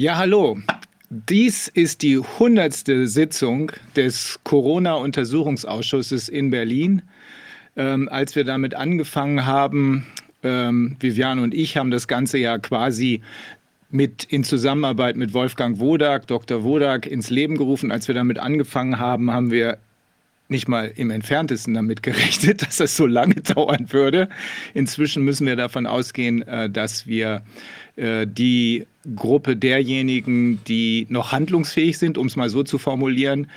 Ja, hallo. Dies ist die hundertste Sitzung des Corona-Untersuchungsausschusses in Berlin. Ähm, als wir damit angefangen haben, ähm, Viviane und ich haben das ganze ja quasi mit in Zusammenarbeit mit Wolfgang Wodak, Dr. Wodak ins Leben gerufen. Als wir damit angefangen haben, haben wir nicht mal im entferntesten damit gerechnet, dass das so lange dauern würde. Inzwischen müssen wir davon ausgehen, äh, dass wir äh, die Gruppe derjenigen, die noch handlungsfähig sind, um es mal so zu formulieren,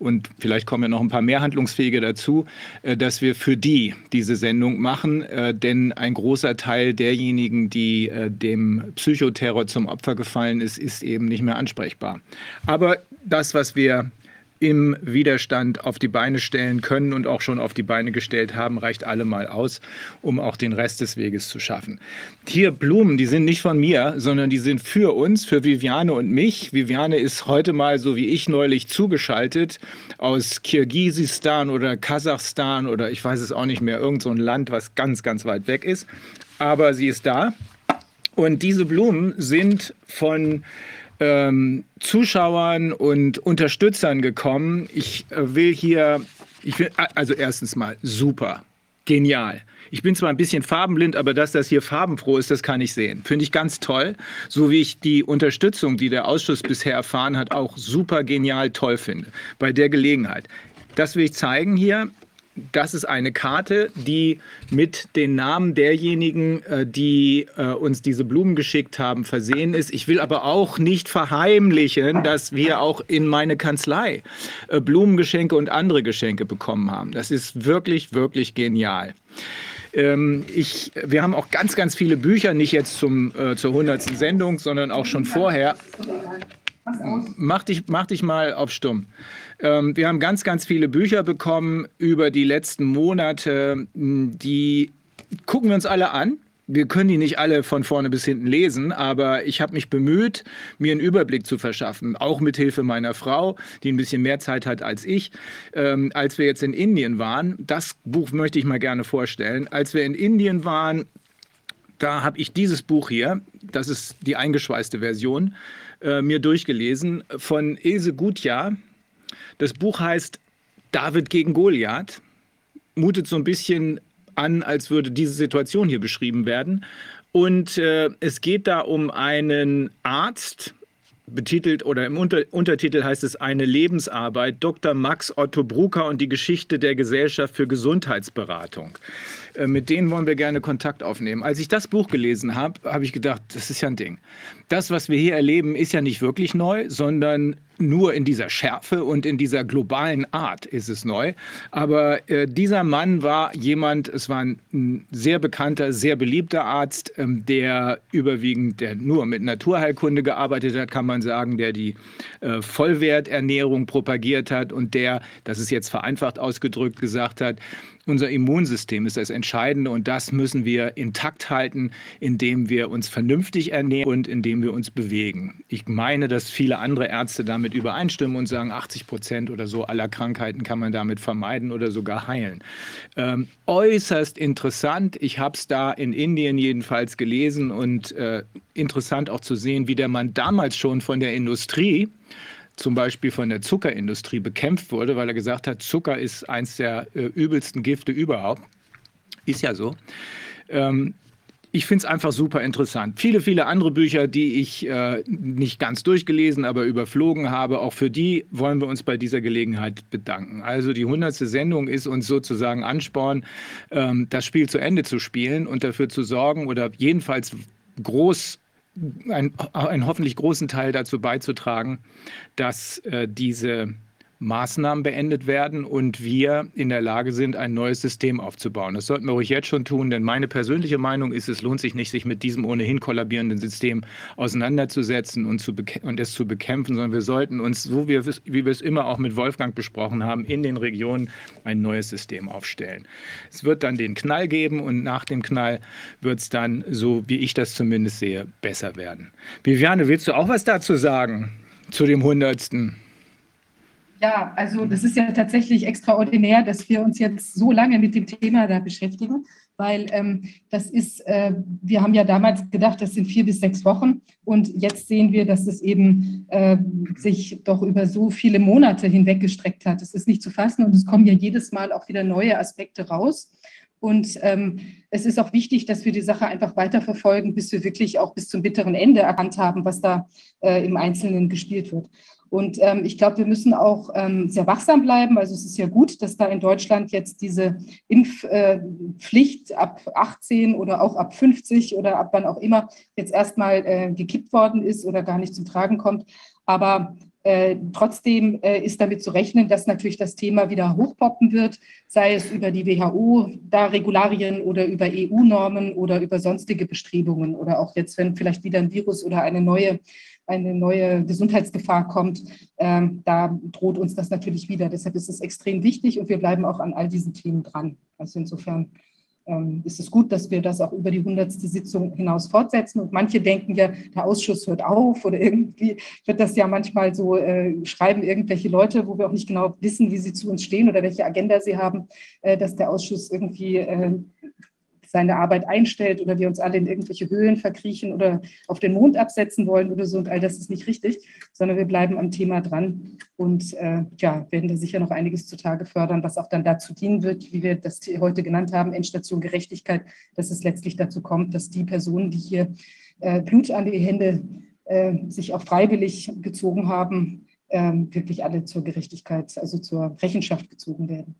und vielleicht kommen ja noch ein paar mehr Handlungsfähige dazu, äh, dass wir für die diese Sendung machen. Denn ein großer Teil derjenigen, die dem Psychoterror zum Opfer gefallen ist, ist eben nicht mehr ansprechbar. Aber das, was wir im Widerstand auf die Beine stellen können und auch schon auf die Beine gestellt haben, reicht allemal aus, um auch den Rest des Weges zu schaffen. Hier Blumen, die sind nicht von mir, sondern die sind für uns, für Viviane und mich. Viviane ist heute mal, so wie ich neulich, zugeschaltet aus Kirgisistan oder Kasachstan oder ich weiß es auch nicht mehr, irgend so ein Land, was ganz, ganz weit weg ist. Aber sie ist da. Und diese Blumen sind von ähm, Zuschauern und Unterstützern gekommen. Ich äh, will hier, ich will, also erstens mal super, genial. Ich bin zwar ein bisschen farbenblind, aber dass das hier farbenfroh ist, das kann ich sehen. Finde ich ganz toll. So wie ich die Unterstützung, die der Ausschuss bisher erfahren hat, auch super genial toll finde. Bei der Gelegenheit. Das will ich zeigen hier das ist eine Karte, die mit den Namen derjenigen, äh, die äh, uns diese Blumen geschickt haben, versehen ist. Ich will aber auch nicht verheimlichen, dass wir auch in meine Kanzlei äh, Blumengeschenke und andere Geschenke bekommen haben. Das ist wirklich, wirklich genial. Ähm, ich, wir haben auch ganz, ganz viele Bücher, nicht jetzt zum, zur 100. Sendung, sondern auch schon vorher. Mach dich, mach dich mal auf Stumm. Ähm, wir haben ganz, ganz viele Bücher bekommen über die letzten Monate. Die gucken wir uns alle an. Wir können die nicht alle von vorne bis hinten lesen, aber ich habe mich bemüht, mir einen Überblick zu verschaffen, auch mit Hilfe meiner Frau, die ein bisschen mehr Zeit hat als ich. Ähm, als wir jetzt in Indien waren, das Buch möchte ich mal gerne vorstellen. Als wir in Indien waren, da habe ich dieses Buch hier, das ist die eingeschweißte Version, äh, mir durchgelesen von Ilse Gutjahr. Das Buch heißt David gegen Goliath. Mutet so ein bisschen an, als würde diese Situation hier beschrieben werden. Und äh, es geht da um einen Arzt, betitelt oder im Unter Untertitel heißt es eine Lebensarbeit, Dr. Max Otto Brucker und die Geschichte der Gesellschaft für Gesundheitsberatung. Äh, mit denen wollen wir gerne Kontakt aufnehmen. Als ich das Buch gelesen habe, habe ich gedacht, das ist ja ein Ding. Das, was wir hier erleben, ist ja nicht wirklich neu, sondern nur in dieser Schärfe und in dieser globalen Art ist es neu. Aber äh, dieser Mann war jemand, es war ein, sehr bekannter, sehr beliebter Arzt, ähm, der überwiegend, der nur mit Naturheilkunde gearbeitet hat, kann man sagen, der die äh, Vollwerternährung propagiert hat und der, das ist jetzt vereinfacht ausgedrückt, gesagt hat, unser Immunsystem ist das Entscheidende und das müssen wir intakt halten, indem wir uns vernünftig ernähren und indem wir uns bewegen. Ich meine, dass viele andere Ärzte damit übereinstimmen und sagen, 80 Prozent oder so aller Krankheiten kann man damit vermeiden oder sogar heilen. Ähm, äußerst interessant. Ich habe es da in Indien jedenfalls gelesen und äh, interessant auch zu sehen, wie der Mann damals schon von der Industrie zum Beispiel von der Zuckerindustrie bekämpft wurde, weil er gesagt hat, Zucker ist eins der äh, übelsten Gifte überhaupt. Ist ja so. Ähm, ich finde es einfach super interessant. Viele, viele andere Bücher, die ich äh, nicht ganz durchgelesen, aber überflogen habe, auch für die wollen wir uns bei dieser Gelegenheit bedanken. Also die 100. Sendung ist uns sozusagen Ansporn, ähm, das Spiel zu Ende zu spielen und dafür zu sorgen oder jedenfalls groß einen, einen hoffentlich großen Teil dazu beizutragen, dass äh, diese Maßnahmen beendet werden und wir in der Lage sind, ein neues System aufzubauen. Das sollten wir ruhig jetzt schon tun, denn meine persönliche Meinung ist, es lohnt sich nicht, sich mit diesem ohnehin kollabierenden System auseinanderzusetzen und, zu und es zu bekämpfen, sondern wir sollten uns, so wie wir, wie wir es immer auch mit Wolfgang besprochen haben, in den Regionen ein neues System aufstellen. Es wird dann den Knall geben und nach dem Knall wird es dann, so wie ich das zumindest sehe, besser werden. Viviane, willst du auch was dazu sagen zu dem Hundertsten? Ja, also das ist ja tatsächlich extraordinär, dass wir uns jetzt so lange mit dem Thema da beschäftigen. weil ähm, das ist, äh, wir haben ja damals gedacht, das sind vier bis sechs Wochen und jetzt sehen wir, dass es eben äh, sich doch über so viele Monate hinweg gestreckt hat. Es ist nicht zu fassen und es kommen ja jedes Mal auch wieder neue Aspekte raus. Und ähm, es ist auch wichtig, dass wir die Sache einfach weiterverfolgen, bis wir wirklich auch bis zum bitteren Ende erkannt haben, was da äh, im Einzelnen gespielt wird. Und ähm, ich glaube, wir müssen auch ähm, sehr wachsam bleiben. Also es ist ja gut, dass da in Deutschland jetzt diese Impfpflicht äh, ab 18 oder auch ab 50 oder ab wann auch immer jetzt erstmal äh, gekippt worden ist oder gar nicht zum Tragen kommt. Aber äh, trotzdem äh, ist damit zu rechnen, dass natürlich das Thema wieder hochpoppen wird, sei es über die WHO, da Regularien oder über EU-Normen oder über sonstige Bestrebungen oder auch jetzt, wenn vielleicht wieder ein Virus oder eine neue eine neue Gesundheitsgefahr kommt, ähm, da droht uns das natürlich wieder. Deshalb ist es extrem wichtig und wir bleiben auch an all diesen Themen dran. Also insofern ähm, ist es gut, dass wir das auch über die hundertste Sitzung hinaus fortsetzen. Und manche denken ja, der Ausschuss hört auf oder irgendwie wird das ja manchmal so, äh, schreiben irgendwelche Leute, wo wir auch nicht genau wissen, wie sie zu uns stehen oder welche Agenda sie haben, äh, dass der Ausschuss irgendwie äh, seine Arbeit einstellt oder wir uns alle in irgendwelche Höhlen verkriechen oder auf den Mond absetzen wollen oder so. Und all das ist nicht richtig, sondern wir bleiben am Thema dran und äh, ja, werden da sicher noch einiges zutage fördern, was auch dann dazu dienen wird, wie wir das heute genannt haben, Endstation Gerechtigkeit, dass es letztlich dazu kommt, dass die Personen, die hier äh, Blut an die Hände äh, sich auch freiwillig gezogen haben, ähm, wirklich alle zur Gerechtigkeit, also zur Rechenschaft gezogen werden.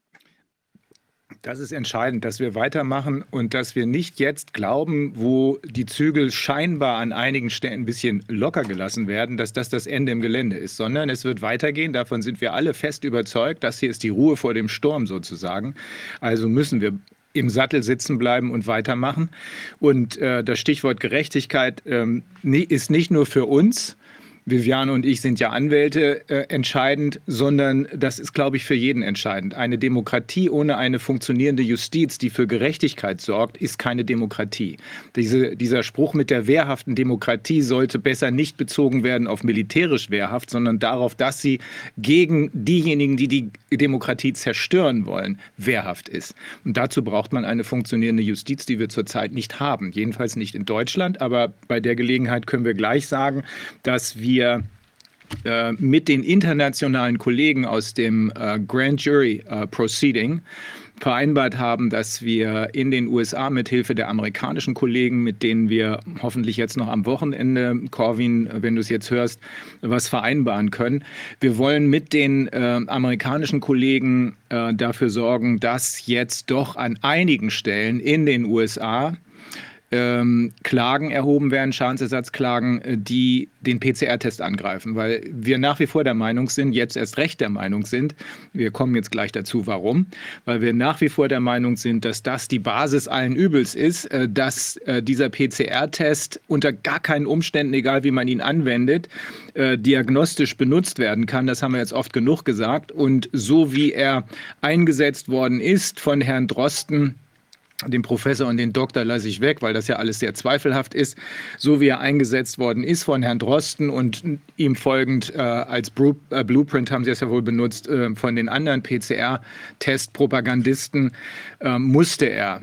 Das ist entscheidend, dass wir weitermachen und dass wir nicht jetzt glauben, wo die Zügel scheinbar an einigen Stellen ein bisschen locker gelassen werden, dass das das Ende im Gelände ist, sondern es wird weitergehen. Davon sind wir alle fest überzeugt. Das hier ist die Ruhe vor dem Sturm sozusagen. Also müssen wir im Sattel sitzen bleiben und weitermachen. Und äh, das Stichwort Gerechtigkeit ähm, ist nicht nur für uns, Viviane und ich sind ja Anwälte äh, entscheidend, sondern das ist, glaube ich, für jeden entscheidend. Eine Demokratie ohne eine funktionierende Justiz, die für Gerechtigkeit sorgt, ist keine Demokratie. Diese, dieser Spruch mit der wehrhaften Demokratie sollte besser nicht bezogen werden auf militärisch wehrhaft, sondern darauf, dass sie gegen diejenigen, die die Demokratie zerstören wollen, wehrhaft ist. Und dazu braucht man eine funktionierende Justiz, die wir zurzeit nicht haben. Jedenfalls nicht in Deutschland, aber bei der Gelegenheit können wir gleich sagen, dass wir wir äh, mit den internationalen Kollegen aus dem äh, Grand Jury äh, Proceeding vereinbart haben, dass wir in den USA mit Hilfe der amerikanischen Kollegen, mit denen wir hoffentlich jetzt noch am Wochenende, Corwin, wenn du es jetzt hörst, was vereinbaren können. Wir wollen mit den äh, amerikanischen Kollegen äh, dafür sorgen, dass jetzt doch an einigen Stellen in den USA ähm, Klagen erhoben werden, Schadensersatzklagen, äh, die den PCR-Test angreifen, weil wir nach wie vor der Meinung sind, jetzt erst recht der Meinung sind, wir kommen jetzt gleich dazu, warum, weil wir nach wie vor der Meinung sind, dass das die Basis allen Übels ist, äh, dass äh, dieser PCR-Test unter gar keinen Umständen, egal wie man ihn anwendet, diagnostisch benutzt werden kann. Das haben wir jetzt oft genug gesagt. Und so wie er eingesetzt worden ist von Herrn Drosten, den Professor und den Doktor lasse ich weg, weil das ja alles sehr zweifelhaft ist, so wie er eingesetzt worden ist von Herrn Drosten und ihm folgend äh, als Bru äh, Blueprint haben Sie es ja wohl benutzt, äh, von den anderen PCR-Test-Propagandisten, äh, musste er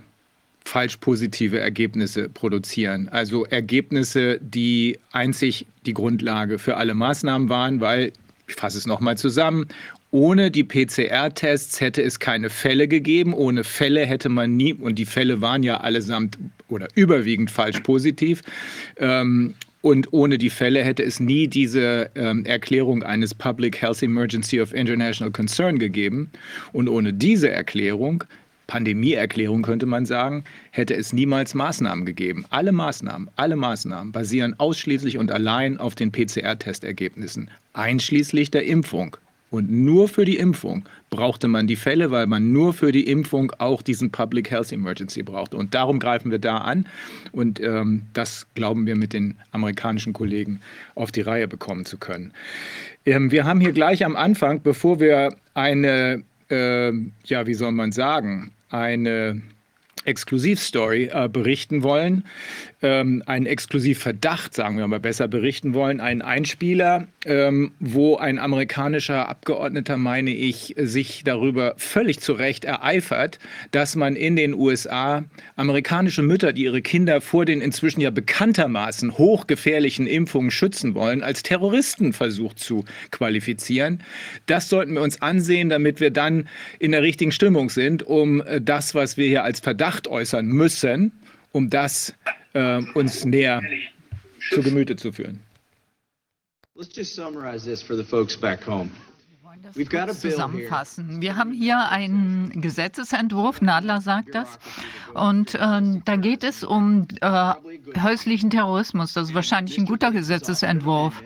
falsch positive Ergebnisse produzieren. Also Ergebnisse, die einzig die Grundlage für alle Maßnahmen waren, weil ich fasse es nochmal zusammen. Ohne die PCR-Tests hätte es keine Fälle gegeben. Ohne Fälle hätte man nie, und die Fälle waren ja allesamt oder überwiegend falsch positiv. Ähm, und ohne die Fälle hätte es nie diese ähm, Erklärung eines Public Health Emergency of International Concern gegeben. Und ohne diese Erklärung, Pandemieerklärung könnte man sagen, hätte es niemals Maßnahmen gegeben. Alle Maßnahmen, alle Maßnahmen basieren ausschließlich und allein auf den PCR-Testergebnissen, einschließlich der Impfung. Und nur für die Impfung brauchte man die Fälle, weil man nur für die Impfung auch diesen Public Health Emergency brauchte. Und darum greifen wir da an. Und ähm, das glauben wir mit den amerikanischen Kollegen auf die Reihe bekommen zu können. Ähm, wir haben hier gleich am Anfang, bevor wir eine, äh, ja, wie soll man sagen, eine Exklusivstory äh, berichten wollen, ähm, einen Exklusivverdacht, sagen wir mal besser, berichten wollen. Einen Einspieler, ähm, wo ein amerikanischer Abgeordneter, meine ich, sich darüber völlig zu Recht ereifert, dass man in den USA amerikanische Mütter, die ihre Kinder vor den inzwischen ja bekanntermaßen hochgefährlichen Impfungen schützen wollen, als Terroristen versucht zu qualifizieren. Das sollten wir uns ansehen, damit wir dann in der richtigen Stimmung sind, um äh, das, was wir hier als Verdacht äußern müssen, um das äh, uns näher zu Gemüte zu führen. Let's just summarize this for the folks back home. das kurz zusammenfassen. Wir haben hier einen Gesetzesentwurf, Nadler sagt das, und äh, da geht es um äh, häuslichen Terrorismus. Das ist wahrscheinlich ein guter Gesetzesentwurf.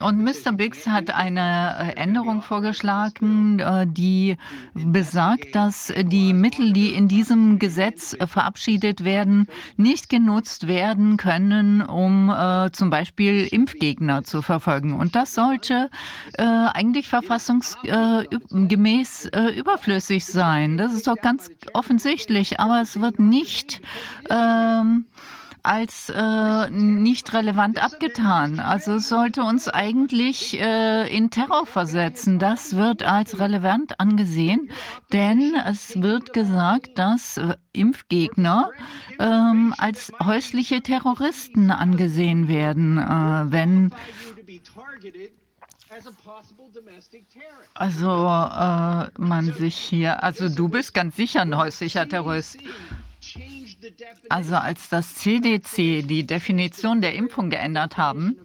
Und Mr. Biggs hat eine äh, Änderung vorgeschlagen, äh, die besagt, dass die Mittel, die in diesem Gesetz äh, verabschiedet werden, nicht genutzt werden können, um zum Beispiel Impfgegner zu verfolgen. Und das sollte eigentlich verfassungsgemäß überflüssig sein. Das ist doch ganz offensichtlich, aber es wird nicht ähm, als äh, nicht relevant abgetan. Also es sollte uns eigentlich äh, in Terror versetzen. Das wird als relevant angesehen, denn es wird gesagt, dass äh, Impfgegner ähm, als häusliche Terroristen angesehen werden, äh, wenn also äh, man sich hier, also du bist ganz sicher ein häuslicher Terrorist. Also als das CDC die Definition der Impfung geändert haben,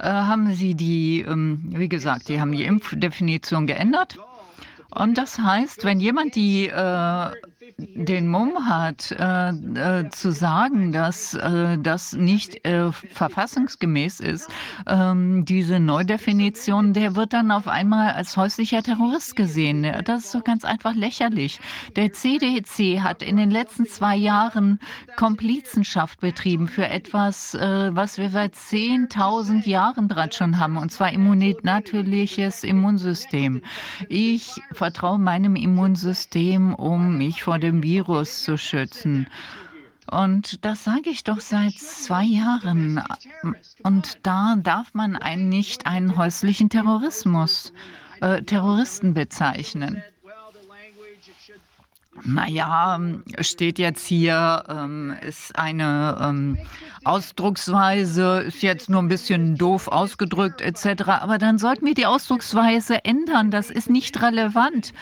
äh, haben sie die, ähm, wie gesagt, die haben die Impfdefinition geändert. Und das heißt, wenn jemand die äh, den Mumm hat, äh, äh, zu sagen, dass äh, das nicht äh, verfassungsgemäß ist, ähm, diese Neudefinition, der wird dann auf einmal als häuslicher Terrorist gesehen. Das ist doch ganz einfach lächerlich. Der CDC hat in den letzten zwei Jahren Komplizenschaft betrieben für etwas, äh, was wir seit 10.000 Jahren bereits schon haben, und zwar Immunität, natürliches Immunsystem. Ich vertraue meinem Immunsystem, um mich vor dem Virus zu schützen. Und das sage ich doch seit zwei Jahren. Und da darf man einen nicht einen häuslichen Terrorismus, äh, Terroristen bezeichnen. Naja, steht jetzt hier, ähm, ist eine ähm, Ausdrucksweise, ist jetzt nur ein bisschen doof ausgedrückt etc. Aber dann sollten wir die Ausdrucksweise ändern. Das ist nicht relevant.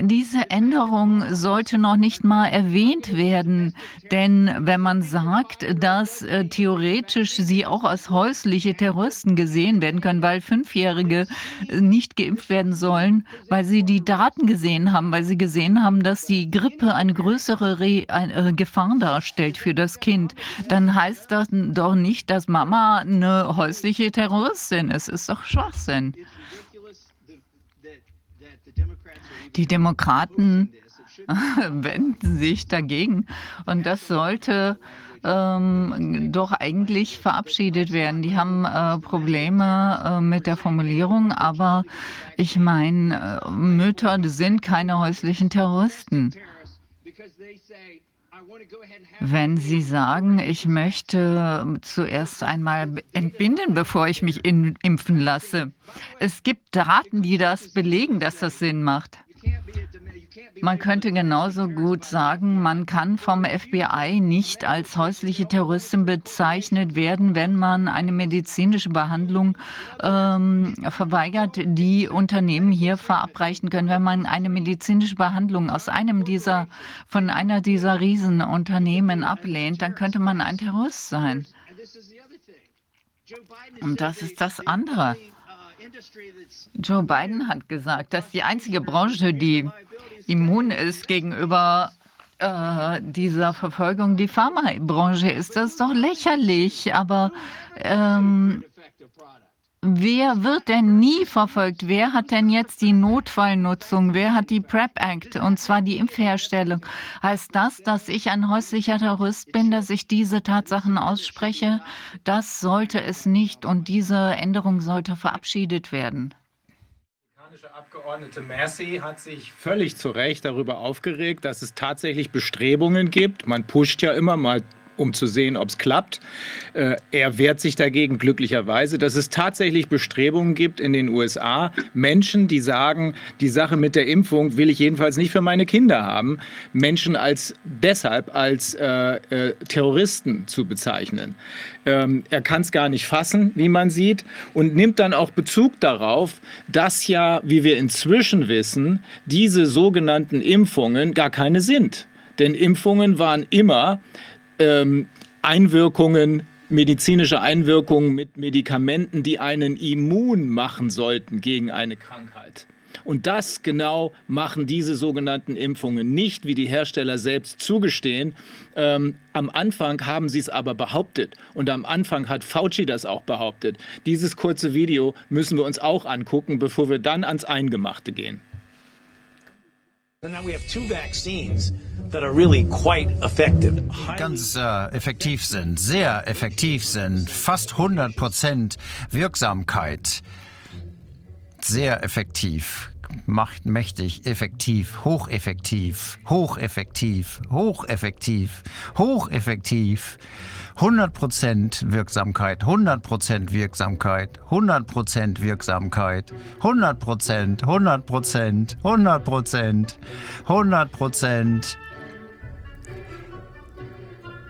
Diese Änderung sollte noch nicht mal erwähnt werden, denn wenn man sagt, dass äh, theoretisch sie auch als häusliche Terroristen gesehen werden können, weil Fünfjährige äh, nicht geimpft werden sollen, weil sie die Daten gesehen haben, weil sie gesehen haben, dass die Grippe eine größere Re eine äh, Gefahr darstellt für das Kind, dann heißt das doch nicht, dass Mama eine häusliche Terroristin ist. Es ist doch Schwachsinn. Die Demokraten wenden sich dagegen. Und das sollte ähm, doch eigentlich verabschiedet werden. Die haben äh, Probleme äh, mit der Formulierung, aber ich meine, äh, Mütter sind keine häuslichen Terroristen. Wenn Sie sagen, ich möchte zuerst einmal entbinden, bevor ich mich in, impfen lasse. Es gibt Daten, die das belegen, dass das Sinn macht. Man könnte genauso gut sagen, man kann vom FBI nicht als häusliche Terroristin bezeichnet werden, wenn man eine medizinische Behandlung ähm, verweigert, die Unternehmen hier verabreichen können. Wenn man eine medizinische Behandlung aus einem dieser, von einer dieser Riesenunternehmen ablehnt, dann könnte man ein Terrorist sein. Und das ist das andere. Joe Biden hat gesagt, dass die einzige Branche, die immun ist gegenüber äh, dieser Verfolgung, die Pharmabranche ist. Das ist doch lächerlich, aber ähm, Wer wird denn nie verfolgt? Wer hat denn jetzt die Notfallnutzung? Wer hat die PrEP Act und zwar die Impfherstellung? Heißt das, dass ich ein häuslicher Terrorist bin, dass ich diese Tatsachen ausspreche? Das sollte es nicht und diese Änderung sollte verabschiedet werden. Abgeordnete Massey hat sich völlig zu Recht darüber aufgeregt, dass es tatsächlich Bestrebungen gibt. Man pusht ja immer mal um zu sehen, ob es klappt. Äh, er wehrt sich dagegen glücklicherweise, dass es tatsächlich Bestrebungen gibt in den USA, Menschen, die sagen, die Sache mit der Impfung will ich jedenfalls nicht für meine Kinder haben, Menschen als deshalb als äh, äh, Terroristen zu bezeichnen. Ähm, er kann es gar nicht fassen, wie man sieht, und nimmt dann auch Bezug darauf, dass ja, wie wir inzwischen wissen, diese sogenannten Impfungen gar keine sind. Denn Impfungen waren immer ähm, Einwirkungen, medizinische Einwirkungen mit Medikamenten, die einen immun machen sollten gegen eine Krankheit. Und das genau machen diese sogenannten Impfungen nicht, wie die Hersteller selbst zugestehen. Ähm, am Anfang haben sie es aber behauptet. Und am Anfang hat Fauci das auch behauptet. Dieses kurze Video müssen wir uns auch angucken, bevor wir dann ans Eingemachte gehen. Ganz äh, effektiv sind, sehr effektiv sind, fast 100% Wirksamkeit, sehr effektiv, macht mächtig, effektiv, hocheffektiv, hocheffektiv, hocheffektiv, hocheffektiv, 100% Wirksamkeit, 100% Wirksamkeit, 100% Wirksamkeit, 100%, 100%, 100%, 100%,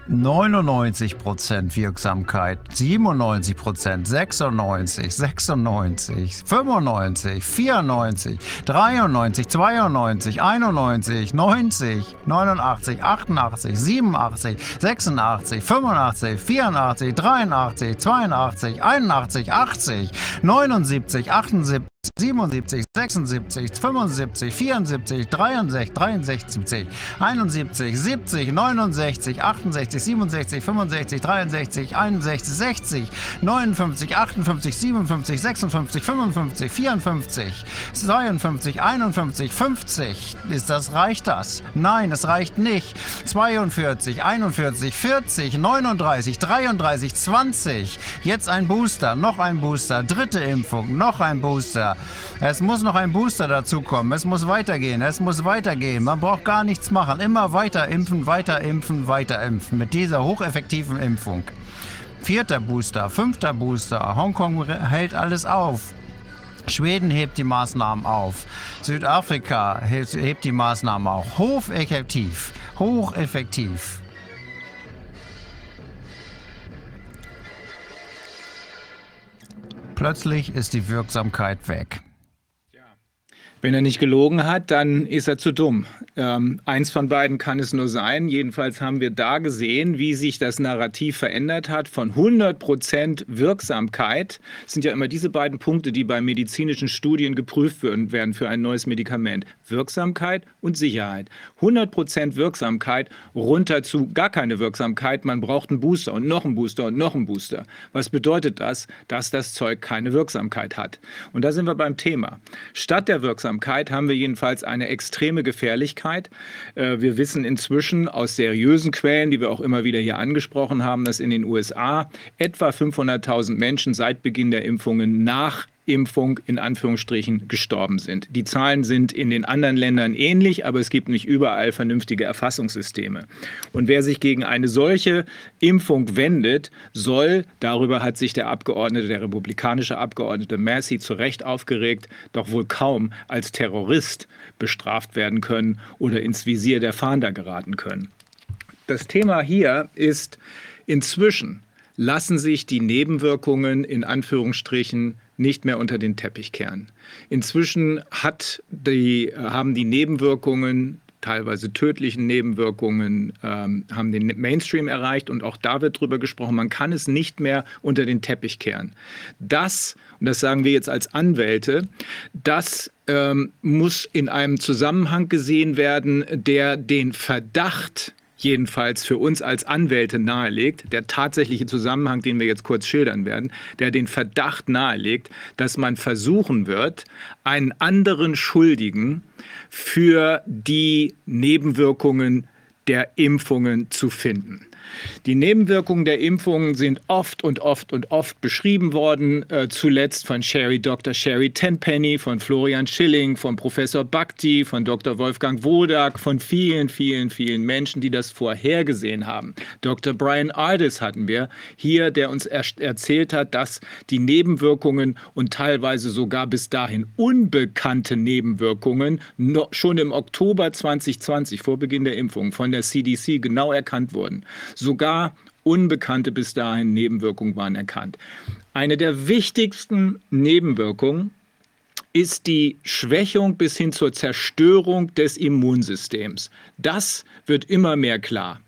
99% Wirksamkeit, 97%, 96, 96, 95, 94, 93, 92, 91, 90, 89, 88, 87, 86, 85, 84, 83, 82, 81, 80, 79, 78, 77, 76, 75, 74, 63, 63, 71, 70, 69, 68, 67, 65, 63, 61, 60, 59, 58, 57, 56, 55, 54, 52, 51, 50. Ist das, reicht das? Nein, es reicht nicht. 42, 41, 40, 39, 33, 20. Jetzt ein Booster, noch ein Booster, dritte Impfung, noch ein Booster. Es muss noch ein Booster dazukommen. Es muss weitergehen. Es muss weitergehen. Man braucht gar nichts machen. Immer weiter impfen, weiter impfen, weiter impfen. Mit dieser hocheffektiven Impfung. Vierter Booster, fünfter Booster. Hongkong hält alles auf. Schweden hebt die Maßnahmen auf. Südafrika hebt, die Maßnahmen auf. Hocheffektiv. Hocheffektiv. Plötzlich ist die Wirksamkeit weg. Wenn er nicht gelogen hat, dann ist er zu dumm. Ähm, eins von beiden kann es nur sein. Jedenfalls haben wir da gesehen, wie sich das Narrativ verändert hat von 100 Prozent Wirksamkeit. Das sind ja immer diese beiden Punkte, die bei medizinischen Studien geprüft werden für ein neues Medikament. Wirksamkeit und Sicherheit. 100 Prozent Wirksamkeit runter zu gar keine Wirksamkeit. Man braucht einen Booster und noch einen Booster und noch einen Booster. Was bedeutet das? Dass das Zeug keine Wirksamkeit hat. Und da sind wir beim Thema. Statt der Wirksamkeit haben wir jedenfalls eine extreme Gefährlichkeit. Äh, wir wissen inzwischen aus seriösen Quellen, die wir auch immer wieder hier angesprochen haben, dass in den USA etwa 500.000 Menschen seit Beginn der Impfungen nach Impfung in Anführungsstrichen gestorben sind. Die Zahlen sind in den anderen Ländern ähnlich, aber es gibt nicht überall vernünftige Erfassungssysteme. Und wer sich gegen eine solche Impfung wendet, soll, darüber hat sich der Abgeordnete, der republikanische Abgeordnete Massey zu Recht aufgeregt, doch wohl kaum als Terrorist bestraft werden können oder ins Visier der Fahnder geraten können. Das Thema hier ist inzwischen lassen sich die Nebenwirkungen in Anführungsstrichen nicht mehr unter den Teppich kehren. Inzwischen hat die, haben die Nebenwirkungen teilweise tödlichen Nebenwirkungen ähm, haben den Mainstream erreicht und auch da wird drüber gesprochen, man kann es nicht mehr unter den Teppich kehren. Das, und das sagen wir jetzt als Anwälte, das ähm, muss in einem Zusammenhang gesehen werden, der den Verdacht jedenfalls für uns als Anwälte nahelegt, der tatsächliche Zusammenhang, den wir jetzt kurz schildern werden, der den Verdacht nahelegt, dass man versuchen wird, einen anderen Schuldigen für die Nebenwirkungen der Impfungen zu finden. Die Nebenwirkungen der Impfungen sind oft und oft und oft beschrieben worden, äh, zuletzt von Sherry, Dr. Sherry Tenpenny, von Florian Schilling, von Professor Bhakti, von Dr. Wolfgang Wodak, von vielen, vielen, vielen Menschen, die das vorhergesehen haben. Dr. Brian Ardis hatten wir hier, der uns er erzählt hat, dass die Nebenwirkungen und teilweise sogar bis dahin unbekannte Nebenwirkungen noch, schon im Oktober 2020 vor Beginn der Impfung von der CDC genau erkannt wurden. Sogar unbekannte bis dahin Nebenwirkungen waren erkannt. Eine der wichtigsten Nebenwirkungen ist die Schwächung bis hin zur Zerstörung des Immunsystems. Das wird immer mehr klar.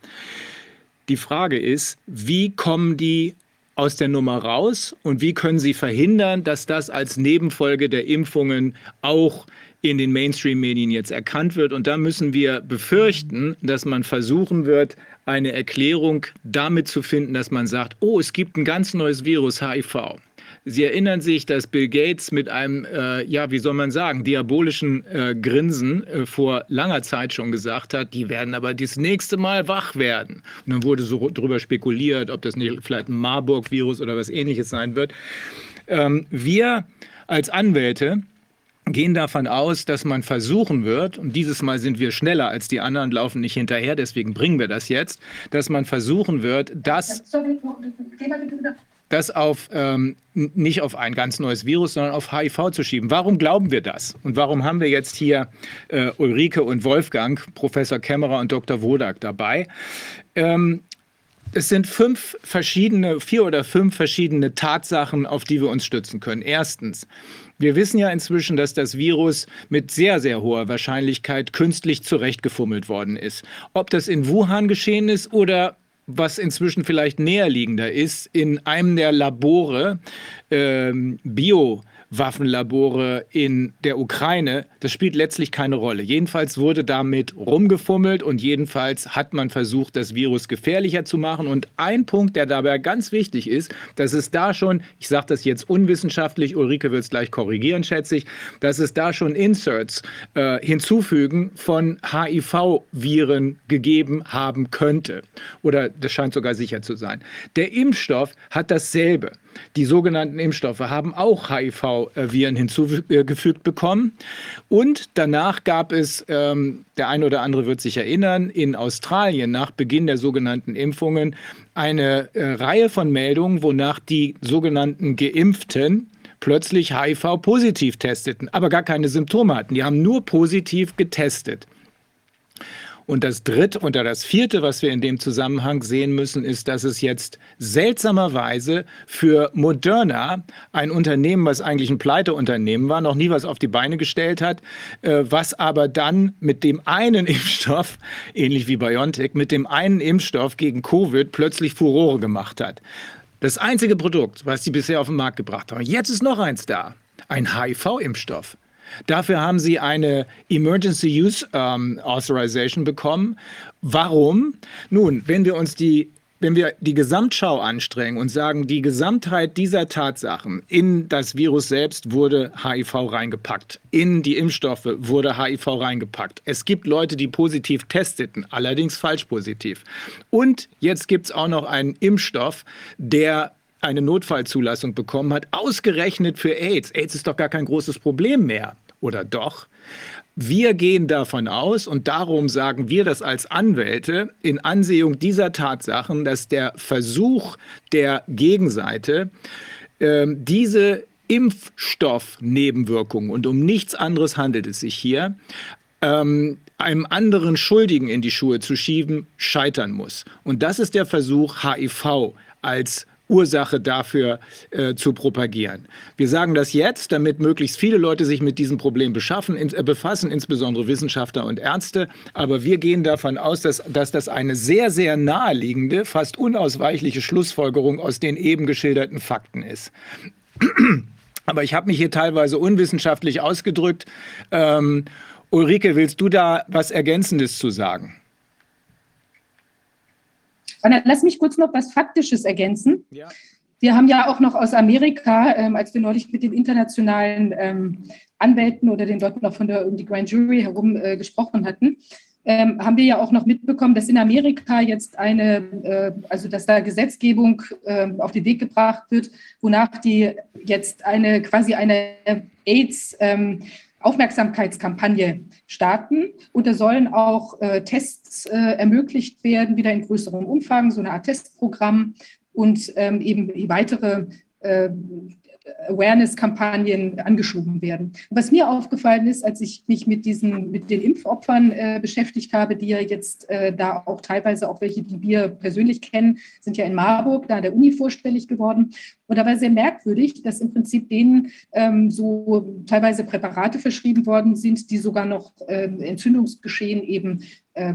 Die Frage ist, wie kommen die aus der Nummer raus und wie können sie verhindern, dass das als Nebenfolge der Impfungen auch in den Mainstream-Medien jetzt erkannt wird. Und da müssen wir befürchten, dass man versuchen wird, eine Erklärung damit zu finden, dass man sagt, oh, es gibt ein ganz neues Virus, HIV. Sie erinnern sich, dass Bill Gates mit einem, äh, ja, wie soll man sagen, diabolischen äh, Grinsen äh, vor langer Zeit schon gesagt hat, die werden aber das nächste Mal wach werden. Und dann wurde so darüber spekuliert, ob das nicht vielleicht ein Marburg-Virus oder was ähnliches sein wird. Ähm, wir als Anwälte gehen davon aus, dass man versuchen wird, und dieses Mal sind wir schneller als die anderen, laufen nicht hinterher, deswegen bringen wir das jetzt, dass man versuchen wird, dass das auf ähm, nicht auf ein ganz neues Virus, sondern auf HIV zu schieben. Warum glauben wir das? Und warum haben wir jetzt hier äh, Ulrike und Wolfgang, Professor Kämmerer und Dr. Wodak dabei? Ähm, es sind fünf verschiedene, vier oder fünf verschiedene Tatsachen, auf die wir uns stützen können. Erstens, wir wissen ja inzwischen, dass das Virus mit sehr, sehr hoher Wahrscheinlichkeit künstlich zurechtgefummelt worden ist. Ob das in Wuhan geschehen ist oder was inzwischen vielleicht näherliegender ist, in einem der Labore ähm, Bio Waffenlabore in der Ukraine, das spielt letztlich keine Rolle. Jedenfalls wurde damit rumgefummelt und jedenfalls hat man versucht, das Virus gefährlicher zu machen. Und ein Punkt, der dabei ganz wichtig ist, dass es da schon, ich sage das jetzt unwissenschaftlich, Ulrike wird es gleich korrigieren, schätze ich, dass es da schon Inserts äh, hinzufügen von HIV-Viren gegeben haben könnte. Oder das scheint sogar sicher zu sein. Der Impfstoff hat dasselbe. Die sogenannten Impfstoffe haben auch HIV-Viren hinzugefügt bekommen. Und danach gab es, ähm, der eine oder andere wird sich erinnern, in Australien nach Beginn der sogenannten Impfungen eine äh, Reihe von Meldungen, wonach die sogenannten Geimpften plötzlich HIV-positiv testeten, aber gar keine Symptome hatten. Die haben nur positiv getestet. Und das dritte oder das vierte, was wir in dem Zusammenhang sehen müssen, ist, dass es jetzt seltsamerweise für Moderna, ein Unternehmen, was eigentlich ein Pleiteunternehmen war, noch nie was auf die Beine gestellt hat, äh, was aber dann mit dem einen Impfstoff, ähnlich wie BioNTech, mit dem einen Impfstoff gegen Covid plötzlich Furore gemacht hat. Das einzige Produkt, was sie bisher auf den Markt gebracht haben. Jetzt ist noch eins da. Ein HIV-Impfstoff. Dafür haben sie eine Emergency Use ähm, Authorization bekommen. Warum? Nun, wenn wir uns die wenn wir die Gesamtschau anstrengen und sagen, die Gesamtheit dieser Tatsachen in das Virus selbst wurde HIV reingepackt, in die Impfstoffe wurde HIV reingepackt. Es gibt Leute, die positiv testeten, allerdings falsch positiv. Und jetzt gibt es auch noch einen Impfstoff, der eine Notfallzulassung bekommen hat, ausgerechnet für AIDS. AIDS ist doch gar kein großes Problem mehr oder doch? Wir gehen davon aus und darum sagen wir das als Anwälte in Ansehung dieser Tatsachen, dass der Versuch der Gegenseite, äh, diese Impfstoffnebenwirkungen, und um nichts anderes handelt es sich hier, ähm, einem anderen Schuldigen in die Schuhe zu schieben, scheitern muss. Und das ist der Versuch, HIV als Ursache dafür äh, zu propagieren. Wir sagen das jetzt, damit möglichst viele Leute sich mit diesem Problem beschaffen, in, äh, befassen, insbesondere Wissenschaftler und Ärzte. Aber wir gehen davon aus, dass, dass das eine sehr, sehr naheliegende, fast unausweichliche Schlussfolgerung aus den eben geschilderten Fakten ist. Aber ich habe mich hier teilweise unwissenschaftlich ausgedrückt. Ähm, Ulrike, willst du da was Ergänzendes zu sagen? Lass mich kurz noch was Faktisches ergänzen. Ja. Wir haben ja auch noch aus Amerika, ähm, als wir neulich mit den internationalen ähm, Anwälten oder den Leuten auch von der um die Grand Jury herum äh, gesprochen hatten, ähm, haben wir ja auch noch mitbekommen, dass in Amerika jetzt eine, äh, also dass da Gesetzgebung äh, auf den Weg gebracht wird, wonach die jetzt eine quasi eine AIDS ähm, Aufmerksamkeitskampagne starten. Und da sollen auch äh, Tests äh, ermöglicht werden, wieder in größerem Umfang, so eine Art Testprogramm und ähm, eben weitere äh, Awareness-Kampagnen angeschoben werden. Was mir aufgefallen ist, als ich mich mit diesen, mit den Impfopfern äh, beschäftigt habe, die ja jetzt äh, da auch teilweise auch welche, die wir persönlich kennen, sind ja in Marburg, da an der Uni vorstellig geworden. Und da war sehr merkwürdig, dass im Prinzip denen ähm, so teilweise Präparate verschrieben worden sind, die sogar noch ähm, Entzündungsgeschehen eben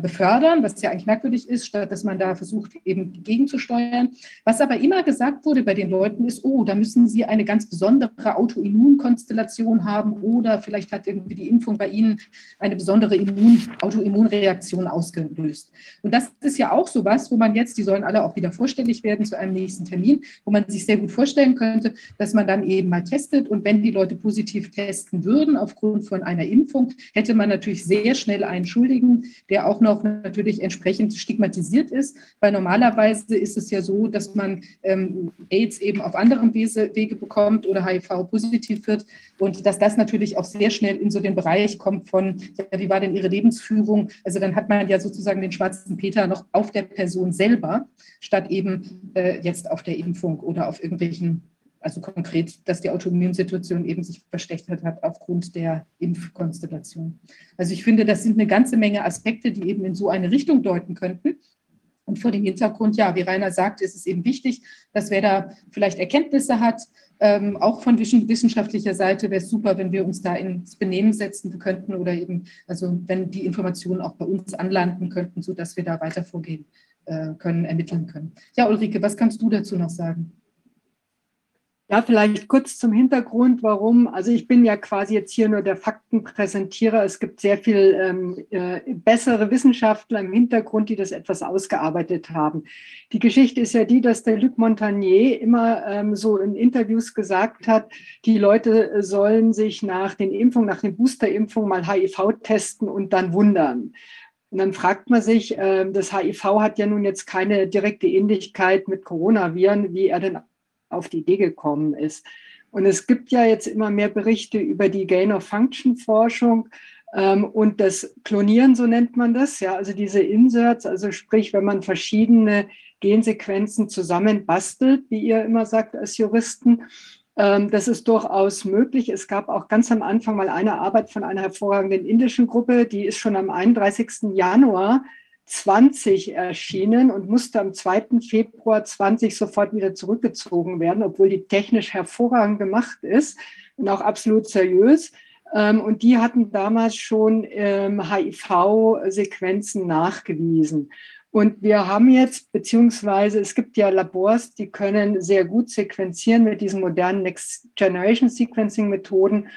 befördern, was ja eigentlich merkwürdig ist, statt dass man da versucht, eben gegenzusteuern. Was aber immer gesagt wurde bei den Leuten ist, oh, da müssen sie eine ganz besondere Autoimmunkonstellation haben oder vielleicht hat irgendwie die Impfung bei ihnen eine besondere Immun Autoimmunreaktion ausgelöst. Und das ist ja auch so was, wo man jetzt, die sollen alle auch wieder vorstellig werden zu einem nächsten Termin, wo man sich sehr gut vorstellen könnte, dass man dann eben mal testet und wenn die Leute positiv testen würden aufgrund von einer Impfung, hätte man natürlich sehr schnell einen Schuldigen, der auch noch natürlich entsprechend stigmatisiert ist, weil normalerweise ist es ja so, dass man ähm, AIDS eben auf anderem Wege, Wege bekommt oder HIV-positiv wird und dass das natürlich auch sehr schnell in so den Bereich kommt von, ja, wie war denn Ihre Lebensführung? Also dann hat man ja sozusagen den schwarzen Peter noch auf der Person selber, statt eben äh, jetzt auf der Impfung oder auf irgendwelchen also konkret, dass die Autoimmunsituation eben sich verstärkt hat aufgrund der Impfkonstellation. Also ich finde, das sind eine ganze Menge Aspekte, die eben in so eine Richtung deuten könnten. Und vor dem Hintergrund, ja, wie Rainer sagt, ist es eben wichtig, dass wer da vielleicht Erkenntnisse hat, ähm, auch von wissenschaftlicher Seite wäre es super, wenn wir uns da ins Benehmen setzen könnten oder eben, also wenn die Informationen auch bei uns anlanden könnten, sodass wir da weiter vorgehen äh, können, ermitteln können. Ja, Ulrike, was kannst du dazu noch sagen? Ja, vielleicht kurz zum Hintergrund, warum. Also ich bin ja quasi jetzt hier nur der Faktenpräsentierer. Es gibt sehr viel ähm, äh, bessere Wissenschaftler im Hintergrund, die das etwas ausgearbeitet haben. Die Geschichte ist ja die, dass der Luc Montagnier immer ähm, so in Interviews gesagt hat, die Leute sollen sich nach den Impfungen, nach den Boosterimpfungen mal HIV testen und dann wundern. Und dann fragt man sich, äh, das HIV hat ja nun jetzt keine direkte Ähnlichkeit mit Coronaviren, wie er denn auf die Idee gekommen ist. Und es gibt ja jetzt immer mehr Berichte über die Gain-of-Function-Forschung ähm, und das Klonieren, so nennt man das, ja, also diese Inserts, also sprich, wenn man verschiedene Gensequenzen zusammenbastelt, wie ihr immer sagt als Juristen, ähm, das ist durchaus möglich. Es gab auch ganz am Anfang mal eine Arbeit von einer hervorragenden indischen Gruppe, die ist schon am 31. Januar 20 erschienen und musste am 2. Februar 20 sofort wieder zurückgezogen werden, obwohl die technisch hervorragend gemacht ist und auch absolut seriös. Ähm, und die hatten damals schon HIV-Sequenzen ähm, nachgewiesen. Und wir haben jetzt, beziehungsweise es gibt ja Labors, die können sehr gut sequenzieren mit diesen modernen Next Generation Sequencing Methoden.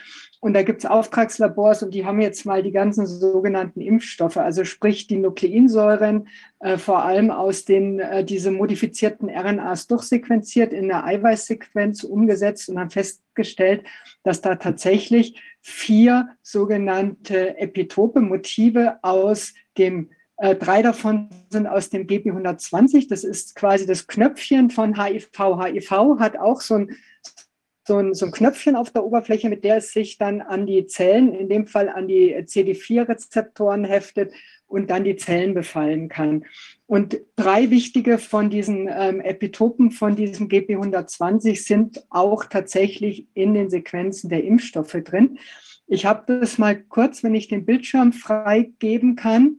Und da gibt es Auftragslabors und die haben jetzt mal die ganzen sogenannten Impfstoffe, also sprich die Nukleinsäuren, äh, vor allem aus den äh, diese modifizierten RNAs durchsequenziert, in der Eiweißsequenz umgesetzt und haben festgestellt, dass da tatsächlich vier sogenannte Epitope, Motive aus dem äh, drei davon sind aus dem GB120. Das ist quasi das Knöpfchen von HIV. HIV hat auch so ein so ein, so ein Knöpfchen auf der Oberfläche, mit der es sich dann an die Zellen, in dem Fall an die CD4-Rezeptoren heftet und dann die Zellen befallen kann. Und drei wichtige von diesen ähm, Epitopen von diesem GP120 sind auch tatsächlich in den Sequenzen der Impfstoffe drin. Ich habe das mal kurz, wenn ich den Bildschirm freigeben kann,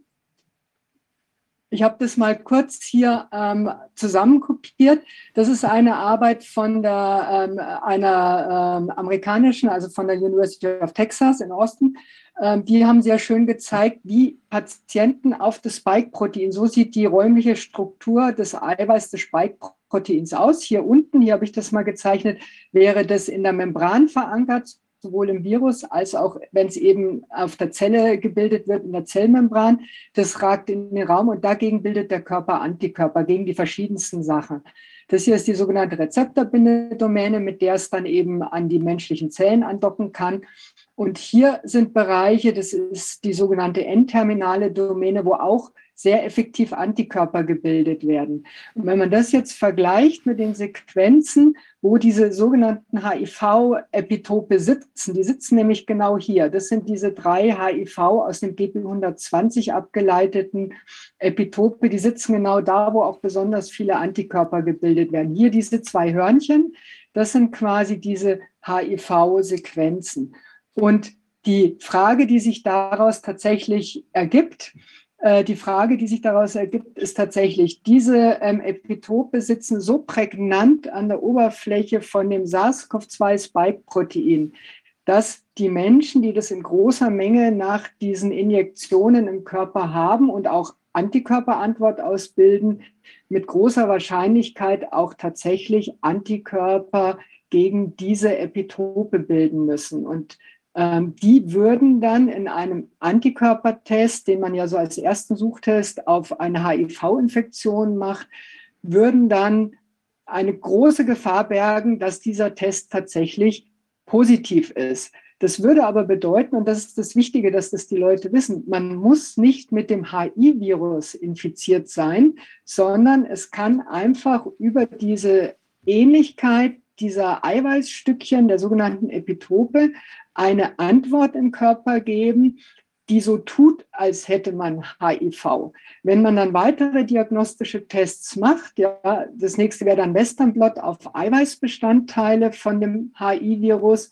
ich habe das mal kurz hier ähm, zusammenkopiert. Das ist eine Arbeit von der, ähm, einer ähm, amerikanischen, also von der University of Texas in Austin. Ähm, die haben sehr schön gezeigt, wie Patienten auf das Spike-Protein, so sieht die räumliche Struktur des Eiweiß des Spike-Proteins aus. Hier unten, hier habe ich das mal gezeichnet, wäre das in der Membran verankert, sowohl im Virus als auch, wenn es eben auf der Zelle gebildet wird, in der Zellmembran. Das ragt in den Raum und dagegen bildet der Körper Antikörper gegen die verschiedensten Sachen. Das hier ist die sogenannte Rezeptorbindedomäne, mit der es dann eben an die menschlichen Zellen andocken kann. Und hier sind Bereiche, das ist die sogenannte N-terminale Domäne, wo auch sehr effektiv Antikörper gebildet werden. Und wenn man das jetzt vergleicht mit den Sequenzen, wo diese sogenannten HIV-Epitope sitzen, die sitzen nämlich genau hier. Das sind diese drei HIV aus dem BP120 abgeleiteten Epitope, die sitzen genau da, wo auch besonders viele Antikörper gebildet werden. Hier diese zwei Hörnchen, das sind quasi diese HIV-Sequenzen. Und die Frage, die sich daraus tatsächlich ergibt, die Frage, die sich daraus ergibt, ist tatsächlich, diese ähm, Epitope sitzen so prägnant an der Oberfläche von dem SARS-CoV-2-Spike-Protein, dass die Menschen, die das in großer Menge nach diesen Injektionen im Körper haben und auch Antikörperantwort ausbilden, mit großer Wahrscheinlichkeit auch tatsächlich Antikörper gegen diese Epitope bilden müssen. Und die würden dann in einem Antikörpertest, den man ja so als ersten Suchtest auf eine HIV-Infektion macht, würden dann eine große Gefahr bergen, dass dieser Test tatsächlich positiv ist. Das würde aber bedeuten, und das ist das Wichtige, dass das die Leute wissen, man muss nicht mit dem HIV-Virus infiziert sein, sondern es kann einfach über diese Ähnlichkeit dieser Eiweißstückchen, der sogenannten Epitope, eine Antwort im Körper geben, die so tut, als hätte man HIV. Wenn man dann weitere diagnostische Tests macht, ja, das nächste wäre dann Westernblot auf Eiweißbestandteile von dem HIV-Virus,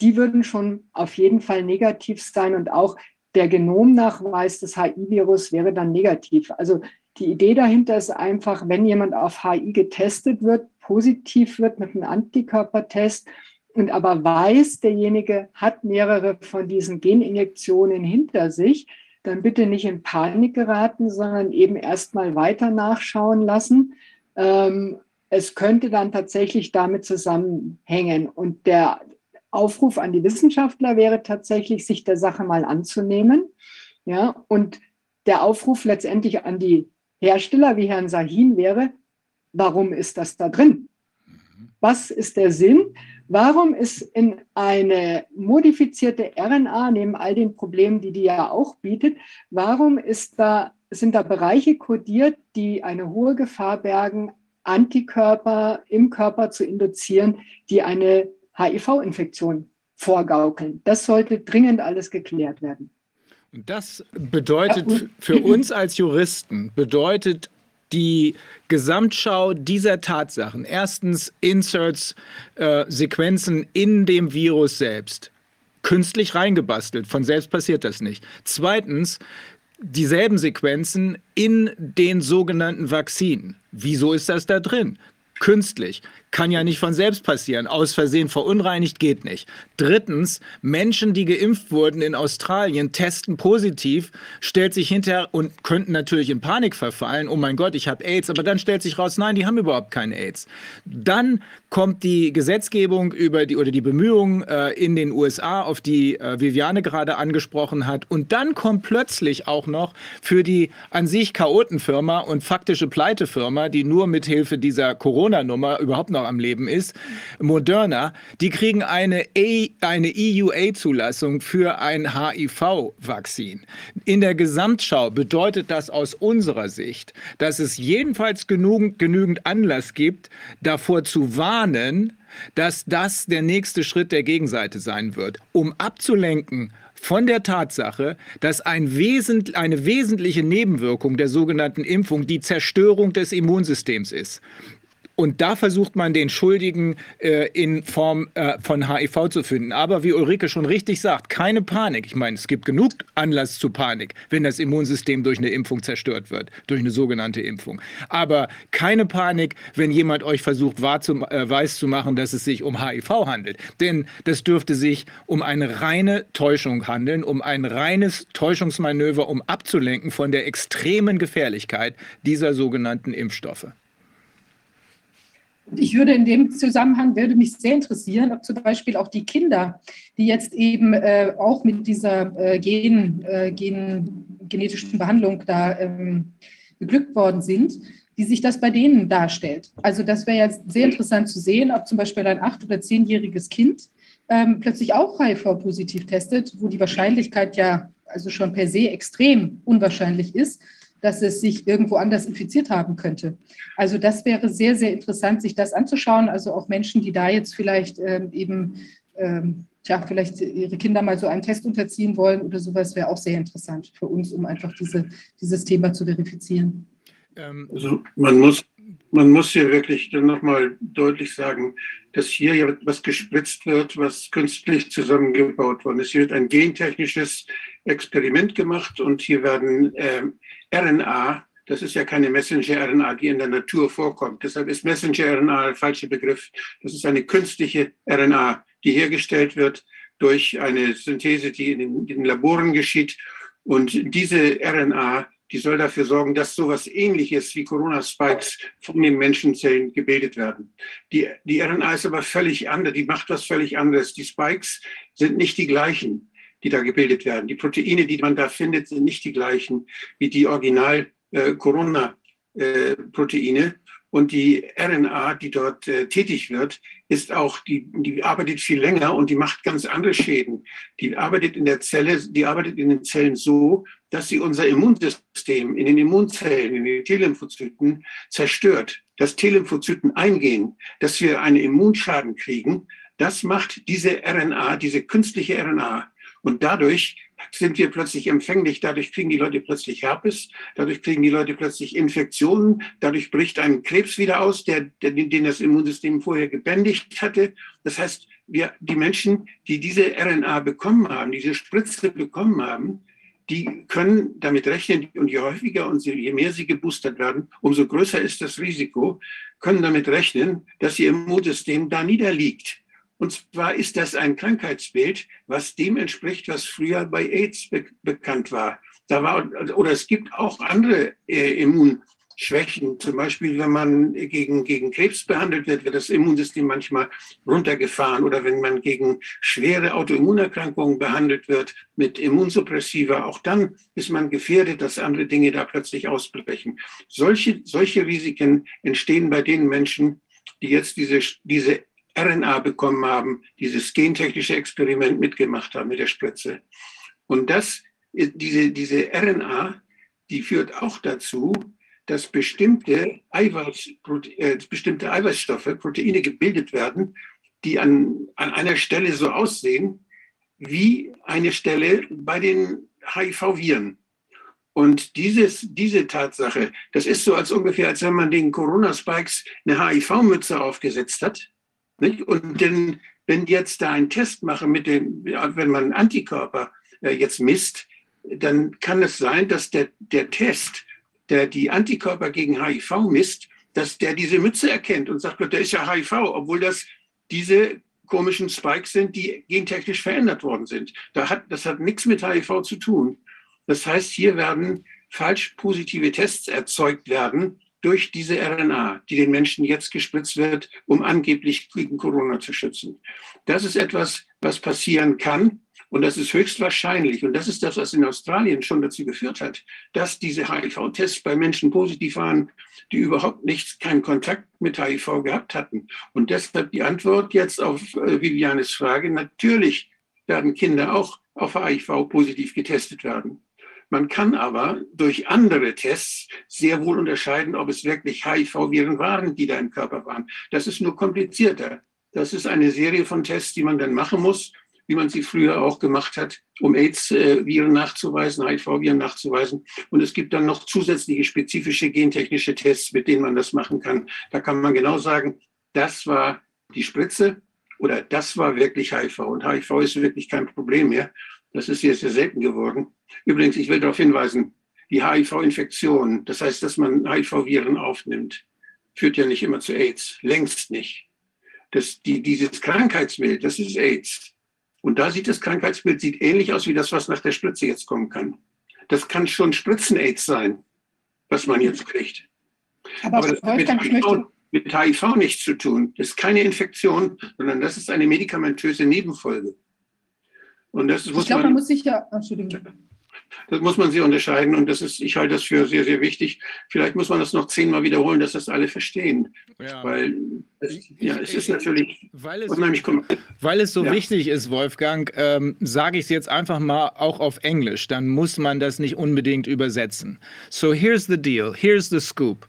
die würden schon auf jeden Fall negativ sein und auch der Genomnachweis des HIV-Virus wäre dann negativ. Also die Idee dahinter ist einfach, wenn jemand auf HIV getestet wird, positiv wird mit einem Antikörpertest, und aber weiß, derjenige hat mehrere von diesen Geninjektionen hinter sich, dann bitte nicht in Panik geraten, sondern eben erstmal weiter nachschauen lassen. Ähm, es könnte dann tatsächlich damit zusammenhängen. Und der Aufruf an die Wissenschaftler wäre tatsächlich, sich der Sache mal anzunehmen. Ja, und der Aufruf letztendlich an die Hersteller wie Herrn Sahin wäre, warum ist das da drin? Was ist der Sinn? Warum ist in eine modifizierte RNA, neben all den Problemen, die die ja auch bietet, warum ist da, sind da Bereiche kodiert, die eine hohe Gefahr bergen, Antikörper im Körper zu induzieren, die eine HIV-Infektion vorgaukeln? Das sollte dringend alles geklärt werden. Und das bedeutet für uns als Juristen, bedeutet die Gesamtschau dieser Tatsachen. Erstens Inserts, äh, Sequenzen in dem Virus selbst. Künstlich reingebastelt. Von selbst passiert das nicht. Zweitens dieselben Sequenzen in den sogenannten Vakzinen. Wieso ist das da drin? Künstlich. Kann ja nicht von selbst passieren. Aus Versehen verunreinigt geht nicht. Drittens, Menschen, die geimpft wurden in Australien, testen positiv, stellt sich hinterher und könnten natürlich in Panik verfallen. Oh mein Gott, ich habe AIDS. Aber dann stellt sich raus, nein, die haben überhaupt keine AIDS. Dann kommt die Gesetzgebung über die oder die Bemühungen äh, in den USA, auf die äh, Viviane gerade angesprochen hat. Und dann kommt plötzlich auch noch für die an sich Chaotenfirma und faktische Pleitefirma, die nur mit Hilfe dieser Corona-Nummer überhaupt noch noch am Leben ist, Moderna, die kriegen eine, eine EUA-Zulassung für ein HIV-Vakzin. In der Gesamtschau bedeutet das aus unserer Sicht, dass es jedenfalls genügend, genügend Anlass gibt, davor zu warnen, dass das der nächste Schritt der Gegenseite sein wird, um abzulenken von der Tatsache, dass ein wesent, eine wesentliche Nebenwirkung der sogenannten Impfung die Zerstörung des Immunsystems ist. Und da versucht man den Schuldigen äh, in Form äh, von HIV zu finden. Aber wie Ulrike schon richtig sagt, keine Panik. Ich meine, es gibt genug Anlass zu Panik, wenn das Immunsystem durch eine Impfung zerstört wird, durch eine sogenannte Impfung. Aber keine Panik, wenn jemand euch versucht, äh, weiß zu machen, dass es sich um HIV handelt. Denn das dürfte sich um eine reine Täuschung handeln, um ein reines Täuschungsmanöver, um abzulenken von der extremen Gefährlichkeit dieser sogenannten Impfstoffe. Ich würde in dem Zusammenhang, würde mich sehr interessieren, ob zum Beispiel auch die Kinder, die jetzt eben äh, auch mit dieser äh, Gen, äh, Gen, genetischen Behandlung da ähm, beglückt worden sind, wie sich das bei denen darstellt. Also das wäre ja sehr interessant zu sehen, ob zum Beispiel ein acht- oder zehnjähriges Kind ähm, plötzlich auch HIV-positiv testet, wo die Wahrscheinlichkeit ja also schon per se extrem unwahrscheinlich ist, dass es sich irgendwo anders infiziert haben könnte. Also das wäre sehr, sehr interessant, sich das anzuschauen. Also auch Menschen, die da jetzt vielleicht ähm, eben, ähm, tja, vielleicht ihre Kinder mal so einen Test unterziehen wollen oder sowas, wäre auch sehr interessant für uns, um einfach diese, dieses Thema zu verifizieren. Ähm, Also man muss, man muss hier wirklich dann nochmal deutlich sagen, dass hier ja etwas gespritzt wird, was künstlich zusammengebaut worden ist. Hier wird ein gentechnisches Experiment gemacht und hier werden ähm, RNA, das ist ja keine Messenger-RNA, die in der Natur vorkommt. Deshalb ist Messenger-RNA der falsche Begriff. Das ist eine künstliche RNA, die hergestellt wird durch eine Synthese, die in den, in den Laboren geschieht. Und diese RNA die soll dafür sorgen, dass sowas ähnliches wie Corona-Spikes von den Menschenzellen gebildet werden. Die, die RNA ist aber völlig anders, die macht was völlig anderes. Die Spikes sind nicht die gleichen, die da gebildet werden. Die Proteine, die man da findet, sind nicht die gleichen wie die Original-Corona-Proteine. Und die RNA, die dort äh, tätig wird, ist auch, die, die arbeitet viel länger und die macht ganz andere Schäden. Die arbeitet in der Zelle, die arbeitet in den Zellen so, dass sie unser Immunsystem in den Immunzellen, in den T-Lymphozyten zerstört. Dass T-Lymphozyten eingehen, dass wir einen Immunschaden kriegen, das macht diese RNA, diese künstliche RNA. Und dadurch sind wir plötzlich empfänglich, dadurch kriegen die Leute plötzlich Herpes, dadurch kriegen die Leute plötzlich Infektionen, dadurch bricht ein Krebs wieder aus, der, der, den das Immunsystem vorher gebändigt hatte. Das heißt, wir, die Menschen, die diese RNA bekommen haben, diese Spritze bekommen haben, die können damit rechnen, und je häufiger und je mehr sie geboostert werden, umso größer ist das Risiko, können damit rechnen, dass ihr Immunsystem da niederliegt. Und zwar ist das ein Krankheitsbild, was dem entspricht, was früher bei AIDS be bekannt war. Da war oder es gibt auch andere äh, Immunschwächen. Zum Beispiel, wenn man gegen, gegen Krebs behandelt wird, wird das Immunsystem manchmal runtergefahren. Oder wenn man gegen schwere Autoimmunerkrankungen behandelt wird mit Immunsuppressiva, auch dann ist man gefährdet, dass andere Dinge da plötzlich ausbrechen. Solche, solche Risiken entstehen bei den Menschen, die jetzt diese, diese RNA bekommen haben, dieses gentechnische Experiment mitgemacht haben mit der Spritze. Und das, diese, diese RNA, die führt auch dazu, dass bestimmte, Eiweiß, äh, bestimmte Eiweißstoffe, Proteine gebildet werden, die an, an einer Stelle so aussehen wie eine Stelle bei den HIV-Viren. Und dieses, diese Tatsache, das ist so als ungefähr, als wenn man den Corona-Spikes eine HIV-Mütze aufgesetzt hat nicht? Und denn, wenn jetzt da ein Test mache mit dem, wenn man Antikörper äh, jetzt misst, dann kann es sein, dass der, der Test, der die Antikörper gegen HIV misst, dass der diese Mütze erkennt und sagt, der ist ja HIV, obwohl das diese komischen Spikes sind, die gentechnisch verändert worden sind. Da hat, das hat nichts mit HIV zu tun. Das heißt, hier werden falsch positive Tests erzeugt werden, durch diese RNA, die den Menschen jetzt gespritzt wird, um angeblich gegen Corona zu schützen. Das ist etwas, was passieren kann. Und das ist höchstwahrscheinlich. Und das ist das, was in Australien schon dazu geführt hat, dass diese HIV-Tests bei Menschen positiv waren, die überhaupt nichts, keinen Kontakt mit HIV gehabt hatten. Und deshalb die Antwort jetzt auf äh, Vivianes Frage. Natürlich werden Kinder auch auf HIV positiv getestet werden. Man kann aber durch andere Tests sehr wohl unterscheiden, ob es wirklich HIV-Viren waren, die da im Körper waren. Das ist nur komplizierter. Das ist eine Serie von Tests, die man dann machen muss, wie man sie früher auch gemacht hat, um AIDS-Viren nachzuweisen, HIV-Viren nachzuweisen. Und es gibt dann noch zusätzliche spezifische gentechnische Tests, mit denen man das machen kann. Da kann man genau sagen, das war die Spritze oder das war wirklich HIV. Und HIV ist wirklich kein Problem mehr. Das ist sehr, sehr selten geworden. Übrigens, ich will darauf hinweisen, die HIV-Infektion, das heißt, dass man HIV-Viren aufnimmt, führt ja nicht immer zu AIDS, längst nicht. Das, die, dieses Krankheitsbild, das ist AIDS. Und da sieht das Krankheitsbild sieht ähnlich aus wie das, was nach der Spritze jetzt kommen kann. Das kann schon Spritzen-AIDS sein, was man jetzt kriegt. Aber, Aber das hat mit HIV, mit HIV nichts zu tun. Das ist keine Infektion, sondern das ist eine medikamentöse Nebenfolge. Und das ich glaube, man, man muss sich ja, Entschuldigung. Das muss man sehr unterscheiden und das ist, ich halte das für sehr, sehr wichtig. Vielleicht muss man das noch zehnmal wiederholen, dass das alle verstehen. Ja. Weil es, ja, es ist natürlich Weil es, unheimlich weil es so Ja. wichtig ist, Wolfgang, ähm, sage ich es jetzt einfach mal auch auf Englisch. Dann muss man das nicht unbedingt übersetzen. So here's the deal. Here's the scoop.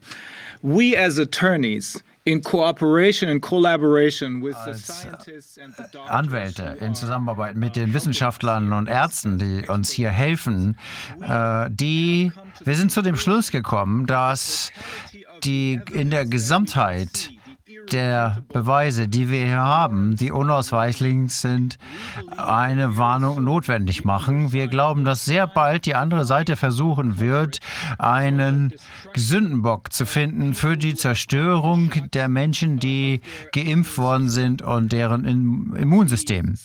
We as attorneys, in cooperation and collaboration with the Als, äh, scientists and the doctors Anwälte in Zusammenarbeit mit den Wissenschaftlern und Ärzten, die uns hier helfen, äh, die, wir sind zu dem Schluss gekommen, dass die in der Gesamtheit der Beweise, die wir hier haben, die unausweichlich sind, eine Warnung notwendig machen. Wir glauben, dass sehr bald die andere Seite versuchen wird, einen Sündenbock zu finden für die Zerstörung der Menschen, die geimpft worden sind und deren Im- Immunsystem.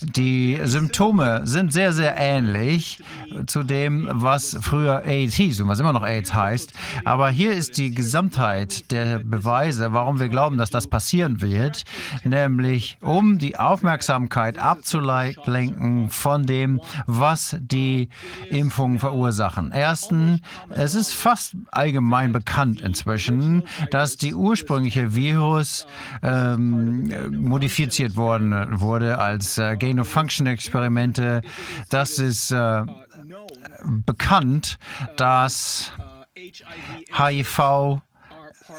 Die Symptome sind sehr, sehr ähnlich zu dem, was früher AIDS hieß und was immer noch AIDS heißt. Aber hier ist die Gesamtheit der Beweise, warum wir glauben, dass das passieren wird, nämlich um die Aufmerksamkeit abzulenken von dem, was die Impfungen verursachen. Erstens, es ist fast allgemein bekannt inzwischen, dass die ursprüngliche Virus ähm, modifiziert worden wurde als äh, Gain-of-Function-Experimente. Das ist äh, bekannt, dass HIV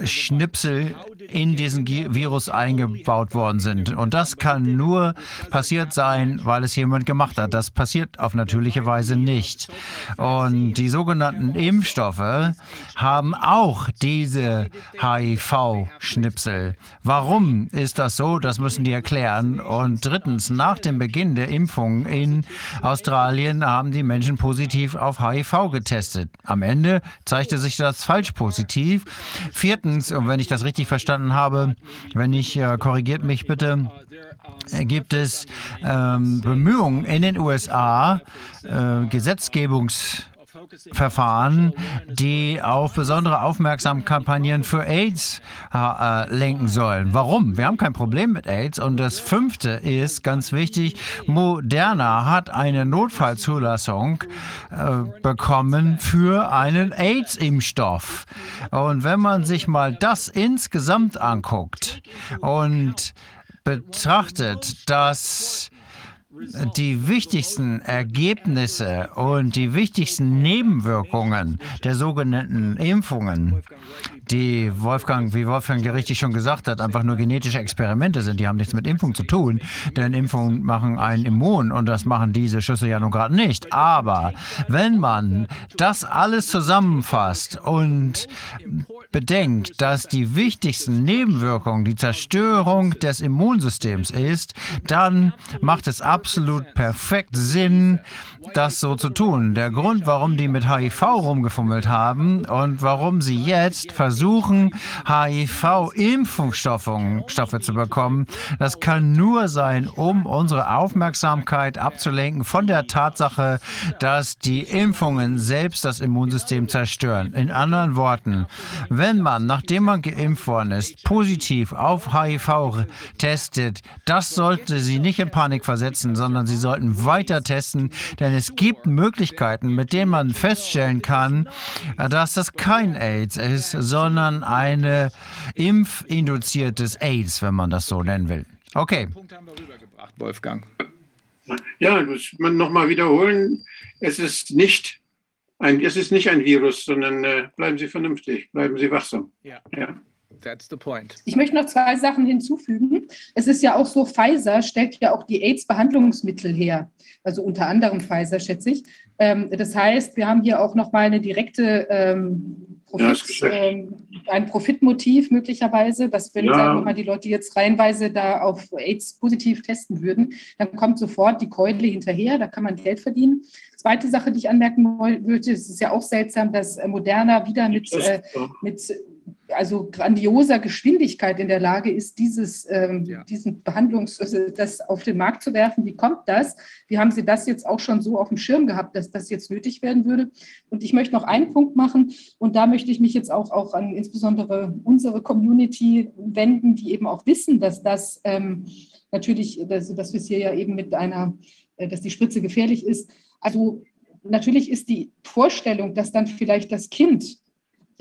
Schnipsel in diesen Virus eingebaut worden sind. Und das kann nur passiert sein, weil es jemand gemacht hat. Das passiert auf natürliche Weise nicht. Und die sogenannten Impfstoffe haben auch diese HIV-Schnipsel. Warum ist das so? Das müssen die erklären. Und drittens, nach dem Beginn der Impfung in Australien haben die Menschen positiv auf HIV getestet. Am Ende zeigte sich das falsch positiv. Viertens, und wenn ich das richtig verstanden habe, wenn nicht, äh, korrigiert mich bitte, gibt es ähm, Bemühungen in den USA, äh, Gesetzgebungs Verfahren, die auf besondere Aufmerksamkeitskampagnen für AIDS äh, lenken sollen. Warum? Wir haben kein Problem mit AIDS. Und das fünfte ist ganz wichtig, Moderna hat eine Notfallzulassung äh, bekommen für einen AIDS-Impfstoff. Und wenn man sich mal das insgesamt anguckt und betrachtet, dass die wichtigsten Ergebnisse und die wichtigsten Nebenwirkungen der sogenannten Impfungen, die Wolfgang, wie Wolfgang ja richtig schon gesagt hat, einfach nur genetische Experimente sind. Die haben nichts mit Impfung zu tun, denn Impfungen machen einen immun und das machen diese Schüsse ja nun gerade nicht. Aber wenn man das alles zusammenfasst und bedenkt, dass die wichtigsten Nebenwirkungen die Zerstörung des Immunsystems ist, dann macht es absolut perfekt Sinn, das so zu tun. Der Grund, warum die mit HIV rumgefummelt haben und warum sie jetzt versuchen, HIV-Impfungsstoffe Stoffe zu bekommen, das kann nur sein, um unsere Aufmerksamkeit abzulenken von der Tatsache, dass die Impfungen selbst das Immunsystem zerstören. In anderen Worten, wenn man, nachdem man geimpft worden ist, positiv auf HIV testet, das sollte Sie nicht in Panik versetzen, sondern Sie sollten weiter testen, denn es gibt Möglichkeiten, mit denen man feststellen kann, dass das kein AIDS ist, sondern eine impfinduziertes AIDS, wenn man das so nennen will. Okay. Punkt haben wir rübergebracht, Wolfgang. Ja, das man nochmal wiederholen. Es ist nicht ein, es ist nicht ein Virus, sondern äh, bleiben Sie vernünftig, bleiben Sie wachsam. Ja. Ja. That's the point. Ich möchte noch zwei Sachen hinzufügen. Es ist ja auch so, Pfizer stellt ja auch die AIDS-Behandlungsmittel her. Also unter anderem Pfizer, schätze ich. Ähm, das heißt, wir haben hier auch nochmal eine direkte ähm, Ja, Profit, Geschäft. ähm, ein Profitmotiv möglicherweise, dass wenn Ja. sagen wir mal, die Leute jetzt reihenweise da auf AIDS positiv testen würden, dann kommt sofort die Keule hinterher, da kann man Geld verdienen. Zweite Sache, die ich anmerken woll- würde, es ist ja auch seltsam, dass äh, Moderna wieder mit, äh, mit also grandioser Geschwindigkeit in der Lage ist, dieses, ähm, Ja. diesen Behandlungs, also das auf den Markt zu werfen. Wie kommt das? Wie haben Sie das jetzt auch schon so auf dem Schirm gehabt, dass das jetzt nötig werden würde? Und ich möchte noch einen Punkt machen und da möchte ich mich jetzt auch, auch an insbesondere unsere Community wenden, die eben auch wissen, dass das ähm, natürlich, dass, dass wir es hier ja eben mit einer, äh, dass die Spritze gefährlich ist. Also natürlich ist die Vorstellung, dass dann vielleicht das Kind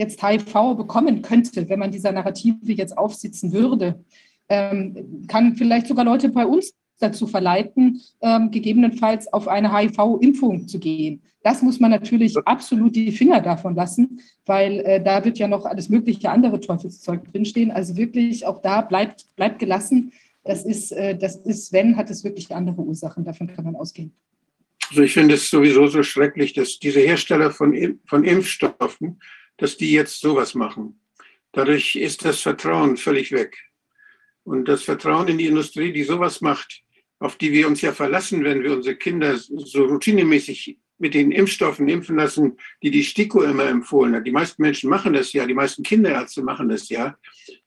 jetzt HIV bekommen könnte, wenn man dieser Narrative jetzt aufsitzen würde, ähm, kann vielleicht sogar Leute bei uns dazu verleiten, ähm, gegebenenfalls auf eine HIV-Impfung zu gehen. Das muss man natürlich absolut die Finger davon lassen, weil äh, da wird ja noch alles mögliche andere Teufelszeug drinstehen. Also wirklich auch da bleibt, bleibt gelassen. Das ist, äh, das ist, wenn, hat es wirklich andere Ursachen. Davon kann man ausgehen. Also ich finde es sowieso so schrecklich, dass diese Hersteller von, von Impfstoffen, dass die jetzt sowas machen. Dadurch ist das Vertrauen völlig weg. Und das Vertrauen in die Industrie, die sowas macht, auf die wir uns ja verlassen, wenn wir unsere Kinder so routinemäßig mit den Impfstoffen impfen lassen, die die STIKO immer empfohlen hat. Die meisten Menschen machen das ja, die meisten Kinderärzte machen das ja.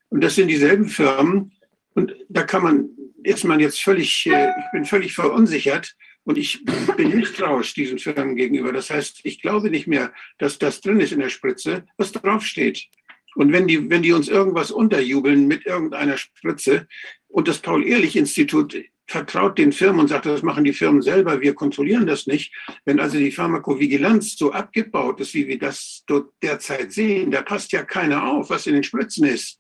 Und das sind dieselben Firmen. Und da kann man, ist man jetzt völlig, äh, ich bin völlig verunsichert und ich bin misstrauisch diesen Firmen gegenüber. Das heißt, ich glaube nicht mehr, dass das drin ist in der Spritze, was draufsteht. Und wenn die, wenn die uns irgendwas unterjubeln mit irgendeiner Spritze und das Paul-Ehrlich-Institut vertraut den Firmen und sagt, das machen die Firmen selber, wir kontrollieren das nicht. Wenn also die Pharmakovigilanz so abgebaut ist, wie wir das dort derzeit sehen, da passt ja keiner auf, was in den Spritzen ist.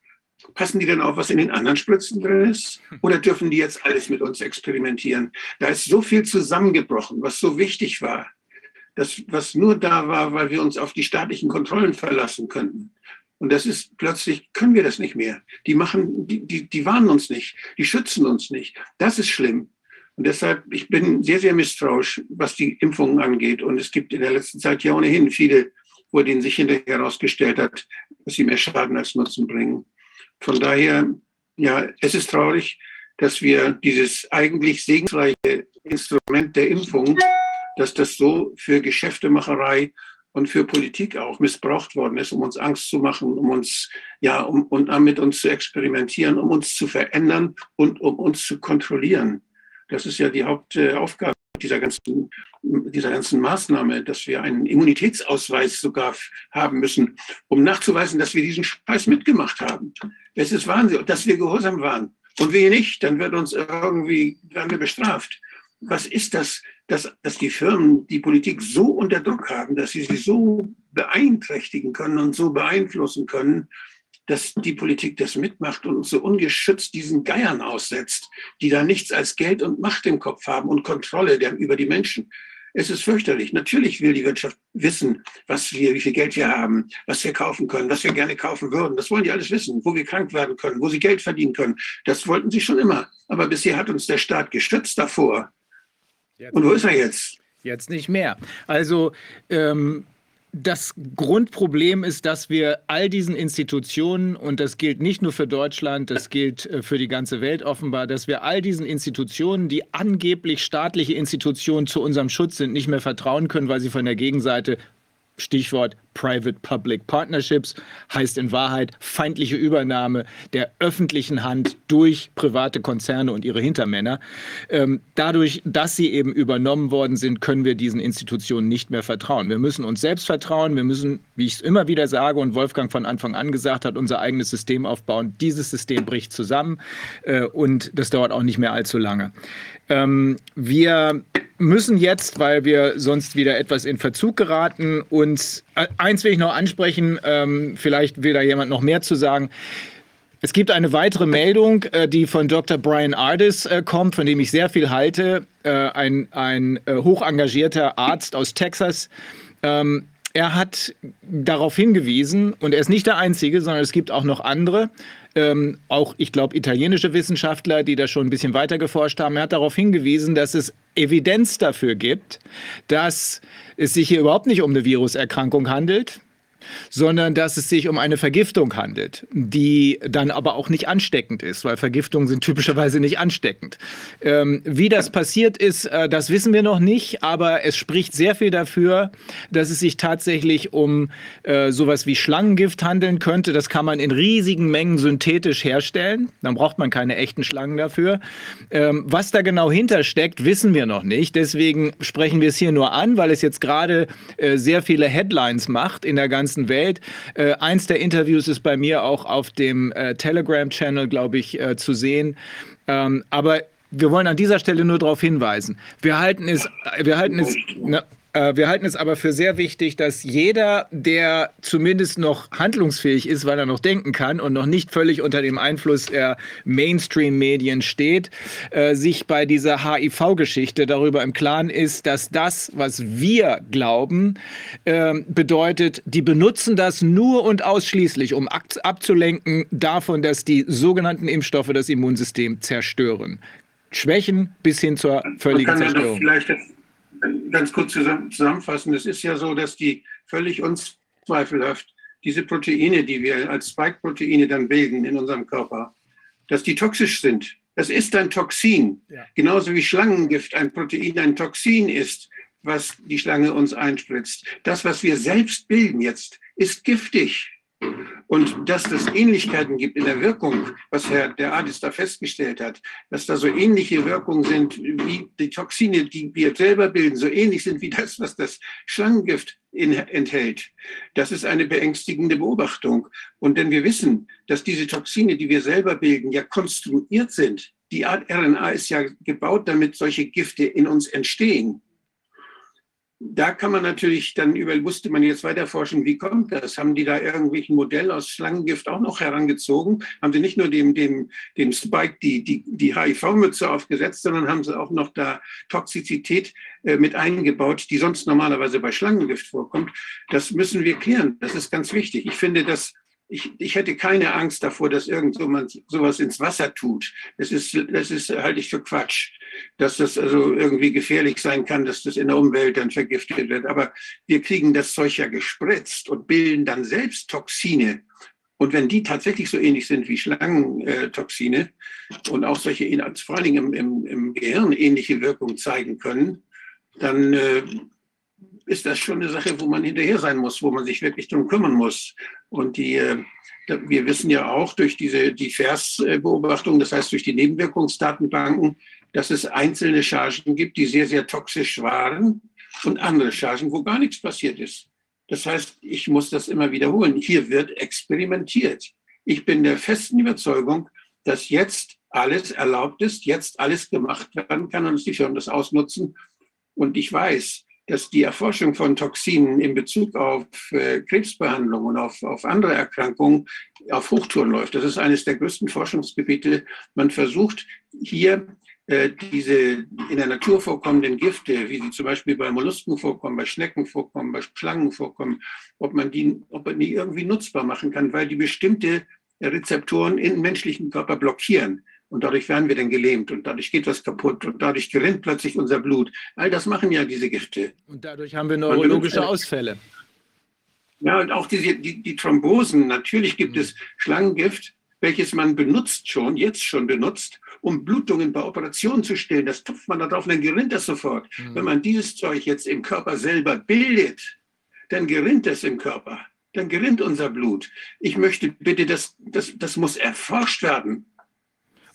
Passen die denn auf, was in den anderen Spritzen drin ist? Oder dürfen die jetzt alles mit uns experimentieren? Da ist so viel zusammengebrochen, was so wichtig war. Das, was nur da war, weil wir uns auf die staatlichen Kontrollen verlassen könnten. Und das ist plötzlich, können wir das nicht mehr. Die machen, die, die, die warnen uns nicht, die schützen uns nicht. Das ist schlimm. Und deshalb, ich bin sehr, sehr misstrauisch, was die Impfungen angeht. Und es gibt in der letzten Zeit ja ohnehin viele, wo denen sich hinterher herausgestellt hat, dass sie mehr Schaden als Nutzen bringen. Von daher, ja, es ist traurig, dass wir dieses eigentlich segensreiche Instrument der Impfung, dass das so für Geschäftemacherei und für Politik auch missbraucht worden ist, um uns Angst zu machen, um uns, ja, um, und mit uns zu experimentieren, um uns zu verändern und um uns zu kontrollieren. Das ist ja die Hauptaufgabe dieser ganzen, dieser ganzen Maßnahme, dass wir einen Immunitätsausweis sogar haben müssen, um nachzuweisen, dass wir diesen Scheiß mitgemacht haben. Es ist Wahnsinn, dass wir gehorsam waren. Und wir nicht, dann wird uns irgendwie, werden wir bestraft. Was ist das? dass, dass die Firmen die Politik so unter Druck haben, dass sie sie so beeinträchtigen können und so beeinflussen können, dass die Politik das mitmacht und so ungeschützt diesen Geiern aussetzt, die da nichts als Geld und Macht im Kopf haben und Kontrolle der, über die Menschen. Es ist fürchterlich. Natürlich will die Wirtschaft wissen, was wir, wie viel Geld wir haben, was wir kaufen können, was wir gerne kaufen würden. Das wollen die alles wissen, wo wir krank werden können, wo sie Geld verdienen können. Das wollten sie schon immer. Aber bisher hat uns der Staat geschützt davor, und wo ist er jetzt? Jetzt nicht mehr. Also ähm, das Grundproblem ist, dass wir all diesen Institutionen, und das gilt nicht nur für Deutschland, das gilt äh, für die ganze Welt offenbar, dass wir all diesen Institutionen, die angeblich staatliche Institutionen zu unserem Schutz sind, nicht mehr vertrauen können, weil sie von der Gegenseite Stichwort Private-Public Partnerships heißt in Wahrheit feindliche Übernahme der öffentlichen Hand durch private Konzerne und ihre Hintermänner. Ähm, dadurch, dass sie eben übernommen worden sind, können wir diesen Institutionen nicht mehr vertrauen. Wir müssen uns selbst vertrauen. Wir müssen, wie ich es immer wieder sage und Wolfgang von Anfang an gesagt hat, unser eigenes System aufbauen. Dieses System bricht zusammen äh, und das dauert auch nicht mehr allzu lange. Ähm, wir müssen jetzt, weil wir sonst wieder etwas in Verzug geraten, uns äh, eins will ich noch ansprechen, ähm, vielleicht will da jemand noch mehr zu sagen. Es gibt eine weitere Meldung, äh, die von Dr. Brian Ardis äh, kommt, von dem ich sehr viel halte, äh, ein, ein hoch engagierter Arzt aus Texas. Ähm, er hat darauf hingewiesen, und er ist nicht der Einzige, sondern es gibt auch noch andere, ähm, auch, ich glaube, italienische Wissenschaftler, die da schon ein bisschen weiter geforscht haben. Er hat darauf hingewiesen, dass es Evidenz dafür gibt, dass es sich hier überhaupt nicht um eine Viruserkrankung handelt, sondern dass es sich um eine Vergiftung handelt, die dann aber auch nicht ansteckend ist, weil Vergiftungen sind typischerweise nicht ansteckend. Ähm, wie das passiert ist, äh, das wissen wir noch nicht, aber es spricht sehr viel dafür, dass es sich tatsächlich um äh, sowas wie Schlangengift handeln könnte. Das kann man in riesigen Mengen synthetisch herstellen. Dann braucht man keine echten Schlangen dafür. Ähm, was da genau hintersteckt, wissen wir noch nicht. Deswegen sprechen wir es hier nur an, weil es jetzt gerade äh, sehr viele Headlines macht in der ganzen ganzen Welt. Äh, eins der Interviews ist bei mir auch auf dem äh, Telegram-Channel, glaube ich, äh, zu sehen. Ähm, aber wir wollen an dieser Stelle nur darauf hinweisen. Wir halten es, wir halten es, na, Äh, wir halten es aber für sehr wichtig, dass jeder, der zumindest noch handlungsfähig ist, weil er noch denken kann und noch nicht völlig unter dem Einfluss der Mainstream-Medien steht, äh, sich bei dieser HIV-Geschichte darüber im Klaren ist, dass das, was wir glauben, äh, bedeutet, die benutzen das nur und ausschließlich, um abzulenken davon, dass die sogenannten Impfstoffe das Immunsystem zerstören. Schwächen bis hin zur völligen Zerstörung. Ganz kurz zusammenfassen. Es ist ja so, dass die völlig unzweifelhaft diese Proteine, die wir als Spike-Proteine dann bilden in unserem Körper, dass die toxisch sind. Das ist ein Toxin. Ja. Genauso wie Schlangengift ein Protein, ein Toxin ist, was die Schlange uns einspritzt. Das, was wir selbst bilden jetzt, ist giftig. Und dass es Ähnlichkeiten gibt in der Wirkung, was Herr der Adis da festgestellt hat, dass da so ähnliche Wirkungen sind wie die Toxine, die wir selber bilden, so ähnlich sind wie das, was das Schlangengift in, enthält. Das ist eine beängstigende Beobachtung. Und denn wir wissen, dass diese Toxine, die wir selber bilden, ja konstruiert sind. Die Art RNA ist ja gebaut, damit solche Gifte in uns entstehen da kann man natürlich dann über, musste man jetzt weiter forschen, wie kommt das? Haben die da irgendwelchen Modell aus Schlangengift auch noch herangezogen? Haben sie nicht nur dem, dem, dem Spike die, die, die HIV-Mütze aufgesetzt, sondern haben sie auch noch da Toxizität äh, mit eingebaut, die sonst normalerweise bei Schlangengift vorkommt? Das müssen wir klären. Das ist ganz wichtig. Ich finde, dass ich, ich hätte keine Angst davor, dass irgend so man sowas ins Wasser tut. Das ist, das ist, halte ich für Quatsch. Dass das also irgendwie gefährlich sein kann, dass das in der Umwelt dann vergiftet wird. Aber wir kriegen das Zeug ja gespritzt und bilden dann selbst Toxine. Und wenn die tatsächlich so ähnlich sind wie Schlangentoxine und auch solche, vor allen Dingen im, im, im Gehirn ähnliche Wirkung zeigen können, dann äh, ist das schon eine Sache, wo man hinterher sein muss, wo man sich wirklich drum kümmern muss. Und die, äh, wir wissen ja auch durch diese Divers-Beobachtung, das heißt durch die Nebenwirkungsdatenbanken, dass es einzelne Chargen gibt, die sehr, sehr toxisch waren und andere Chargen, wo gar nichts passiert ist. Das heißt, ich muss das immer wiederholen. Hier wird experimentiert. Ich bin der festen Überzeugung, dass jetzt alles erlaubt ist, jetzt alles gemacht werden kann und die Firmen das ausnutzen. Und ich weiß, dass die Erforschung von Toxinen in Bezug auf äh, Krebsbehandlung und auf, auf andere Erkrankungen auf Hochtouren läuft. Das ist eines der größten Forschungsgebiete. Man versucht hier äh, diese in der Natur vorkommenden Gifte, wie sie zum Beispiel bei Mollusken vorkommen, bei Schnecken vorkommen, bei Schlangen vorkommen, ob man die, ob man die irgendwie nutzbar machen kann, weil die bestimmte Rezeptoren im menschlichen Körper blockieren und dadurch werden wir dann gelähmt und dadurch geht was kaputt und dadurch gerinnt plötzlich unser Blut. All das machen ja diese Gifte. Und dadurch haben wir neurologische Ausfälle. Ja, und auch diese, die, die Thrombosen. Natürlich gibt mhm. es Schlangengift, welches man benutzt schon, jetzt schon benutzt, um Blutungen bei Operationen zu stellen. Das tupft man da drauf und dann gerinnt das sofort. Mhm. Wenn man dieses Zeug jetzt im Körper selber bildet, dann gerinnt es im Körper. Dann gerinnt unser Blut. Ich möchte bitte, das, das, das muss erforscht werden.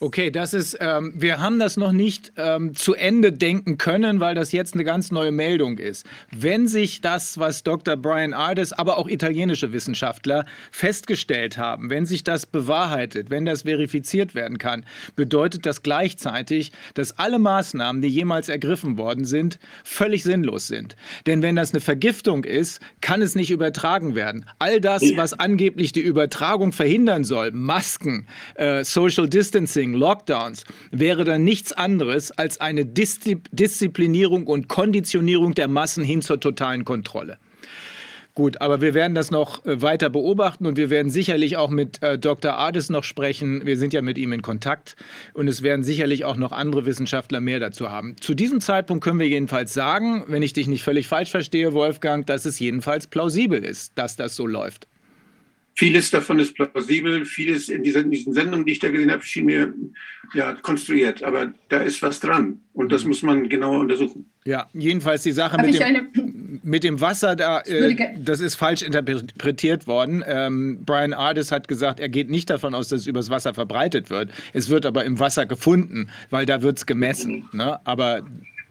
Okay, das ist, ähm, wir haben das noch nicht ähm, zu Ende denken können, weil das jetzt eine ganz neue Meldung ist. Wenn sich das, was Dr. Brian Ardis, aber auch italienische Wissenschaftler festgestellt haben, wenn sich das bewahrheitet, wenn das verifiziert werden kann, bedeutet das gleichzeitig, dass alle Maßnahmen, die jemals ergriffen worden sind, völlig sinnlos sind. Denn wenn das eine Vergiftung ist, kann es nicht übertragen werden. All das, was angeblich die Übertragung verhindern soll, Masken, äh, Social Distancing, Training, Lockdowns, wäre dann nichts anderes als eine Disziplinierung und Konditionierung der Massen hin zur totalen Kontrolle. Gut, aber wir werden das noch äh, weiter beobachten und wir werden sicherlich auch mit äh, Dr. Ades noch sprechen. Wir sind ja mit ihm in Kontakt und es werden sicherlich auch noch andere Wissenschaftler mehr dazu haben. Zu diesem Zeitpunkt können wir jedenfalls sagen, wenn ich dich nicht völlig falsch verstehe, Wolfgang, dass es jedenfalls plausibel ist, dass das so läuft. Vieles davon ist plausibel, vieles in diesen, in diesen Sendungen, die ich da gesehen habe, schien mir ja, konstruiert. Aber da ist was dran und das mhm. muss man genauer untersuchen. Ja, jedenfalls die Sache mit dem, mit dem, Wasser, da, äh, das ist falsch interpretiert worden. Ähm, Brian Ardis hat gesagt, er geht nicht davon aus, dass es übers Wasser verbreitet wird. Es wird aber im Wasser gefunden, weil da wird es gemessen. Ne? Aber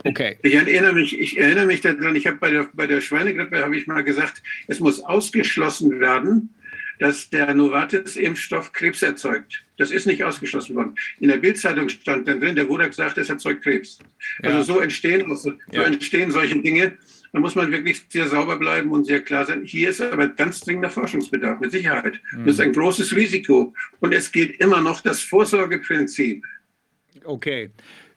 Okay. Ich erinnere mich, ich erinnere mich daran, ich habe bei der, bei der Schweinegrippe habe ich mal gesagt, es muss ausgeschlossen werden, dass der Novartis-Impfstoff Krebs erzeugt. Das ist nicht ausgeschlossen worden. In der Bildzeitung stand dann drin, der Wodak sagt, es erzeugt Krebs. Also Ja. so entstehen, so Ja. entstehen solche Dinge. Da muss man wirklich sehr sauber bleiben und sehr klar sein. Hier ist aber ganz dringender Forschungsbedarf, mit Sicherheit. Das ist ein großes Risiko. Und es gilt immer noch das Vorsorgeprinzip. Okay.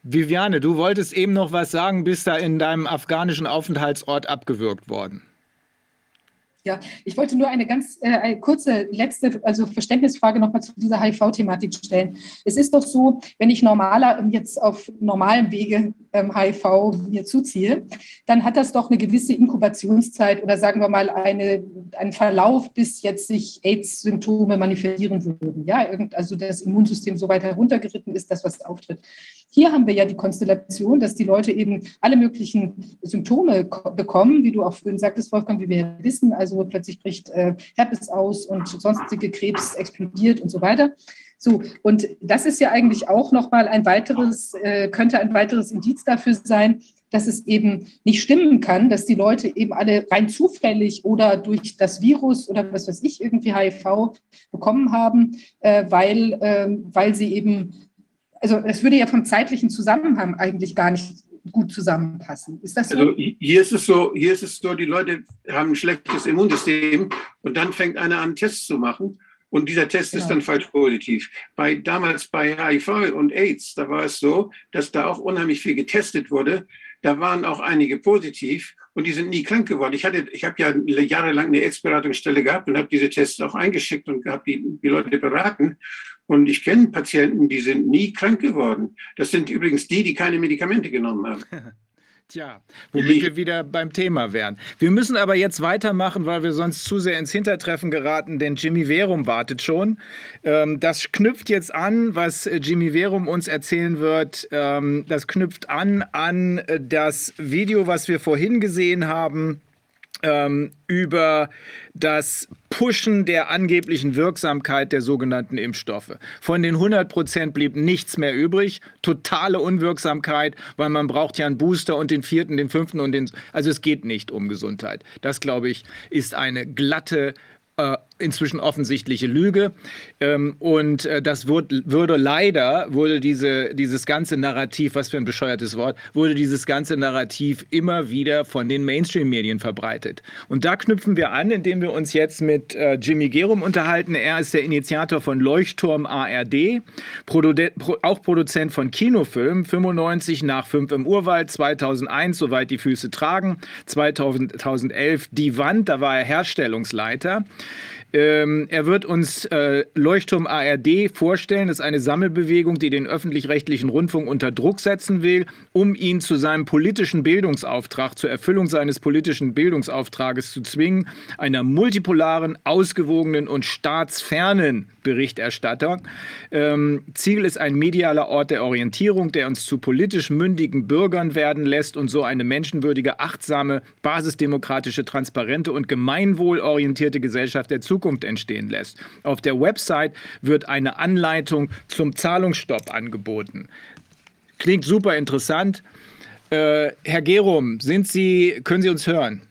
Viviane, du wolltest eben noch was sagen, bist da in deinem afghanischen Aufenthaltsort abgewürgt worden. Ja, ich wollte nur eine ganz äh, eine kurze letzte, also Verständnisfrage nochmal zu dieser HIV-Thematik stellen. Es ist doch so, wenn ich normaler ähm, jetzt auf normalem Wege HIV mir zuziehe, dann hat das doch eine gewisse Inkubationszeit oder sagen wir mal eine, einen Verlauf, bis jetzt sich AIDS-Symptome manifestieren würden. Ja, also das Immunsystem so weit heruntergeritten ist, dass was auftritt. Hier haben wir ja die Konstellation, dass die Leute eben alle möglichen Symptome ko- bekommen, wie du auch vorhin sagtest, Wolfgang, wie wir wissen. Also plötzlich bricht äh, Herpes aus und sonstige Krebs explodiert und so weiter. So, und das ist ja eigentlich auch nochmal ein weiteres, äh, könnte ein weiteres Indiz dafür sein, dass es eben nicht stimmen kann, dass die Leute eben alle rein zufällig oder durch das Virus oder was weiß ich irgendwie HIV bekommen haben, äh, weil, ähm, weil sie eben also es würde ja vom zeitlichen Zusammenhang eigentlich gar nicht gut zusammenpassen. Ist das so? Also hier ist es so, hier ist es so, die Leute haben ein schlechtes Immunsystem und dann fängt einer an, Tests zu machen. Und dieser Test ist Genau. dann falsch positiv. Bei, damals bei HIV und AIDS, da war es so, dass da auch unheimlich viel getestet wurde. Da waren auch einige positiv und die sind nie krank geworden. Ich hatte, ich habe ja jahrelang eine AIDS-Beratungsstelle gehabt und habe diese Tests auch eingeschickt und habe die, die Leute beraten. Und ich kenne Patienten, die sind nie krank geworden. Das sind übrigens die, die keine Medikamente genommen haben. Tja, womit wir wieder beim Thema wären. Wir müssen aber jetzt weitermachen, weil wir sonst zu sehr ins Hintertreffen geraten, denn Jimmy Verum wartet schon. Ähm, das knüpft jetzt an, was äh, Jimmy Verum uns erzählen wird. Ähm, das knüpft an an äh, das Video, was wir vorhin gesehen haben ähm, über das Pushen der angeblichen Wirksamkeit der sogenannten Impfstoffe. Von den 100 Prozent blieb nichts mehr übrig. Totale Unwirksamkeit, weil man braucht ja einen Booster und den vierten, den fünften und den... Also es geht nicht um Gesundheit. Das, glaube ich, ist eine glatte äh, inzwischen offensichtliche Lüge. Ähm, und äh, das würd, würde leider, wurde diese, dieses ganze Narrativ, was für ein bescheuertes Wort, wurde dieses ganze Narrativ immer wieder von den Mainstream-Medien verbreitet. Und da knüpfen wir an, indem wir uns jetzt mit äh, Jimmy Gerum unterhalten. Er ist der Initiator von Leuchtturm ARD, auch Produzent von Kinofilmen, 95 nach 5 im Urwald, 2001 Soweit die Füße tragen, 2011 Die Wand, da war er Herstellungsleiter. Ähm, er wird uns äh, Leuchtturm ARD vorstellen. Das ist eine Sammelbewegung, die den öffentlich-rechtlichen Rundfunk unter Druck setzen will, um ihn zu seinem politischen Bildungsauftrag, zur Erfüllung seines politischen Bildungsauftrages zu zwingen, einer multipolaren, ausgewogenen und staatsfernen Berichterstattung. Ähm, Ziel ist ein medialer Ort der Orientierung, der uns zu politisch mündigen Bürgern werden lässt und so eine menschenwürdige, achtsame, basisdemokratische, transparente und gemeinwohlorientierte Gesellschaft der Zukunft entstehen lässt. Auf der Website wird eine Anleitung zum Zahlungsstopp angeboten. Klingt super interessant. Äh, Herr Gerum, sind Sie, können Sie uns hören?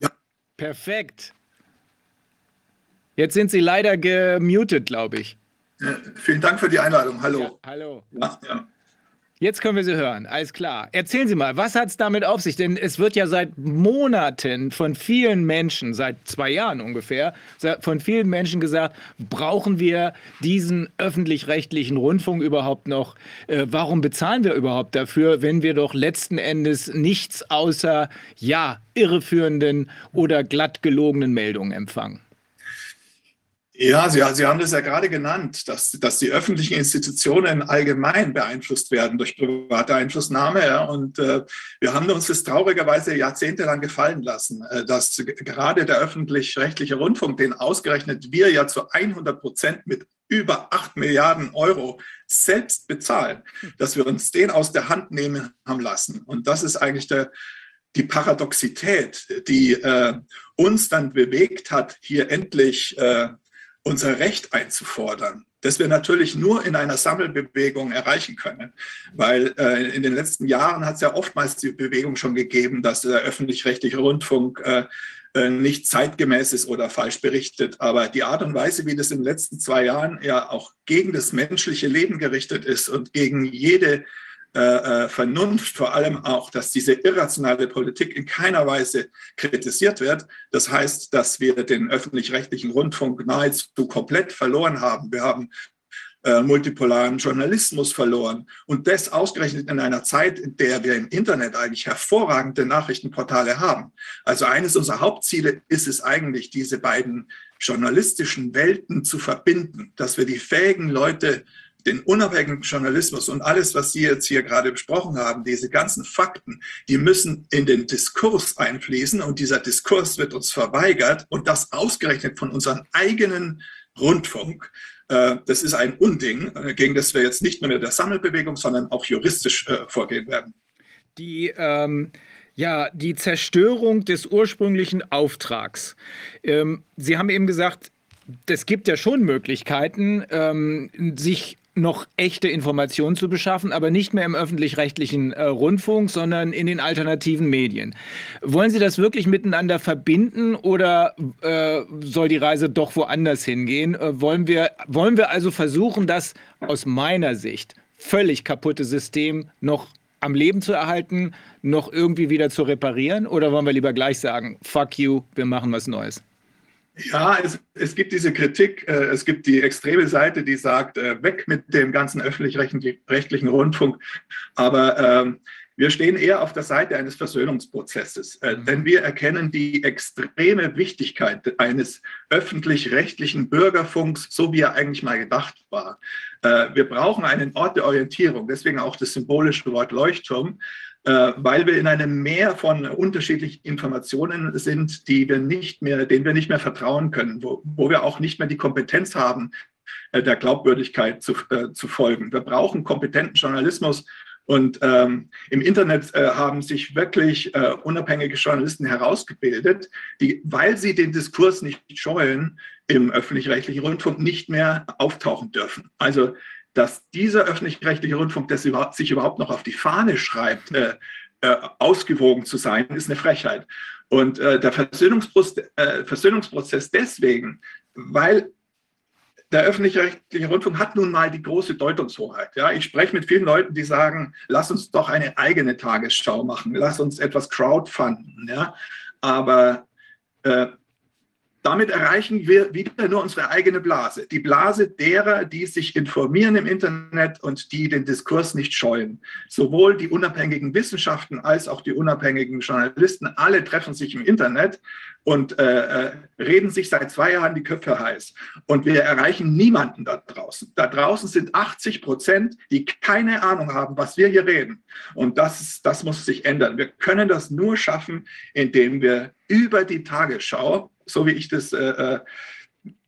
Ja. Perfekt. Jetzt sind Sie leider gemutet, glaube ich. Äh, vielen Dank für die Einladung. Hallo. Ja, hallo. Ja, ja. Jetzt können wir Sie hören. Alles klar. Erzählen Sie mal, was hat es damit auf sich? Denn es wird ja seit Monaten von vielen Menschen, seit zwei Jahren ungefähr, von vielen Menschen gesagt, brauchen wir diesen öffentlich-rechtlichen Rundfunk überhaupt noch? Äh, warum bezahlen wir überhaupt dafür, wenn wir doch letzten Endes nichts außer, ja, irreführenden oder glatt gelogenen Meldungen empfangen? Ja, Sie, Sie haben das ja gerade genannt, dass, dass die öffentlichen Institutionen allgemein beeinflusst werden durch private Einflussnahme. Ja, und äh, wir haben uns das traurigerweise jahrzehntelang gefallen lassen, äh, dass gerade der öffentlich-rechtliche Rundfunk, den ausgerechnet wir ja zu 100 Prozent mit über 8 Milliarden Euro selbst bezahlen, dass wir uns den aus der Hand nehmen haben lassen. Und das ist eigentlich der, die Paradoxität, die äh, uns dann bewegt hat, hier endlich äh, unser Recht einzufordern, das wir natürlich nur in einer Sammelbewegung erreichen können. Weil äh, in den letzten Jahren hat es ja oftmals die Bewegung schon gegeben, dass der öffentlich-rechtliche Rundfunk äh, äh, nicht zeitgemäß ist oder falsch berichtet. Aber die Art und Weise, wie das in den letzten zwei Jahren ja auch gegen das menschliche Leben gerichtet ist und gegen jede äh, äh, Vernunft, vor allem auch, dass diese irrationale Politik in keiner Weise kritisiert wird. Das heißt, dass wir den öffentlich-rechtlichen Rundfunk nahezu komplett verloren haben. Wir haben äh, multipolaren Journalismus verloren. Und das ausgerechnet in einer Zeit, in der wir im Internet eigentlich hervorragende Nachrichtenportale haben. Also eines unserer Hauptziele ist es eigentlich, diese beiden journalistischen Welten zu verbinden, dass wir die fähigen Leute den unabhängigen Journalismus und alles, was Sie jetzt hier gerade besprochen haben, diese ganzen Fakten, die müssen in den Diskurs einfließen und dieser Diskurs wird uns verweigert und das ausgerechnet von unserem eigenen Rundfunk. Äh, das ist ein Unding, äh, gegen das wir jetzt nicht nur mit der Sammelbewegung, sondern auch juristisch äh, vorgehen werden. Die ähm ja, die Zerstörung des ursprünglichen Auftrags. Ähm, Sie haben eben gesagt, es gibt ja schon Möglichkeiten, ähm, sich noch echte Informationen zu beschaffen, aber nicht mehr im öffentlich-rechtlichen äh, Rundfunk, sondern in den alternativen Medien. Wollen Sie das wirklich miteinander verbinden oder äh, soll die Reise doch woanders hingehen? Äh, wollen, wir, wollen wir also versuchen, das aus meiner Sicht völlig kaputte System noch am Leben zu erhalten, noch irgendwie wieder zu reparieren? Oder wollen wir lieber gleich sagen, fuck you, wir machen was Neues? Ja, es, es gibt diese Kritik. Äh, es gibt die extreme Seite, die sagt, äh, weg mit dem ganzen öffentlich-rechtlichen Rundfunk. Aber ähm, wir stehen eher auf der Seite eines Versöhnungsprozesses, äh, mhm. denn wir erkennen die extreme Wichtigkeit eines öffentlich-rechtlichen Bürgerfunks, so wie er eigentlich mal gedacht war. Äh, wir brauchen einen Ort der Orientierung, deswegen auch das symbolische Wort Leuchtturm, weil wir in einem Meer von unterschiedlichen Informationen sind, die wir nicht mehr, denen wir nicht mehr vertrauen können, wo, wo wir auch nicht mehr die Kompetenz haben, äh, der Glaubwürdigkeit zu, äh, zu folgen. Wir brauchen kompetenten Journalismus. Und ähm, im Internet äh, haben sich wirklich äh, unabhängige Journalisten herausgebildet, die, weil sie den Diskurs nicht scheuen, im öffentlich-rechtlichen Rundfunk nicht mehr auftauchen dürfen. Also dass dieser öffentlich-rechtliche Rundfunk überhaupt, sich überhaupt noch auf die Fahne schreibt, äh, äh, ausgewogen zu sein, ist eine Frechheit. Und äh, der Versöhnungsprozess, äh, Versöhnungsprozess deswegen, weil der öffentlich-rechtliche Rundfunk hat nun mal die große Deutungshoheit. Ja, ich spreche mit vielen Leuten, die sagen, lass uns doch eine eigene Tagesschau machen, lass uns etwas crowdfunden. Ja, aber äh, damit erreichen wir wieder nur unsere eigene Blase. Die Blase derer, die sich informieren im Internet und die den Diskurs nicht scheuen. Sowohl die unabhängigen Wissenschaften als auch die unabhängigen Journalisten, alle treffen sich im Internet und äh, äh reden sich seit zwei Jahren die Köpfe heiß. Und wir erreichen niemanden da draußen. Da draußen sind 80 Prozent, die keine Ahnung haben, was wir hier reden. Und das, das muss sich ändern. Wir können das nur schaffen, indem wir über die Tagesschau so wie ich das äh, äh,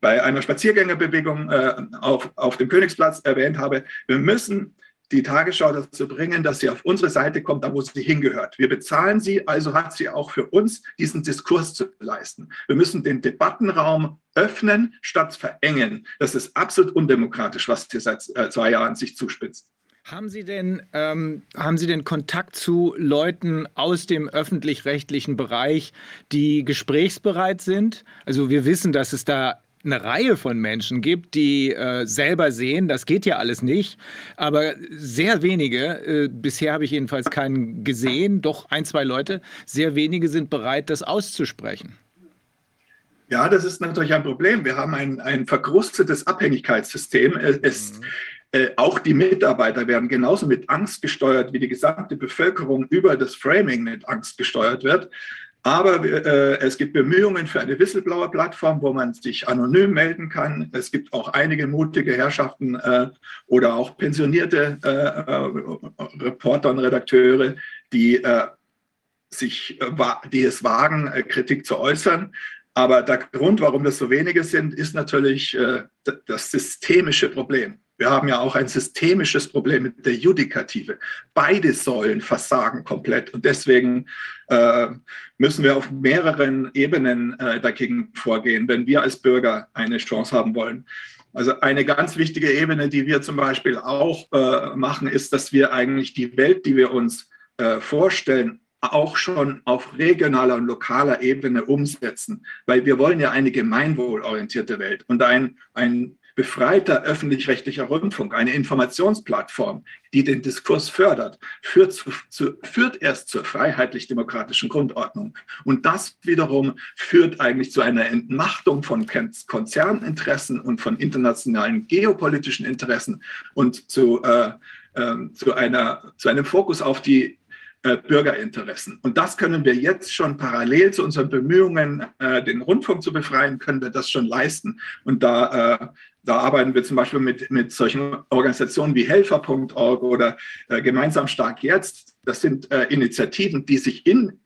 bei einer Spaziergängerbewegung äh, auf, auf dem Königsplatz erwähnt habe. Wir müssen die Tagesschau dazu bringen, dass sie auf unsere Seite kommt, da wo sie hingehört. Wir bezahlen sie, also hat sie auch für uns diesen Diskurs zu leisten. Wir müssen den Debattenraum öffnen statt verengen. Das ist absolut undemokratisch, was hier seit äh, zwei Jahren sich zuspitzt. Haben Sie denn, ähm, haben Sie denn Kontakt zu Leuten aus dem öffentlich-rechtlichen Bereich, die gesprächsbereit sind? Also wir wissen, dass es da eine Reihe von Menschen gibt, die äh, selber sehen, das geht ja alles nicht, aber sehr wenige, äh, bisher habe ich jedenfalls keinen gesehen, doch ein, zwei Leute, sehr wenige sind bereit, das auszusprechen. Ja, das ist natürlich ein Problem. Wir haben ein, ein verkrustetes Abhängigkeitssystem. Es, mhm. Äh, auch die Mitarbeiter werden genauso mit Angst gesteuert, wie die gesamte Bevölkerung über das Framing mit Angst gesteuert wird. Aber äh, es gibt Bemühungen für eine Whistleblower-Plattform, wo man sich anonym melden kann. Es gibt auch einige mutige Herrschaften äh, oder auch pensionierte äh, äh Reporter und Redakteure, die, äh, sich, die es wagen, Kritik zu äußern. Aber der Grund, warum das so wenige sind, ist natürlich das systemische Problem. Wir haben ja auch ein systemisches Problem mit der Judikative. Beide Säulen versagen komplett und deswegen äh, müssen wir auf mehreren Ebenen äh, dagegen vorgehen, wenn wir als Bürger eine Chance haben wollen. Also eine ganz wichtige Ebene, die wir zum Beispiel auch äh, machen, ist, dass wir eigentlich die Welt, die wir uns äh, vorstellen, auch schon auf regionaler und lokaler Ebene umsetzen, weil wir wollen ja eine gemeinwohlorientierte Welt und ein, ein befreiter öffentlich-rechtlicher Rundfunk, eine Informationsplattform, die den Diskurs fördert, führt, zu, zu, führt erst zur freiheitlich-demokratischen Grundordnung. Und das wiederum führt eigentlich zu einer Entmachtung von Konzerninteressen und von internationalen geopolitischen Interessen und zu, äh, äh, zu, einer, zu einem Fokus auf die äh, Bürgerinteressen. Und das können wir jetzt schon parallel zu unseren Bemühungen, äh, den Rundfunk zu befreien, können wir das schon leisten. Und da, äh, da arbeiten wir zum Beispiel mit, mit solchen Organisationen wie Helfer.org oder äh, Gemeinsam Stark Jetzt. Das sind äh, Initiativen, die sich in,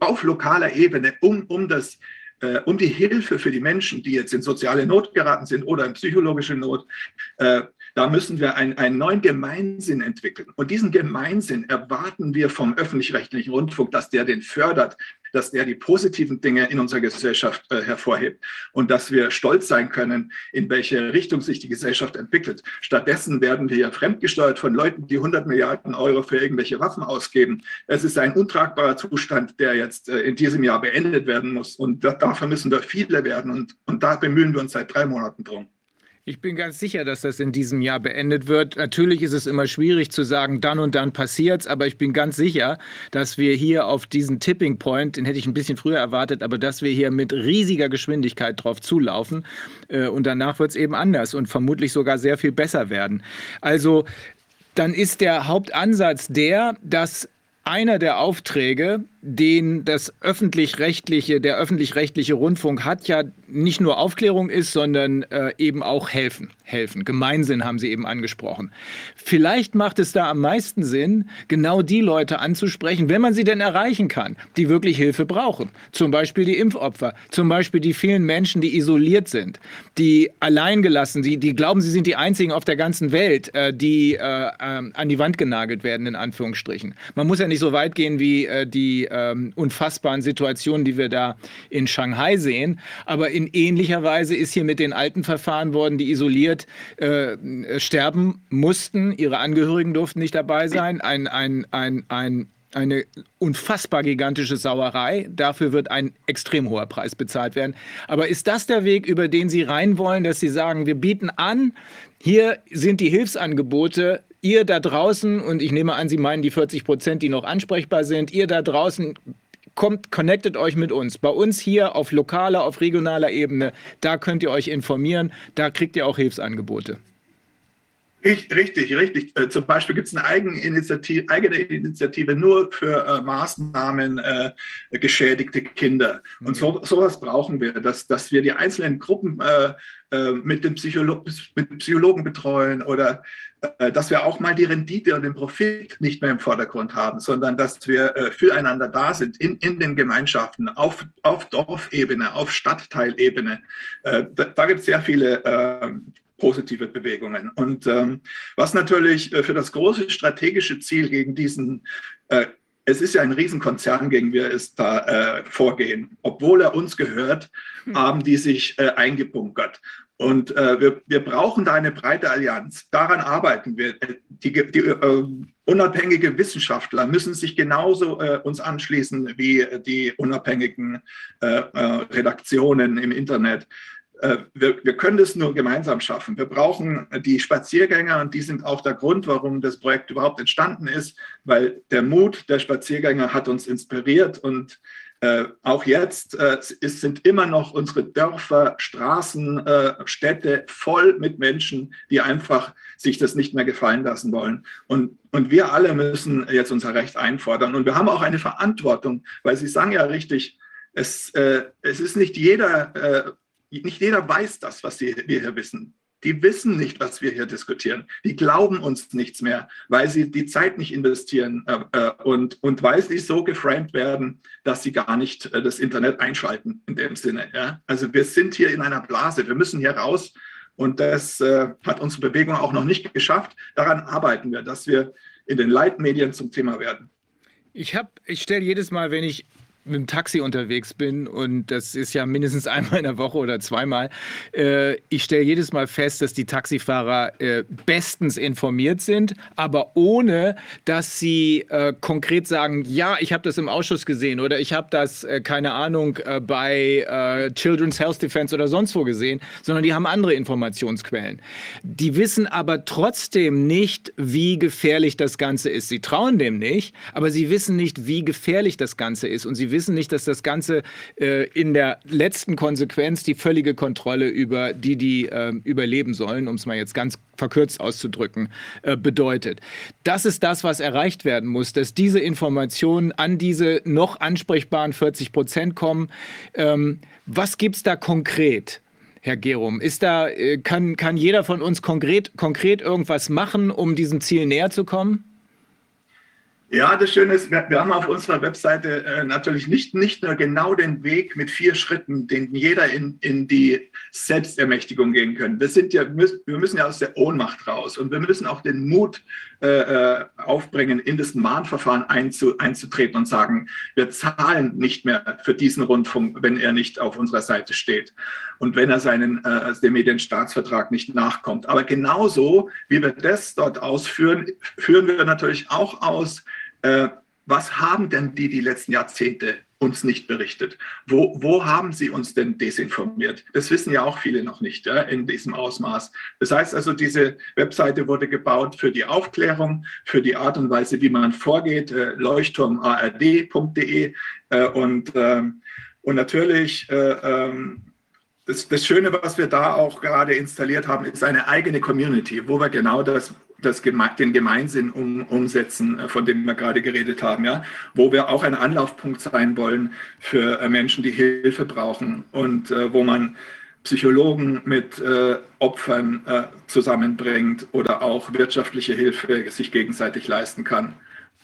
auf lokaler Ebene um, um das äh, um die Hilfe für die Menschen, die jetzt in soziale Not geraten sind oder in psychologische Not, äh, da müssen wir ein, einen neuen Gemeinsinn entwickeln. Und diesen Gemeinsinn erwarten wir vom öffentlich-rechtlichen Rundfunk, dass der den fördert, dass der die positiven Dinge in unserer Gesellschaft äh, hervorhebt und dass wir stolz sein können, in welche Richtung sich die Gesellschaft entwickelt. Stattdessen werden wir ja fremdgesteuert von Leuten, die 100 Milliarden Euro für irgendwelche Waffen ausgeben. Es ist ein untragbarer Zustand, der jetzt äh, in diesem Jahr beendet werden muss. Und dafür müssen wir viele werden. Und, und da bemühen wir uns seit drei Monaten drum. Ich bin ganz sicher, dass das in diesem Jahr beendet wird. Natürlich ist es immer schwierig zu sagen, dann und dann passiert's, aber ich bin ganz sicher, dass wir hier auf diesen Tipping Point, den hätte ich ein bisschen früher erwartet, aber dass wir hier mit riesiger Geschwindigkeit drauf zulaufen äh, und danach wird es eben anders und vermutlich sogar sehr viel besser werden. Also dann ist der Hauptansatz der, dass einer der Aufträge, den das öffentlich-rechtliche, der öffentlich-rechtliche Rundfunk hat, ja nicht nur Aufklärung ist, sondern äh, eben auch helfen. Helfen. Gemeinsinn haben Sie eben angesprochen. Vielleicht macht es da am meisten Sinn, genau die Leute anzusprechen, wenn man sie denn erreichen kann, die wirklich Hilfe brauchen. Zum Beispiel die Impfopfer, zum Beispiel die vielen Menschen, die isoliert sind, die alleingelassen, die, die glauben, sie sind die einzigen auf der ganzen Welt, äh, die äh, äh, an die Wand genagelt werden, in Anführungsstrichen. Man muss ja nicht so weit gehen wie äh, die ähm, unfassbaren Situationen, die wir da in Shanghai sehen. Aber in ähnlicher Weise ist hier mit den Alten verfahren worden, die isoliert äh, sterben mussten. Ihre Angehörigen durften nicht dabei sein. Ein, ein, ein, ein eine unfassbar gigantische Sauerei. Dafür wird ein extrem hoher Preis bezahlt werden. Aber ist das der Weg, über den Sie rein wollen, dass Sie sagen, wir bieten an, hier sind die Hilfsangebote, ihr da draußen, und ich nehme an, Sie meinen die 40 Prozent, die noch ansprechbar sind, ihr da draußen kommt, connectet euch mit uns. Bei uns hier auf lokaler, auf regionaler Ebene, da könnt ihr euch informieren, da kriegt ihr auch Hilfsangebote. Richtig, richtig. Äh, zum Beispiel gibt es eine eigene Initiative, eigene Initiative nur für äh, Maßnahmen äh, geschädigte Kinder. Und so, sowas brauchen wir, dass, dass wir die einzelnen Gruppen äh, äh mit, dem Psycholo mit Psychologen betreuen oder dass wir auch mal die Rendite und den Profit nicht mehr im Vordergrund haben, sondern dass wir füreinander da sind in, in den Gemeinschaften, auf, auf Dorfebene, auf Stadtteilebene. da da gibt es sehr viele ähm, positive Bewegungen. Und ähm, was natürlich äh, für das große strategische Ziel gegen diesen, äh, es ist ja ein Riesenkonzern, gegen wir es da äh, vorgehen, obwohl er uns gehört, hm. haben die sich äh, eingebunkert. Und äh, wir, wir brauchen da eine breite Allianz. Daran arbeiten wir. Die, die äh, unabhängige Wissenschaftler müssen sich genauso äh, uns anschließen wie die unabhängigen äh, äh, Redaktionen im Internet. Äh, wir, wir, können das nur gemeinsam schaffen. Wir brauchen die Spaziergänger und die sind auch der Grund, warum das Projekt überhaupt entstanden ist, weil der Mut der Spaziergänger hat uns inspiriert und äh, auch jetzt äh, ist, sind immer noch unsere Dörfer, Straßen, äh, Städte voll mit Menschen, die einfach sich das nicht mehr gefallen lassen wollen. Und, und wir alle müssen jetzt unser Recht einfordern. Und wir haben auch eine Verantwortung, weil Sie sagen ja richtig, es, äh, es ist nicht jeder äh, nicht jeder weiß das, was wir hier wissen. Die wissen nicht, was wir hier diskutieren. Die glauben uns nichts mehr, weil sie die Zeit nicht investieren äh, äh, und, und weil sie so geframed werden, dass sie gar nicht äh, das Internet einschalten in dem Sinne. Ja? Also wir sind hier in einer Blase. Wir müssen hier raus. Und das äh, hat unsere Bewegung auch noch nicht geschafft. Daran arbeiten wir, dass wir in den Leitmedien zum Thema werden. Ich, ich stelle jedes Mal, wenn ich mit dem Taxi unterwegs bin und das ist ja mindestens einmal in der Woche oder zweimal, äh, ich stelle jedes Mal fest, dass die Taxifahrer äh, bestens informiert sind, aber ohne, dass sie äh, konkret sagen, ja, ich habe das im Ausschuss gesehen oder ich habe das, äh, keine Ahnung, äh, bei äh, Children's Health Defense oder sonst wo gesehen, sondern die haben andere Informationsquellen. Die wissen aber trotzdem nicht, wie gefährlich das Ganze ist. Sie trauen dem nicht, aber sie wissen nicht, wie gefährlich das Ganze ist und sie wissen nicht, dass das Ganze äh, in der letzten Konsequenz die völlige Kontrolle über die, die äh, überleben sollen, um es mal jetzt ganz verkürzt auszudrücken, äh, bedeutet. Das ist das, was erreicht werden muss, dass diese Informationen an diese noch ansprechbaren 40 Prozent kommen. Ähm, was gibt es da konkret? Herr Gerum, ist da, äh, kann, kann jeder von uns konkret, konkret irgendwas machen, um diesem Ziel näher zu kommen? Ja, das Schöne ist, wir, wir haben auf unserer Webseite äh, natürlich nicht, nicht nur genau den Weg mit vier Schritten, den jeder in, in die Selbstermächtigung gehen können. Wir, sind ja, wir müssen ja aus der Ohnmacht raus und wir müssen auch den Mut äh, äh, aufbringen, in das Mahnverfahren einzu, einzutreten und sagen, wir zahlen nicht mehr für diesen Rundfunk, wenn er nicht auf unserer Seite steht und wenn er seinen, äh, dem Medienstaatsvertrag nicht nachkommt. Aber genauso, wie wir das dort ausführen, führen wir natürlich auch aus, äh, was haben denn die die letzten Jahrzehnte uns nicht berichtet? Wo, wo haben sie uns denn desinformiert? Das wissen ja auch viele noch nicht ja, in diesem Ausmaß. Das heißt also, diese Webseite wurde gebaut für die Aufklärung, für die Art und Weise, wie man vorgeht, äh, leuchtturmard.de äh, und, ähm, und natürlich äh, ähm, das, das Schöne, was wir da auch gerade installiert haben, ist eine eigene Community, wo wir genau das, das den Gemeinsinn um, umsetzen, äh, von dem wir gerade geredet haben, ja, wo wir auch ein Anlaufpunkt sein wollen für äh, Menschen, die Hilfe brauchen und äh, wo man Psychologen mit äh, Opfern äh, zusammenbringt oder auch wirtschaftliche Hilfe sich gegenseitig leisten kann.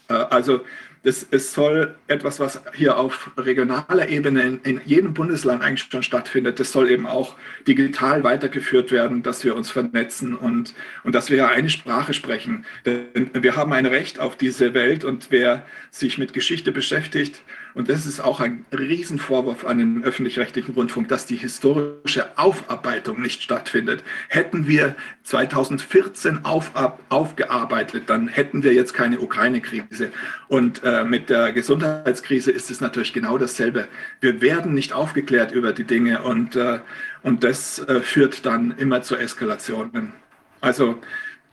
Äh, also das, es soll etwas, was hier auf regionaler Ebene in, in, jedem Bundesland eigentlich schon stattfindet, das soll eben auch digital weitergeführt werden, dass wir uns vernetzen und, und dass wir eine Sprache sprechen. Denn wir haben ein Recht auf diese Welt und wer sich mit Geschichte beschäftigt, und das ist auch ein Riesenvorwurf an den öffentlich-rechtlichen Rundfunk, dass die historische Aufarbeitung nicht stattfindet. Hätten wir 2014 auf, aufgearbeitet, dann hätten wir jetzt keine Ukraine-Krise. Und äh, mit der Gesundheitskrise ist es natürlich genau dasselbe. Wir werden nicht aufgeklärt über die Dinge und, äh, und das äh, führt dann immer zu Eskalationen. Also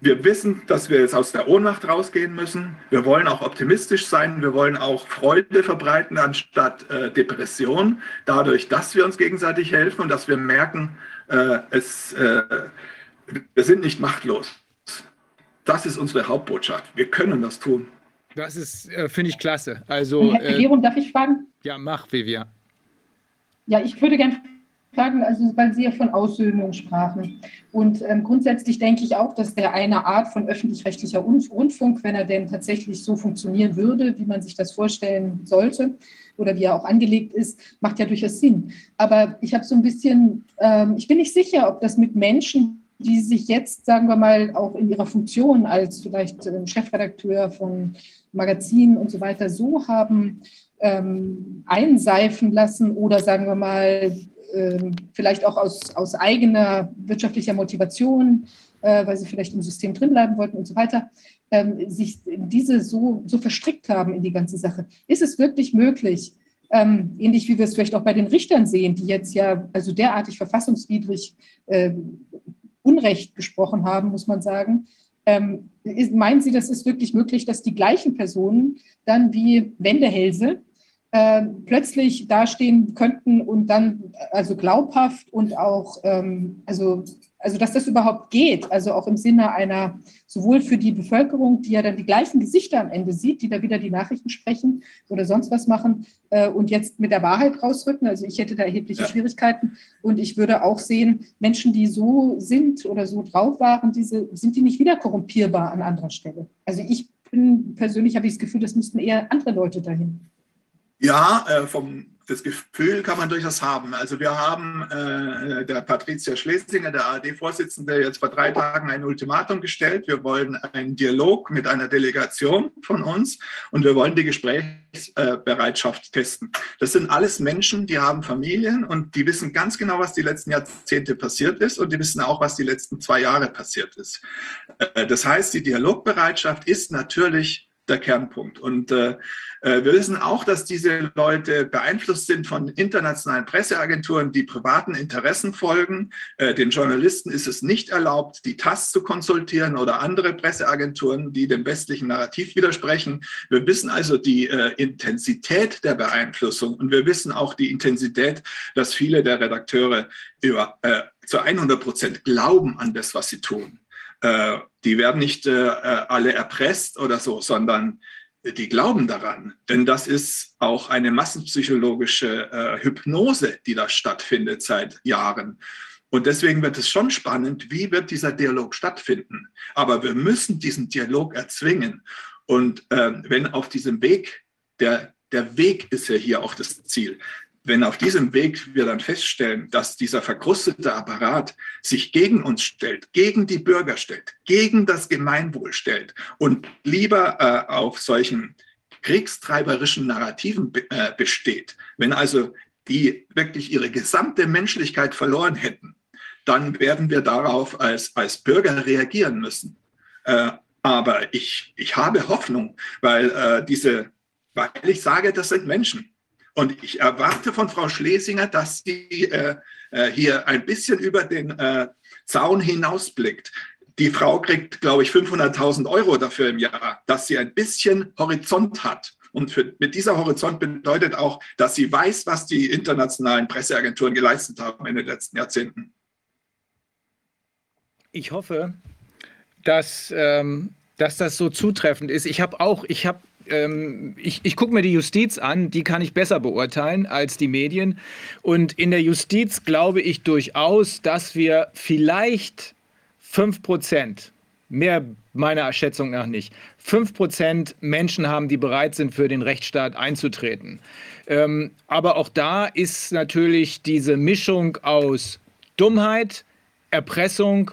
wir wissen, dass wir jetzt aus der Ohnmacht rausgehen müssen. Wir wollen auch optimistisch sein. Wir wollen auch Freude verbreiten anstatt äh, Depression, dadurch, dass wir uns gegenseitig helfen und dass wir merken, äh, es, äh, wir sind nicht machtlos. Das ist unsere Hauptbotschaft. Wir können das tun. Das ist, äh, finde ich, klasse. Also, Herr Regierung, darf ich fragen? Ja, mach, Vivian. Ja, ich würde gerne fragen, also weil Sie ja von Aussöhnung sprachen. Und ähm, grundsätzlich denke ich auch, dass der eine Art von öffentlich-rechtlicher Rundfunk, wenn er denn tatsächlich so funktionieren würde, wie man sich das vorstellen sollte oder wie er auch angelegt ist, macht ja durchaus Sinn. Aber ich habe so ein bisschen, ähm, ich bin nicht sicher, ob das mit Menschen, die sich jetzt, sagen wir mal, auch in ihrer Funktion als vielleicht ähm, Chefredakteur von Magazinen und so weiter so haben ähm, einseifen lassen oder sagen wir mal vielleicht auch aus, aus eigener wirtschaftlicher Motivation, äh, weil sie vielleicht im System drinbleiben wollten und so weiter, ähm, sich diese so, so verstrickt haben in die ganze Sache. Ist es wirklich möglich, ähm, ähnlich wie wir es vielleicht auch bei den Richtern sehen, die jetzt ja also derartig verfassungswidrig äh, Unrecht gesprochen haben, muss man sagen. Ähm, ist, meinen Sie, das ist wirklich möglich, dass die gleichen Personen dann wie Wendehälse äh, plötzlich dastehen könnten und dann also glaubhaft und auch, ähm, also, also dass das überhaupt geht, also auch im Sinne einer, sowohl für die Bevölkerung, die ja dann die gleichen Gesichter am Ende sieht, die da wieder die Nachrichten sprechen oder sonst was machen äh, und jetzt mit der Wahrheit rausrücken. Also ich hätte da erhebliche ja. Schwierigkeiten und ich würde auch sehen, Menschen, die so sind oder so drauf waren, diese, sind die nicht wieder korrumpierbar an anderer Stelle. Also ich bin persönlich habe ich das Gefühl, das müssten eher andere Leute dahin. Ja, äh, vom das Gefühl kann man durchaus haben. Also wir haben äh, der Patricia Schlesinger, der ARD-Vorsitzende, jetzt vor drei Tagen ein Ultimatum gestellt. Wir wollen einen Dialog mit einer Delegation von uns und wir wollen die Gesprächsbereitschaft testen. Das sind alles Menschen, die haben Familien und die wissen ganz genau, was die letzten Jahrzehnte passiert ist und die wissen auch, was die letzten zwei Jahre passiert ist. Äh, das heißt, die Dialogbereitschaft ist natürlich der Kernpunkt. Und äh, äh, wir wissen auch, dass diese Leute beeinflusst sind von internationalen Presseagenturen, die privaten Interessen folgen. Äh, den Journalisten ist es nicht erlaubt, die TASS zu konsultieren oder andere Presseagenturen, die dem westlichen Narrativ widersprechen. Wir wissen also die äh, Intensität der Beeinflussung und wir wissen auch die Intensität, dass viele der Redakteure über, äh, zu 100 Prozent glauben an das, was sie tun. Äh, die werden nicht äh, äh, alle erpresst oder so, sondern die glauben daran. Denn das ist auch eine massenpsychologische Hypnose, die da stattfindet seit Jahren. Und deswegen wird es schon spannend, wie wird dieser Dialog stattfinden. Aber wir müssen diesen Dialog erzwingen. Und äh, wenn auf diesem Weg, der, der Weg ist ja hier auch das Ziel, wenn auf diesem Weg wir dann feststellen, dass dieser verkrustete Apparat sich gegen uns stellt, gegen die Bürger stellt, gegen das Gemeinwohl stellt und lieber äh, auf solchen kriegstreiberischen Narrativen äh, besteht, wenn also die wirklich ihre gesamte Menschlichkeit verloren hätten, dann werden wir darauf als, als Bürger reagieren müssen. Äh, aber ich, ich habe Hoffnung, weil äh, diese, weil ich sage, das sind Menschen. Und ich erwarte von Frau Schlesinger, dass sie äh, äh, hier ein bisschen über den äh, Zaun hinausblickt. Die Frau kriegt, glaube ich, 500.000 Euro dafür im Jahr, dass sie ein bisschen Horizont hat. Und für, mit dieser Horizont bedeutet auch, dass sie weiß, was die internationalen Presseagenturen geleistet haben in den letzten Jahrzehnten. Ich hoffe, dass, ähm, dass das so zutreffend ist. Ich habe auch, ich habe ähm, ich, ich gucke mir die Justiz an, die kann ich besser beurteilen als die Medien. Und in der Justiz glaube ich durchaus, dass wir vielleicht 5 Prozent, mehr meiner Schätzung nach nicht, 5 Prozent Menschen haben, die bereit sind, für den Rechtsstaat einzutreten. Ähm, aber auch da ist natürlich diese Mischung aus Dummheit, Erpressung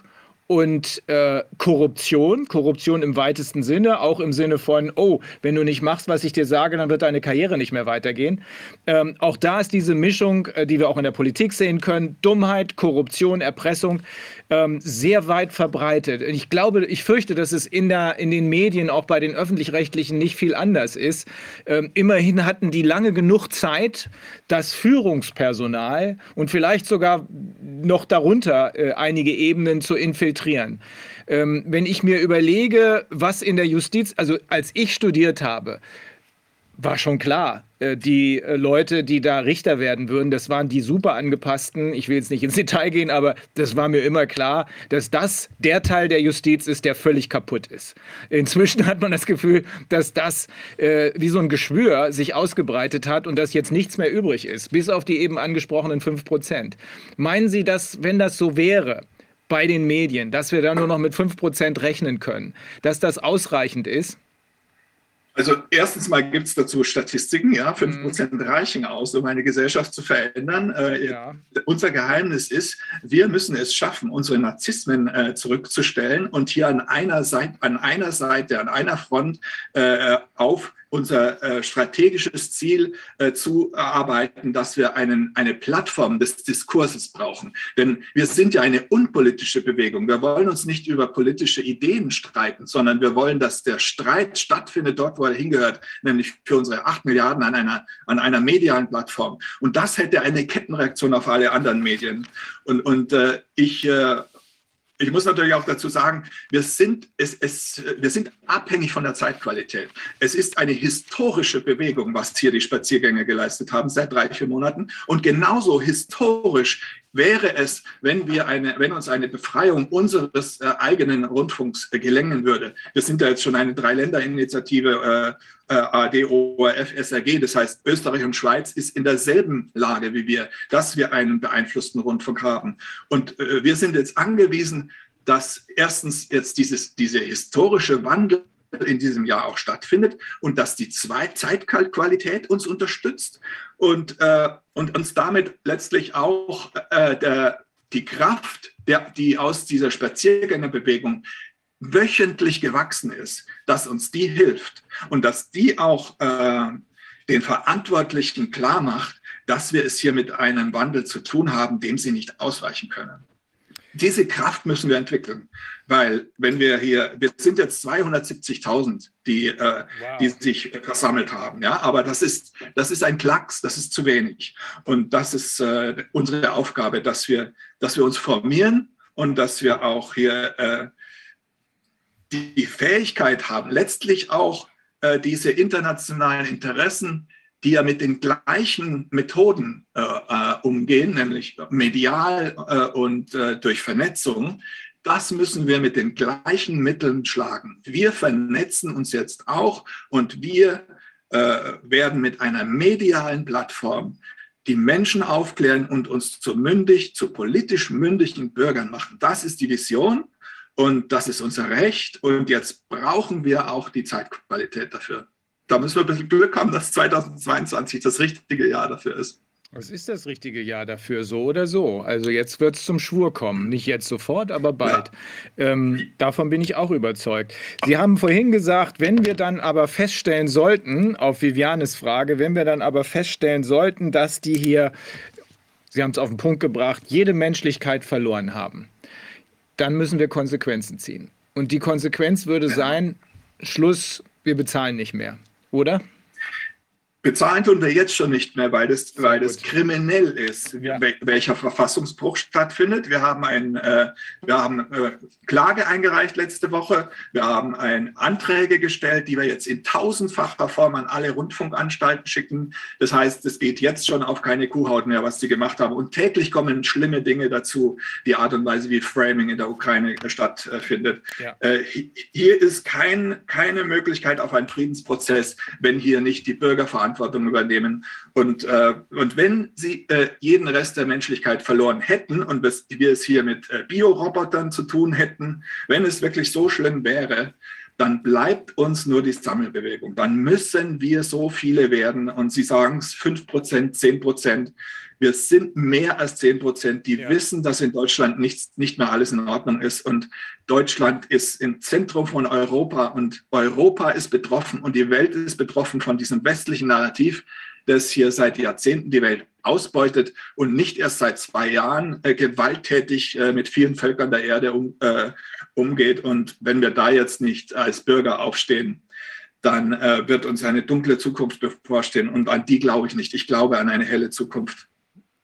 und äh, Korruption, Korruption im weitesten Sinne, auch im Sinne von, oh, wenn du nicht machst, was ich dir sage, dann wird deine Karriere nicht mehr weitergehen. Ähm, auch da ist diese Mischung, äh, die wir auch in der Politik sehen können, Dummheit, Korruption, Erpressung, ähm, sehr weit verbreitet. Ich glaube, ich fürchte, dass es in, der, in den Medien, auch bei den öffentlich-rechtlichen, nicht viel anders ist. Ähm, immerhin hatten die lange genug Zeit, das Führungspersonal und vielleicht sogar noch darunter äh, einige Ebenen zu infiltrieren. Ähm, wenn ich mir überlege, was in der Justiz, also als ich studiert habe, war schon klar. Äh, die äh, Leute, die da Richter werden würden, das waren die super angepassten. Ich will jetzt nicht ins Detail gehen, aber das war mir immer klar, dass das der Teil der Justiz ist, der völlig kaputt ist. Inzwischen hat man das Gefühl, dass das äh, wie so ein Geschwür sich ausgebreitet hat und dass jetzt nichts mehr übrig ist, bis auf die eben angesprochenen 5 Prozent. Meinen Sie, dass, wenn das so wäre, bei den Medien, dass wir da nur noch mit 5 Prozent rechnen können, dass das ausreichend ist? Also erstens mal gibt es dazu Statistiken, ja, 5% mhm. reichen aus, um eine Gesellschaft zu verändern. Äh, ja. Unser Geheimnis ist, wir müssen es schaffen, unsere Narzissmen äh, zurückzustellen und hier an einer Seite, an einer Seite, an einer Front äh, auf unser äh, strategisches Ziel äh, zu erarbeiten, dass wir einen, eine Plattform des Diskurses brauchen. Denn wir sind ja eine unpolitische Bewegung. Wir wollen uns nicht über politische Ideen streiten, sondern wir wollen, dass der Streit stattfindet dort, wo er hingehört, nämlich für unsere acht Milliarden an einer, an einer medialen Plattform. Und das hätte eine Kettenreaktion auf alle anderen Medien. Und, und äh, ich äh, ich muss natürlich auch dazu sagen, wir sind, es, es, wir sind abhängig von der Zeitqualität. Es ist eine historische Bewegung, was hier die Spaziergänger geleistet haben seit drei, vier Monaten. Und genauso historisch wäre es, wenn, wir eine, wenn uns eine Befreiung unseres äh, eigenen Rundfunks äh, gelingen würde. Wir sind ja jetzt schon eine Dreiländer-Initiative, äh, äh AD, ORF, SRG, das heißt Österreich und Schweiz ist in derselben Lage wie wir, dass wir einen beeinflussten Rundfunk haben. Und äh, wir sind jetzt angewiesen, dass erstens jetzt dieses, diese historische Wandel in diesem Jahr auch stattfindet und dass die Zeitqualität uns unterstützt und, äh, und uns damit letztlich auch äh, der, die Kraft, der, die aus dieser Spaziergängerbewegung wöchentlich gewachsen ist, dass uns die hilft und dass die auch äh, den Verantwortlichen klar macht, dass wir es hier mit einem Wandel zu tun haben, dem sie nicht ausweichen können. Diese Kraft müssen wir entwickeln, weil wenn wir hier, wir sind jetzt 270.000, die, äh, wow. die sich versammelt haben, ja, aber das ist, das ist ein Klacks, das ist zu wenig. Und das ist äh, unsere Aufgabe, dass wir, dass wir uns formieren und dass wir auch hier äh, die Fähigkeit haben, letztlich auch äh, diese internationalen Interessen, die ja mit den gleichen Methoden äh, äh umgehen, nämlich medial äh, und äh, durch Vernetzung, das müssen wir mit den gleichen Mitteln schlagen. Wir vernetzen uns jetzt auch und wir äh, werden mit einer medialen Plattform die Menschen aufklären und uns zu mündig, zu politisch mündigen Bürgern machen. Das ist die Vision. Und das ist unser Recht. Und jetzt brauchen wir auch die Zeitqualität dafür. Da müssen wir ein bisschen Glück haben, dass 2022 das richtige Jahr dafür ist. Was ist das richtige Jahr dafür, so oder so? Also jetzt wird es zum Schwur kommen. Nicht jetzt sofort, aber bald. Ähm, davon bin ich auch überzeugt. Sie haben vorhin gesagt, wenn wir dann aber feststellen sollten, auf Vivianes Frage, wenn wir dann aber feststellen sollten, dass die hier, Sie haben es auf den Punkt gebracht, jede Menschlichkeit verloren haben dann müssen wir Konsequenzen ziehen. Und die Konsequenz würde sein, Schluss, wir bezahlen nicht mehr, oder? Bezahlen tun wir jetzt schon nicht mehr, weil das, weil das kriminell ist, ja. welcher Verfassungsbruch stattfindet. Wir haben, ein, äh, wir haben äh, Klage eingereicht letzte Woche. Wir haben ein, Anträge gestellt, die wir jetzt in tausendfacher Form an alle Rundfunkanstalten schicken. Das heißt, es geht jetzt schon auf keine Kuhhaut mehr, was sie gemacht haben. Und täglich kommen schlimme Dinge dazu, die Art und Weise, wie Framing in der Ukraine stattfindet. Ja. Äh, hier ist kein, keine Möglichkeit auf einen Friedensprozess, wenn hier nicht die Bürger verantwortlich Verantwortung übernehmen. Und, äh, und wenn sie äh, jeden Rest der Menschlichkeit verloren hätten und wir es hier mit äh, Biorobotern zu tun hätten, wenn es wirklich so schlimm wäre, dann bleibt uns nur die Sammelbewegung. Dann müssen wir so viele werden. Und Sie sagen es 5 Prozent, 10 Prozent. Wir sind mehr als 10 Prozent, die ja. wissen, dass in Deutschland nicht, nicht mehr alles in Ordnung ist. Und Deutschland ist im Zentrum von Europa und Europa ist betroffen und die Welt ist betroffen von diesem westlichen Narrativ, das hier seit Jahrzehnten die Welt ausbeutet und nicht erst seit zwei Jahren äh, gewalttätig äh, mit vielen Völkern der Erde um, äh, umgeht. Und wenn wir da jetzt nicht als Bürger aufstehen, dann äh, wird uns eine dunkle Zukunft bevorstehen. Und an die glaube ich nicht. Ich glaube an eine helle Zukunft.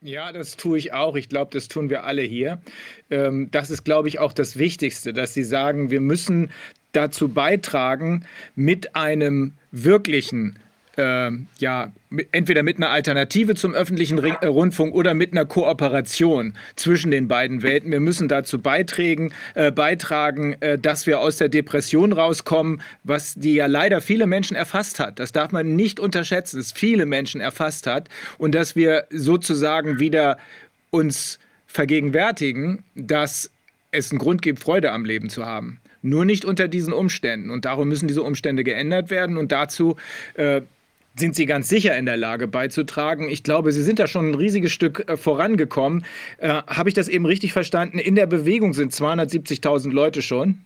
Ja, das tue ich auch. Ich glaube, das tun wir alle hier. Ähm, das ist, glaube ich, auch das Wichtigste, dass Sie sagen, wir müssen dazu beitragen, mit einem wirklichen äh, ja, entweder mit einer Alternative zum öffentlichen äh, Rundfunk oder mit einer Kooperation zwischen den beiden Welten. Wir müssen dazu beitragen, äh, beitragen äh, dass wir aus der Depression rauskommen, was die ja leider viele Menschen erfasst hat. Das darf man nicht unterschätzen, dass viele Menschen erfasst hat und dass wir sozusagen wieder uns vergegenwärtigen, dass es einen Grund gibt, Freude am Leben zu haben. Nur nicht unter diesen Umständen. Und darum müssen diese Umstände geändert werden. Und dazu äh, sind Sie ganz sicher in der Lage beizutragen. Ich glaube, Sie sind da schon ein riesiges Stück äh, vorangekommen. Äh, Habe ich das eben richtig verstanden? In der Bewegung sind 270.000 Leute schon.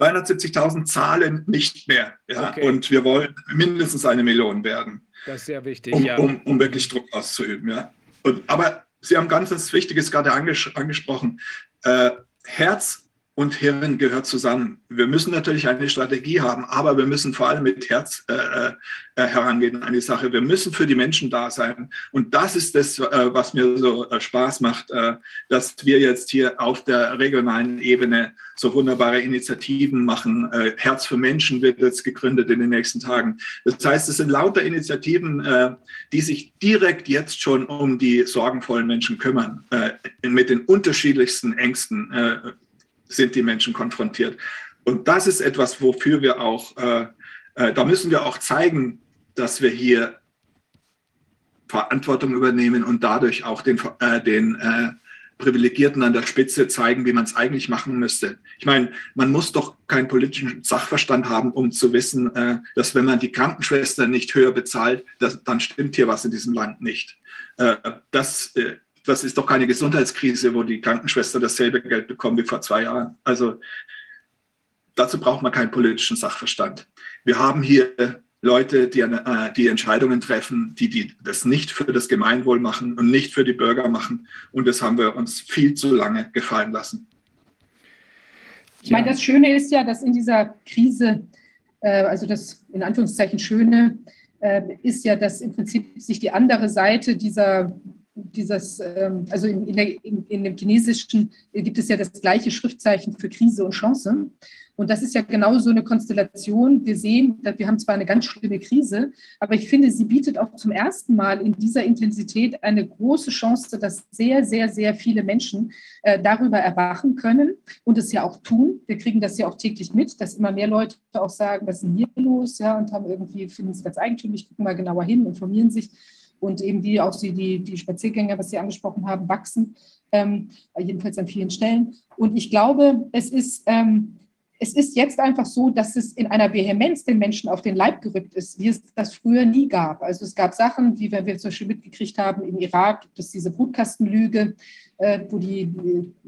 270.000 Zahlen nicht mehr. Ja? Okay. Und wir wollen mindestens eine Million werden. Das ist sehr wichtig, um, ja. Um, um wirklich Druck auszuüben. Ja? Und, aber Sie haben ganz was Wichtiges gerade anges angesprochen. Äh, Herz und Hirn gehört zusammen. Wir müssen natürlich eine Strategie haben, aber wir müssen vor allem mit Herz äh, äh, herangehen an die Sache. Wir müssen für die Menschen da sein. Und das ist das, äh, was mir so äh, Spaß macht, äh, dass wir jetzt hier auf der regionalen Ebene so wunderbare Initiativen machen. Äh, Herz für Menschen wird jetzt gegründet in den nächsten Tagen. Das heißt, es sind lauter Initiativen, die sich direkt jetzt schon um die sorgenvollen Menschen kümmern, mit den unterschiedlichsten Ängsten sind die Menschen konfrontiert. Und das ist etwas, wofür wir auch, äh, äh, da müssen wir auch zeigen, dass wir hier Verantwortung übernehmen und dadurch auch den, äh, den äh, Privilegierten an der Spitze zeigen, wie man es eigentlich machen müsste. Ich meine, man muss doch keinen politischen Sachverstand haben, um zu wissen, äh, dass wenn man die Krankenschwestern nicht höher bezahlt, dass, dann stimmt hier was in diesem Land nicht. Äh, das, das ist doch keine Gesundheitskrise, wo die Krankenschwestern dasselbe Geld bekommen wie vor zwei Jahren. Also dazu braucht man keinen politischen Sachverstand. Wir haben hier Leute, die, äh, die Entscheidungen treffen, die, die das nicht für das Gemeinwohl machen und nicht für die Bürger machen. Und das haben wir uns viel zu lange gefallen lassen. Ich meine, das Schöne ist ja, dass in dieser Krise, äh, also das in Anführungszeichen Schöne, äh, ist ja, dass im Prinzip sich die andere Seite dieser dieses, ähm, also in, in, der, in, in, dem Chinesischen gibt es ja das gleiche Schriftzeichen für Krise und Chance. Und das ist ja genau so eine Konstellation. Wir sehen, wir haben zwar eine ganz schlimme Krise, aber ich finde, sie bietet auch zum ersten Mal in dieser Intensität eine große Chance, dass sehr, sehr, sehr viele Menschen äh, darüber erwachen können und es ja auch tun. Wir kriegen das ja auch täglich mit, dass immer mehr Leute auch sagen, was ist denn hier los? Ja, und haben irgendwie, finden es ganz eigentümlich, gucken mal genauer hin, informieren sich und eben die auch die, die Spaziergänger, was Sie angesprochen haben, wachsen, ähm, jedenfalls an vielen Stellen. Und ich glaube, es ist, ähm, es ist jetzt einfach so, dass es in einer Vehemenz den Menschen auf den Leib gerückt ist, wie es das früher nie gab. Also es gab Sachen, wie wir, wir zum Beispiel mitgekriegt haben, im Irak gibt es diese Brutkastenlüge, wo die,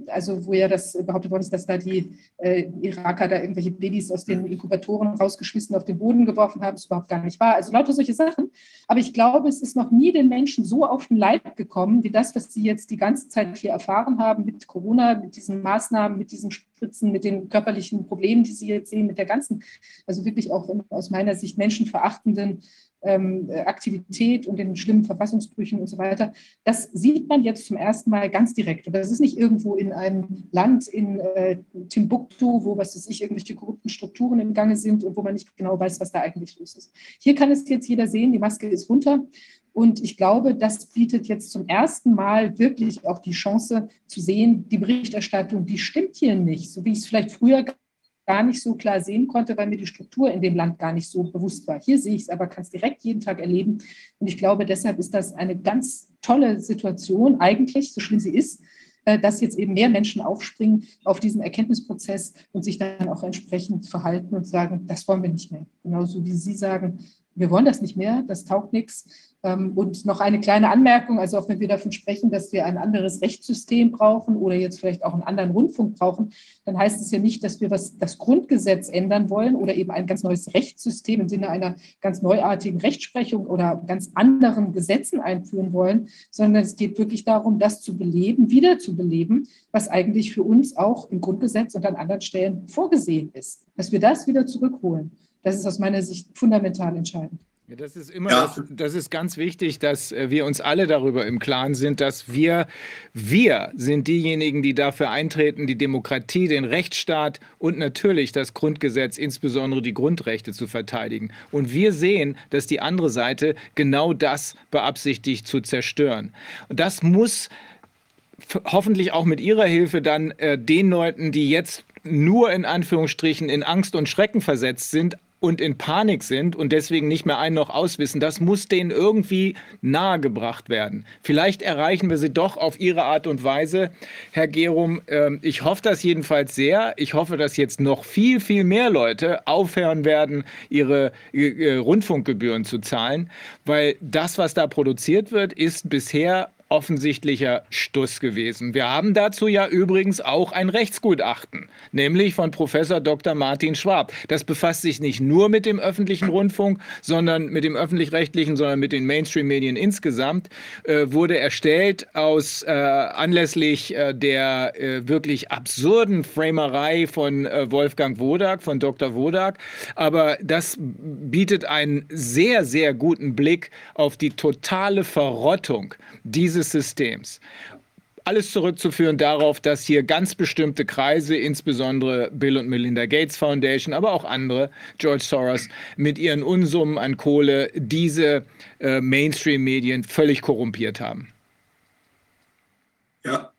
also wo ja das behauptet worden ist, dass da die äh, Iraker da irgendwelche Babys aus den Inkubatoren rausgeschmissen auf den Boden geworfen haben, das überhaupt gar nicht wahr. Also lauter solche Sachen. Aber ich glaube, es ist noch nie den Menschen so auf den Leib gekommen, wie das, was sie jetzt die ganze Zeit hier erfahren haben mit Corona, mit diesen Maßnahmen, mit diesen Spritzen, mit den körperlichen Problemen, die sie jetzt sehen, mit der ganzen, also wirklich auch aus meiner Sicht menschenverachtenden ähm, Aktivität und den schlimmen Verfassungsbrüchen und so weiter. Das sieht man jetzt zum ersten Mal ganz direkt. Und das ist nicht irgendwo in einem Land in äh, Timbuktu, wo, was weiß ich, irgendwelche korrupten Strukturen im Gange sind und wo man nicht genau weiß, was da eigentlich los ist. Hier kann es jetzt jeder sehen, die Maske ist runter. Und ich glaube, das bietet jetzt zum ersten Mal wirklich auch die Chance zu sehen, die Berichterstattung, die stimmt hier nicht, so wie ich es vielleicht früher gar nicht so klar sehen konnte, weil mir die Struktur in dem Land gar nicht so bewusst war. Hier sehe ich es aber, kann es direkt jeden Tag erleben. Und ich glaube, deshalb ist das eine ganz tolle Situation, eigentlich, so schlimm sie ist, äh, dass jetzt eben mehr Menschen aufspringen auf diesen Erkenntnisprozess und sich dann auch entsprechend verhalten und sagen, das wollen wir nicht mehr. Genauso wie Sie sagen, wir wollen das nicht mehr, das taugt nichts. Ähm, und noch eine kleine Anmerkung, also auch wenn wir davon sprechen, dass wir ein anderes Rechtssystem brauchen oder jetzt vielleicht auch einen anderen Rundfunk brauchen, dann heißt es ja nicht, dass wir was, das Grundgesetz ändern wollen oder eben ein ganz neues Rechtssystem im Sinne einer ganz neuartigen Rechtsprechung oder ganz anderen Gesetzen einführen wollen, sondern es geht wirklich darum, das zu beleben, wieder zu beleben, was eigentlich für uns auch im Grundgesetz und an anderen Stellen vorgesehen ist, dass wir das wieder zurückholen. Das ist aus meiner Sicht fundamental entscheidend. Das ist immer, ja. das, das, ist ganz wichtig, dass äh, wir uns alle darüber im Klaren sind, dass wir, wir sind diejenigen, die dafür eintreten, die Demokratie, den Rechtsstaat und natürlich das Grundgesetz, insbesondere die Grundrechte zu verteidigen. Und wir sehen, dass die andere Seite genau das beabsichtigt zu zerstören. Und das muss hoffentlich auch mit Ihrer Hilfe dann äh, den Leuten, die jetzt nur in Anführungsstrichen in Angst und Schrecken versetzt sind, und in Panik sind und deswegen nicht mehr ein noch auswissen, das muss denen irgendwie nahegebracht werden. Vielleicht erreichen wir sie doch auf ihre Art und Weise. Herr Gerum, ähm, ich hoffe das jedenfalls sehr. Ich hoffe, dass jetzt noch viel, viel mehr Leute aufhören werden, ihre Rundfunkgebühren zu zahlen, weil das, was da produziert wird, ist bisher offensichtlicher Stuss gewesen. Wir haben dazu ja übrigens auch ein Rechtsgutachten, nämlich von Professor Dr. Martin Schwab. Das befasst sich nicht nur mit dem öffentlichen Rundfunk, sondern mit dem öffentlich-rechtlichen, sondern mit den Mainstream-Medien insgesamt, äh, wurde erstellt aus äh, anlässlich äh, der äh, wirklich absurden Framerei von äh, Wolfgang Wodak, von Dr. Wodak. Aber das bietet einen sehr, sehr guten Blick auf die totale Verrottung dieses Systems. Alles zurückzuführen darauf, dass hier ganz bestimmte Kreise, insbesondere Bill und Melinda Gates Foundation, aber auch andere, George Soros, mit ihren Unsummen an Kohle diese äh, Mainstream-Medien völlig korrumpiert haben. Ja,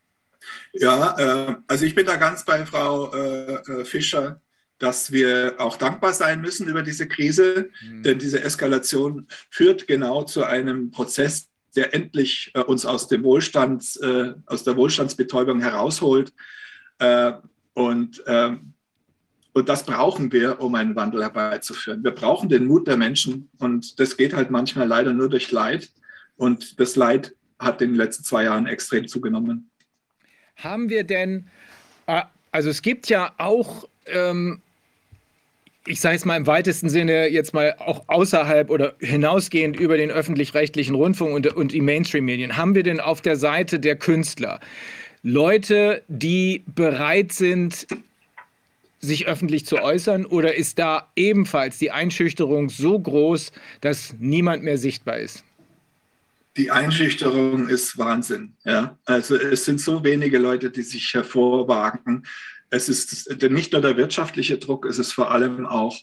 ja äh, also ich bin da ganz bei Frau äh, äh Fischer, dass wir auch dankbar sein müssen über diese Krise, mhm. denn diese Eskalation führt genau zu einem Prozess der endlich äh, uns aus, dem Wohlstands, äh, aus der Wohlstandsbetäubung herausholt. Äh, und, ähm, und das brauchen wir, um einen Wandel herbeizuführen. Wir brauchen den Mut der Menschen und das geht halt manchmal leider nur durch Leid. Und das Leid hat in den letzten zwei Jahren extrem zugenommen. Haben wir denn, äh, also es gibt ja auch ähm, ich sage es mal im weitesten Sinne, jetzt mal auch außerhalb oder hinausgehend über den öffentlich-rechtlichen Rundfunk und, und die Mainstream-Medien, haben wir denn auf der Seite der Künstler Leute, die bereit sind, sich öffentlich zu äußern? Oder ist da ebenfalls die Einschüchterung so groß, dass niemand mehr sichtbar ist? Die Einschüchterung ist Wahnsinn. Ja? Also es sind so wenige Leute, die sich hervorwagen es ist nicht nur der wirtschaftliche Druck, es ist vor allem auch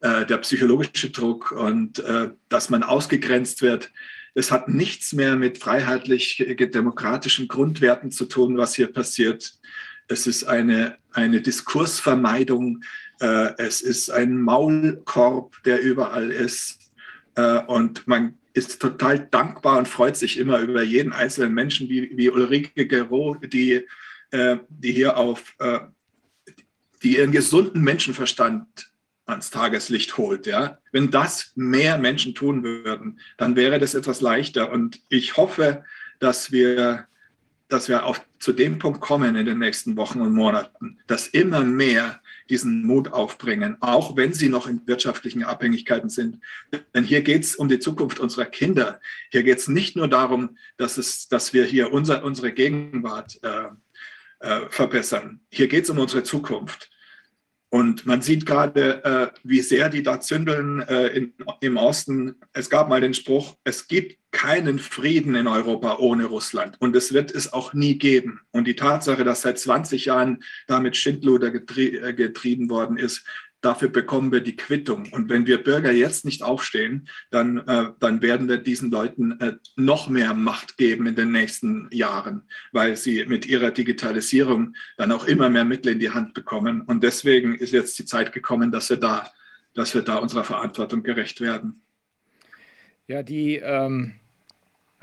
äh, der psychologische Druck und äh, dass man ausgegrenzt wird. Es hat nichts mehr mit freiheitlich-demokratischen Grundwerten zu tun, was hier passiert. Es ist eine, eine Diskursvermeidung. Äh, es ist ein Maulkorb, der überall ist. Äh, und man ist total dankbar und freut sich immer über jeden einzelnen Menschen, wie, wie Ulrike Gero, die äh, die hier auf, äh, die ihren gesunden Menschenverstand ans Tageslicht holt. Ja? Wenn das mehr Menschen tun würden, dann wäre das etwas leichter. Und ich hoffe, dass wir, dass wir auf, zu dem Punkt kommen in den nächsten Wochen und Monaten, dass immer mehr diesen Mut aufbringen, auch wenn sie noch in wirtschaftlichen Abhängigkeiten sind. Denn hier geht es um die Zukunft unserer Kinder. Hier geht es nicht nur darum, dass, es, dass wir hier unser, unsere Gegenwart äh, äh, verbessern. Hier geht es um unsere Zukunft. Und man sieht gerade, äh, wie sehr die da zündeln äh, in, im Osten. Es gab mal den Spruch, es gibt keinen Frieden in Europa ohne Russland. Und es wird es auch nie geben. Und die Tatsache, dass seit 20 Jahren damit Schindluder getrie äh, getrieben worden ist, Dafür bekommen wir die Quittung. Und wenn wir Bürger jetzt nicht aufstehen, dann, äh, dann werden wir diesen Leuten äh, noch mehr Macht geben in den nächsten Jahren, weil sie mit ihrer Digitalisierung dann auch immer mehr Mittel in die Hand bekommen. Und deswegen ist jetzt die Zeit gekommen, dass wir da, dass wir da unserer Verantwortung gerecht werden. Ja, die ähm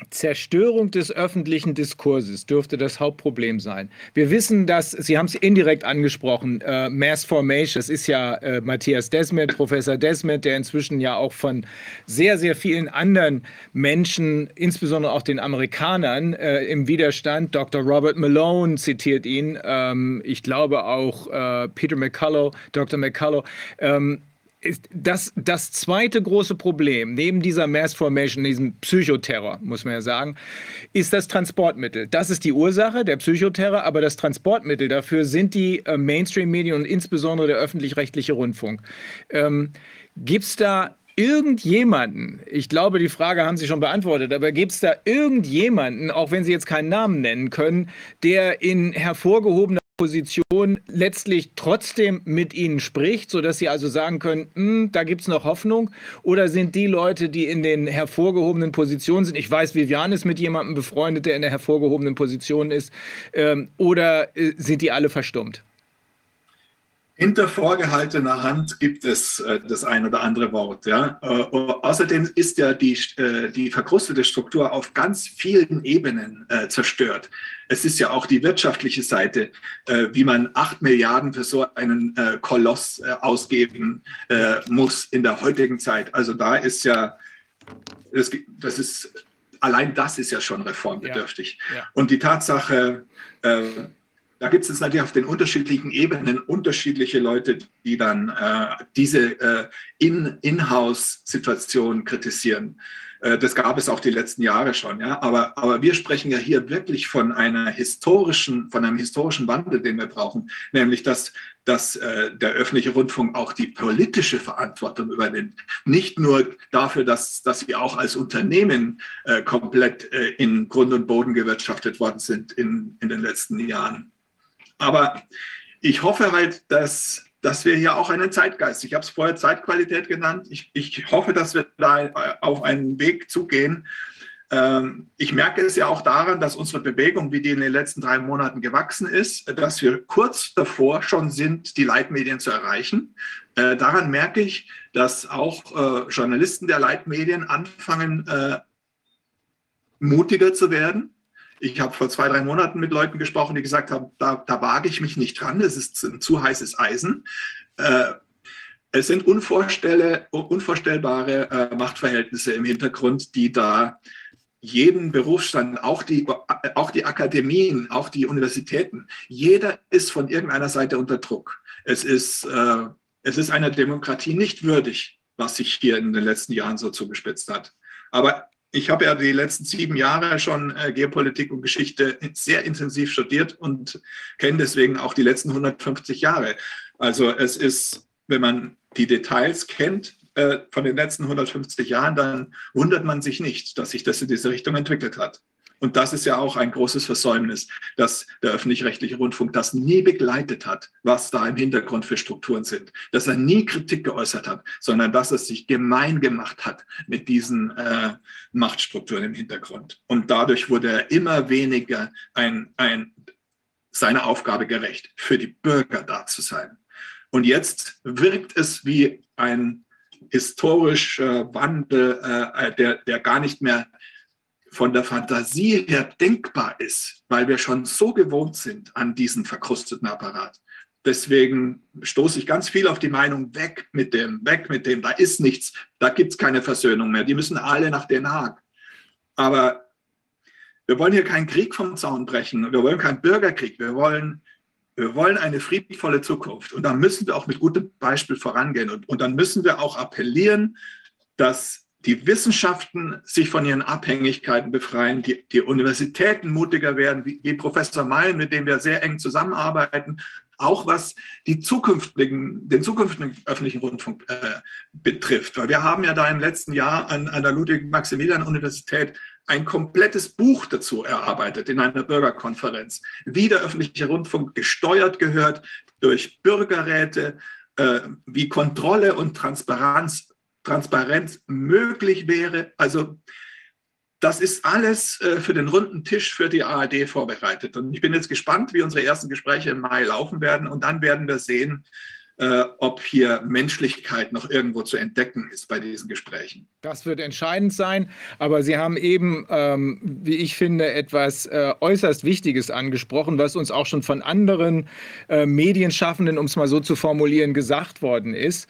Zerstörung des öffentlichen Diskurses dürfte das Hauptproblem sein. Wir wissen, dass, Sie haben es indirekt angesprochen, äh, Mass Formation, das ist ja äh, Matthias Desmet, Professor Desmet, der inzwischen ja auch von sehr, sehr vielen anderen Menschen, insbesondere auch den Amerikanern, äh, im Widerstand, Dr. Robert Malone zitiert ihn, ähm, ich glaube auch äh, Peter McCullough, Dr. McCullough, ähm, das, das zweite große Problem neben dieser Mass Formation, diesem Psychoterror, muss man ja sagen, ist das Transportmittel. Das ist die Ursache, der Psychoterror, aber das Transportmittel dafür sind die äh, Mainstream-Medien und insbesondere der öffentlich-rechtliche Rundfunk. Ähm, Gibt es da irgendjemanden, ich glaube, die Frage haben Sie schon beantwortet, aber gibt es da irgendjemanden, auch wenn Sie jetzt keinen Namen nennen können, der in hervorgehobener Position letztlich trotzdem mit ihnen spricht, sodass sie also sagen können, hm, da gibt es noch Hoffnung? Oder sind die Leute, die in den hervorgehobenen Positionen sind, ich weiß, Vivian ist mit jemandem befreundet, der in der hervorgehobenen Position ist, ähm, oder äh, sind die alle verstummt? Hinter vorgehaltener Hand gibt es äh, das ein oder andere Wort. Ja? Äh, außerdem ist ja die, äh, die verkrustete Struktur auf ganz vielen Ebenen äh, zerstört. Es ist ja auch die wirtschaftliche Seite, äh, wie man acht Milliarden für so einen äh, Koloss ausgeben muss in der heutigen Zeit. Also da ist ja, das, das ist, allein das ist ja schon reformbedürftig. Ja, ja. Und die Tatsache, da gibt es natürlich auf den unterschiedlichen Ebenen unterschiedliche Leute, die dann äh, diese äh, In-House-Situation kritisieren. Äh, das gab es auch die letzten Jahre schon, ja. Aber, aber wir sprechen ja hier wirklich von einer historischen, von einem historischen Wandel, den wir brauchen, nämlich dass, dass äh, der öffentliche Rundfunk auch die politische Verantwortung übernimmt. Nicht nur dafür, dass, dass wir auch als Unternehmen äh, komplett äh, in Grund und Boden gewirtschaftet worden sind in, in den letzten Jahren. Aber ich hoffe halt, dass, dass wir hier auch einen Zeitgeist, ich habe es vorher Zeitqualität genannt, ich, ich hoffe, dass wir da auf einen Weg zugehen. Ähm, ich merke es ja auch daran, dass unsere Bewegung, wie die in den letzten drei Monaten gewachsen ist, dass wir kurz davor schon sind, die Leitmedien zu erreichen. Äh, daran merke ich, dass auch äh, Journalisten der Leitmedien anfangen, äh, mutiger zu werden. Ich habe vor zwei, drei Monaten mit Leuten gesprochen, die gesagt haben, da, da wage ich mich nicht dran, das ist ein zu heißes Eisen. Äh, es sind unvorstellbare äh, Machtverhältnisse im Hintergrund, die da jeden Berufsstand, auch die, auch die Akademien, auch die Universitäten, jeder ist von irgendeiner Seite unter Druck. Es ist, äh, es ist einer Demokratie nicht würdig, was sich hier in den letzten Jahren so zugespitzt hat. Aber ich habe ja die letzten sieben Jahre schon äh, Geopolitik und Geschichte sehr intensiv studiert und kenne deswegen auch die letzten 150 Jahre. Also es ist, wenn man die Details kennt, äh, von den letzten 150 Jahren, dann wundert man sich nicht, dass sich das in diese Richtung entwickelt hat. Und das ist ja auch ein großes Versäumnis, dass der öffentlich-rechtliche Rundfunk das nie begleitet hat, was da im Hintergrund für Strukturen sind. Dass er nie Kritik geäußert hat, sondern dass er sich gemein gemacht hat mit diesen äh, Machtstrukturen im Hintergrund. Und dadurch wurde er immer weniger ein, ein, seiner Aufgabe gerecht, für die Bürger da zu sein. Und jetzt wirkt es wie ein historischer Wandel, äh, der, der gar nicht mehr von der Fantasie her denkbar ist, weil wir schon so gewohnt sind an diesen verkrusteten Apparat. Deswegen stoße ich ganz viel auf die Meinung, weg mit dem, weg mit dem, da ist nichts, da gibt es keine Versöhnung mehr, die müssen alle nach Den Haag. Aber wir wollen hier keinen Krieg vom Zaun brechen, wir wollen keinen Bürgerkrieg, wir wollen wir wollen eine friedvolle Zukunft. Und da müssen wir auch mit gutem Beispiel vorangehen. Und, und dann müssen wir auch appellieren, dass die Wissenschaften sich von ihren Abhängigkeiten befreien, die, die Universitäten mutiger werden, wie, wie Professor Meilen, mit dem wir sehr eng zusammenarbeiten, auch was die zukünftigen, den zukünftigen öffentlichen Rundfunk äh, betrifft. Weil wir haben ja da im letzten Jahr an, an der Ludwig-Maximilian-Universität ein komplettes Buch dazu erarbeitet in einer Bürgerkonferenz, wie der öffentliche Rundfunk gesteuert gehört durch Bürgerräte, äh, wie Kontrolle und Transparenz, Transparenz möglich wäre. Also das ist alles äh, für den runden Tisch für die ARD vorbereitet. Und ich bin jetzt gespannt, wie unsere ersten Gespräche im Mai laufen werden. Und dann werden wir sehen, äh, ob hier Menschlichkeit noch irgendwo zu entdecken ist bei diesen Gesprächen. Das wird entscheidend sein. Aber Sie haben eben, ähm, wie ich finde, etwas äh, äußerst Wichtiges angesprochen, was uns auch schon von anderen äh, Medienschaffenden, um es mal so zu formulieren, gesagt worden ist.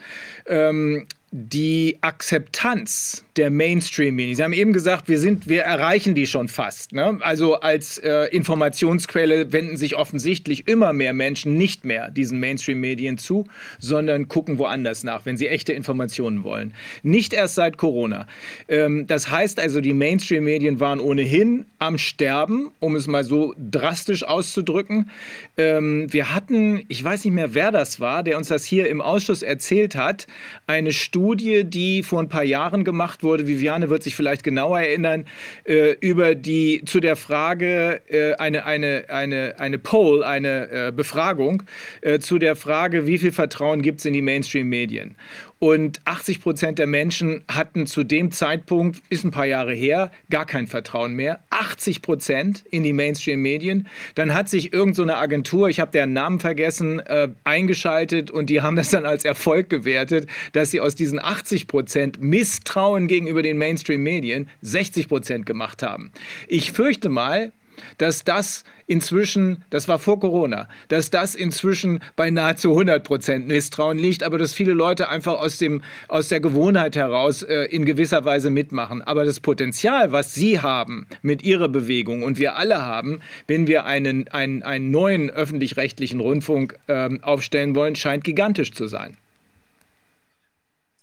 Ähm, die Akzeptanz der Mainstream-Medien. Sie haben eben gesagt, wir, sind, wir erreichen die schon fast. Ne? Also als äh, Informationsquelle wenden sich offensichtlich immer mehr Menschen nicht mehr diesen Mainstream-Medien zu, sondern gucken woanders nach, wenn sie echte Informationen wollen. Nicht erst seit Corona. Ähm, das heißt also, die Mainstream-Medien waren ohnehin am Sterben, um es mal so drastisch auszudrücken. Ähm, wir hatten, ich weiß nicht mehr, wer das war, der uns das hier im Ausschuss erzählt hat, eine Studie, die vor ein paar Jahren gemacht wurde, Viviane wird sich vielleicht genauer erinnern, äh, über die zu der Frage äh, eine, eine, eine, eine Poll, eine äh, Befragung äh, zu der Frage, wie viel Vertrauen gibt es in die Mainstream-Medien. Und 80 Prozent der Menschen hatten zu dem Zeitpunkt, ist ein paar Jahre her, gar kein Vertrauen mehr. 80 Prozent in die Mainstream-Medien. Dann hat sich irgendeine so Agentur, ich habe deren Namen vergessen, äh, eingeschaltet und die haben das dann als Erfolg gewertet, dass sie aus diesen 80 Prozent Misstrauen gegenüber den Mainstream-Medien 60 Prozent gemacht haben. Ich fürchte mal, dass das inzwischen, das war vor Corona, dass das inzwischen bei nahezu 100 Prozent Misstrauen liegt, aber dass viele Leute einfach aus, dem, aus der Gewohnheit heraus äh, in gewisser Weise mitmachen. Aber das Potenzial, was Sie haben mit Ihrer Bewegung und wir alle haben, wenn wir einen, einen, einen neuen öffentlich-rechtlichen Rundfunk äh, aufstellen wollen, scheint gigantisch zu sein.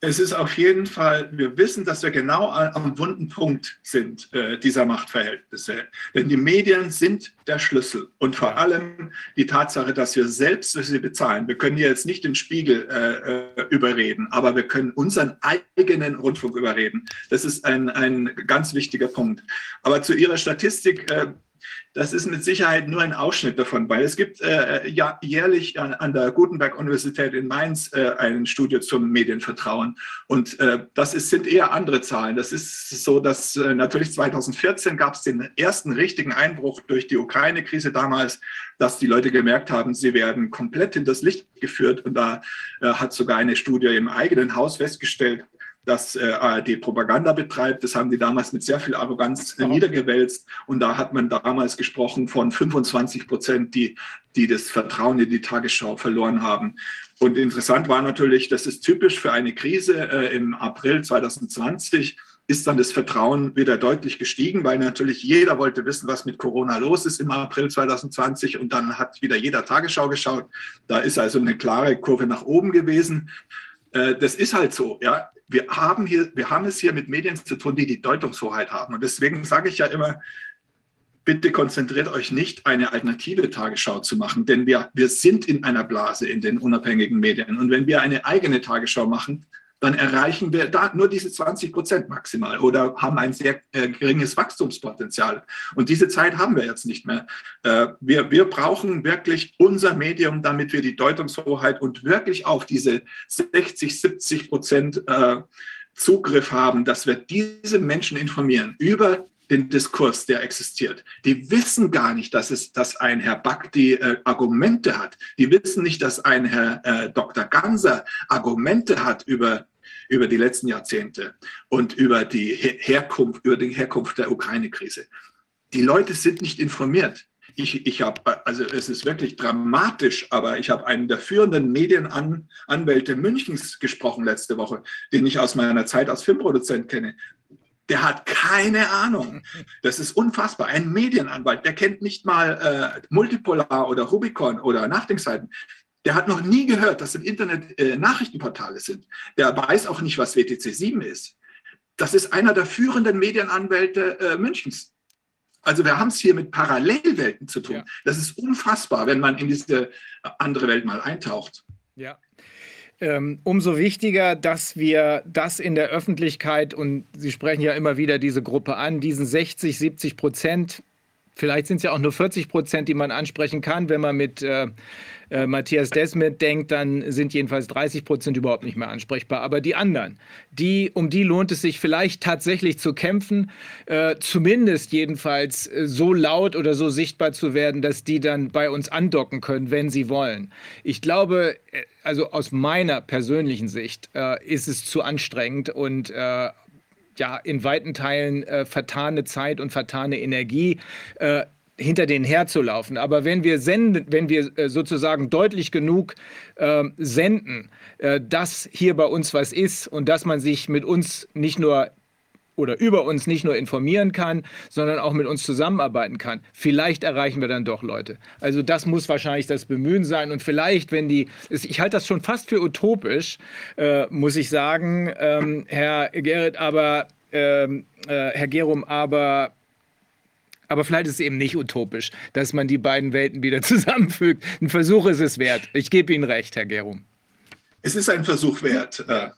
Es ist auf jeden Fall, wir wissen, dass wir genau am wunden Punkt sind äh, dieser Machtverhältnisse. Denn die Medien sind der Schlüssel und vor allem die Tatsache, dass wir selbst sie bezahlen. Wir können jetzt nicht den Spiegel äh, äh, überreden, aber wir können unseren eigenen Rundfunk überreden. Das ist ein, ein ganz wichtiger Punkt. Aber zu Ihrer Statistik, äh, das ist mit Sicherheit nur ein Ausschnitt davon, weil es gibt äh, ja, jährlich an, an der Gutenberg-Universität in Mainz äh, ein Studio zum Medienvertrauen. Und äh, das ist, sind eher andere Zahlen. Das ist so, dass äh, natürlich 2014 gab es den ersten richtigen Einbruch durch die Ukraine-Krise damals, dass die Leute gemerkt haben, sie werden komplett in das Licht geführt. Und da äh, hat sogar eine Studie im eigenen Haus festgestellt, dass äh, ARD Propaganda betreibt. Das haben die damals mit sehr viel Arroganz äh, niedergewälzt. Und da hat man damals gesprochen von 25 Prozent, die, die das Vertrauen in die Tagesschau verloren haben. Und interessant war natürlich, das ist typisch für eine Krise äh, im April 2020 ist dann das Vertrauen wieder deutlich gestiegen, weil natürlich jeder wollte wissen, was mit Corona los ist im April 2020 und dann hat wieder jeder Tagesschau geschaut. Da ist also eine klare Kurve nach oben gewesen. Äh, das ist halt so, ja. Wir haben hier, wir haben es hier mit Medien zu tun, die die Deutungshoheit haben. Und deswegen sage ich ja immer, bitte konzentriert euch nicht, eine alternative Tagesschau zu machen, denn wir, wir sind in einer Blase in den unabhängigen Medien. Und wenn wir eine eigene Tagesschau machen, dann erreichen wir da nur diese 20 Prozent maximal oder haben ein sehr äh, geringes Wachstumspotenzial. Und diese Zeit haben wir jetzt nicht mehr. Äh, wir, wir brauchen wirklich unser Medium, damit wir die Deutungshoheit und wirklich auf diese 60, 70 Prozent äh, Zugriff haben, dass wir diese Menschen informieren über den Diskurs, der existiert. Die wissen gar nicht, dass es, dass ein Herr Bakti äh, Argumente hat. Die wissen nicht, dass ein Herr äh, Dr. Ganser Argumente hat über über die letzten Jahrzehnte und über die Herkunft, über die Herkunft der Ukraine-Krise. Die Leute sind nicht informiert. Ich, ich habe, also es ist wirklich dramatisch, aber ich habe einen der führenden Medienanwälte Münchens gesprochen letzte Woche, den ich aus meiner Zeit als Filmproduzent kenne der hat keine Ahnung. Das ist unfassbar. Ein Medienanwalt, der kennt nicht mal äh, Multipolar oder Rubicon oder Nachdenkseiten. Der hat noch nie gehört, dass im Internet äh, Nachrichtenportale sind. Der weiß auch nicht, was WTC 7 ist. Das ist einer der führenden Medienanwälte äh, Münchens. Also wir haben es hier mit Parallelwelten zu tun. Ja. Das ist unfassbar, wenn man in diese andere Welt mal eintaucht. Ja, ähm, umso wichtiger, dass wir das in der Öffentlichkeit, und Sie sprechen ja immer wieder diese Gruppe an, diesen 60, 70 Prozent, vielleicht sind es ja auch nur 40 Prozent, die man ansprechen kann, wenn man mit äh, äh, Matthias Desmet denkt, dann sind jedenfalls 30 Prozent überhaupt nicht mehr ansprechbar. Aber die anderen, die, um die lohnt es sich vielleicht tatsächlich zu kämpfen, äh, zumindest jedenfalls äh, so laut oder so sichtbar zu werden, dass die dann bei uns andocken können, wenn sie wollen. Ich glaube, äh, also aus meiner persönlichen Sicht äh, ist es zu anstrengend und ja, in weiten Teilen äh, vertane Zeit und vertane Energie. Äh, hinter denen herzulaufen. Aber wenn wir senden, wenn wir äh, sozusagen deutlich genug äh, senden, äh, dass hier bei uns was ist und dass man sich mit uns nicht nur oder über uns nicht nur informieren kann, sondern auch mit uns zusammenarbeiten kann. Vielleicht erreichen wir dann doch Leute. Also das muss wahrscheinlich das Bemühen sein. Und vielleicht, wenn die, ich halte das schon fast für utopisch, äh, muss ich sagen, ähm, Herr Gerrit, aber ähm, äh, Herr Gerum, aber aber vielleicht ist es eben nicht utopisch, dass man die beiden Welten wieder zusammenfügt. Ein Versuch ist es wert. Ich gebe Ihnen recht, Herr Gerum. Es ist ein Versuch wert. Äh,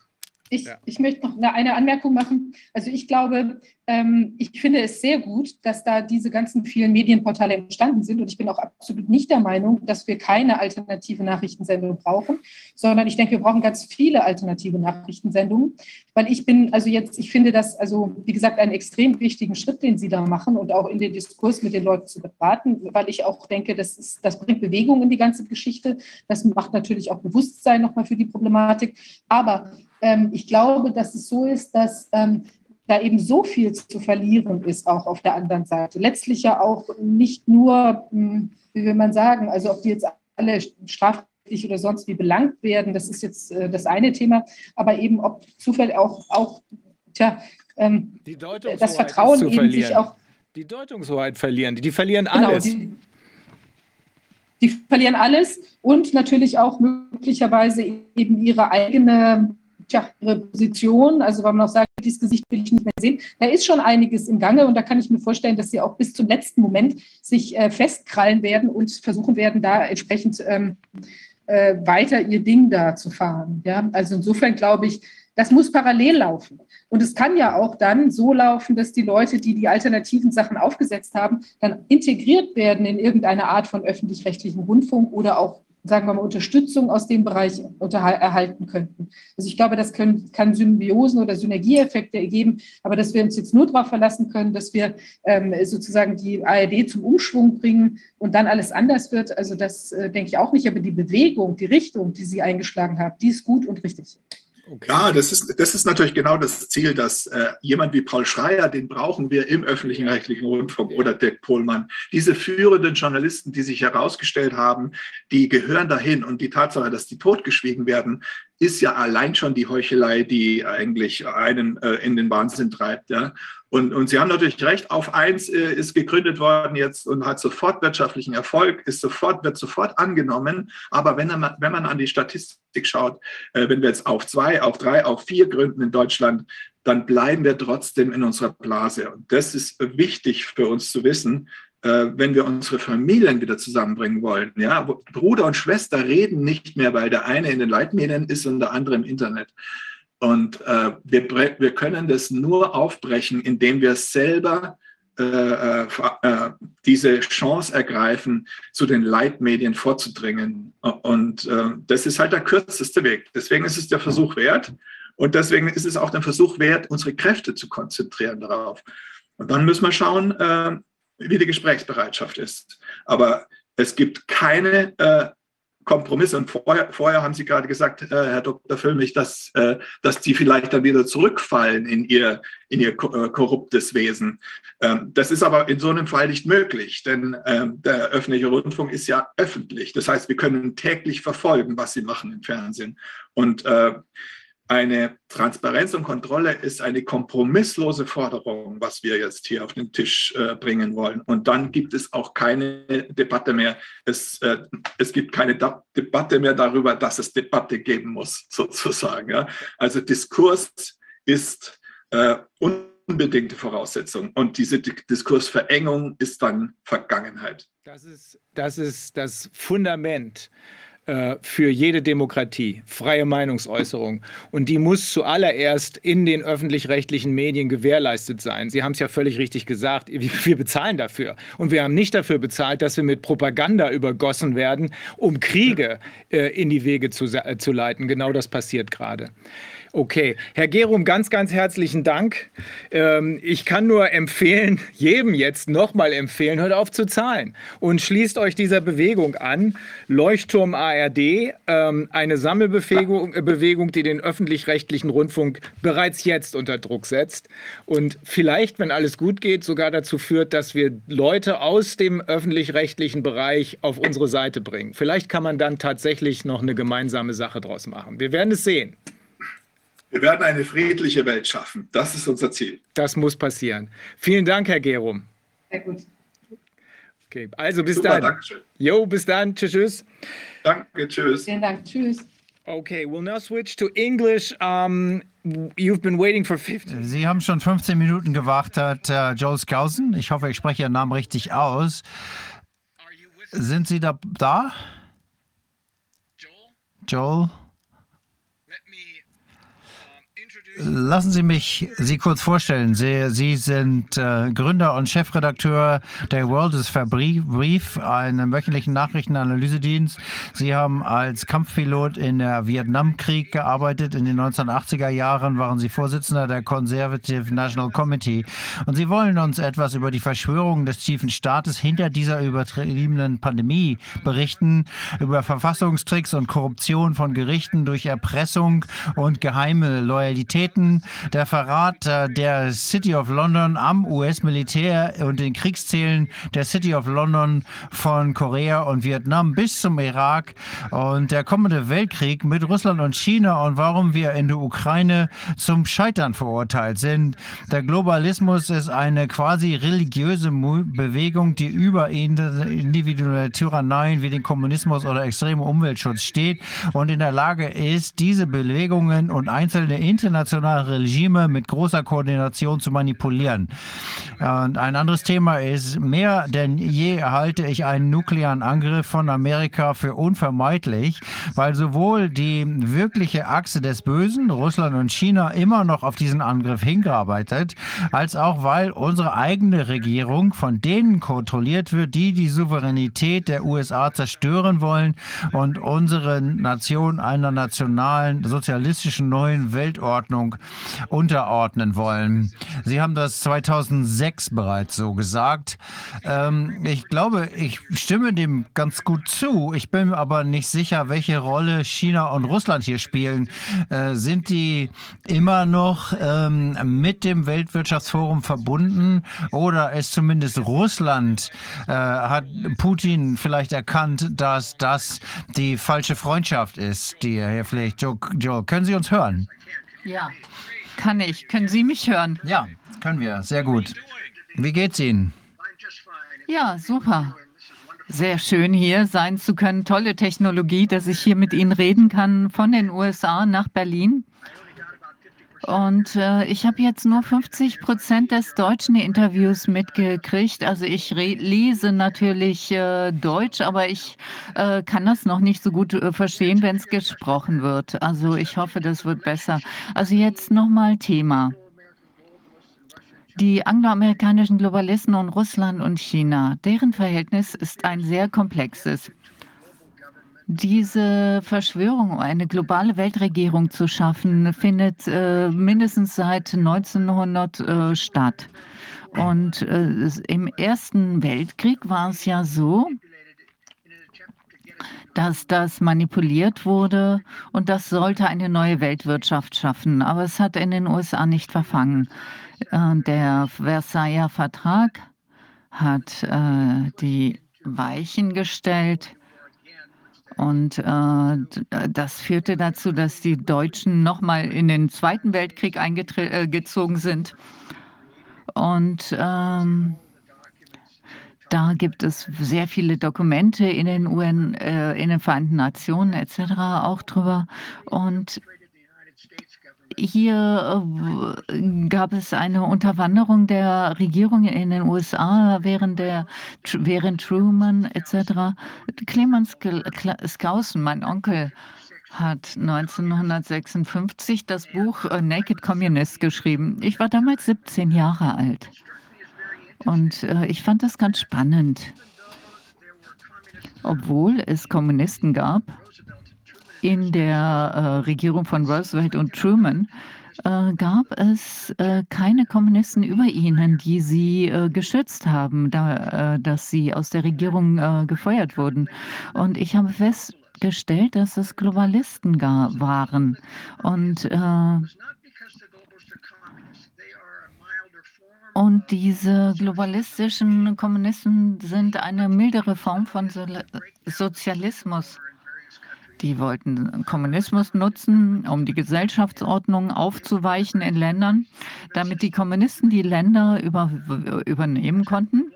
ich, ja. ich möchte noch eine Anmerkung machen. Also ich glaube, ähm, ich finde es sehr gut, dass da diese ganzen vielen Medienportale entstanden sind. Und ich bin auch absolut nicht der Meinung, dass wir keine alternative Nachrichtensendung brauchen, sondern ich denke, wir brauchen ganz viele alternative Nachrichtensendungen. Weil ich bin, also jetzt, ich finde das, also wie gesagt, einen extrem wichtigen Schritt, den Sie da machen und auch in den Diskurs mit den Leuten zu beraten, weil ich auch denke, das, ist, das bringt Bewegung in die ganze Geschichte. Das macht natürlich auch Bewusstsein nochmal für die Problematik. Aber ähm, ich glaube, dass es so ist, dass ähm, da eben so viel zu verlieren ist, auch auf der anderen Seite. Letztlich ja auch nicht nur, hm, wie will man sagen, also ob die jetzt alle strafrechtlich oder sonst wie belangt werden, das ist jetzt äh, das eine Thema, aber eben ob zufällig auch, auch tja, ähm, das Vertrauen eben sich auch. Die Deutungshoheit verlieren, die, die verlieren genau, alles. Genau, die, die verlieren alles und natürlich auch möglicherweise eben ihre eigene tja, ihre Position, also weil man auch sagt, dieses Gesicht will ich nicht mehr sehen, da ist schon einiges im Gange und da kann ich mir vorstellen, dass sie auch bis zum letzten Moment sich äh, festkrallen werden und versuchen werden, da entsprechend ähm, äh, weiter ihr Ding da zu fahren. Ja? Also insofern glaube ich, das muss parallel laufen. Und es kann ja auch dann so laufen, dass die Leute, die die alternativen Sachen aufgesetzt haben, dann integriert werden in irgendeine Art von öffentlich-rechtlichen Rundfunk oder auch sagen wir mal, Unterstützung aus dem Bereich erhalten könnten. Also ich glaube, das können, kann Symbiosen oder Synergieeffekte ergeben, aber dass wir uns jetzt nur darauf verlassen können, dass wir ähm, sozusagen die ARD zum Umschwung bringen und dann alles anders wird, also das äh, denke ich auch nicht, aber die Bewegung, die Richtung, die Sie eingeschlagen haben, die ist gut und richtig. Okay. Ja, das ist, das ist natürlich genau das Ziel, dass äh, jemand wie Paul Schreier, den brauchen wir im öffentlichen rechtlichen Rundfunk oder Dirk Pohlmann. Diese führenden Journalisten, die sich herausgestellt haben, die gehören dahin. Und die Tatsache, dass die totgeschwiegen werden, ist ja allein schon die Heuchelei, die eigentlich einen äh, in den Wahnsinn treibt. Ja? Und, und Sie haben natürlich recht, auf eins äh, ist gegründet worden jetzt und hat sofort wirtschaftlichen Erfolg, ist sofort, wird sofort angenommen. Aber wenn man, wenn man an die Statistik schaut, äh, wenn wir jetzt auf zwei, auf drei, auf vier gründen in Deutschland, dann bleiben wir trotzdem in unserer Blase. Und das ist wichtig für uns zu wissen, äh, wenn wir unsere Familien wieder zusammenbringen wollen. Ja, Bruder und Schwester reden nicht mehr, weil der eine in den Leitmedien ist und der andere im Internet. Und äh, wir, wir können das nur aufbrechen, indem wir selber äh, äh, äh, diese Chance ergreifen, zu den Leitmedien vorzudringen. Und äh, das ist halt der kürzeste Weg. Deswegen ist es der Versuch wert. Und deswegen ist es auch der Versuch wert, unsere Kräfte zu konzentrieren darauf. Und dann müssen wir schauen, äh, wie die Gesprächsbereitschaft ist. Aber es gibt keine äh, Kompromisse. Und vorher, vorher haben Sie gerade gesagt, äh, Herr Dr. Füllmich, dass, äh, dass die vielleicht dann wieder zurückfallen in ihr, in ihr äh, korruptes Wesen. Ähm, das ist aber in so einem Fall nicht möglich, denn ähm, der öffentliche Rundfunk ist ja öffentlich. Das heißt, wir können täglich verfolgen, was sie machen im Fernsehen. Und äh, eine Transparenz und Kontrolle ist eine kompromisslose Forderung, was wir jetzt hier auf den Tisch äh, bringen wollen. Und dann gibt es auch keine Debatte mehr. Es, äh, es gibt keine da Debatte mehr darüber, dass es Debatte geben muss, sozusagen. Ja? Also Diskurs ist äh, unbedingte Voraussetzung. Und diese Diskursverengung ist dann Vergangenheit. Das ist das, ist das Fundament für jede Demokratie, freie Meinungsäußerung. Und die muss zuallererst in den öffentlich-rechtlichen Medien gewährleistet sein. Sie haben es ja völlig richtig gesagt, wir bezahlen dafür. Und wir haben nicht dafür bezahlt, dass wir mit Propaganda übergossen werden, um Kriege äh, in die Wege zu, äh, zu leiten. Genau das passiert gerade. Okay, Herr Gerum, ganz, ganz herzlichen Dank. Ähm, ich kann nur empfehlen, jedem jetzt nochmal empfehlen, hört auf zu zahlen und schließt euch dieser Bewegung an. Leuchtturm ARD, ähm, eine Sammelbewegung, Bewegung, die den öffentlich-rechtlichen Rundfunk bereits jetzt unter Druck setzt und vielleicht, wenn alles gut geht, sogar dazu führt, dass wir Leute aus dem öffentlich-rechtlichen Bereich auf unsere Seite bringen. Vielleicht kann man dann tatsächlich noch eine gemeinsame Sache draus machen. Wir werden es sehen. Wir werden eine friedliche Welt schaffen. Das ist unser Ziel. Das muss passieren. Vielen Dank, Herr Gerum. Sehr gut. Okay, also bis Super, dann. Dankeschön. Jo, bis dann. Tschüss, tschüss. Danke, tschüss. Vielen Dank, tschüss. Okay, we'll now switch to English. Um, you've been waiting for 15. Sie haben schon 15 Minuten gewartet, uh, Joel Skousen. Ich hoffe, ich spreche Ihren Namen richtig aus. Sind Sie da? da? Joel? Joel? Lassen Sie mich Sie kurz vorstellen. Sie, Sie sind äh, Gründer und Chefredakteur der World is Brief, einem wöchentlichen Nachrichtenanalysedienst. Sie haben als Kampfpilot in der Vietnamkrieg gearbeitet. In den 1980er Jahren waren Sie Vorsitzender der Conservative National Committee. Und Sie wollen uns etwas über die Verschwörung des tiefen Staates hinter dieser übertriebenen Pandemie berichten, über Verfassungstricks und Korruption von Gerichten durch Erpressung und geheime Loyalität Raketen, der Verrat äh, der City of London am US-Militär und den Kriegszielen der City of London von Korea und Vietnam bis zum Irak und der kommende Weltkrieg mit Russland und China und warum wir in der Ukraine zum Scheitern verurteilt sind. Der Globalismus ist eine quasi religiöse Bewegung, die über individuelle Tyranneien wie den Kommunismus oder extremen Umweltschutz steht und in der Lage ist, diese Bewegungen und einzelne internationale internationale Regime mit großer Koordination zu manipulieren. Und ein anderes Thema ist, mehr denn je halte ich einen nuklearen Angriff von Amerika für unvermeidlich, weil sowohl die wirkliche Achse des Bösen, Russland und China, immer noch auf diesen Angriff hingearbeitet, als auch weil unsere eigene Regierung von denen kontrolliert wird, die die Souveränität der USA zerstören wollen und unsere Nation einer nationalen sozialistischen neuen Weltordnung Ordnung unterordnen wollen. Sie haben das 2006 bereits so gesagt. Ähm, ich glaube, ich stimme dem ganz gut zu. Ich bin aber nicht sicher, welche Rolle China und Russland hier spielen. Äh, sind die immer noch ähm, mit dem Weltwirtschaftsforum verbunden oder ist zumindest Russland, äh, hat Putin vielleicht erkannt, dass das die falsche Freundschaft ist, die er hier pflegt? Joe, Joe, können Sie uns hören? Ja, kann ich. Können Sie mich hören? Ja, können wir. Sehr gut. Wie geht's Ihnen? Ja, super. Sehr schön hier sein zu können. Tolle Technologie, dass ich hier mit Ihnen reden kann von den USA nach Berlin. Und äh, ich habe jetzt nur 50 Prozent des deutschen Interviews mitgekriegt. Also ich lese natürlich äh, Deutsch, aber ich äh, kann das noch nicht so gut äh, verstehen, wenn es gesprochen wird. Also ich hoffe, das wird besser. Also jetzt nochmal Thema. Die angloamerikanischen Globalisten und Russland und China, deren Verhältnis ist ein sehr komplexes. Diese Verschwörung, eine globale Weltregierung zu schaffen, findet äh, mindestens seit 1900 äh, statt. Und äh, im Ersten Weltkrieg war es ja so, dass das manipuliert wurde und das sollte eine neue Weltwirtschaft schaffen. Aber es hat in den USA nicht verfangen. Äh, der Versailler Vertrag hat äh, die Weichen gestellt und äh, das führte dazu, dass die Deutschen nochmal in den Zweiten Weltkrieg eingezogen äh, sind. Und ähm, da gibt es sehr viele Dokumente in den UN, äh, in den Vereinten Nationen etc. auch drüber. Und hier äh, gab es eine Unterwanderung der Regierung in den USA während, der, während Truman etc. Clemens Skousen, mein Onkel, hat 1956 das Buch äh, Naked Communist geschrieben. Ich war damals 17 Jahre alt. Und äh, ich fand das ganz spannend. Obwohl es Kommunisten gab, in der äh, Regierung von Roosevelt und Truman äh, gab es äh, keine Kommunisten über ihnen, die sie äh, geschützt haben, da, äh, dass sie aus der Regierung äh, gefeuert wurden. Und ich habe festgestellt, dass es Globalisten gar waren. Und und diese globalistischen Kommunisten sind eine mildere Form von so Sozialismus. Die wollten Kommunismus nutzen, um die Gesellschaftsordnung aufzuweichen in Ländern, damit die Kommunisten die Länder über, übernehmen konnten.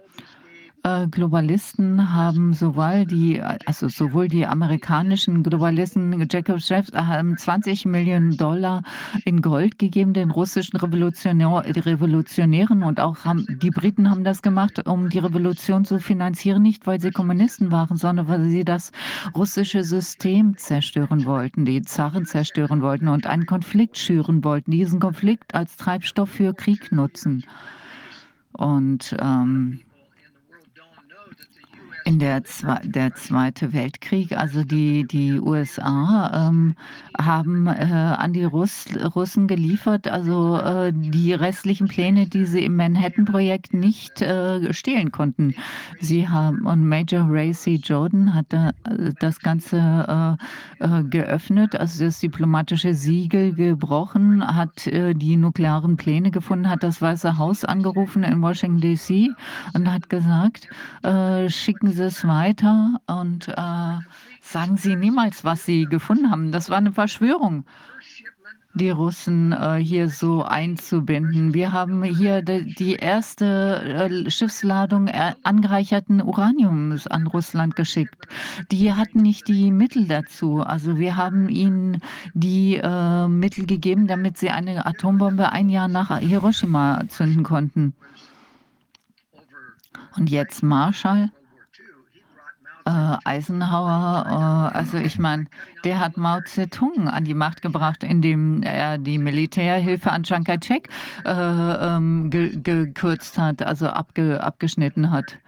Äh, Globalisten haben sowohl die, also sowohl die amerikanischen Globalisten, Jacob Chefs, haben 20 Millionen Dollar in Gold gegeben, den russischen Revolutionär, Revolutionären und auch haben, die Briten haben das gemacht, um die Revolution zu finanzieren, nicht weil sie Kommunisten waren, sondern weil sie das russische System zerstören wollten, die Zaren zerstören wollten und einen Konflikt schüren wollten, diesen Konflikt als Treibstoff für Krieg nutzen. Und ähm, in der, Zwe der Zweite Weltkrieg, also die, die USA ähm, haben äh, an die Russ Russen geliefert, also äh, die restlichen Pläne, die sie im Manhattan-Projekt nicht äh, stehlen konnten. Sie haben und Major Ray C. Jordan hat äh, das Ganze äh, äh, geöffnet, also das diplomatische Siegel gebrochen, hat die nuklearen Pläne gefunden, hat das Weiße Haus angerufen in Washington D.C. und hat gesagt, schicken Sie es weiter und äh, sagen Sie niemals, was Sie gefunden haben. Das war eine Verschwörung, die Russen äh, hier so einzubinden. Wir haben hier die, die erste äh, Schiffsladung angereicherten Uraniums an Russland geschickt. Die hatten nicht die Mittel dazu. Also wir haben ihnen die äh, Mittel gegeben, damit sie eine Atombombe ein Jahr nach Hiroshima zünden konnten. Und jetzt Marshall äh, Eisenhower, äh, also ich meine, der hat Mao Zedong an die Macht gebracht, indem er die Militärhilfe an Chiang Kai-shek äh, ähm, ge gekürzt hat, also abge abgeschnitten hat.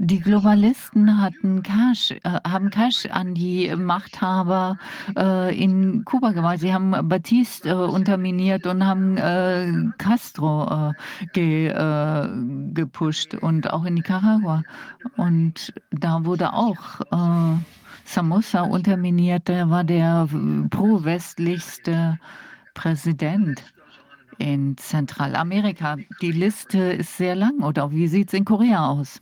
Die Globalisten hatten Cash, äh, haben Cash an die Machthaber äh, in Kuba gemacht. Sie haben Batiste äh, unterminiert und haben äh, Castro äh, ge, äh, gepusht und auch in Nicaragua. Und da wurde auch Samosa unterminiert. Der war der pro-westlichste Präsident in Zentralamerika. Die Liste ist sehr lang. Oder wie sieht es in Korea aus?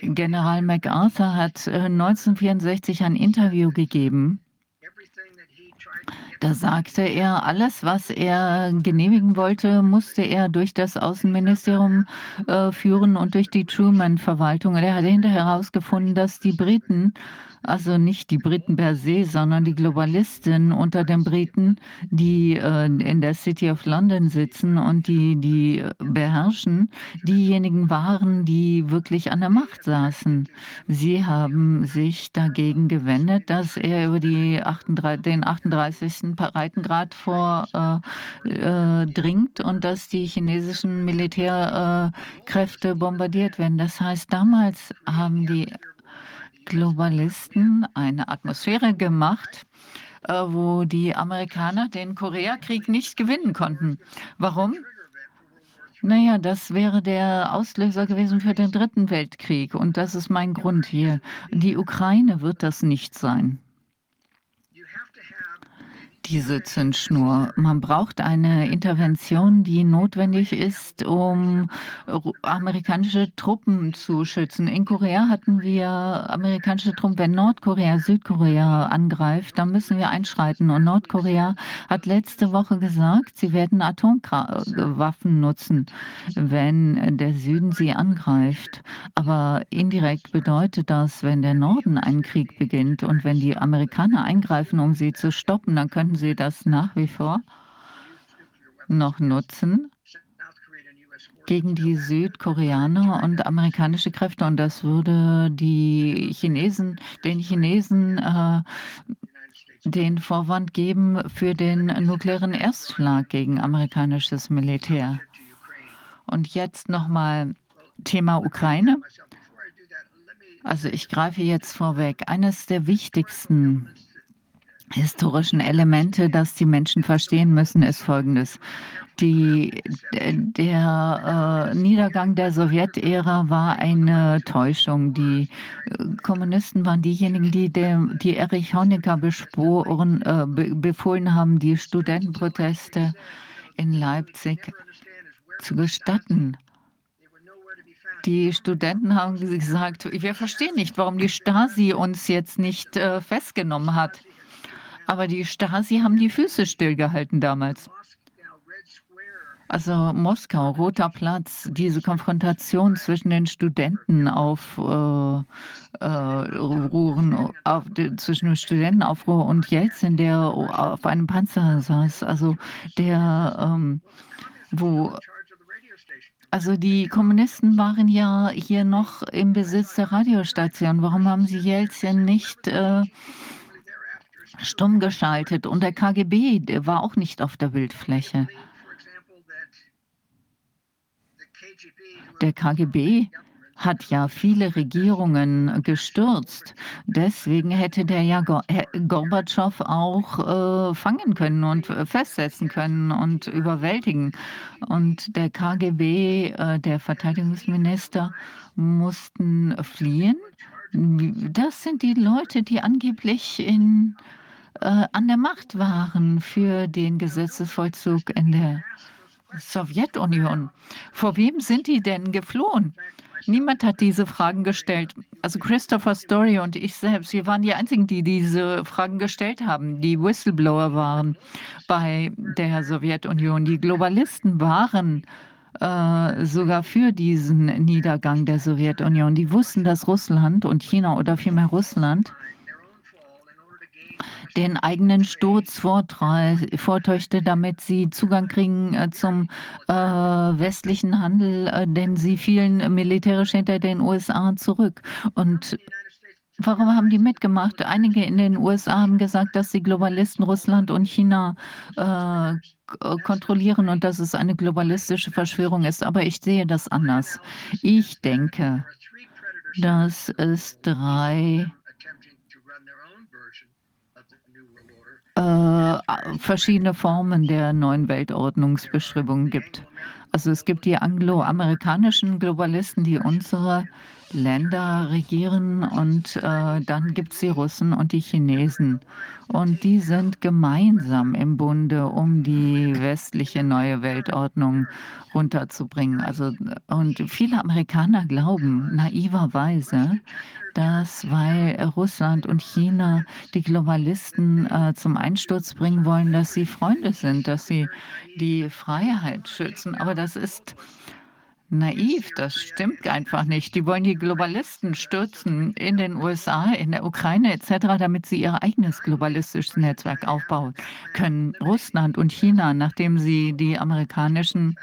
General MacArthur hat 1964 ein Interview gegeben. Da sagte er, alles, was er genehmigen wollte, musste er durch das Außenministerium äh, führen und durch die Truman-Verwaltung. Er hat hinterher herausgefunden, dass die Briten also nicht die Briten per se, sondern die Globalisten unter den Briten, die äh, in der City of London sitzen und die, die beherrschen, diejenigen waren, die wirklich an der Macht saßen. Sie haben sich dagegen gewendet, dass er über die 38, den 38. Breitengrad vordringt äh, äh, und dass die chinesischen Militärkräfte bombardiert werden. Das heißt, damals haben die Globalisten eine Atmosphäre gemacht, äh, wo die Amerikaner den Koreakrieg nicht gewinnen konnten. Warum? Naja, das wäre der Auslöser gewesen für den Dritten Weltkrieg. Und das ist mein Grund hier. Die Ukraine wird das nicht sein diese Zündschnur. Man braucht eine Intervention, die notwendig ist, um amerikanische Truppen zu schützen. In Korea hatten wir amerikanische Truppen. Wenn Nordkorea Südkorea angreift, dann müssen wir einschreiten. Und Nordkorea hat letzte Woche gesagt, sie werden Atomwaffen nutzen, wenn der Süden sie angreift. Aber indirekt bedeutet das, wenn der Norden einen Krieg beginnt und wenn die Amerikaner eingreifen, um sie zu stoppen, dann könnten Sie das nach wie vor noch nutzen gegen die Südkoreaner und amerikanische Kräfte. Und das würde die Chinesen, den Chinesen äh, den Vorwand geben für den nuklearen Erstschlag gegen amerikanisches Militär. Und jetzt nochmal Thema Ukraine. Also ich greife jetzt vorweg. Eines der wichtigsten historischen Elemente, das die Menschen verstehen müssen, ist folgendes. Die, der äh, Niedergang der Sowjetära war eine Täuschung. Die äh, Kommunisten waren diejenigen, die, dem, die Erich Honecker besporen, äh, be befohlen haben, die Studentenproteste in Leipzig zu gestatten. Die Studenten haben gesagt, wir verstehen nicht, warum die Stasi uns jetzt nicht äh, festgenommen hat. Aber die Stasi haben die Füße stillgehalten damals. Also Moskau, Roter Platz, diese Konfrontation zwischen den Studenten auf äh, äh, auf, zwischen dem Studentenaufruhr und Jelzin, der auf einem Panzer saß, also der, ähm, wo also die Kommunisten waren ja hier noch im Besitz der Radiostation. Warum haben sie Jelzin nicht äh, stumm geschaltet und der KGB der war auch nicht auf der Bildfläche. Der KGB hat ja viele Regierungen gestürzt. Deswegen hätte der ja Gorbatschow auch äh, fangen können und festsetzen können und überwältigen. Und der KGB, äh, der Verteidigungsminister, mussten fliehen. Das sind die Leute, die angeblich in äh, an der Macht waren für den Gesetzesvollzug in der Sowjetunion. Vor wem sind die denn geflohen? Niemand hat diese Fragen gestellt. Also Christopher Story und ich selbst, wir waren die Einzigen, die diese Fragen gestellt haben, die Whistleblower waren bei der Sowjetunion. Die Globalisten waren äh, sogar für diesen Niedergang der Sowjetunion. Die wussten, dass Russland und China oder vielmehr Russland den eigenen Sturz vortäuschte, damit sie Zugang kriegen äh, zum äh, westlichen Handel, äh, denn sie fielen militärisch hinter den USA zurück. Und Warum haben die mitgemacht? Einige in den USA haben gesagt, dass die Globalisten Russland und China äh, kontrollieren und dass es eine globalistische Verschwörung ist. Aber ich sehe das anders. Ich denke, dass es drei äh, verschiedene Formen der neuen Weltordnungsbeschreibung gibt. Also es gibt die angloamerikanischen Globalisten, die unsere Länder regieren und äh, dann gibt es die Russen und die Chinesen. Und die sind gemeinsam im Bunde, um die westliche neue Weltordnung runterzubringen. Also, und viele Amerikaner glauben naiverweise, dass weil Russland und China die Globalisten äh, zum Einsturz bringen wollen, dass sie Freunde sind, dass sie die Freiheit schützen. Aber das ist naiv, das stimmt einfach nicht. Die wollen die Globalisten stürzen in den USA, in der Ukraine etc., damit sie ihr eigenes globalistisches Netzwerk aufbauen können. Russland und China, nachdem sie die amerikanischen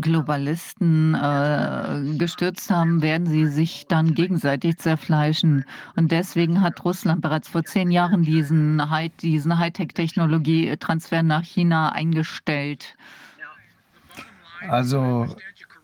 Globalisten äh, gestürzt haben, werden sie sich dann gegenseitig zerfleischen. Und deswegen hat Russland bereits vor zehn Jahren diesen, High, diesen Hightech-Technologie-Transfer nach China eingestellt. Also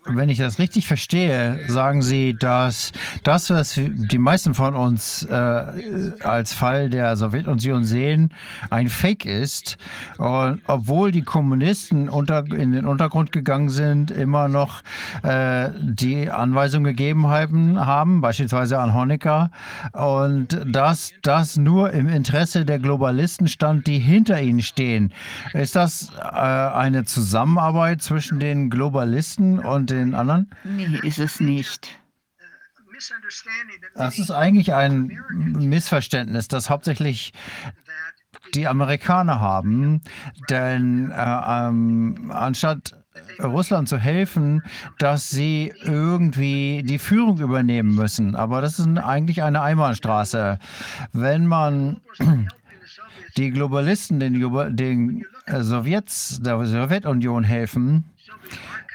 wenn ich das richtig verstehe, sagen Sie, dass das, was die meisten von uns äh, als Fall der Sowjetunion sehen, ein Fake ist. Und obwohl die Kommunisten unter, in den Untergrund gegangen sind, immer noch äh, die Anweisung gegeben haben, haben, beispielsweise an Honecker, und dass das nur im Interesse der Globalisten stand, die hinter ihnen stehen. Ist das äh, eine Zusammenarbeit zwischen den Globalisten und den anderen? Nee, ist es nicht. Das ist eigentlich ein Missverständnis, das hauptsächlich die Amerikaner haben. Denn äh, ähm, anstatt Russland zu helfen, dass sie irgendwie die Führung übernehmen müssen. Aber das ist eigentlich eine Einbahnstraße. Wenn man die Globalisten, den, den äh, Sowjets, der Sowjetunion helfen,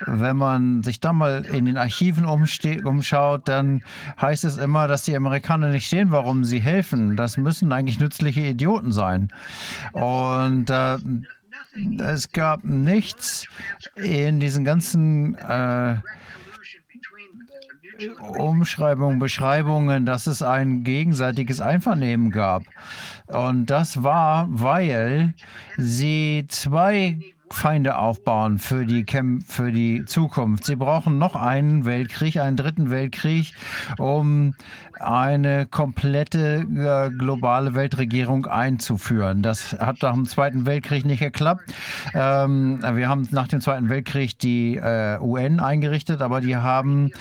wenn man sich da mal in den Archiven umschaut, dann heißt es immer, dass die Amerikaner nicht sehen, warum sie helfen. Das müssen eigentlich nützliche Idioten sein. Und äh, es gab nichts in diesen ganzen äh, Umschreibungen, Beschreibungen, dass es ein gegenseitiges Einvernehmen gab. Und das war, weil sie zwei Feinde aufbauen für die, Kämp für die Zukunft. Sie brauchen noch einen Weltkrieg, einen dritten Weltkrieg, um eine komplette äh, globale Weltregierung einzuführen. Das hat nach dem Zweiten Weltkrieg nicht geklappt. Ähm, wir haben nach dem Zweiten Weltkrieg die äh, UN eingerichtet, aber die haben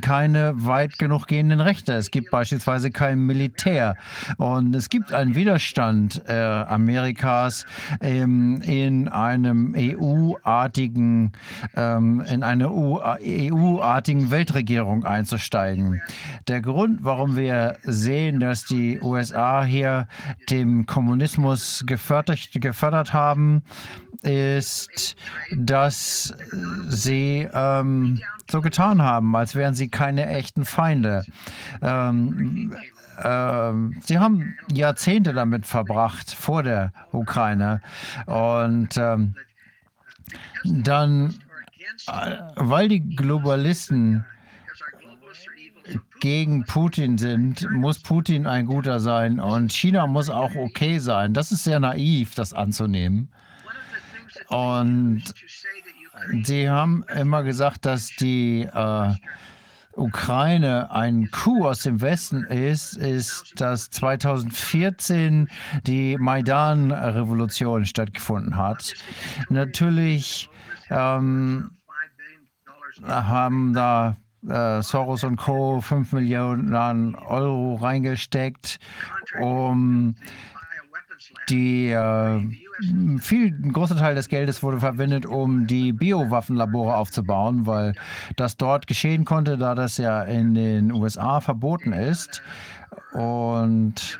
keine weit genug gehenden Rechte. Es gibt beispielsweise kein Militär und es gibt einen Widerstand äh, Amerikas ähm, in einem EU-artigen, ähm, in eine EU-artigen Weltregierung einzusteigen. Der Grund, warum wir sehen, dass die USA hier den Kommunismus gefördert, gefördert haben, ist, dass sie ähm, so getan haben, als wären sie keine echten Feinde. Ähm, ähm, sie haben Jahrzehnte damit verbracht vor der Ukraine und ähm, dann, äh, weil die Globalisten gegen Putin sind, muss Putin ein guter sein und China muss auch okay sein. Das ist sehr naiv, das anzunehmen. Und sie haben immer gesagt, dass die äh, Ukraine ein Coup aus dem Westen ist, ist, dass 2014 die Maidan-Revolution stattgefunden hat. Natürlich ähm, haben da äh, Soros und Co. 5 Millionen Euro reingesteckt, um die äh, viel, ein großer Teil des Geldes wurde verwendet, um die Biowaffenlabore aufzubauen, weil das dort geschehen konnte, da das ja in den USA verboten ist. Und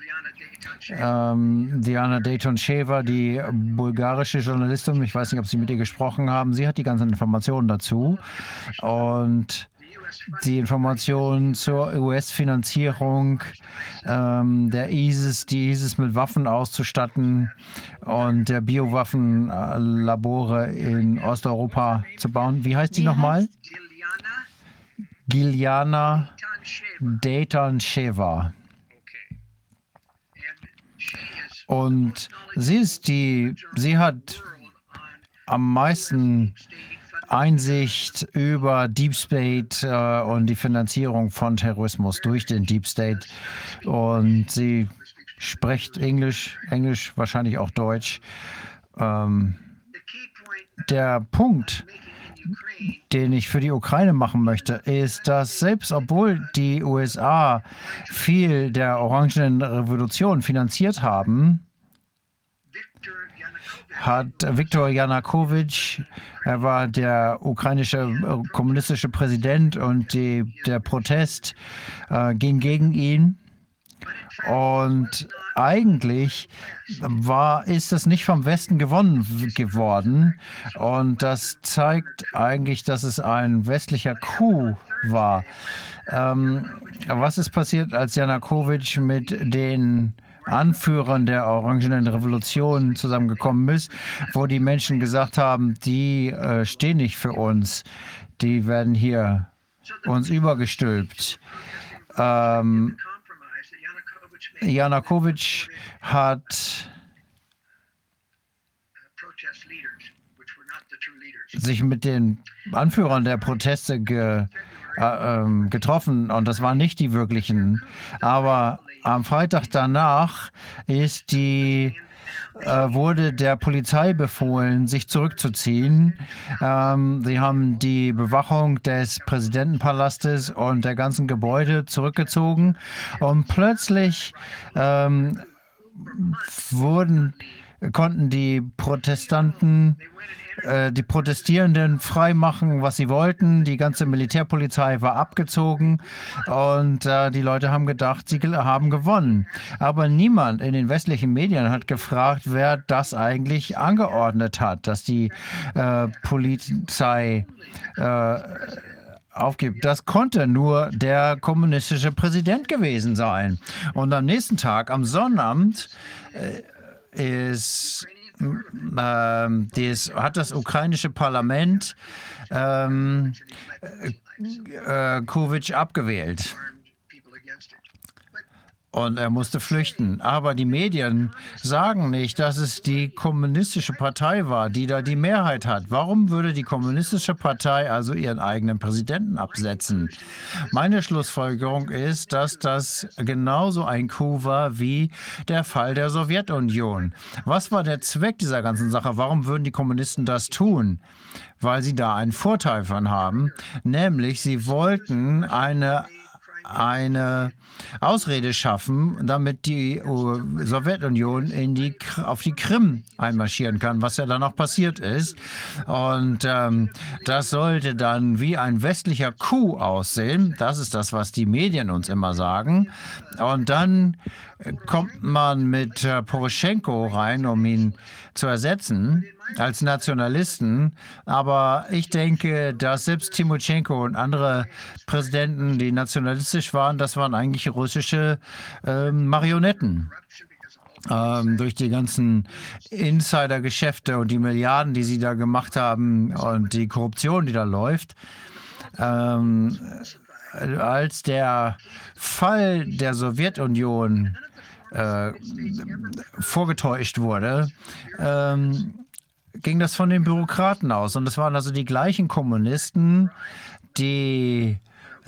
ähm, Diana Dayton-Shever, die bulgarische Journalistin, ich weiß nicht, ob Sie mit ihr gesprochen haben, sie hat die ganzen Informationen dazu. Und die Informationen zur US-Finanzierung ähm, der ISIS, die ISIS mit Waffen auszustatten und der Biowaffenlabore in Osteuropa zu bauen. Wie heißt die nochmal? Giuliana Dayton-Sheva. Und sie ist die, sie hat am meisten Einsicht über Deep State äh, und die Finanzierung von Terrorismus durch den Deep State. Und sie spricht Englisch, Englisch, wahrscheinlich auch Deutsch. Ähm, der Punkt, den ich für die Ukraine machen möchte, ist, dass selbst obwohl die USA viel der Orangenen Revolution finanziert haben, hat Viktor Janukowitsch, er war der ukrainische äh, kommunistische Präsident und die, der Protest äh, ging gegen ihn. Und eigentlich war, ist das nicht vom Westen gewonnen geworden. Und das zeigt eigentlich, dass es ein westlicher Coup war. Ähm, was ist passiert, als Janukowitsch mit den Anführern der Orangenen Revolution zusammengekommen ist, wo die Menschen gesagt haben, die äh, stehen nicht für uns, die werden hier uns übergestülpt. Ähm, Janukowitsch hat sich mit den Anführern der Proteste ge, äh, ähm, getroffen und das waren nicht die wirklichen. Aber am Freitag danach ist die äh, wurde der Polizei befohlen, sich zurückzuziehen. Ähm, sie haben die Bewachung des Präsidentenpalastes und der ganzen Gebäude zurückgezogen und plötzlich ähm, wurden konnten die Protestanten äh, die Protestierenden freimachen, was sie wollten. Die ganze Militärpolizei war abgezogen und äh, die Leute haben gedacht, sie haben gewonnen. Aber niemand in den westlichen Medien hat gefragt, wer das eigentlich angeordnet hat, dass die äh, Polizei äh, aufgibt. Das konnte nur der kommunistische Präsident gewesen sein. Und am nächsten Tag, am Sonnabend, äh, ist ähm, das, hat das ukrainische Parlament ähm, äh, Kovic abgewählt. Und er musste flüchten. Aber die Medien sagen nicht, dass es die kommunistische Partei war, die da die Mehrheit hat. Warum würde die kommunistische Partei also ihren eigenen Präsidenten absetzen? Meine Schlussfolgerung ist, dass das genauso ein Coup war wie der Fall der Sowjetunion. Was war der Zweck dieser ganzen Sache? Warum würden die Kommunisten das tun? Weil sie da einen Vorteil von haben, nämlich sie wollten eine eine Ausrede schaffen, damit die uh, Sowjetunion in die, auf die Krim einmarschieren kann, was ja dann auch passiert ist. Und ähm, das sollte dann wie ein westlicher Coup aussehen. Das ist das, was die Medien uns immer sagen. Und dann kommt man mit äh, Poroschenko rein, um ihn zu ersetzen als Nationalisten. Aber ich denke, dass selbst Timoschenko und andere Präsidenten, die nationalistisch waren, das waren eigentlich russische äh, Marionetten. Ähm, durch die ganzen Insider-Geschäfte und die Milliarden, die sie da gemacht haben und die Korruption, die da läuft. Ähm, als der Fall der Sowjetunion äh, vorgetäuscht wurde, ähm, ging das von den Bürokraten aus. Und es waren also die gleichen Kommunisten, die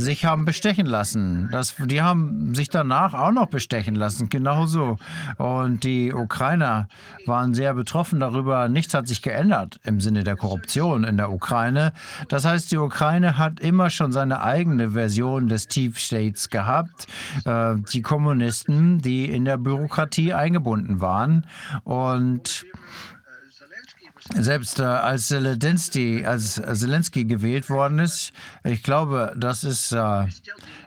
sich haben bestechen lassen. Das, die haben sich danach auch noch bestechen lassen, genauso. Und die Ukrainer waren sehr betroffen darüber. Nichts hat sich geändert im Sinne der Korruption in der Ukraine. Das heißt, die Ukraine hat immer schon seine eigene Version des Deep States gehabt. Äh, die Kommunisten, die in der Bürokratie eingebunden waren. Und selbst äh, als Zelensky, als Zelensky gewählt worden ist, ich glaube, das ist äh,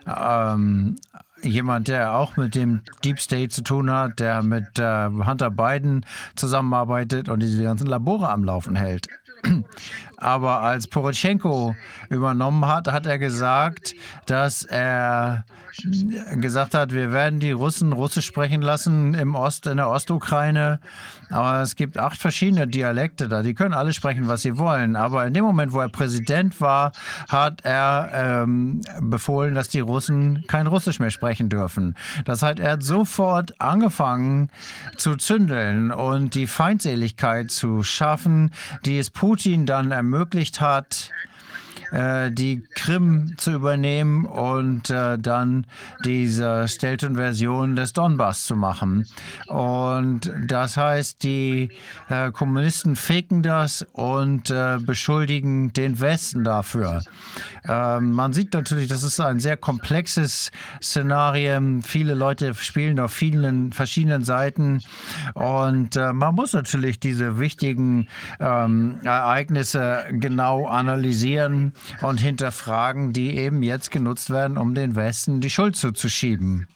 ähm, jemand, der auch mit dem Deep State zu tun hat, der mit äh, Hunter Biden zusammenarbeitet und diese ganzen Labore am Laufen hält. aber als Poroschenko übernommen hat, hat er gesagt, dass er gesagt hat, wir werden die Russen Russisch sprechen lassen im Ost, in der Ostukraine. Aber es gibt acht verschiedene Dialekte da. Die können alle sprechen, was sie wollen. Aber in dem Moment, wo er Präsident war, hat er ähm, befohlen, dass die Russen kein Russisch mehr sprechen dürfen. Das heißt, er hat sofort angefangen zu zündeln und die Feindseligkeit zu schaffen, die es Putin dann ermöglicht hat, äh, die Krim zu übernehmen und äh, dann diese Stelton-Version des Donbass zu machen. Und das heißt, die äh, Kommunisten faken das und äh, beschuldigen den Westen dafür. Ähm, man sieht natürlich, das ist ein sehr komplexes Szenario. Viele Leute spielen auf vielen verschiedenen Seiten und äh, man muss natürlich diese wichtigen ähm, Ereignisse genau analysieren und hinterfragen, die eben jetzt genutzt werden, um den Westen die Schuld zuzuschieben.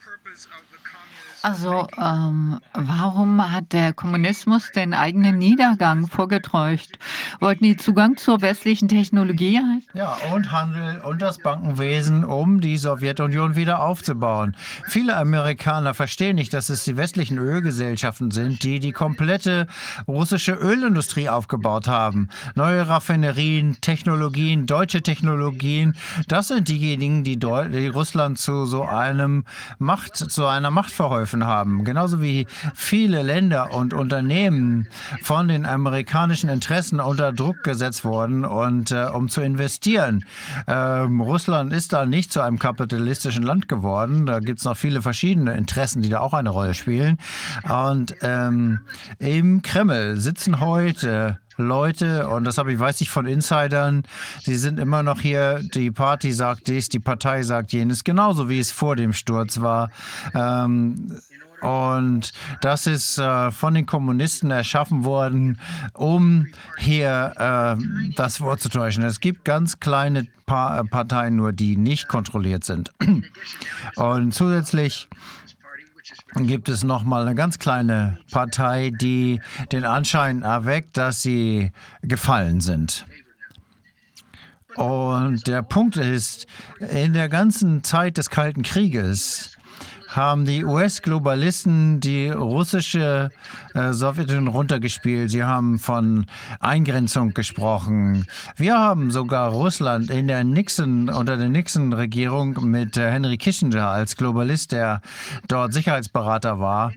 Also, ähm, warum hat der Kommunismus den eigenen Niedergang vorgetäuscht? Wollten die Zugang zur westlichen Technologie? Ja, und Handel und das Bankenwesen, um die Sowjetunion wieder aufzubauen. Viele Amerikaner verstehen nicht, dass es die westlichen Ölgesellschaften sind, die die komplette russische Ölindustrie aufgebaut haben. Neue Raffinerien, Technologien, deutsche Technologien, das sind diejenigen, die, Deu die Russland zu so einem Macht, zu einer Macht verholfen haben. Genauso wie viele Länder und Unternehmen von den amerikanischen Interessen unter Druck gesetzt wurden und äh, um zu investieren. Ähm, Russland ist da nicht zu einem kapitalistischen Land geworden. Da gibt es noch viele verschiedene Interessen, die da auch eine Rolle spielen. Und ähm, im Kreml sitzen heute Leute, und das habe ich, weiß ich von Insidern, sie sind immer noch hier, die Party sagt dies, die Partei sagt jenes, genauso wie es vor dem Sturz war. Ähm, und das ist äh, von den Kommunisten erschaffen worden, um hier äh, das vorzutäuschen. Es gibt ganz kleine pa Parteien nur, die nicht kontrolliert sind. Und zusätzlich gibt es noch mal eine ganz kleine Partei, die den Anschein erweckt, dass sie gefallen sind. Und der Punkt ist, in der ganzen Zeit des Kalten Krieges haben die US-Globalisten die russische äh, Sowjetunion runtergespielt. Sie haben von Eingrenzung gesprochen. Wir haben sogar Russland in der Nixon, unter der Nixon-Regierung mit äh, Henry Kissinger als Globalist, der dort Sicherheitsberater war,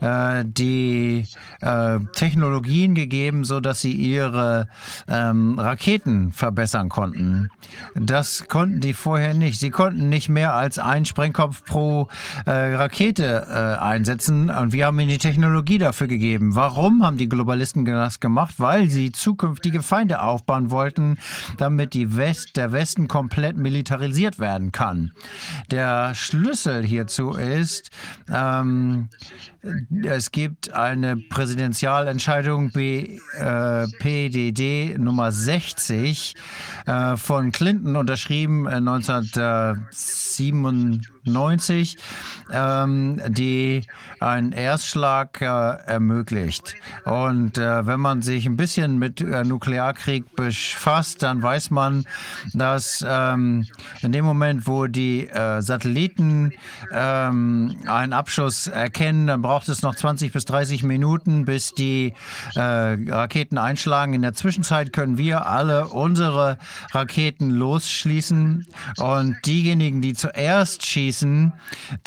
äh, die äh, Technologien gegeben, sodass sie ihre ähm, Raketen verbessern konnten. Das konnten die vorher nicht. Sie konnten nicht mehr als einen Sprengkopf pro äh, Rakete äh, einsetzen und wir haben ihnen die Technologie dafür gegeben. Warum haben die Globalisten das gemacht? Weil sie zukünftige Feinde aufbauen wollten, damit die West, der Westen komplett militarisiert werden kann. Der Schlüssel hierzu ist, ähm, es gibt eine Präsidentialentscheidung B, äh, PDD Nummer 60 äh, von Clinton unterschrieben äh, 1997, ähm, die einen Erstschlag äh, ermöglicht. Und äh, wenn man sich ein bisschen mit äh, Nuklearkrieg befasst, dann weiß man, dass ähm, in dem Moment, wo die Satelliten ähm, einen Abschuss erkennen, dann braucht es noch 20 bis 30 Minuten, bis die Raketen einschlagen. In der Zwischenzeit können wir alle unsere Raketen losschließen und diejenigen, die zuerst schießen,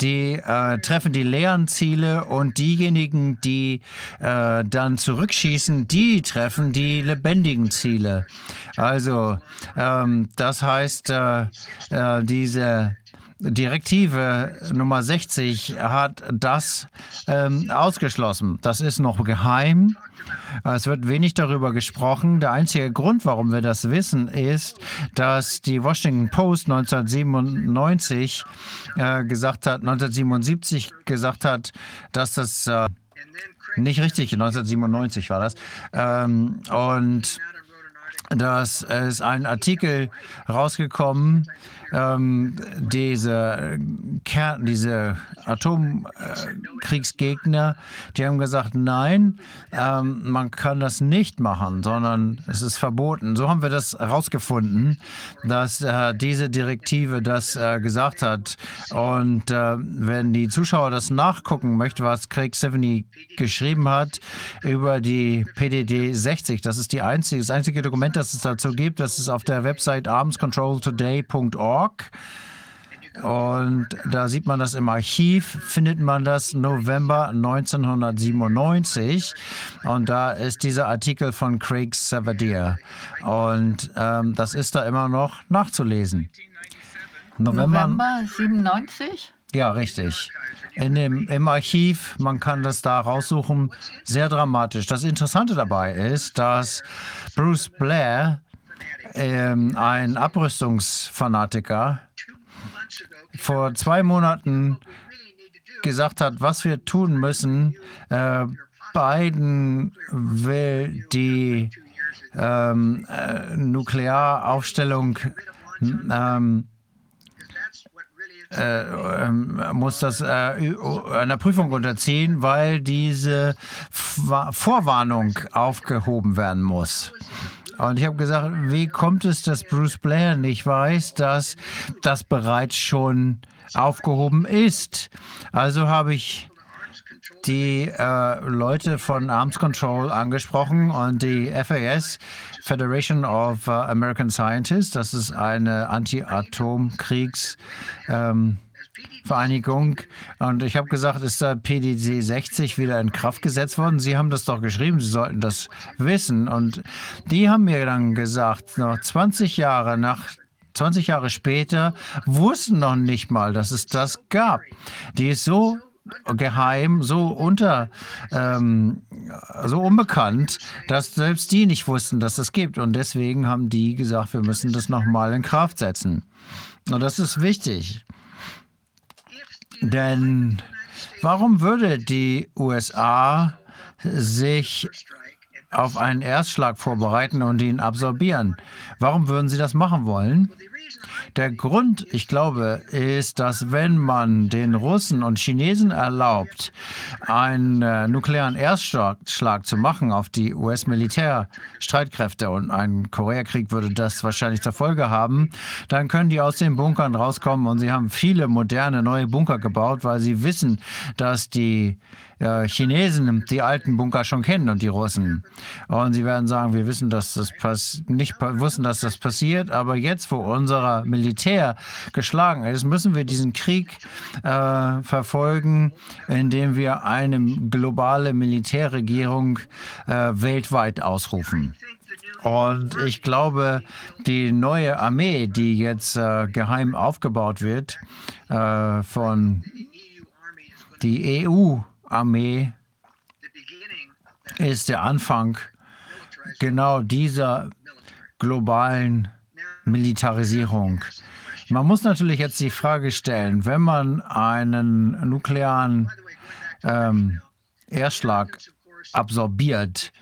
die äh, treffen die leeren Ziele und diejenigen, die äh, dann zurückschießen, die treffen die lebendigen Ziele. Also ähm, das heißt, äh, äh diese Direktive Nummer 60 hat das ähm, ausgeschlossen. Das ist noch geheim. Es wird wenig darüber gesprochen. Der einzige Grund, warum wir das wissen, ist, dass die Washington Post 1997 äh, gesagt hat, 1977 gesagt hat, dass das äh, nicht richtig, 1997 war das. Ähm, und dass es ein Artikel rausgekommen, ähm, diese Kern, diese Atomkriegsgegner, die haben gesagt, nein, ähm, man kann das nicht machen, sondern es ist verboten. So haben wir das herausgefunden, dass äh, diese Direktive das äh, gesagt hat. Und äh, wenn die Zuschauer das nachgucken möchten, was Craig Seveny geschrieben hat über die PDD 60, das ist die einzige, das einzige Dokument, das es dazu gibt, das ist auf der Website armscontroltoday.org. Und da sieht man das im Archiv, findet man das November 1997. Und da ist dieser Artikel von Craig Savadier. Und ähm, das ist da immer noch nachzulesen. November, November 97? Ja, richtig. In dem, Im Archiv, man kann das da raussuchen, sehr dramatisch. Das Interessante dabei ist, dass Bruce Blair, ähm, ein Abrüstungsfanatiker, vor zwei Monaten gesagt hat, was wir tun müssen. Äh, Biden will die ähm, äh, Nuklearaufstellung ähm, äh, ähm, muss das äh, einer Prüfung unterziehen, weil diese Vorwarnung aufgehoben werden muss. Und ich habe gesagt, wie kommt es, dass Bruce Blair nicht weiß, dass das bereits schon aufgehoben ist? Also habe ich die äh, Leute von Arms Control angesprochen und die FAS, Federation of uh, American Scientists, das ist eine Anti-Atomkriegs- ähm, Vereinigung. Und ich habe gesagt, ist da PDC 60 wieder in Kraft gesetzt worden? Sie haben das doch geschrieben, Sie sollten das wissen. Und die haben mir dann gesagt, noch 20 Jahre nach 20 Jahre später wussten noch nicht mal, dass es das gab. Die ist so geheim, so unter, ähm, so unbekannt, dass selbst die nicht wussten, dass es gibt. Und deswegen haben die gesagt, wir müssen das nochmal in Kraft setzen. Und das ist wichtig. Denn warum würde die USA sich auf einen Erstschlag vorbereiten und ihn absorbieren? Warum würden sie das machen wollen? Der Grund, ich glaube, ist, dass wenn man den Russen und Chinesen erlaubt, einen äh, nuklearen Erstschlag zu machen auf die US-Militärstreitkräfte und ein Koreakrieg würde das wahrscheinlich zur Folge haben, dann können die aus den Bunkern rauskommen und sie haben viele moderne neue Bunker gebaut, weil sie wissen, dass die Chinesen die alten Bunker schon kennen und die Russen. Und sie werden sagen, wir wissen, dass das nicht wussten, dass das passiert, aber jetzt, wo unser Militär geschlagen ist, müssen wir diesen Krieg äh, verfolgen, indem wir eine globale Militärregierung äh, weltweit ausrufen. Und ich glaube, die neue Armee, die jetzt äh, geheim aufgebaut wird äh, von die EU, Armee ist der Anfang genau dieser globalen Militarisierung. Man muss natürlich jetzt die Frage stellen, wenn man einen nuklearen ähm, Erstschlag absorbiert,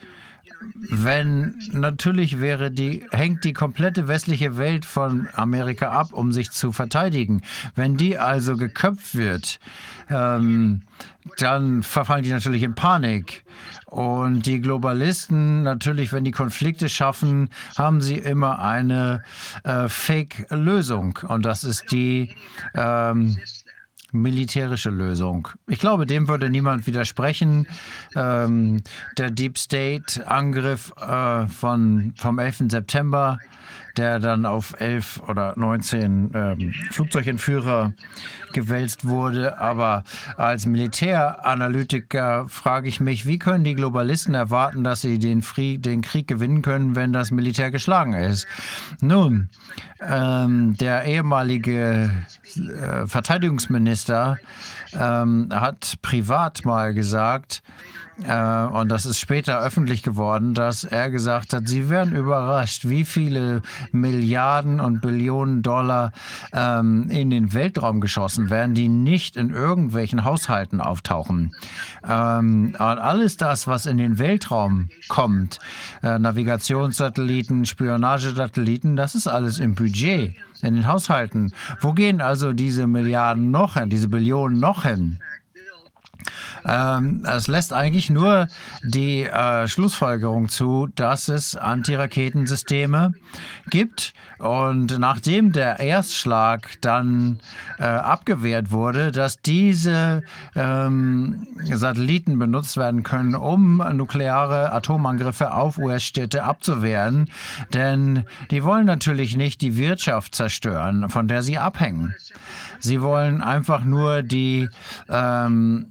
wenn natürlich wäre die, hängt die komplette westliche Welt von Amerika ab, um sich zu verteidigen. Wenn die also geköpft wird, ähm, dann verfallen die natürlich in Panik. Und die Globalisten, natürlich, wenn die Konflikte schaffen, haben sie immer eine äh, Fake-Lösung. Und das ist die ähm, militärische Lösung. Ich glaube, dem würde niemand widersprechen. Ähm, der Deep State-Angriff äh, vom 11. September, der dann auf 11 oder 19 ähm, Flugzeugentführer gewälzt wurde. Aber als Militäranalytiker frage ich mich, wie können die Globalisten erwarten, dass sie den, Fried, den Krieg gewinnen können, wenn das Militär geschlagen ist? Nun, ähm, der ehemalige äh, Verteidigungsminister ähm, hat privat mal gesagt, äh, und das ist später öffentlich geworden, dass er gesagt hat, sie werden überrascht, wie viele Milliarden und Billionen Dollar ähm, in den Weltraum geschossen werden, die nicht in irgendwelchen Haushalten auftauchen. Ähm, alles das, was in den Weltraum kommt, äh, Navigationssatelliten, Spionagesatelliten, das ist alles im Budget, in den Haushalten. Wo gehen also diese Milliarden noch hin, diese Billionen noch hin? Ähm, es lässt eigentlich nur die äh, Schlussfolgerung zu, dass es Antiraketensysteme gibt. Und nachdem der Erstschlag dann äh, abgewehrt wurde, dass diese ähm, Satelliten benutzt werden können, um nukleare Atomangriffe auf US-Städte abzuwehren. Denn die wollen natürlich nicht die Wirtschaft zerstören, von der sie abhängen. Sie wollen einfach nur die ähm,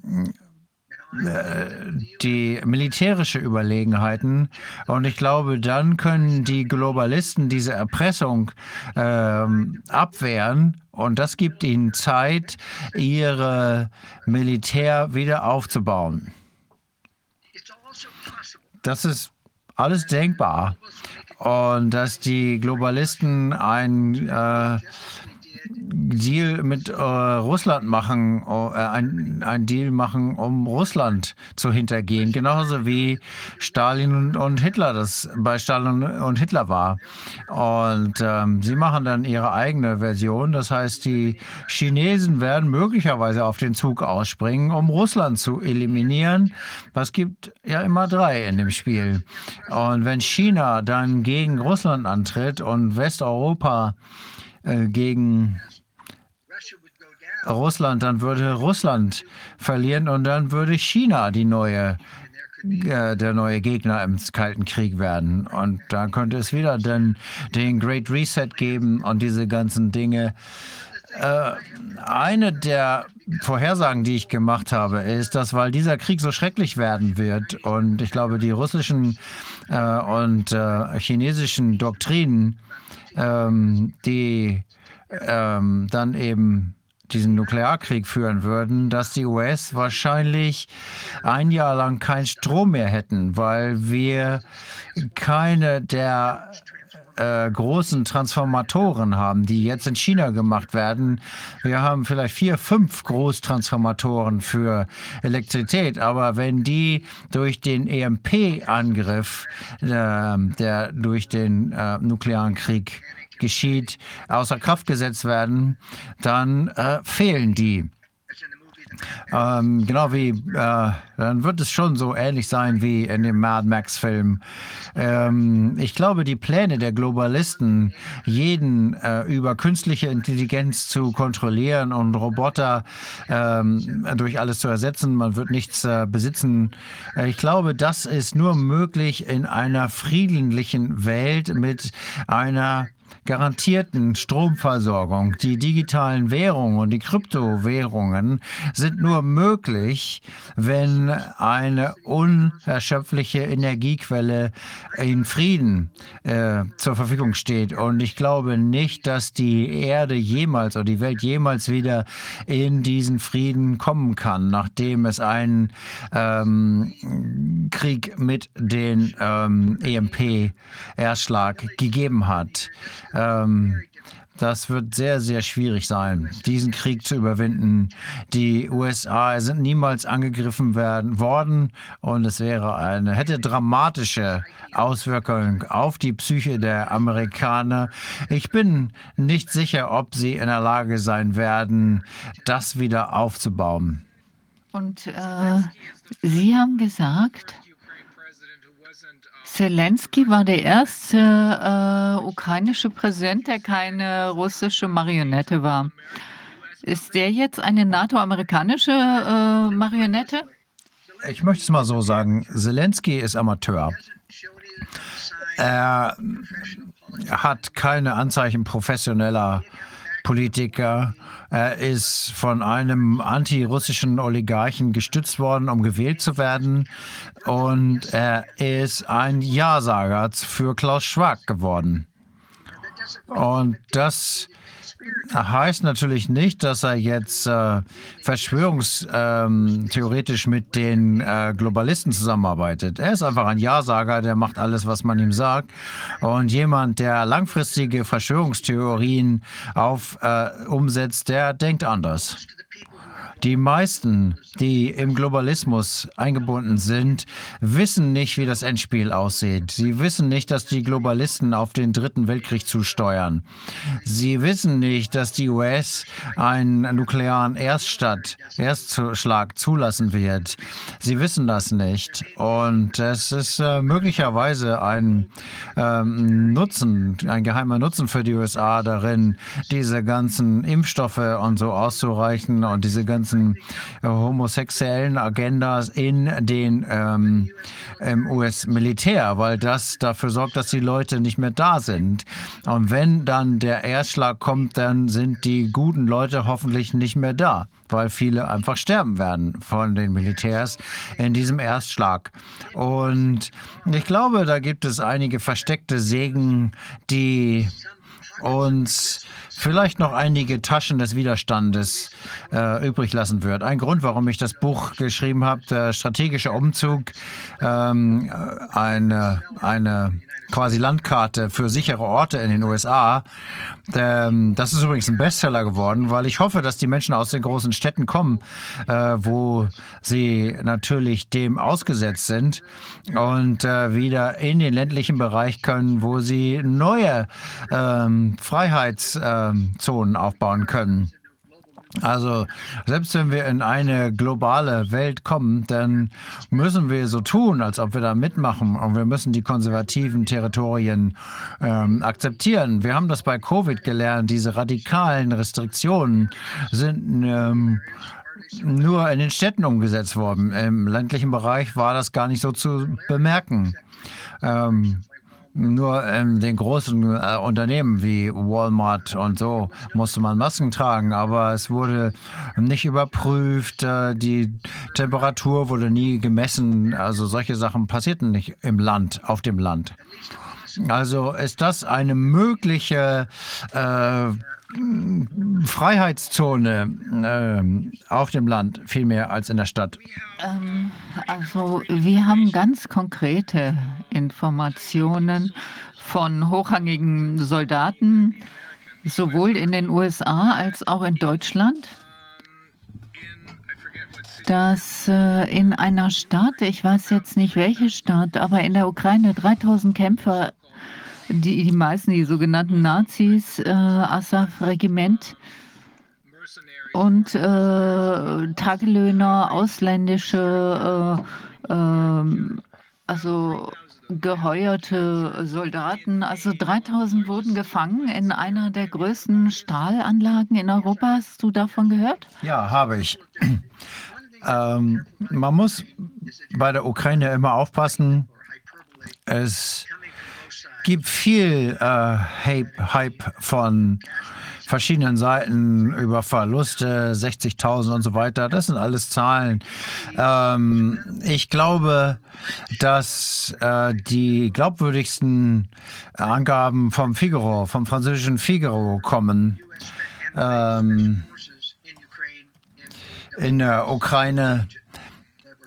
die militärische Überlegenheiten. Und ich glaube, dann können die Globalisten diese Erpressung ähm, abwehren. Und das gibt ihnen Zeit, ihre Militär wieder aufzubauen. Das ist alles denkbar. Und dass die Globalisten ein äh, Deal mit äh, Russland machen, äh, ein, ein Deal machen, um Russland zu hintergehen. Genauso wie Stalin und, und Hitler das bei Stalin und Hitler war. Und ähm, sie machen dann ihre eigene Version. Das heißt, die Chinesen werden möglicherweise auf den Zug ausspringen, um Russland zu eliminieren. Was gibt ja immer drei in dem Spiel. Und wenn China dann gegen Russland antritt und Westeuropa äh, gegen Russland, dann würde Russland verlieren und dann würde China die neue äh, der neue Gegner im Kalten Krieg werden. Und dann könnte es wieder den, den Great Reset geben und diese ganzen Dinge. Äh, eine der Vorhersagen, die ich gemacht habe, ist, dass weil dieser Krieg so schrecklich werden wird und ich glaube, die russischen äh, und äh, chinesischen Doktrinen, ähm, die ähm, dann eben diesen Nuklearkrieg führen würden, dass die US wahrscheinlich ein Jahr lang keinen Strom mehr hätten, weil wir keine der äh, großen Transformatoren haben, die jetzt in China gemacht werden. Wir haben vielleicht vier, fünf Großtransformatoren für Elektrizität, aber wenn die durch den EMP-Angriff, äh, der durch den äh, nuklearen Krieg geschieht, außer Kraft gesetzt werden, dann äh, fehlen die. Ähm, genau wie, äh, dann wird es schon so ähnlich sein wie in dem Mad Max-Film. Ähm, ich glaube, die Pläne der Globalisten, jeden äh, über künstliche Intelligenz zu kontrollieren und Roboter ähm, durch alles zu ersetzen, man wird nichts äh, besitzen. Äh, ich glaube, das ist nur möglich in einer friedlichen Welt mit einer garantierten Stromversorgung. Die digitalen Währungen und die Kryptowährungen sind nur möglich, wenn eine unerschöpfliche Energiequelle in Frieden äh, zur Verfügung steht. Und ich glaube nicht, dass die Erde jemals oder die Welt jemals wieder in diesen Frieden kommen kann, nachdem es einen ähm, Krieg mit den ähm, EMP-Erschlag gegeben hat. Ähm, das wird sehr, sehr schwierig sein, diesen Krieg zu überwinden. Die USA sind niemals angegriffen werden, worden und es wäre eine, hätte dramatische Auswirkungen auf die Psyche der Amerikaner. Ich bin nicht sicher, ob sie in der Lage sein werden, das wieder aufzubauen. Und äh, Sie haben gesagt, Zelensky war der erste äh, ukrainische Präsident, der keine russische Marionette war. Ist der jetzt eine NATO-amerikanische äh, Marionette? Ich möchte es mal so sagen, Zelensky ist Amateur. Er hat keine Anzeichen professioneller Politiker. Er ist von einem antirussischen Oligarchen gestützt worden, um gewählt zu werden. Und er ist ein Ja-Sager für Klaus Schwab geworden. Und das heißt natürlich nicht, dass er jetzt äh, verschwörungstheoretisch mit den äh, Globalisten zusammenarbeitet. Er ist einfach ein Ja-Sager, der macht alles, was man ihm sagt. Und jemand, der langfristige Verschwörungstheorien auf, äh, umsetzt, der denkt anders. Die meisten, die im Globalismus eingebunden sind, wissen nicht, wie das Endspiel aussieht. Sie wissen nicht, dass die Globalisten auf den Dritten Weltkrieg zusteuern. Sie wissen nicht, dass die US einen nuklearen Erststadt, Erstschlag zulassen wird. Sie wissen das nicht. Und es ist äh, möglicherweise ein ähm, Nutzen, ein geheimer Nutzen für die USA darin, diese ganzen Impfstoffe und so auszureichen und diese ganzen ganzen äh, homosexuellen Agendas in den ähm, im US-Militär, weil das dafür sorgt, dass die Leute nicht mehr da sind. Und wenn dann der Erstschlag kommt, dann sind die guten Leute hoffentlich nicht mehr da, weil viele einfach sterben werden von den Militärs in diesem Erstschlag. Und ich glaube, da gibt es einige versteckte Segen, die uns vielleicht noch einige Taschen des Widerstandes äh, übrig lassen wird. Ein Grund, warum ich das Buch geschrieben habe, der strategische Umzug, ähm, eine, eine quasi Landkarte für sichere Orte in den USA. Ähm, das ist übrigens ein Bestseller geworden, weil ich hoffe, dass die Menschen aus den großen Städten kommen, äh, wo sie natürlich dem ausgesetzt sind und äh, wieder in den ländlichen Bereich können, wo sie neue ähm, Freiheitszonen aufbauen können. Also selbst wenn wir in eine globale Welt kommen, dann müssen wir so tun, als ob wir da mitmachen und wir müssen die konservativen Territorien ähm, akzeptieren. Wir haben das bei Covid gelernt, diese radikalen Restriktionen sind ähm, nur in den Städten umgesetzt worden. Im ländlichen Bereich war das gar nicht so zu bemerken. Ähm, nur in den großen äh, Unternehmen wie Walmart und so musste man Masken tragen, aber es wurde nicht überprüft, äh, die Temperatur wurde nie gemessen, also solche Sachen passierten nicht im Land, auf dem Land. Also ist das eine mögliche äh, Freiheitszone äh, auf dem Land viel mehr als in der Stadt? Ähm, also wir haben ganz konkrete Informationen von hochrangigen Soldaten, sowohl in den USA als auch in Deutschland, dass äh, in einer Stadt, ich weiß jetzt nicht welche Stadt, aber in der Ukraine 3000 Kämpfer die, die meisten, die sogenannten Nazis, äh, Assaf-Regiment und äh, Tagelöhner, ausländische, äh, äh, also geheuerte Soldaten. Also 3000 wurden gefangen in einer der größten Stahlanlagen in Europa. Hast du davon gehört? Ja, habe ich. ähm, man muss bei der Ukraine immer aufpassen. Es gibt viel äh, Hype, Hype von verschiedenen Seiten über Verluste, 60.000 und so weiter. Das sind alles Zahlen. Ähm, ich glaube, dass äh, die glaubwürdigsten Angaben vom Figaro, vom französischen Figaro kommen. Ähm, in der Ukraine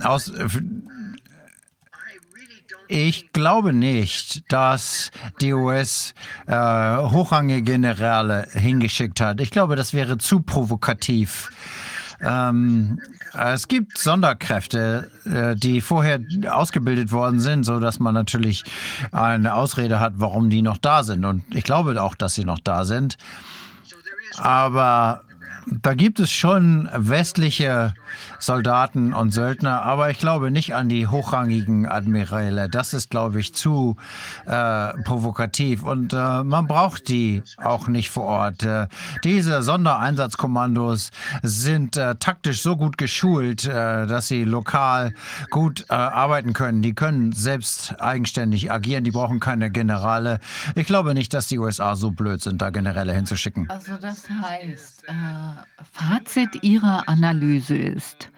aus ich glaube nicht, dass die US äh, hochrangige Generäle hingeschickt hat. Ich glaube, das wäre zu provokativ. Ähm, es gibt Sonderkräfte, äh, die vorher ausgebildet worden sind, so dass man natürlich eine Ausrede hat, warum die noch da sind. Und ich glaube auch, dass sie noch da sind. Aber da gibt es schon westliche Soldaten und Söldner, aber ich glaube nicht an die hochrangigen Admiräle. Das ist, glaube ich, zu äh, provokativ und äh, man braucht die auch nicht vor Ort. Äh, diese Sondereinsatzkommandos sind äh, taktisch so gut geschult, äh, dass sie lokal gut äh, arbeiten können. Die können selbst eigenständig agieren. Die brauchen keine Generale. Ich glaube nicht, dass die USA so blöd sind, da Generäle hinzuschicken. Also das heißt, Fazit Ihrer Analyse ist,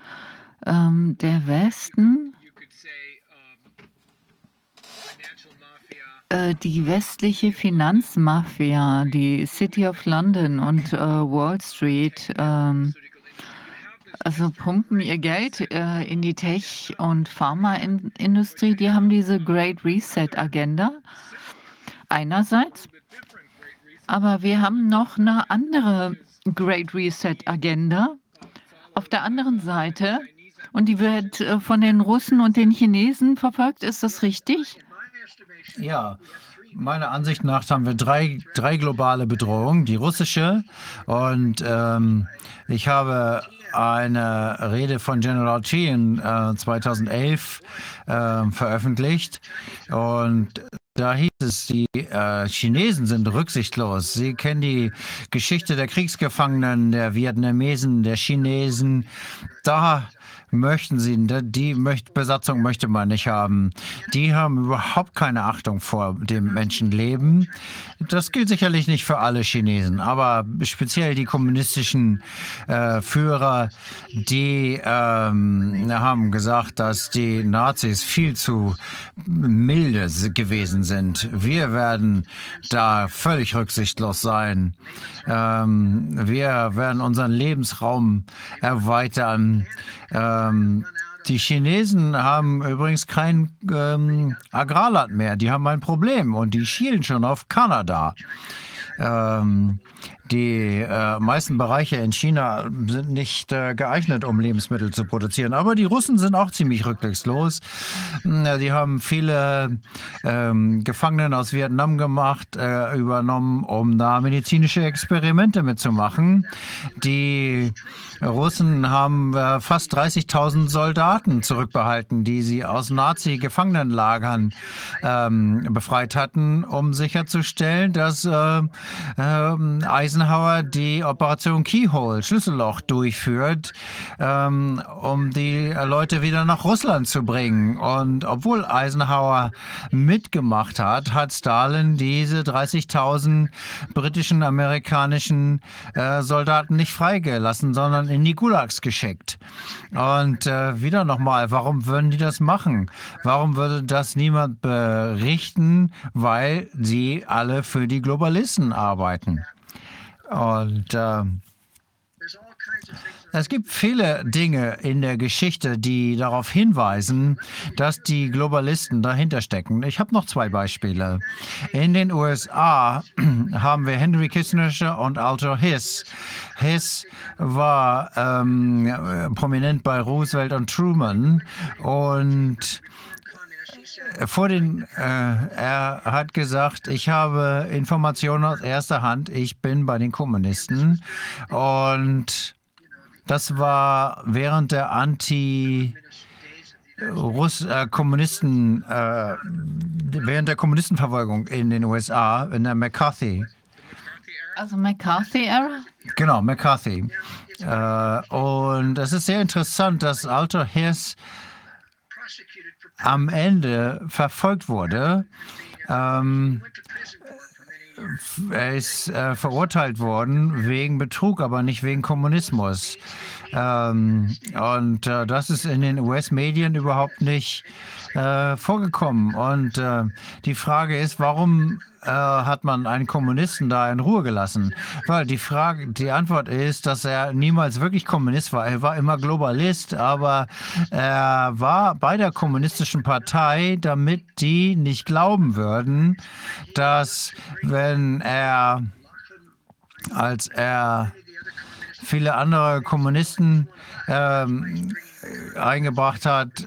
ähm, der Westen äh, die westliche Finanzmafia, die City of London und äh, Wall Street, ähm, also pumpen ihr Geld äh, in die Tech- und Pharmaindustrie. Die haben diese Great Reset-Agenda einerseits, aber wir haben noch eine andere Great Reset-Agenda auf der anderen Seite und die wird äh, von den Russen und den Chinesen verfolgt. Ist das richtig? Ja, meiner Ansicht nach haben wir drei, drei globale Bedrohungen. Die russische und ähm, ich habe eine Rede von General Xi in äh, 2011 äh, veröffentlicht und da hieß es, die äh, Chinesen sind rücksichtslos. Sie kennen die Geschichte der Kriegsgefangenen, der Vietnamesen, der Chinesen. Da möchten sie, die Besatzung möchte man nicht haben. Die haben überhaupt keine Achtung vor dem Menschenleben. Das gilt sicherlich nicht für alle Chinesen, aber speziell die kommunistischen äh, Führer, die ähm, haben gesagt, dass die Nazis viel zu milde gewesen sind. Wir werden da völlig rücksichtslos sein. Ähm, wir werden unseren Lebensraum erweitern. Ähm, die Chinesen haben übrigens kein ähm, Agrarland mehr. Die haben ein Problem und die schielen schon auf Kanada. Ähm, die äh, meisten Bereiche in China sind nicht äh, geeignet, um Lebensmittel zu produzieren. Aber die Russen sind auch ziemlich rücksichtslos. Die haben viele ähm, Gefangenen aus Vietnam gemacht, äh, übernommen, um da medizinische Experimente mitzumachen. Die Russen haben äh, fast 30.000 Soldaten zurückbehalten, die sie aus Nazi-Gefangenenlagern ähm, befreit hatten, um sicherzustellen, dass äh, äh, Eisenhower die Operation Keyhole, Schlüsselloch, durchführt, ähm, um die Leute wieder nach Russland zu bringen. Und obwohl Eisenhower mitgemacht hat, hat Stalin diese 30.000 britischen, amerikanischen äh, Soldaten nicht freigelassen, sondern in die Gulags geschickt. Und äh, wieder nochmal, warum würden die das machen? Warum würde das niemand berichten? Weil sie alle für die Globalisten arbeiten. Und äh, es gibt viele Dinge in der Geschichte, die darauf hinweisen, dass die Globalisten dahinter stecken. Ich habe noch zwei Beispiele. In den USA haben wir Henry Kissinger und Alto Hiss. Hiss war ähm, prominent bei Roosevelt und Truman und vor den, äh, er hat gesagt, ich habe Informationen aus erster Hand, ich bin bei den Kommunisten und das war während der Anti- Russ äh, Kommunisten, äh, während der Kommunistenverfolgung in den USA, in der McCarthy. Also McCarthy-Ära? Genau, McCarthy. Äh, und es ist sehr interessant, dass Alter Hess am Ende verfolgt wurde. Ähm, er ist äh, verurteilt worden wegen Betrug, aber nicht wegen Kommunismus. Ähm, und äh, das ist in den US-Medien überhaupt nicht äh, vorgekommen. Und äh, die Frage ist, warum äh, hat man einen Kommunisten da in Ruhe gelassen? Weil die Frage, die Antwort ist, dass er niemals wirklich Kommunist war. Er war immer Globalist, aber er war bei der kommunistischen Partei, damit die nicht glauben würden, dass wenn er, als er viele andere Kommunisten ähm, eingebracht hat,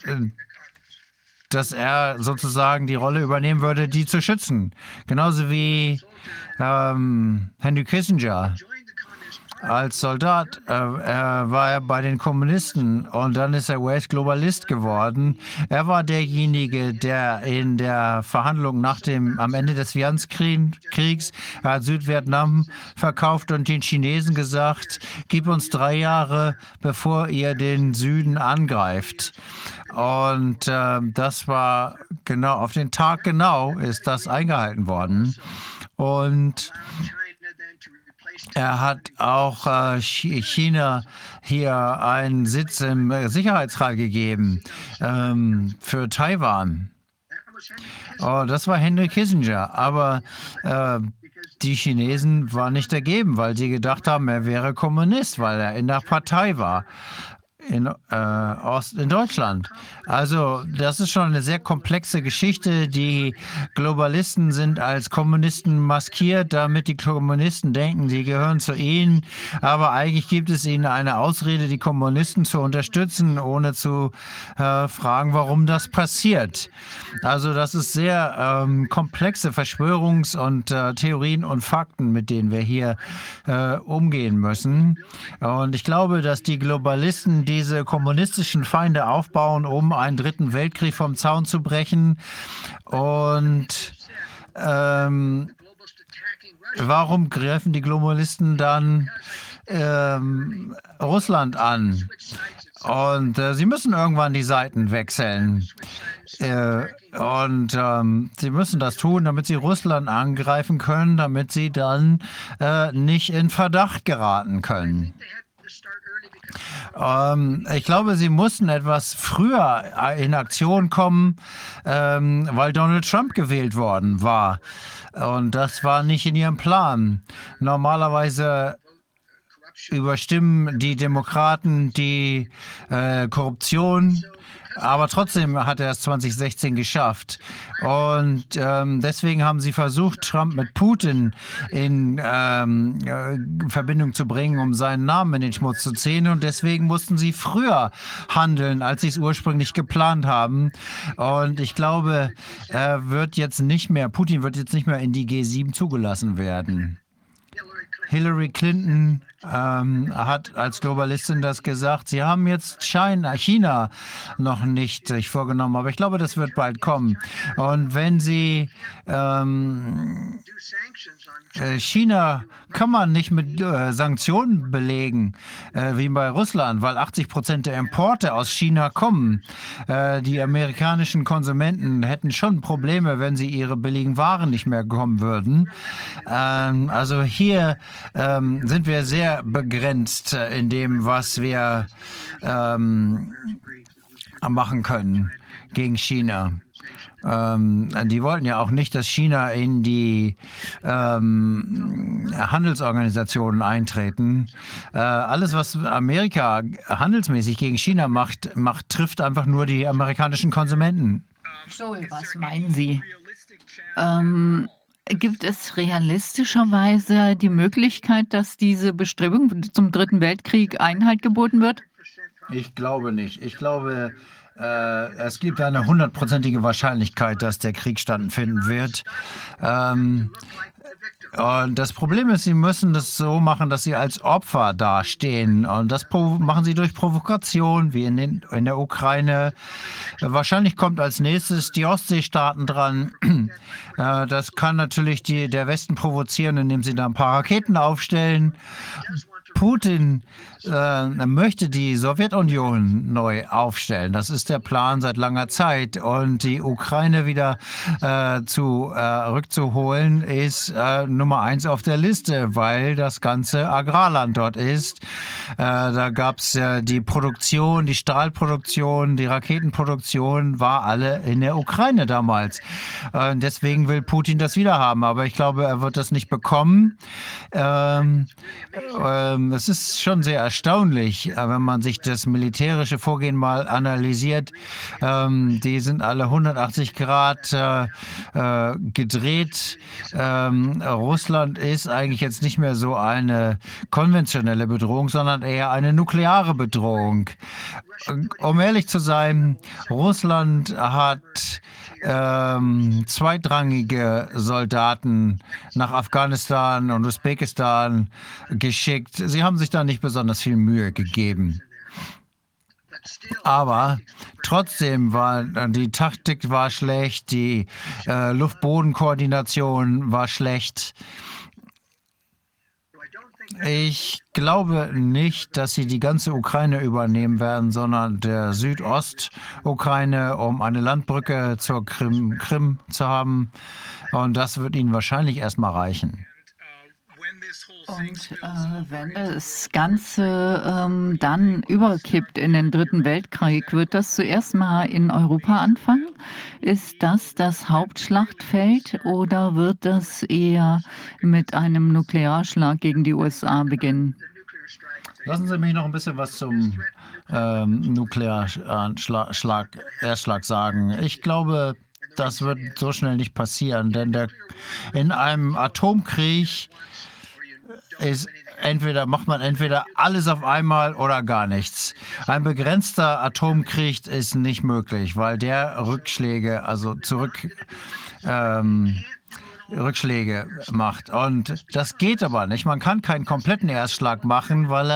dass er sozusagen die Rolle übernehmen würde, die zu schützen. Genauso wie ähm, Henry Kissinger als Soldat äh, er war er bei den Kommunisten und dann ist er US-Globalist geworden. Er war derjenige, der in der Verhandlung nach dem, am Ende des Vietnamkriegs hat Südvietnam verkauft und den Chinesen gesagt, gib uns drei Jahre, bevor ihr den Süden angreift. Und äh, das war genau, auf den Tag genau ist das eingehalten worden. Und er hat auch äh, China hier einen Sitz im Sicherheitsrat gegeben ähm, für Taiwan. Oh, das war Henry Kissinger. Aber äh, die Chinesen waren nicht dagegen, weil sie gedacht haben, er wäre Kommunist, weil er in der Partei war in, äh, Ost, in Deutschland. Also das ist schon eine sehr komplexe Geschichte. Die Globalisten sind als Kommunisten maskiert, damit die Kommunisten denken, sie gehören zu ihnen. Aber eigentlich gibt es ihnen eine Ausrede, die Kommunisten zu unterstützen, ohne zu äh, fragen, warum das passiert. Also das ist sehr ähm, komplexe Verschwörungs- und äh, Theorien und Fakten, mit denen wir hier äh, umgehen müssen. Und ich glaube, dass die Globalisten diese kommunistischen Feinde aufbauen, um einen dritten Weltkrieg vom Zaun zu brechen. Und ähm, warum greifen die Globalisten dann ähm, Russland an? Und äh, sie müssen irgendwann die Seiten wechseln. Äh, und ähm, sie müssen das tun, damit sie Russland angreifen können, damit sie dann äh, nicht in Verdacht geraten können. Ähm, ich glaube, sie mussten etwas früher in Aktion kommen, ähm, weil Donald Trump gewählt worden war. Und das war nicht in ihrem Plan. Normalerweise überstimmen die Demokraten die äh, Korruption aber trotzdem hat er es 2016 geschafft. Und ähm, deswegen haben sie versucht, Trump mit Putin in ähm, äh, Verbindung zu bringen, um seinen Namen in den Schmutz zu ziehen. Und deswegen mussten sie früher handeln, als sie es ursprünglich geplant haben. Und ich glaube, er wird jetzt nicht mehr, Putin wird jetzt nicht mehr in die G7 zugelassen werden. Hillary Clinton ähm, hat als Globalistin das gesagt. Sie haben jetzt China, China noch nicht sich vorgenommen, aber ich glaube, das wird bald kommen. Und wenn Sie ähm, äh, China kann man nicht mit äh, Sanktionen belegen, äh, wie bei Russland, weil 80 Prozent der Importe aus China kommen. Äh, die amerikanischen Konsumenten hätten schon Probleme, wenn sie ihre billigen Waren nicht mehr bekommen würden. Ähm, also hier ähm, sind wir sehr begrenzt äh, in dem, was wir ähm, machen können gegen China. Ähm, die wollten ja auch nicht, dass China in die ähm, Handelsorganisationen eintreten. Äh, alles, was Amerika handelsmäßig gegen China macht, macht, trifft einfach nur die amerikanischen Konsumenten. Joel, was meinen Sie? Ähm, gibt es realistischerweise die Möglichkeit, dass diese Bestrebung zum Dritten Weltkrieg Einhalt geboten wird? Ich glaube nicht. Ich glaube, äh, es gibt eine hundertprozentige Wahrscheinlichkeit, dass der Krieg stattfinden wird. Ähm, und das Problem ist, sie müssen das so machen, dass sie als Opfer dastehen. Und das machen sie durch Provokation, wie in, den, in der Ukraine. Wahrscheinlich kommt als nächstes die Ostseestaaten dran. Äh, das kann natürlich die, der Westen provozieren, indem sie da ein paar Raketen aufstellen. Putin äh, möchte die Sowjetunion neu aufstellen. Das ist der Plan seit langer Zeit. Und die Ukraine wieder äh, zu, äh, rückzuholen, ist äh, Nummer eins auf der Liste, weil das ganze Agrarland dort ist. Äh, da gab es die Produktion, die Stahlproduktion, die Raketenproduktion war alle in der Ukraine damals. deswegen will Putin das wieder haben. Aber ich glaube, er wird das nicht bekommen. Ähm, ähm, es ist schon sehr erstaunlich, äh, wenn man sich das militärische Vorgehen mal analysiert. Ähm, die sind alle 180 Grad äh, äh, gedreht. Ähm, Russland ist eigentlich jetzt nicht mehr so eine konventionelle Bedrohung, sondern eher eine nukleare Bedrohung. Um ehrlich zu sein, Russland hat ähm, zweitrangige Soldaten nach Afghanistan und Usbekistan geschickt. Sie haben sich da nicht besonders viel Mühe gegeben. Aber trotzdem war die Taktik war schlecht, die äh, Luft-Boden-Koordination war schlecht. Ich glaube nicht, dass sie die ganze Ukraine übernehmen werden, sondern der Südostukraine, um eine Landbrücke zur Krim, Krim zu haben. Und das wird ihnen wahrscheinlich erstmal reichen. Und äh, wenn das Ganze ähm, dann überkippt in den Dritten Weltkrieg, wird das zuerst mal in Europa anfangen? Ist das das Hauptschlachtfeld oder wird das eher mit einem Nuklearschlag gegen die USA beginnen? Lassen Sie mich noch ein bisschen was zum ähm, Nuklearschlag, sagen. Ich glaube, das wird so schnell nicht passieren, denn der, in einem Atomkrieg ist entweder macht man entweder alles auf einmal oder gar nichts. Ein begrenzter Atomkrieg ist nicht möglich, weil der Rückschläge, also zurück ähm, Rückschläge macht. Und das geht aber nicht. Man kann keinen kompletten Erstschlag machen, weil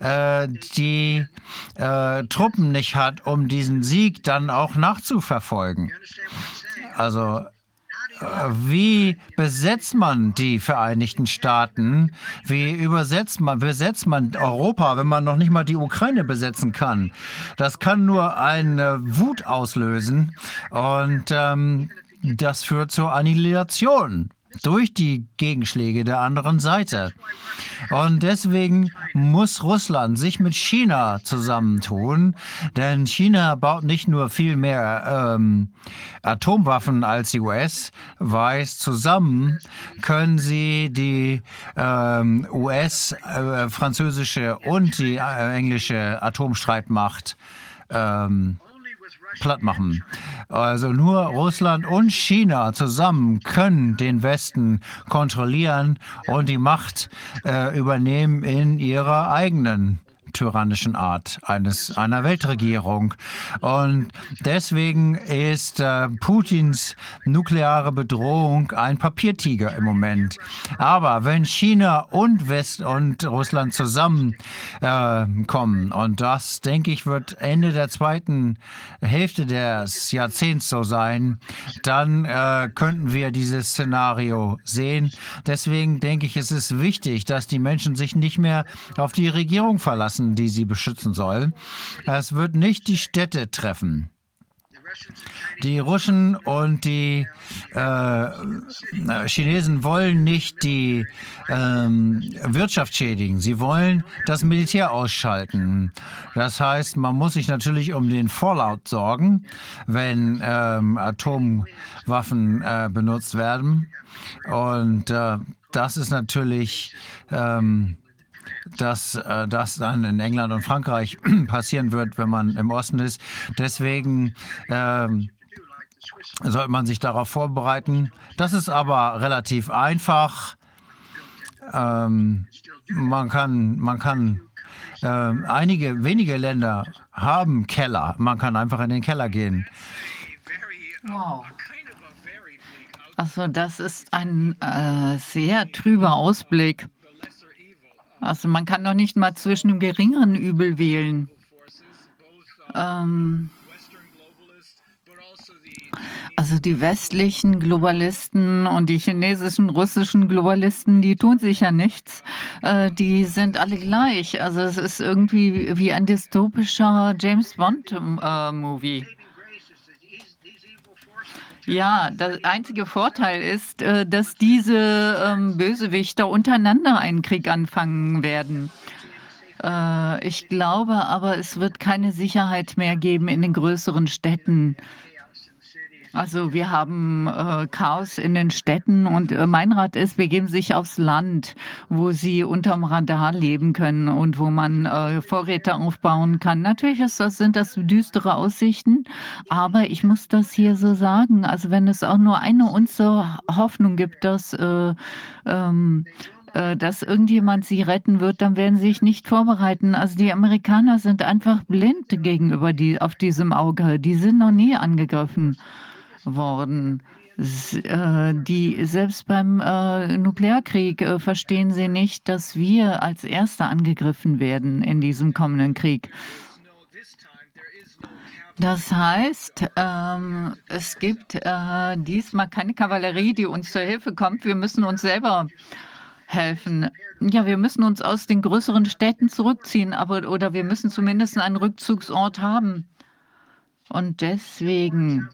er äh, die äh, Truppen nicht hat, um diesen Sieg dann auch nachzuverfolgen. Also wie besetzt man die Vereinigten Staaten? Wie übersetzt man, besetzt man Europa, wenn man noch nicht mal die Ukraine besetzen kann? Das kann nur eine Wut auslösen und ähm, das führt zur Annihilation durch die Gegenschläge der anderen Seite. Und deswegen muss Russland sich mit China zusammentun, denn China baut nicht nur viel mehr ähm, Atomwaffen als die US, weiß, zusammen können sie die ähm, US, äh, französische und die äh, englische Atomstreitmacht ähm, platt machen. Also nur Russland und China zusammen können den Westen kontrollieren und die Macht äh, übernehmen in ihrer eigenen tyrannischen Art eines einer Weltregierung. Und deswegen ist äh, Putins nukleare Bedrohung ein Papiertiger im Moment. Aber wenn China und West und Russland zusammenkommen, äh, und das, denke ich, wird Ende der zweiten Hälfte des Jahrzehnts so sein, dann äh, könnten wir dieses Szenario sehen. Deswegen denke ich, es ist wichtig, dass die Menschen sich nicht mehr auf die Regierung verlassen Interessen, die sie beschützen soll. Es wird nicht die Städte treffen. Die Russen und die äh, Chinesen wollen nicht die ähm, Wirtschaft schädigen. Sie wollen das Militär ausschalten. Das heißt, man muss sich natürlich um den Fallout sorgen, wenn ähm, Atomwaffen äh, benutzt werden. Und äh, das ist natürlich ähm, dass äh, das dann in England und Frankreich passieren wird, wenn man im Osten ist. Deswegen ähm, sollte man sich darauf vorbereiten. Das ist aber relativ einfach. Ähm, man kann, man kann äh, einige wenige Länder haben Keller. Man kann einfach in den Keller gehen. Wow. Also das ist ein äh, sehr trüber Ausblick. Also man kann doch nicht mal zwischen einem geringeren Übel wählen. Ähm, also die westlichen Globalisten und die chinesischen, russischen Globalisten, die tun sich ja nichts. Äh, die sind alle gleich. Also es ist irgendwie wie ein dystopischer James Bond-Movie. Äh, ja, der einzige Vorteil ist, äh, dass diese ähm, Bösewichter untereinander einen Krieg anfangen werden. Äh, ich glaube aber, es wird keine Sicherheit mehr geben in den größeren Städten. Also wir haben äh, Chaos in den Städten und äh, mein Rat ist, begeben sich aufs Land, wo sie unterm Radar leben können und wo man äh, Vorräte aufbauen kann. Natürlich ist das, sind das düstere Aussichten, aber ich muss das hier so sagen. Also wenn es auch nur eine Unze Hoffnung gibt, dass äh, ähm, äh, dass irgendjemand sie retten wird, dann werden sie sich nicht vorbereiten. Also die Amerikaner sind einfach blind gegenüber die auf diesem Auge. Die sind noch nie angegriffen worden. Äh, die selbst beim äh, Nuklearkrieg äh, verstehen sie nicht, dass wir als Erste angegriffen werden in diesem kommenden Krieg. Das heißt, ähm, es gibt äh, diesmal keine Kavallerie, die uns zur Hilfe kommt. Wir müssen uns selber helfen. Ja, wir müssen uns aus den größeren Städten zurückziehen, aber oder wir müssen zumindest einen Rückzugsort haben. Und deswegen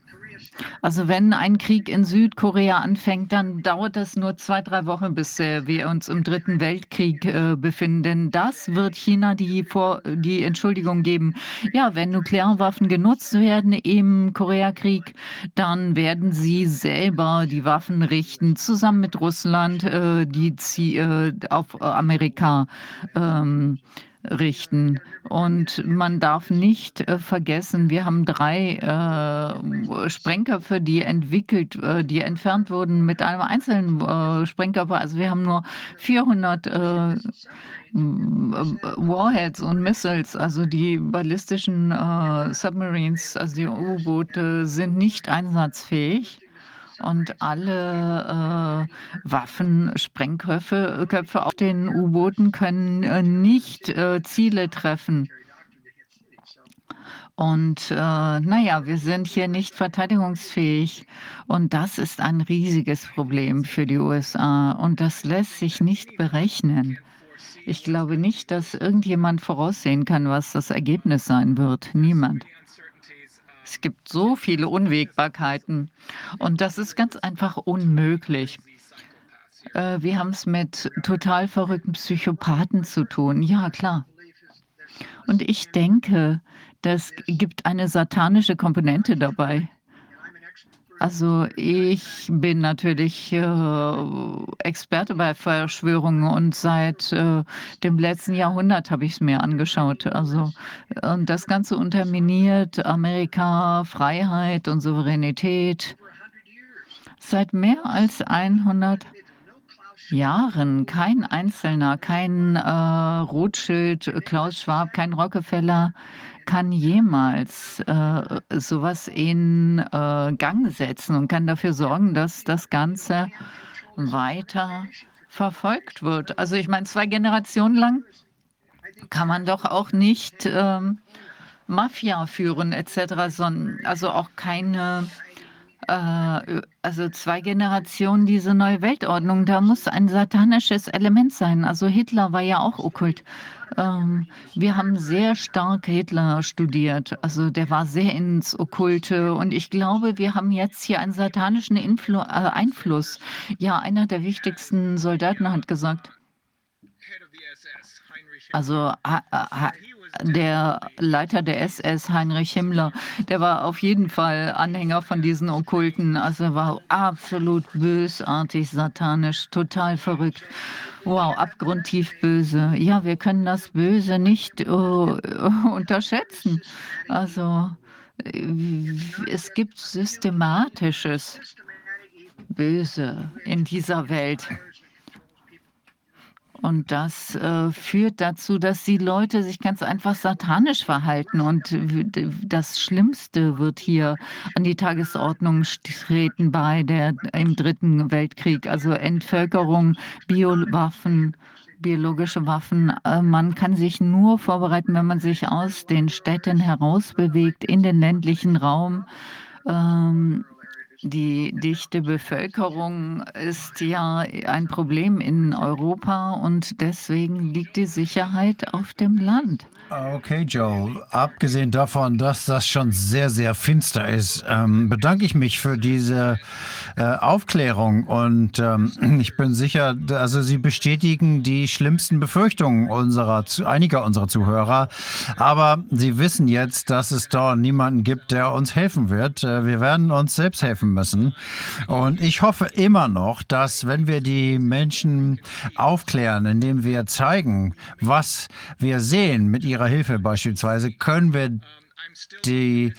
Also wenn ein Krieg in Südkorea anfängt, dann dauert das nur zwei, drei Wochen, bis äh, wir uns im Dritten Weltkrieg äh, befinden. Denn das wird China die, Vor die Entschuldigung geben. Ja, wenn Nuklearwaffen genutzt werden im Koreakrieg, dann werden sie selber die Waffen richten, zusammen mit Russland, äh, die äh, auf Amerika ähm, richten. Und man darf nicht äh, vergessen, wir haben drei äh, Sprengköpfe, die entwickelt, äh, die entfernt wurden mit einem einzelnen äh, Sprengkörper. Also wir haben nur 400 äh, Warheads und Missiles, also die ballistischen äh, Submarines, also die U-Boote sind nicht einsatzfähig. Und alle äh, Waffen, Sprengköpfe Köpfe auf den U-Booten können äh, nicht äh, Ziele treffen. Und äh, naja, wir sind hier nicht verteidigungsfähig. Und das ist ein riesiges Problem für die USA. Und das lässt sich nicht berechnen. Ich glaube nicht, dass irgendjemand voraussehen kann, was das Ergebnis sein wird. Niemand. Es gibt so viele Unwägbarkeiten und das ist ganz einfach unmöglich. Äh, wir haben es mit total verrückten Psychopathen zu tun. Ja, klar. Und ich denke, das gibt eine satanische Komponente dabei. Also ich bin natürlich äh, Experte bei Verschwörungen und seit äh, dem letzten Jahrhundert habe ich es mir angeschaut. Also und das Ganze unterminiert Amerika, Freiheit und Souveränität seit mehr als 100 Jahren. Kein Einzelner, kein äh, Rothschild, Klaus Schwab, kein Rockefeller kann jemals äh, sowas in äh, Gang setzen und kann dafür sorgen, dass das Ganze weiter verfolgt wird. Also ich meine, zwei Generationen lang kann man doch auch nicht ähm, Mafia führen etc., sondern also auch keine also zwei Generationen diese neue Weltordnung, da muss ein satanisches Element sein. Also Hitler war ja auch okkult. Ähm, wir haben sehr stark Hitler studiert. Also der war sehr ins Okkulte. Und ich glaube, wir haben jetzt hier einen satanischen Influ äh, Einfluss. Ja, einer der wichtigsten Soldaten hat gesagt, also der Leiter der SS, Heinrich Himmler, der war auf jeden Fall Anhänger von diesen Okkulten. Also er war absolut bösartig, satanisch, total verrückt. Wow, abgrundtief böse. Ja, wir können das Böse nicht uh, unterschätzen. Also äh, es gibt systematisches Böse in dieser Welt. Und das äh, führt dazu, dass die Leute sich ganz einfach satanisch verhalten. Und das Schlimmste wird hier an die Tagesordnung treten bei der im Dritten Weltkrieg, also Entvölkerung, Biowaffen biologische Waffen. Äh, man kann sich nur vorbereiten, wenn man sich aus den Städten herausbewegt in den ländlichen Raum. Ähm, die dichte Bevölkerung ist ja ein Problem in Europa und deswegen liegt die Sicherheit auf dem Land. Okay, Joe. Abgesehen davon, dass das schon sehr, sehr finster ist, ähm, bedanke ich mich für diese äh, Aufklärung. Und ähm, ich bin sicher, also Sie bestätigen die schlimmsten Befürchtungen unserer, einiger unserer Zuhörer. Aber Sie wissen jetzt, dass es dort niemanden gibt, der uns helfen wird. Äh, wir werden uns selbst helfen müssen. Und ich hoffe immer noch, dass wenn wir die Menschen aufklären, indem wir zeigen, was wir sehen mit ihrer Hilfe beispielsweise, können wir die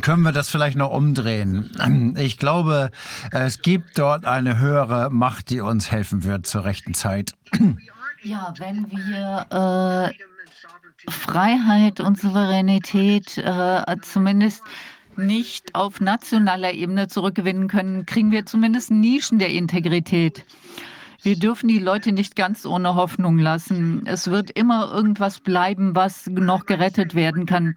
können wir das vielleicht noch umdrehen? Ich glaube, es gibt dort eine höhere Macht, die uns helfen wird zur rechten Zeit. Ja, wenn wir äh, Freiheit und Souveränität äh, zumindest nicht auf nationaler Ebene zurückgewinnen können, kriegen wir zumindest Nischen der Integrität. Wir dürfen die Leute nicht ganz ohne Hoffnung lassen. Es wird immer irgendwas bleiben, was noch gerettet werden kann.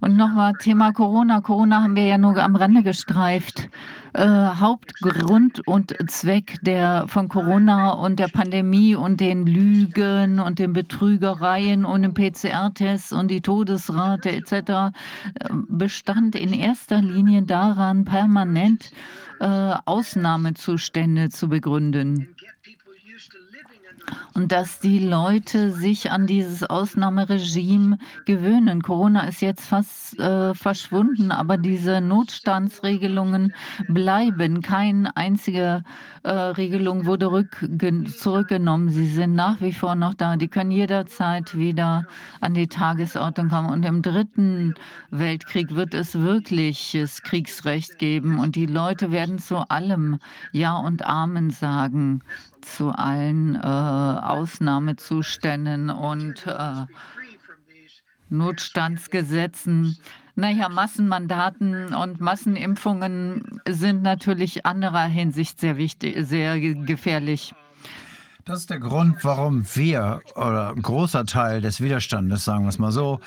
Und nochmal Thema Corona. Corona haben wir ja nur am Rande gestreift. äh, Hauptgrund und Zweck der von Corona und der Pandemie und den Lügen und den Betrügereien und den PCR-Tests und die Todesrate etc. Äh, bestand in erster Linie daran, permanent äh, Ausnahmezustände zu begründen und dass die Leute sich an dieses Ausnahmeregime gewöhnen. Corona ist jetzt fast äh, verschwunden, aber diese Notstandsregelungen bleiben. Keine einzige äh, Regelung wurde zurückgenommen. Sie sind nach wie vor noch da. Die können jederzeit wieder an die Tagesordnung kommen. Und im Dritten Weltkrieg wird es wirkliches Kriegsrecht geben und die Leute werden zu allem Ja und Amen sagen zu allen äh, Ausnahmezuständen und äh, Notstandsgesetzen. Naja, Massenmandaten und Massenimpfungen sind natürlich anderer Hinsicht sehr wichtig, sehr gefährlich. Das ist der Grund, warum wir, oder ein großer Teil des Widerstandes, sagen wir es mal so,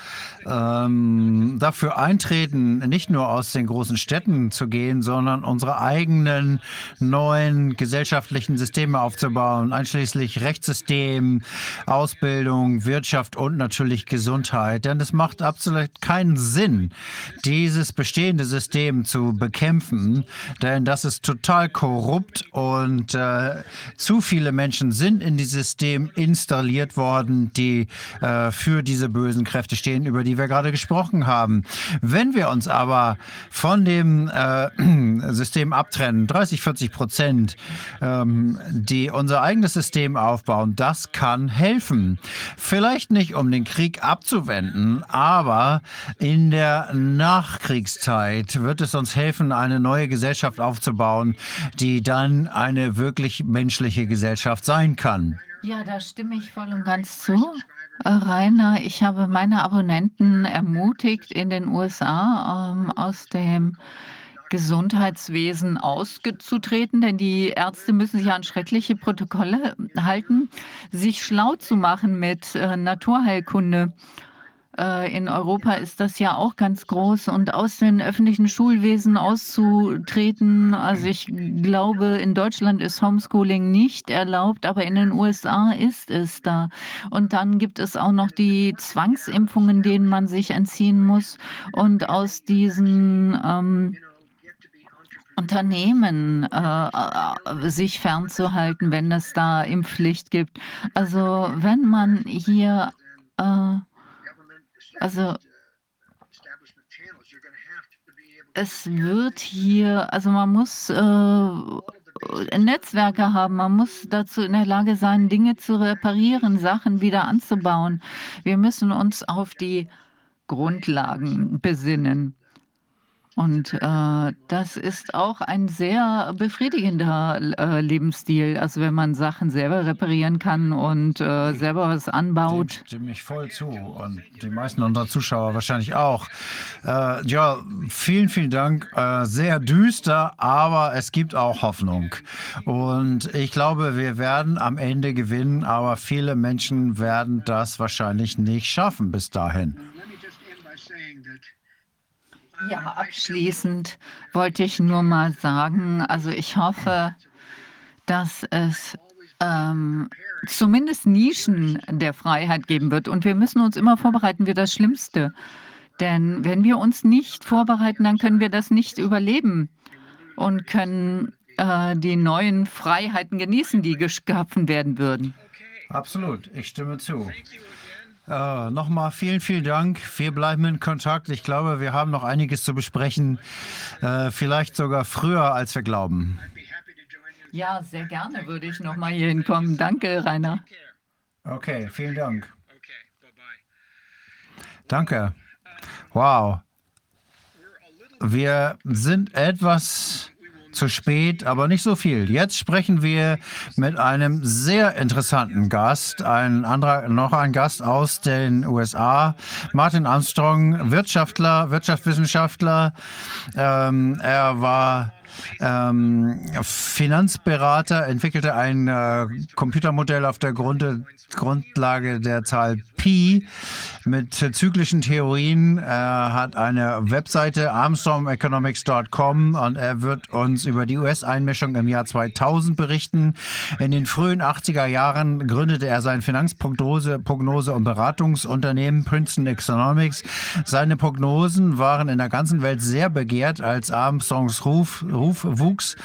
ähm, dafür eintreten, nicht nur aus den großen Städten zu gehen, sondern unsere eigenen neuen gesellschaftlichen Systeme aufzubauen, einschließlich Rechtssystem, Ausbildung, Wirtschaft und natürlich Gesundheit. Denn es macht absolut keinen Sinn, dieses bestehende System zu bekämpfen, denn das ist total korrupt und äh, zu viele Menschen sind sind in dieses System installiert worden, die äh, für diese bösen Kräfte stehen, über die wir gerade gesprochen haben. Wenn wir uns aber von dem äh, System abtrennen, 30, 40 Prozent, ähm, die unser eigenes System aufbauen, das kann helfen. Vielleicht nicht, um den Krieg abzuwenden, aber in der Nachkriegszeit wird es uns helfen, eine neue Gesellschaft aufzubauen, die dann eine wirklich menschliche Gesellschaft sein kann kann. Ja, da stimme ich voll und ganz zu. Äh, Rainer, ich habe meine Abonnenten ermutigt, in den USA ähm, aus dem Gesundheitswesen auszutreten, denn die Ärzte müssen sich an schreckliche Protokolle halten, sich schlau zu machen mit äh, Naturheilkunde. Äh, in Europa ist das ja auch ganz groß und aus den öffentlichen Schulwesen auszutreten. Also ich glaube, in Deutschland ist Homeschooling nicht erlaubt, aber in den USA ist es da. Und dann gibt es auch noch die Zwangsimpfungen, denen man sich entziehen muss. Und aus diesen ähm, Unternehmen äh, sich fernzuhalten, wenn es da Impfpflicht gibt. Also wenn man hier äh, also es wird hier, also man muss äh, Netzwerke haben, man muss dazu in der Lage sein, Dinge zu reparieren, Sachen wieder anzubauen. Wir müssen uns auf die Grundlagen besinnen. Und äh, das ist auch ein sehr befriedigender äh, Lebensstil, also wenn man Sachen selber reparieren kann und äh, selber was anbaut. Dem stimme ich voll zu und die meisten unserer Zuschauer wahrscheinlich auch. Äh, ja, vielen, vielen Dank. Äh, sehr düster, aber es gibt auch Hoffnung. Und ich glaube, wir werden am Ende gewinnen, aber viele Menschen werden das wahrscheinlich nicht schaffen bis dahin. Ja, abschließend wollte ich nur mal sagen, also ich hoffe, dass es ähm, zumindest Nischen der Freiheit geben wird. Und wir müssen uns immer vorbereiten wie das Schlimmste. Denn wenn wir uns nicht vorbereiten, dann können wir das nicht überleben und können äh, die neuen Freiheiten genießen, die geschaffen werden würden. Absolut, ich stimme zu. Äh, Nochmal vielen, vielen Dank. Wir bleiben in Kontakt. Ich glaube, wir haben noch einiges zu besprechen. Äh, vielleicht sogar früher, als wir glauben. Ja, sehr gerne würde ich noch mal hier hinkommen. Danke, Rainer. Okay, vielen Dank. Danke. Wow. Wir sind etwas zu spät, aber nicht so viel. Jetzt sprechen wir mit einem sehr interessanten Gast, ein anderer, noch ein Gast aus den USA, Martin Armstrong, Wirtschaftler, Wirtschaftswissenschaftler. Ähm, er war ähm, Finanzberater, entwickelte ein äh, Computermodell auf der Grunde, Grundlage der Zahl MIT mit zyklischen Theorien. Er hat eine Webseite armstrongeconomics.com und er wird uns über die US-Einmischung im Jahr 2000 berichten. In den frühen 80er Jahren gründete er sein Finanzprognose Prognose und Beratungsunternehmen Princeton Economics. Seine Prognosen waren in der ganzen Welt sehr begehrt. Als Armstrongs Ruf, Ruf wuchs,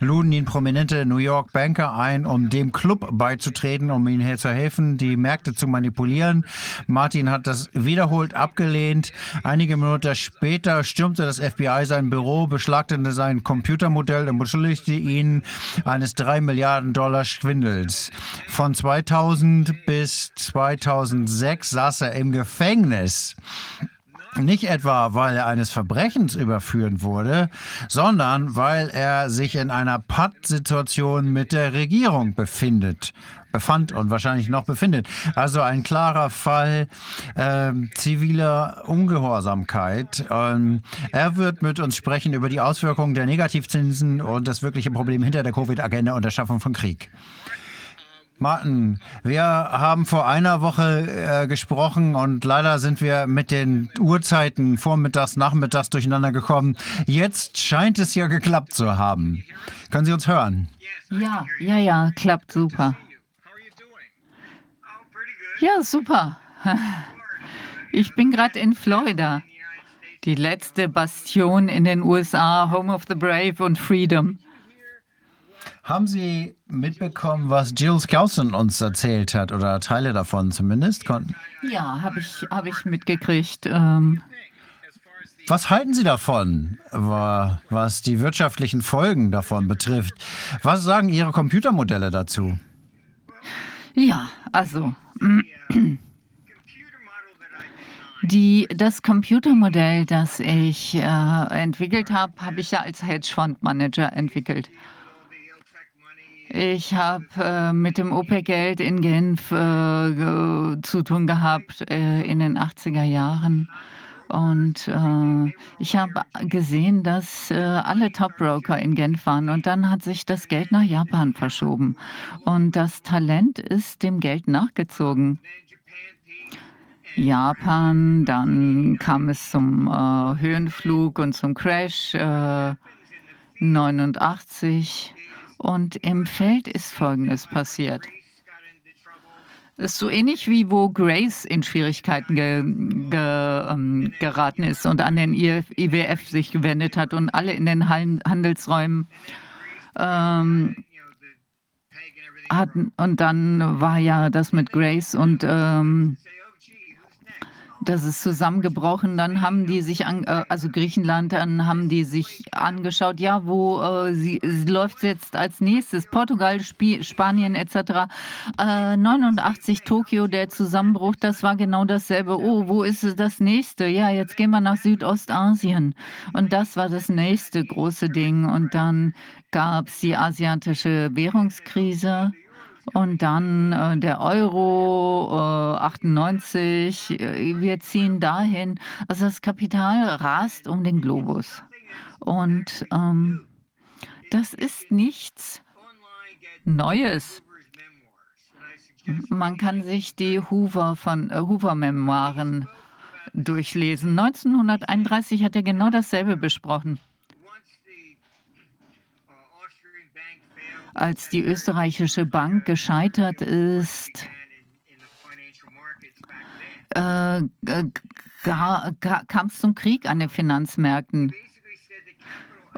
luden ihn prominente New York Banker ein, um dem Club beizutreten, um ihnen zu helfen, die Märkte zu manipulieren. Martin hat das wiederholt abgelehnt. Einige Minuten später stürmte das FBI sein Büro, beschlagnahmte sein Computermodell und beschuldigte ihn eines 3 Milliarden Dollar Schwindels. Von 2000 bis 2006 saß er im Gefängnis. Nicht etwa, weil er eines Verbrechens überführt wurde, sondern weil er sich in einer Pattsituation mit der Regierung befindet befand und wahrscheinlich noch befindet. Also ein klarer Fall äh, ziviler Ungehorsamkeit. Ähm, er wird mit uns sprechen über die Auswirkungen der Negativzinsen und das wirkliche Problem hinter der Covid-Agenda und der Schaffung von Krieg. Martin, wir haben vor einer Woche äh, gesprochen und leider sind wir mit den Uhrzeiten vormittags, nachmittags durcheinander gekommen. Jetzt scheint es ja geklappt zu haben. Können Sie uns hören? Ja, ja, ja, klappt super. Ja, super. Ich bin gerade in Florida. Die letzte Bastion in den USA, Home of the Brave und Freedom. Haben Sie mitbekommen, was Jill Skousen uns erzählt hat oder Teile davon zumindest? Kon Ja, habe ich, hab ich mitgekriegt. Ähm, was halten Sie davon, was die wirtschaftlichen Folgen davon betrifft? Was sagen Ihre Computermodelle dazu? Ja, also die, das Computermodell, das ich äh, entwickelt habe, habe ich ja als Hedgefondsmanager entwickelt. Ich habe äh, mit dem OPEC-Geld in Genf äh, zu tun gehabt äh, in den 80er Jahren. Und äh, ich habe gesehen, dass äh, alle Top-Broker in Genf waren. Und dann hat sich das Geld nach Japan verschoben. Und das Talent ist dem Geld nachgezogen. Japan, dann kam es zum äh, Höhenflug und zum Crash 89. Und im Feld ist Folgendes passiert. Ist so ähnlich wie wo Grace in Schwierigkeiten ge, ge, ähm, geraten ist und an den IWF sich gewendet hat und alle in den Handelsräumen ähm, hatten. Und dann war ja das mit Grace und ähm, das ist zusammengebrochen. Dann haben die sich, an, äh, also Griechenland, dann haben die sich angeschaut, ja, wo äh, sie, sie läuft jetzt als nächstes, Portugal, Sp Spanien etc. Äh, 89 Tokio, der Zusammenbruch, das war genau dasselbe. Oh, wo ist das nächste? Ja, jetzt gehen wir nach Südostasien. Und das war das nächste große Ding. Und dann gab es die asiatische Währungskrise. Und dann äh, der Euro äh, 98. Äh, wir ziehen dahin. Also das Kapital rast um den Globus. Und ähm, das ist nichts Neues. Man kann sich die Hoover von äh, Hoover-Memoiren durchlesen. 1931 hat er genau dasselbe besprochen. Als die österreichische Bank gescheitert ist, äh, kam es zum Krieg an den Finanzmärkten.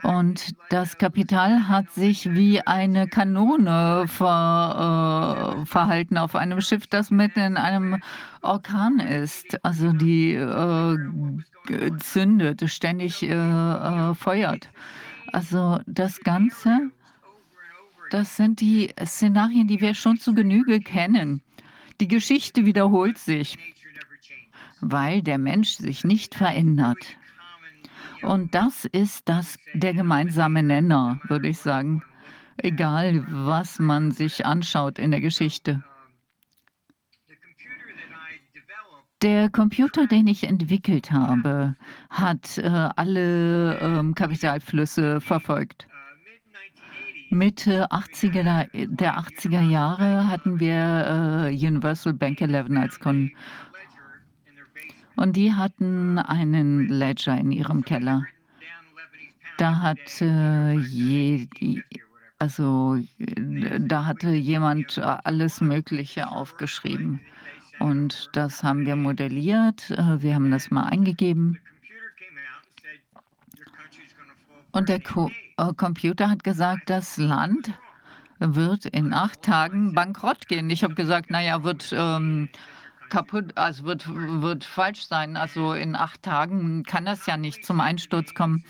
Und das Kapital hat sich wie eine Kanone ver, äh, verhalten auf einem Schiff, das mitten in einem Orkan ist. Also die äh, zündet, ständig äh, äh feuert. Also das Ganze das sind die Szenarien, die wir schon zu Genüge kennen. Die Geschichte wiederholt sich, weil der Mensch sich nicht verändert. Und das ist das der gemeinsame Nenner, würde ich sagen. Egal, was man sich anschaut in der Geschichte. Der Computer, den ich entwickelt habe, hat äh, alle äh, Kapitalflüsse verfolgt. Mitte 80er, der 80er Jahre hatten wir äh, Universal Bank 11 als Kunden. Und die hatten einen Ledger in ihrem Keller. Da hat äh, je, also äh, da hatte jemand alles Mögliche aufgeschrieben. Und das haben wir modelliert. Äh, wir haben das mal eingegeben. Und der Co äh, Computer hat gesagt, das Land wird in acht Tagen bankrott gehen. Ich habe gesagt, naja, wird ähm, kaputt, also wird, wird falsch sein. Also in acht Tagen kann das ja nicht zum Einsturz kommen.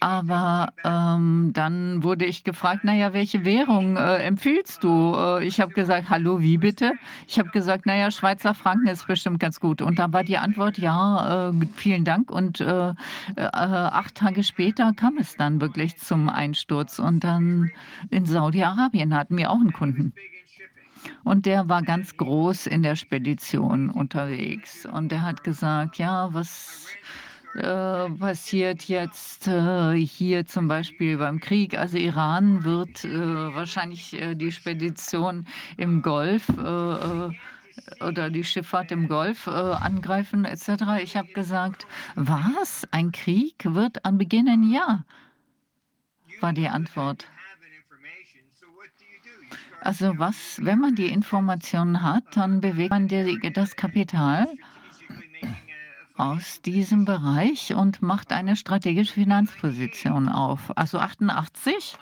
Aber ähm, dann wurde ich gefragt, naja, welche Währung äh, empfiehlst du? Äh, ich habe gesagt, hallo, wie bitte? Ich habe gesagt, naja, Schweizer Franken ist bestimmt ganz gut. Und da war die Antwort, ja, äh, vielen Dank. Und äh, äh, acht Tage später kam es dann wirklich zum Einsturz. Und dann in Saudi-Arabien hatten wir auch einen Kunden. Und der war ganz groß in der Spedition unterwegs. Und der hat gesagt, ja, was äh, passiert jetzt äh, hier zum Beispiel beim Krieg. Also Iran wird äh, wahrscheinlich äh, die Spedition im Golf äh, äh, oder die Schifffahrt im Golf angreifen etc. Ich habe gesagt, was? Ein Krieg wird an beginnen? Ja, war die Antwort. Also was, wenn man die Informationen hat, dann bewegt man das Kapital aus diesem Bereich und macht eine strategische Finanzposition auf. Also 88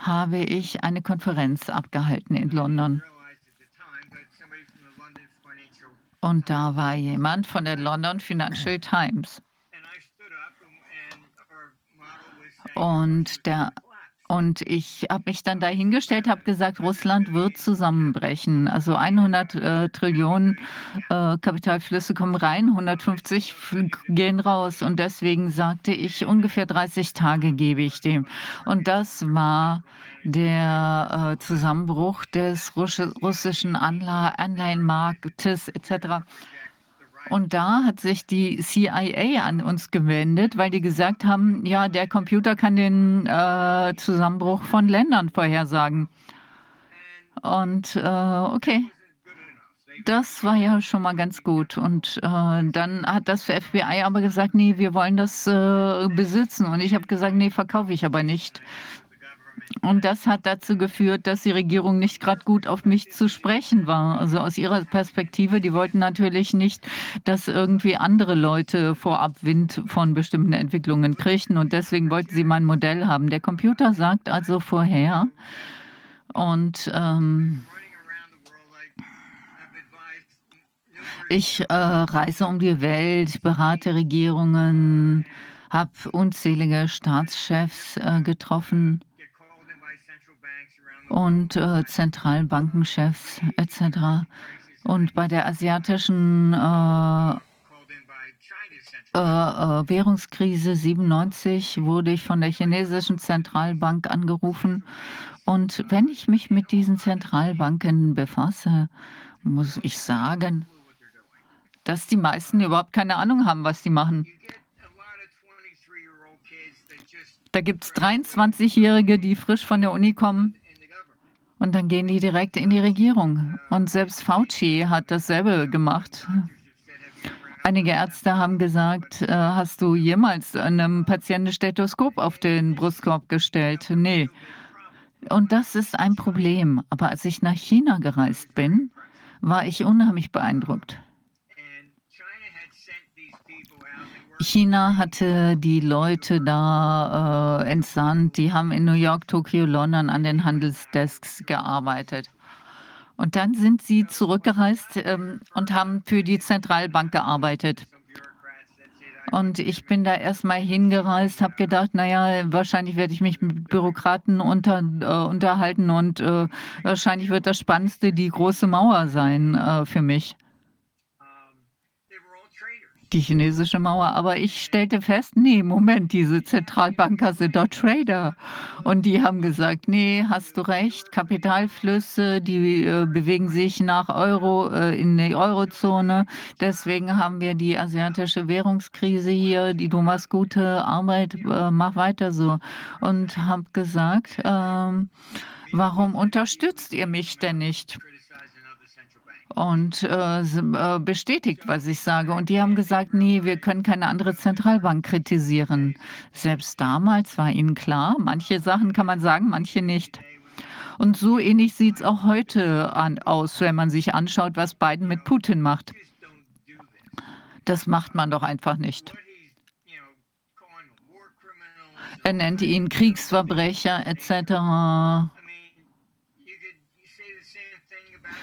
habe ich eine Konferenz abgehalten in London. Und da war jemand von der London Financial Times. Und der und ich habe mich dann dahingestellt, habe gesagt, Russland wird zusammenbrechen. Also 100 äh, Trillionen äh, Kapitalflüsse kommen rein, 150 gehen raus. Und deswegen sagte ich, ungefähr 30 Tage gebe ich dem. Und das war der äh, Zusammenbruch des russischen Anleihenmarktes etc. Und da hat sich die CIA an uns gewendet, weil die gesagt haben, ja, der Computer kann den äh, Zusammenbruch von Ländern vorhersagen. Und äh, okay, das war ja schon mal ganz gut. Und äh, dann hat das FBI aber gesagt, nee, wir wollen das äh, besitzen. Und ich habe gesagt, nee, verkaufe ich aber nicht. Und das hat dazu geführt, dass die Regierung nicht gerade gut auf mich zu sprechen war. Also aus ihrer Perspektive, die wollten natürlich nicht, dass irgendwie andere Leute vorab Wind von bestimmten Entwicklungen kriegten. Und deswegen wollten sie mein Modell haben. Der Computer sagt also vorher. Und ähm, ich äh, reise um die Welt, berate Regierungen, habe unzählige Staatschefs äh, getroffen und äh, Zentralbankenchefs etc. Und bei der asiatischen äh, äh, äh Währungskrise 97 wurde ich von der chinesischen Zentralbank angerufen. Und wenn ich mich mit diesen Zentralbanken befasse, muss ich sagen, dass die meisten überhaupt keine Ahnung haben, was sie machen. Da gibt es 23-Jährige, die frisch von der Uni kommen und dann gehen die direkt in die Regierung. Und selbst Fauci hat dasselbe gemacht. Einige Ärzte haben gesagt, äh, hast du jemals einem Patienten Stethoskop auf den Brustkorb gestellt? Nee. Und das ist ein Problem. Aber als ich nach China gereist bin, war ich unheimlich beeindruckt. China hatte die Leute da äh, entsandt, die haben in New York, Tokio, London an den Handelsdesks gearbeitet. Und dann sind sie zurückgereist ähm, und haben für die Zentralbank gearbeitet. Und ich bin da erstmal hingereist, habe gedacht, naja, wahrscheinlich werde ich mich mit Bürokraten unter, äh, unterhalten und äh, wahrscheinlich wird das Spannendste die große Mauer sein äh, für mich die chinesische Mauer. Aber ich stellte fest, nee, Moment, diese Zentralbanker sind doch Trader. Und die haben gesagt, nee, hast du recht, Kapitalflüsse, die äh, bewegen sich nach Euro, äh, in die Eurozone. Deswegen haben wir die asiatische Währungskrise hier. Die, du machst gute Arbeit, äh, mach weiter so. Und habe gesagt, ähm, warum unterstützt ihr mich denn nicht? Und äh, äh, bestätigt, was ich sage. Und die haben gesagt, nee, wir können keine andere Zentralbank kritisieren. Selbst damals war ihnen klar, manche Sachen kann man sagen, manche nicht. Und so ähnlich sieht es auch heute an, aus, wenn man sich anschaut, was Biden mit Putin macht. Das macht man doch einfach nicht. Er nennt ihn Kriegsverbrecher etc.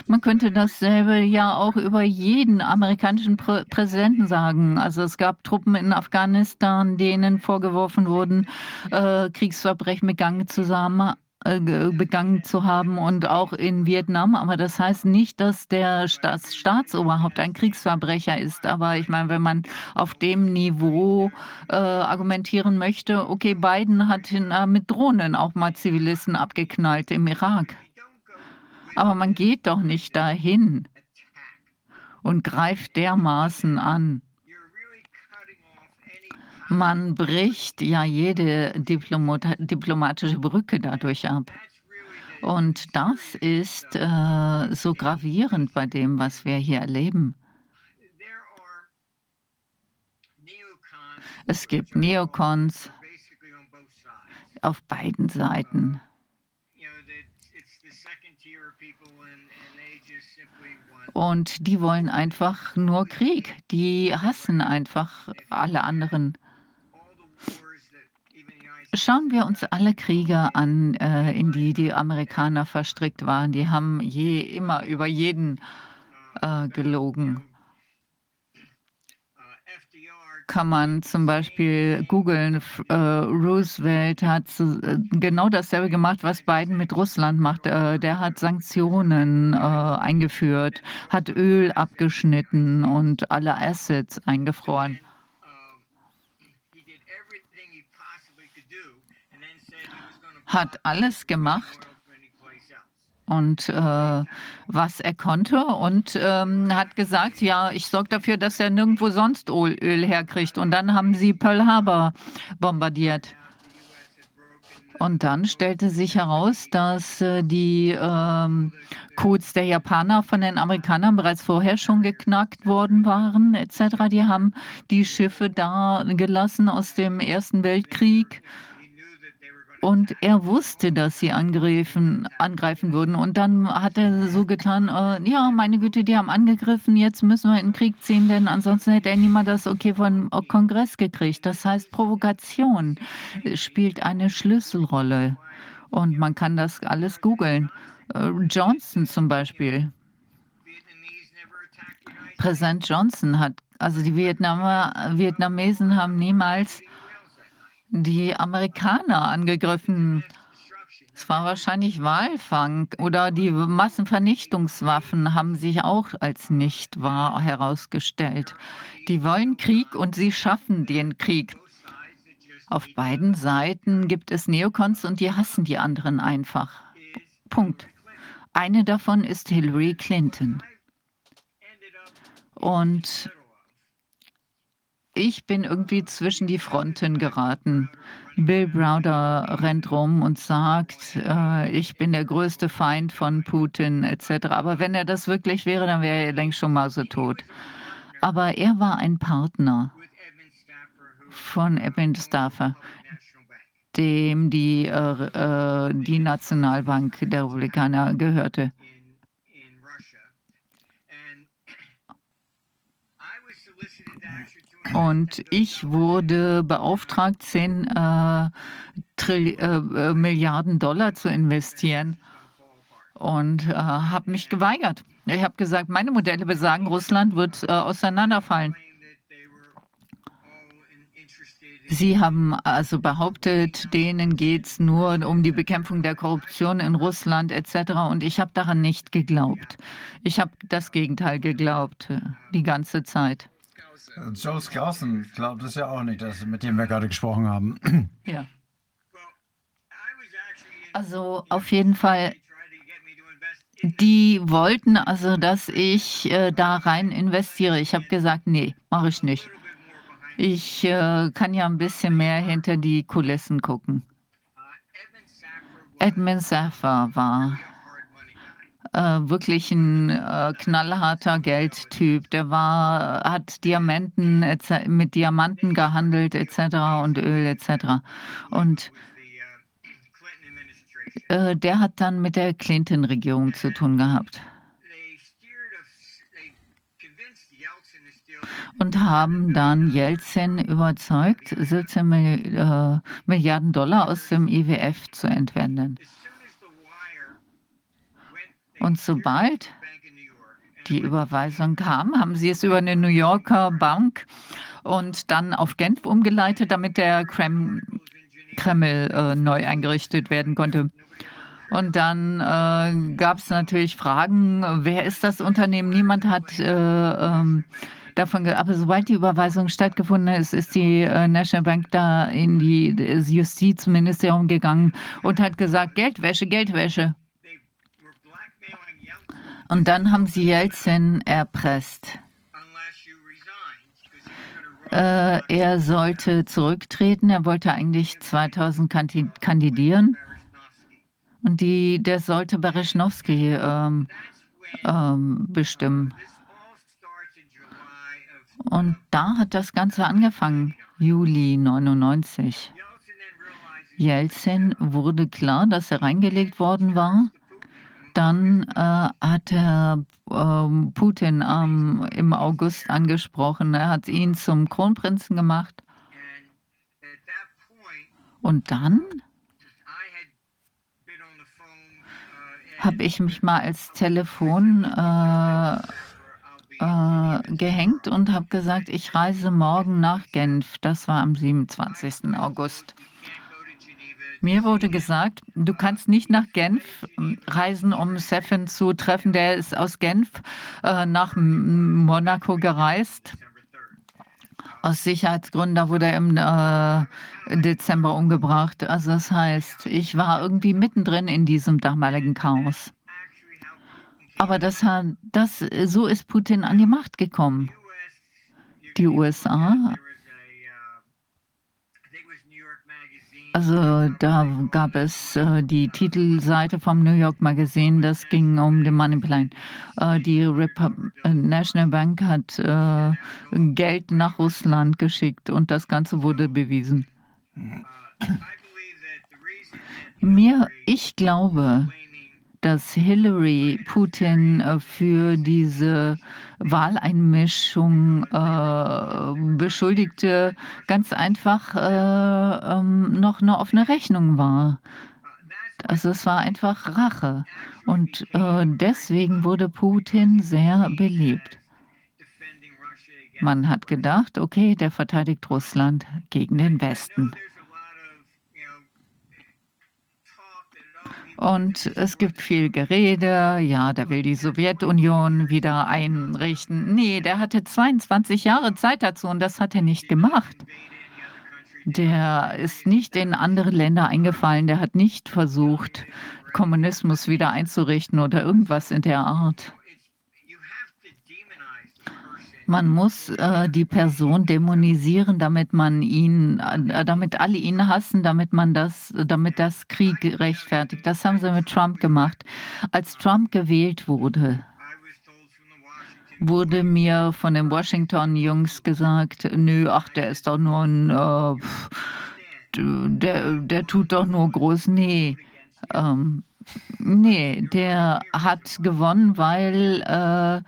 Man könnte dasselbe ja auch über jeden amerikanischen Prä Präsidenten sagen. Also es gab Truppen in Afghanistan, denen vorgeworfen wurden, äh, Kriegsverbrechen begangen zusammen äh, ge- begangen zu haben und auch in Vietnam. Aber das heißt nicht, dass der Staats Staatsoberhaupt ein Kriegsverbrecher ist. Aber ich meine, wenn man auf dem Niveau äh, argumentieren möchte, okay, Biden hat äh, mit Drohnen auch mal Zivilisten abgeknallt im Irak. Aber man geht doch nicht dahin und greift dermaßen an. Man bricht ja jede diplomatische Brücke dadurch ab. Und das ist äh, so gravierend bei dem, was wir hier erleben. Es gibt Neokons auf beiden Seiten. Und die wollen einfach nur Krieg. Die hassen einfach alle anderen. Schauen wir uns alle Kriege an, äh, in die die Amerikaner verstrickt waren. Die haben je immer über jeden äh, gelogen. Kann man zum Beispiel googeln, äh, Roosevelt hat so, äh, genau dasselbe gemacht, was Biden mit Russland macht. Äh, der hat Sanktionen äh, eingeführt, hat Öl abgeschnitten und alle Assets eingefroren. Hat alles gemacht und äh, was er konnte und ähm, hat gesagt, ja, ich sorge dafür, dass er nirgendwo sonst Öl, Öl herkriegt. Und dann haben sie Pearl Harbor bombardiert. Und dann stellte sich heraus, dass äh, die ähm, Codes der Japaner von den Amerikanern bereits vorher schon geknackt worden waren, etc. Die haben die Schiffe da gelassen aus dem Ersten Weltkrieg. Und er wusste, dass sie angreifen, angreifen würden. Und dann hat er so getan, äh, ja, meine Güte, die haben angegriffen, jetzt müssen wir in den Krieg ziehen, denn ansonsten hätte er niemand das Okay vom Kongress gekriegt. Das heißt, Provokation spielt eine Schlüsselrolle. Und man kann das alles googeln. Äh, Johnson zum Beispiel. Präsident Johnson hat, also die Vietnamer, Vietnamesen haben niemals die Amerikaner angegriffen. Es war wahrscheinlich Walfang oder die Massenvernichtungswaffen haben sich auch als nicht wahr herausgestellt. Die wollen Krieg und sie schaffen den Krieg. Auf beiden Seiten gibt es Neokons und die hassen die anderen einfach. Punkt. Eine davon ist Hillary Clinton. Und ich bin irgendwie zwischen die Fronten geraten. Bill Browder rennt rum und sagt, äh, ich bin der größte Feind von Putin etc. Aber wenn er das wirklich wäre, dann wäre er längst schon mal so tot. Aber er war ein Partner von Edwin Stauffer, dem die, äh, äh, die Nationalbank der Republikaner gehörte. Und ich wurde beauftragt, 10 äh, äh, äh, Milliarden Dollar zu investieren und äh, habe mich geweigert. Ich habe gesagt, meine Modelle besagen, Russland wird äh, auseinanderfallen. Sie haben also behauptet, denen geht es nur um die Bekämpfung der Korruption in Russland etc. Und ich habe daran nicht geglaubt. Ich habe das Gegenteil geglaubt, äh, die ganze Zeit. Joe Skousen glaubt es ja auch nicht, dass, mit dem wir gerade gesprochen haben. Ja. Also auf jeden Fall, die wollten also, dass ich äh, da rein investiere. Ich habe gesagt, nee, mache ich nicht. Ich äh, kann ja ein bisschen mehr hinter die Kulissen gucken. Edmund Saffer war äh, wirklich ein äh, knallharter Geldtyp. Der war, hat Diamanten mit Diamanten gehandelt etc. und Öl etc. Und äh, der hat dann mit der Clinton-Regierung zu tun gehabt. und haben dann Jelzin überzeugt, 17 äh, Milliarden Dollar aus dem IWF zu entwenden. Und sobald die Überweisung kam, haben sie es über eine New Yorker Bank und dann auf Genf umgeleitet, damit der Krem Kreml äh, neu eingerichtet werden konnte. Und dann äh, gab es natürlich Fragen, wer ist das Unternehmen? Niemand hat äh, ähm, davon, aber sobald die Überweisung stattgefunden ist, ist die äh, National Bank da in die das Justizministerium gegangen und hat gesagt, Geldwäsche, Geldwäsche. Und dann haben sie Jelzin erpresst. Äh, er sollte zurücktreten. Er wollte eigentlich 2000 kandidieren. Und die, der sollte Bereschnowski ähm, ähm, bestimmen. Und da hat das Ganze angefangen, Juli 99. Jelzin wurde klar, dass er reingelegt worden war. Dann äh, hat er äh, Putin ähm, im August angesprochen. Er hat ihn zum Kronprinzen gemacht. Und dann habe ich mich mal als Telefon äh, äh, gehängt und habe gesagt, ich reise morgen nach Genf. Das war am 27. August. Mir wurde gesagt, du kannst nicht nach Genf ähm, reisen, um Sefin zu treffen. Der ist aus Genf äh, nach Monaco gereist. Aus Sicherheitsgründen, da wurde er im äh, Dezember umgebracht. Also das heißt, ich war irgendwie mittendrin in diesem damaligen Chaos. Aber das das, so ist Putin an die Macht gekommen. Die USA, also da gab es äh, die Titelseite vom New York Magazine, das ging um den Moneyplan. Äh, die Repub äh, National Bank hat äh, Geld nach Russland geschickt und das Ganze wurde bewiesen. Mir, ich glaube, dass Hillary Putin äh, für diese Wahleinmischung äh, beschuldigte, ganz einfach äh, ähm, noch eine offene Rechnung war. Also es war einfach Rache. Und äh, deswegen wurde Putin sehr beliebt. Man hat gedacht, okay, der verteidigt Russland gegen den Westen. Und es gibt viel Gerede. Ja, der will die Sowjetunion wieder einrichten. Nee, der hatte 22 Jahre Zeit dazu und das hat er nicht gemacht. Der ist nicht in andere Länder eingefallen. Der hat nicht versucht, Kommunismus wieder einzurichten oder irgendwas in der Art. Man muss äh, die Person dämonisieren, damit man ihn, äh, damit alle ihn hassen, damit man das, damit das Krieg rechtfertigt. Das haben sie mit Trump gemacht. Als Trump gewählt wurde, wurde mir von den Washington-Jungs gesagt, nö, ach, der ist doch nur ein, äh, der, der tut doch nur groß. Nee, ähm, nee, der hat gewonnen, weil äh,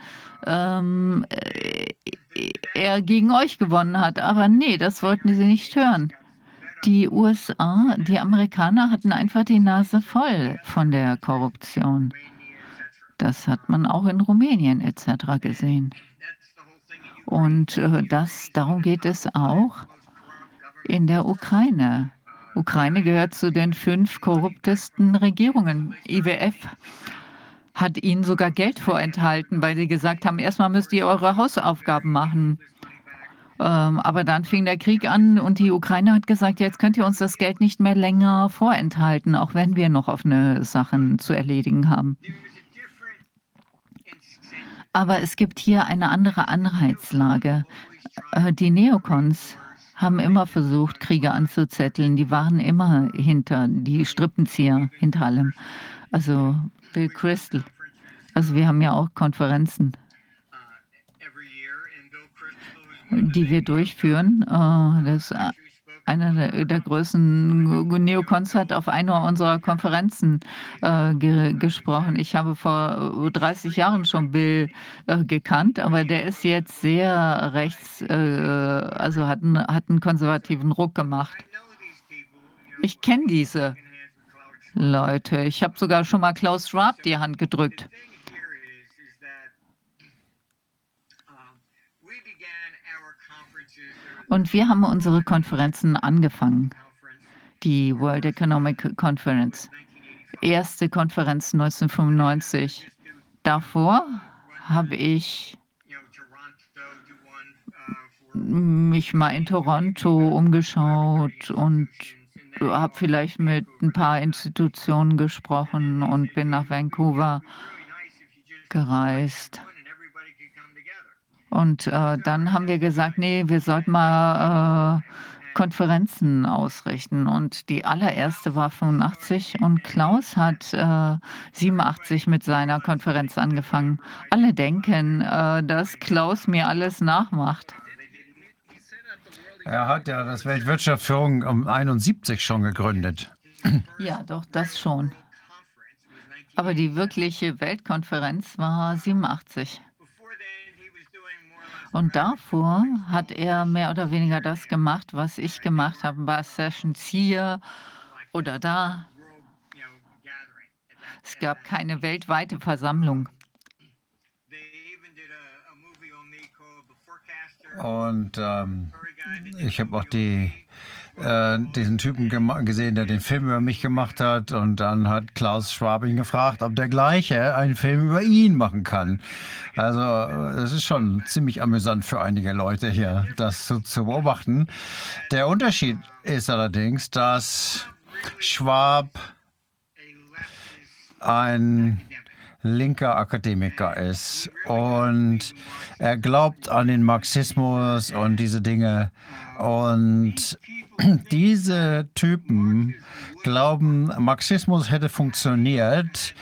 ähm, äh, er gegen euch gewonnen hat. Aber nee, das wollten sie nicht hören. Die USA, die Amerikaner hatten einfach die Nase voll von der Korruption. Das hat man auch in Rumänien etc. gesehen. Und äh, das, darum geht es auch in der Ukraine. Ukraine gehört zu den fünf korruptesten Regierungen. IWF hat ihnen sogar Geld vorenthalten, weil sie gesagt haben, erstmal müsst ihr eure Hausaufgaben machen. Ähm, aber dann fing der Krieg an und die Ukraine hat gesagt, jetzt könnt ihr uns das Geld nicht mehr länger vorenthalten, auch wenn wir noch offene Sachen zu erledigen haben. Aber es gibt hier eine andere Anreizlage. Äh, die Neokons haben immer versucht, Kriege anzuzetteln. Die waren immer hinter, die Strippenzieher hinter allem. Also Bill Crystal Also wir haben ja auch Konferenzen, die wir durchführen. Äh, Das ist einer der, größten Neokons hat auf einer unserer Konferenzen äh, ge gesprochen. Ich habe vor 30 Jahren schon Bill äh, gekannt, aber der ist jetzt sehr rechts, äh, also hat, einen- hat einen konservativen Ruck gemacht. Ich kenne diese Leute. Ich habe sogar schon mal Klaus Schwab die Hand gedrückt. Und wir haben unsere Konferenzen angefangen. Die World Economic Conference. Erste Konferenz 1995. Davor habe ich mich mal in Toronto umgeschaut und habe vielleicht mit ein paar Institutionen gesprochen und bin nach Vancouver gereist. Und äh, dann haben wir gesagt, nee, wir sollten mal äh, Konferenzen ausrichten. Und die allererste war 85 und Klaus hat äh, 87 mit seiner Konferenz angefangen. Alle denken, äh, dass Klaus mir alles nachmacht. Er hat ja das Weltwirtschaftsforum um 71 schon gegründet. Ja, doch, das schon. Aber die wirkliche Weltkonferenz war 87. Und davor hat er mehr oder weniger das gemacht, was ich gemacht habe bei Sessions hier oder da. Es gab keine weltweite Versammlung. Und ähm, ich habe auch die, äh, diesen Typen gesehen, der den Film über mich gemacht hat. Und dann hat Klaus Schwab ihn gefragt, ob der gleiche einen Film über ihn machen kann. Also äh, es ist schon ziemlich amüsant für einige Leute hier, das zu, zu beobachten. Der Unterschied ist allerdings, dass Schwab ein linker Akademiker ist und er glaubt an den Marxismus und diese Dinge. Und diese Typen glauben, Marxismus hätte funktioniert,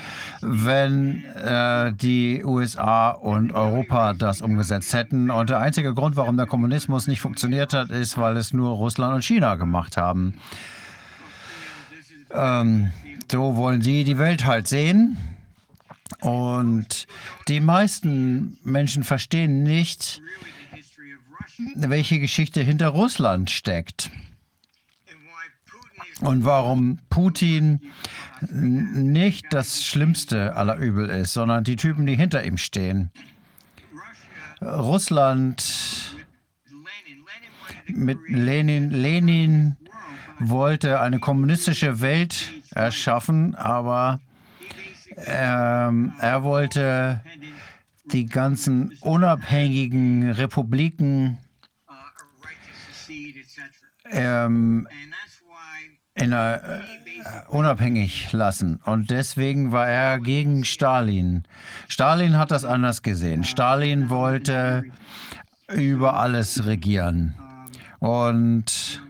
wenn äh, die USA und Europa das umgesetzt hätten. Und der einzige Grund, warum der Kommunismus nicht funktioniert hat, ist, weil es nur Russland und China gemacht haben. Ähm, so wollen sie die Welt halt sehen. Und die meisten Menschen verstehen nicht, welche Geschichte hinter Russland steckt. Und warum Putin nicht das schlimmste aller Übel ist, sondern die Typen, die hinter ihm stehen. Russland mit Lenin, Lenin wollte eine kommunistische Welt erschaffen, aber ähm, er wollte die ganzen unabhängigen Republiken ähm, einer, äh, unabhängig lassen. Und deswegen war er gegen Stalin. Stalin hat das anders gesehen. Stalin wollte über alles regieren. Und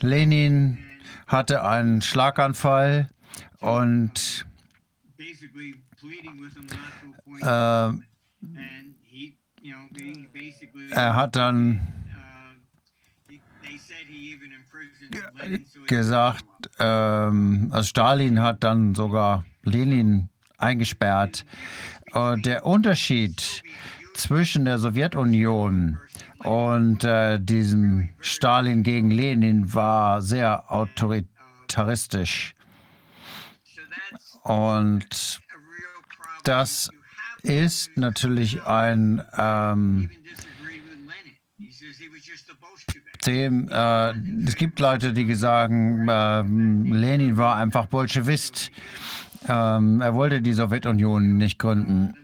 Lenin hatte einen Schlaganfall und äh, er hat dann gesagt, ähm, also Stalin hat dann sogar Lenin eingesperrt. Und der Unterschied zwischen der Sowjetunion und äh, diesem Stalin gegen Lenin war sehr autoritaristisch. Und das ist natürlich ein ähm, dem, äh, es gibt Leute, die sagen, ähm, Lenin war einfach Bolschewist. Ähm, er wollte die Sowjetunion nicht gründen.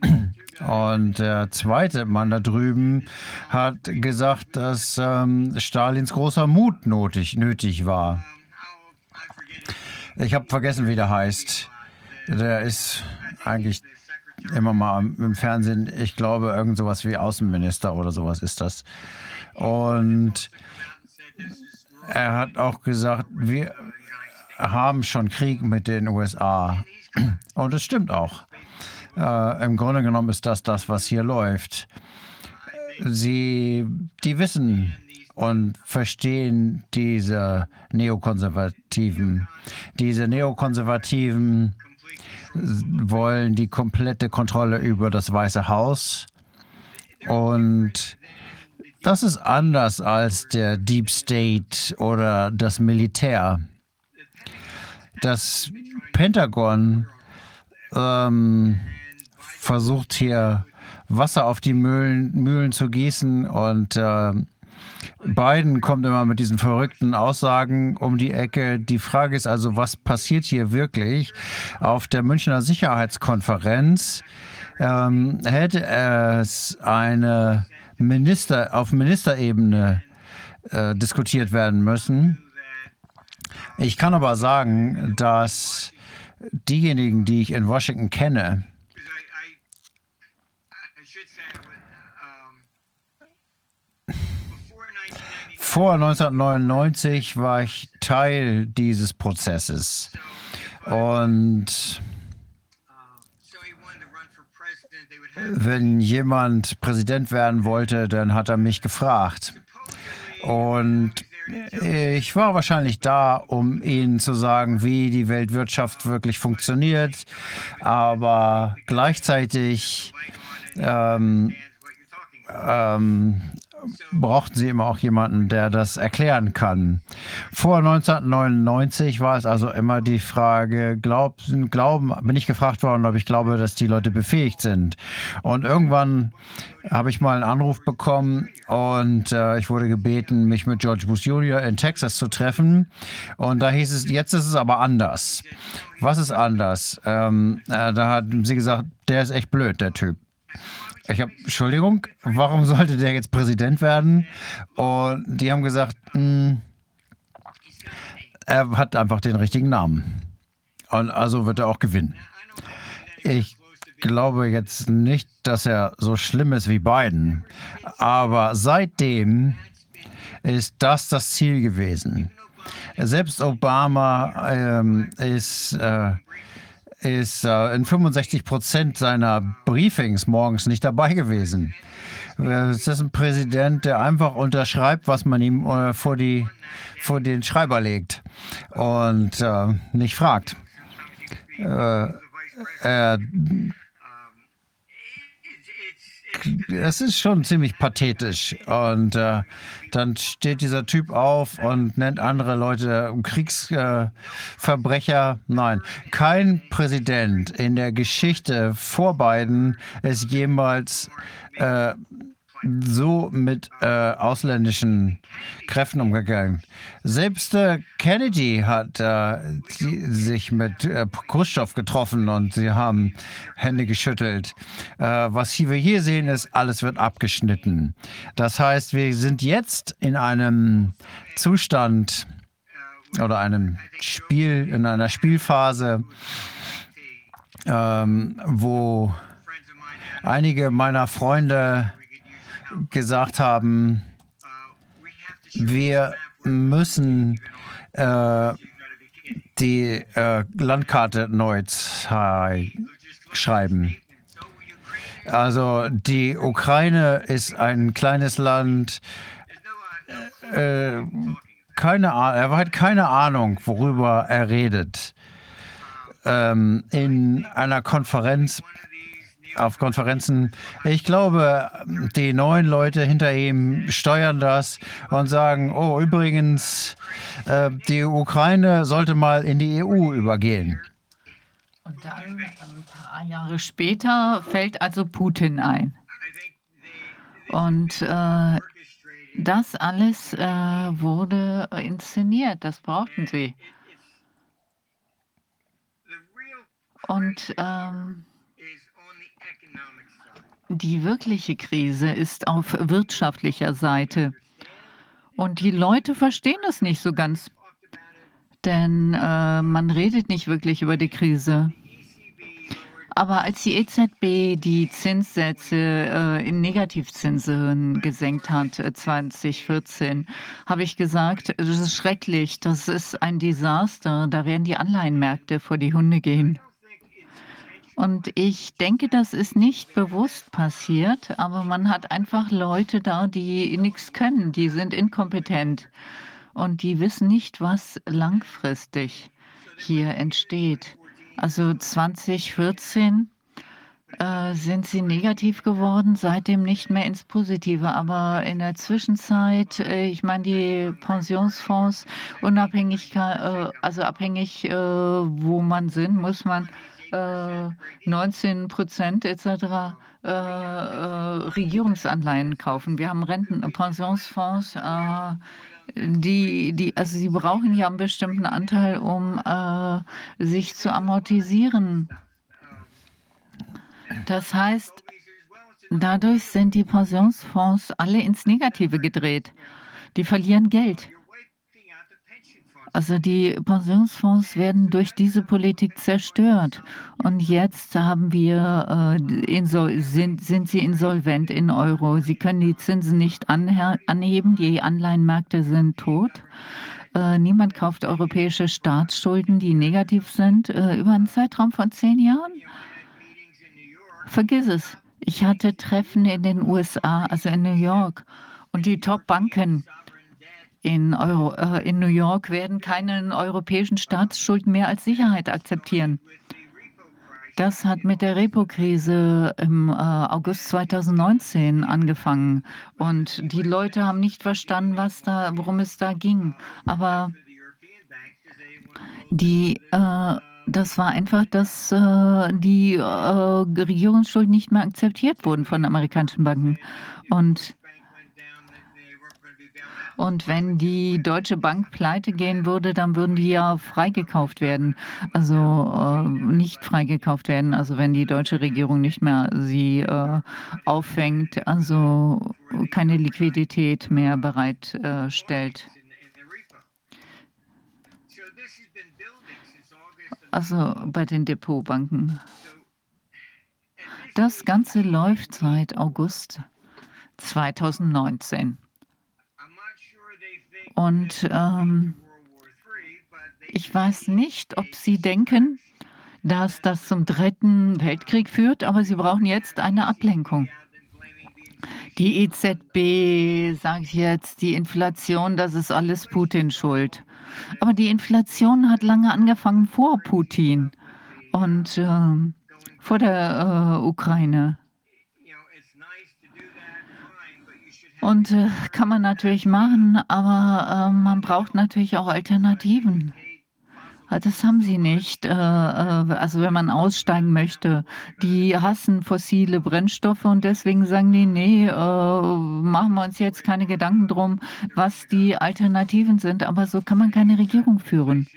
Und der zweite Mann da drüben hat gesagt, dass ähm, Stalins großer Mut nötig, nötig war. Ich habe vergessen, wie der heißt. Der ist eigentlich immer mal im Fernsehen. Ich glaube, irgend sowas wie Außenminister oder sowas ist das. Und er hat auch gesagt, wir haben schon Krieg mit den USA. Und es stimmt auch. Äh, Im Grunde genommen ist das das, was hier läuft. Sie, die wissen und verstehen diese Neokonservativen. Diese Neokonservativen wollen die komplette Kontrolle über das Weiße Haus. Und das ist anders als der Deep State oder das Militär. Das Pentagon ähm, versucht hier Wasser auf die Mühlen, Mühlen zu gießen und äh, Biden kommt immer mit diesen verrückten Aussagen um die Ecke. Die Frage ist also, was passiert hier wirklich? Auf der Münchner Sicherheitskonferenz ähm, hätte es eine Minister auf Ministerebene äh, diskutiert werden müssen. Ich kann aber sagen, dass diejenigen, die ich in Washington kenne, vor 1999 war ich Teil dieses Prozesses. Und wenn jemand Präsident werden wollte, dann hat er mich gefragt. Und ich war wahrscheinlich da, um Ihnen zu sagen, wie die Weltwirtschaft wirklich funktioniert, aber gleichzeitig ähm, ähm, brauchten sie immer auch jemanden, der das erklären kann. Vor 1999 war es also immer die Frage, glaub, glauben, bin ich gefragt worden, ob ich glaube, dass die Leute befähigt sind. Und irgendwann habe ich mal einen Anruf bekommen und äh, ich wurde gebeten, mich mit George Bush Jr. in Texas zu treffen. Und da hieß es, jetzt ist es aber anders. Was ist anders? Ähm, äh, da hat sie gesagt, der ist echt blöd, der Typ. Ich habe, Entschuldigung, warum sollte der jetzt Präsident werden? Und die haben gesagt, mh, hm, er hat einfach den richtigen Namen. Und also wird er auch gewinnen. Ich glaube jetzt nicht, dass er so schlimm ist wie Biden. Aber seitdem ist das das Ziel gewesen. Selbst Obama ähm, ist äh, ist äh, in 65 Prozent seiner Briefings morgens nicht dabei gewesen. Es ist ein Präsident, der einfach unterschreibt, was man ihm äh, vor, die, vor den Schreiber legt und äh, nicht fragt. Äh, er es ist schon ziemlich pathetisch. Und äh, dann steht dieser Typ auf und nennt andere Leute Kriegsverbrecher. Äh, Nein, kein Präsident in der Geschichte vor Biden ist jemals äh, so mit äh, ausländischen Kräften umgegangen. Selbst äh, Kennedy hat äh, die, sich mit äh, Khrushchev getroffen und sie haben Hände geschüttelt. Äh, was wir hier sehen, ist, alles wird abgeschnitten. Das heißt, wir sind jetzt in einem Zustand oder einem Spiel, in einer Spielphase, ähm, wo einige meiner Freunde gesagt haben, wir müssen äh, die äh, Landkarte neu schreiben. Also die Ukraine ist ein kleines Land. Äh, keine er hat keine Ahnung, worüber er redet. Ähm, in einer Konferenz auf Konferenzen. Ich glaube, die neuen Leute hinter ihm steuern das und sagen, oh, übrigens, äh, die Ukraine sollte mal in die EU übergehen. Und dann ein paar Jahre später fällt also Putin ein. Und äh, das alles äh, wurde inszeniert, das brauchten sie. Und ähm, die wirkliche Krise ist auf wirtschaftlicher Seite. Und die Leute verstehen das nicht so ganz. Denn äh, man redet nicht wirklich über die Krise. Aber als die EZB die Zinssätze äh, in Negativzinsen gesenkt hat, 2014, äh, habe ich gesagt, das ist schrecklich, das ist ein Desaster, da werden die Anleihenmärkte vor die Hunde gehen. Und ich denke, das ist nicht bewusst passiert, aber man hat einfach Leute da, die nichts können, die sind inkompetent und die wissen nicht, was langfristig hier entsteht. Also 2014 äh, sind sie negativ geworden, seitdem nicht mehr ins Positive. Aber in der Zwischenzeit, äh, ich meine, die Pensionsfonds, unabhängig, äh, also abhängig, wo man sind, muss man 19 Prozent etc. Äh, Regierungsanleihen kaufen. Wir haben Renten, Pensionsfonds, die, die, also sie brauchen ja einen bestimmten Anteil, um sich zu amortisieren. Das heißt, dadurch sind die Pensionsfonds alle ins Negative gedreht. Die verlieren Geld. Also die Pensionsfonds werden durch diese Politik zerstört. Und jetzt haben wir, äh, sind, sind sie insolvent in Euro. Sie können die Zinsen nicht anheben. Die Anleihenmärkte sind tot. Äh, niemand kauft europäische Staatsschulden, die negativ sind, äh, über einen Zeitraum von zehn Jahren. Vergiss es. Ich hatte Treffen in den USA, also in New York. Und die Top-Banken in, Euro, äh, in New York werden keinen europäischen Staatsschuld mehr als Sicherheit akzeptieren. Das hat mit der Repo-Krise im äh, August 2019 angefangen. Und die Leute haben nicht verstanden, was da, worum es da ging. Aber die äh, das war einfach, dass äh, die äh, Regierungsschulden nicht mehr akzeptiert wurden von amerikanischen Banken. Und, und wenn die Deutsche Bank pleite gehen würde, dann würden die ja freigekauft werden. Also äh, nicht freigekauft werden. Also wenn die deutsche Regierung nicht mehr sie äh, auffängt, also keine Liquidität mehr bereitstellt. also bei den Depotbanken. Das Ganze läuft seit August 2019. Und ähm, ich weiß nicht, ob Sie denken, dass das zum Dritten Weltkrieg führt, aber Sie brauchen jetzt eine Ablenkung. Die EZB sagt jetzt, die Inflation, das ist alles Putin schuld. Aber die Inflation hat lange angefangen vor Putin und äh, vor der äh, Ukraine. Und äh, kann man natürlich machen, aber äh, man braucht natürlich auch Alternativen. Ah, das haben sie nicht. Äh, äh, also wenn man aussteigen möchte, die hassen fossile Brennstoffe und deswegen sagen die, nee, äh, machen wir uns jetzt keine Gedanken drum, was die Alternativen sind. Aber so kann man keine Regierung führen.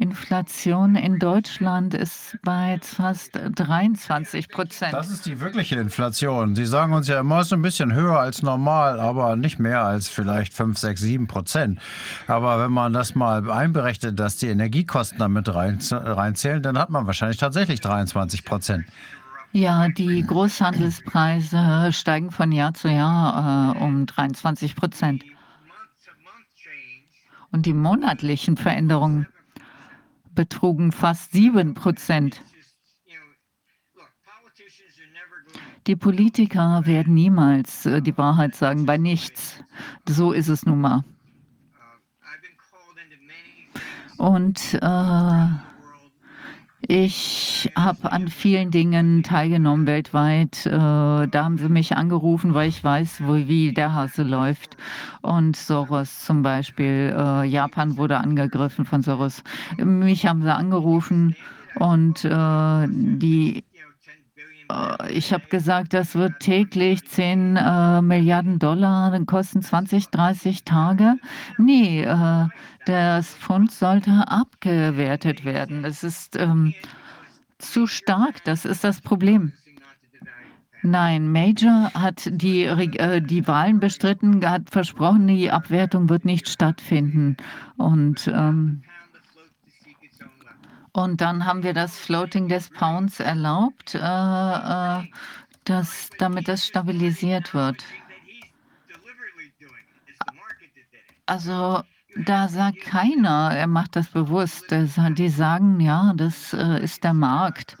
Inflation in Deutschland ist bei fast 23 Prozent. Das ist die wirkliche Inflation. Sie sagen uns ja immer, es ist ein bisschen höher als normal, aber nicht mehr als vielleicht 5, 6, 7 Prozent. Aber wenn man das mal einberechnet, dass die Energiekosten damit rein, reinzählen, dann hat man wahrscheinlich tatsächlich 23 Prozent. Ja, die Großhandelspreise steigen von Jahr zu Jahr äh, um 23 Prozent. Und die monatlichen Veränderungen betrugen fast 7 Prozent. Die Politiker werden niemals äh, die Wahrheit sagen, bei nichts. So ist es nun mal. Und äh, ich habe an vielen Dingen teilgenommen weltweit. Äh, da haben sie mich angerufen, weil ich weiß, wo, wie der Hase läuft. Und Soros zum Beispiel, äh, Japan wurde angegriffen von Soros. Mich haben sie angerufen und äh, die ich habe gesagt, das wird täglich 10 äh, Milliarden Dollar, kosten 20, 30 Tage. Nee, äh, das Pfund sollte abgewertet werden. Das ist ähm, zu stark, das ist das Problem. Nein, Major hat die, äh, die Wahlen bestritten, hat versprochen, die Abwertung wird nicht stattfinden. Und ähm, und dann haben wir das Floating des Pounds erlaubt, äh, äh, dass, damit das stabilisiert wird. Also Da sagt keiner, er macht das bewusst. Die sagen, ja, das äh, ist der Markt.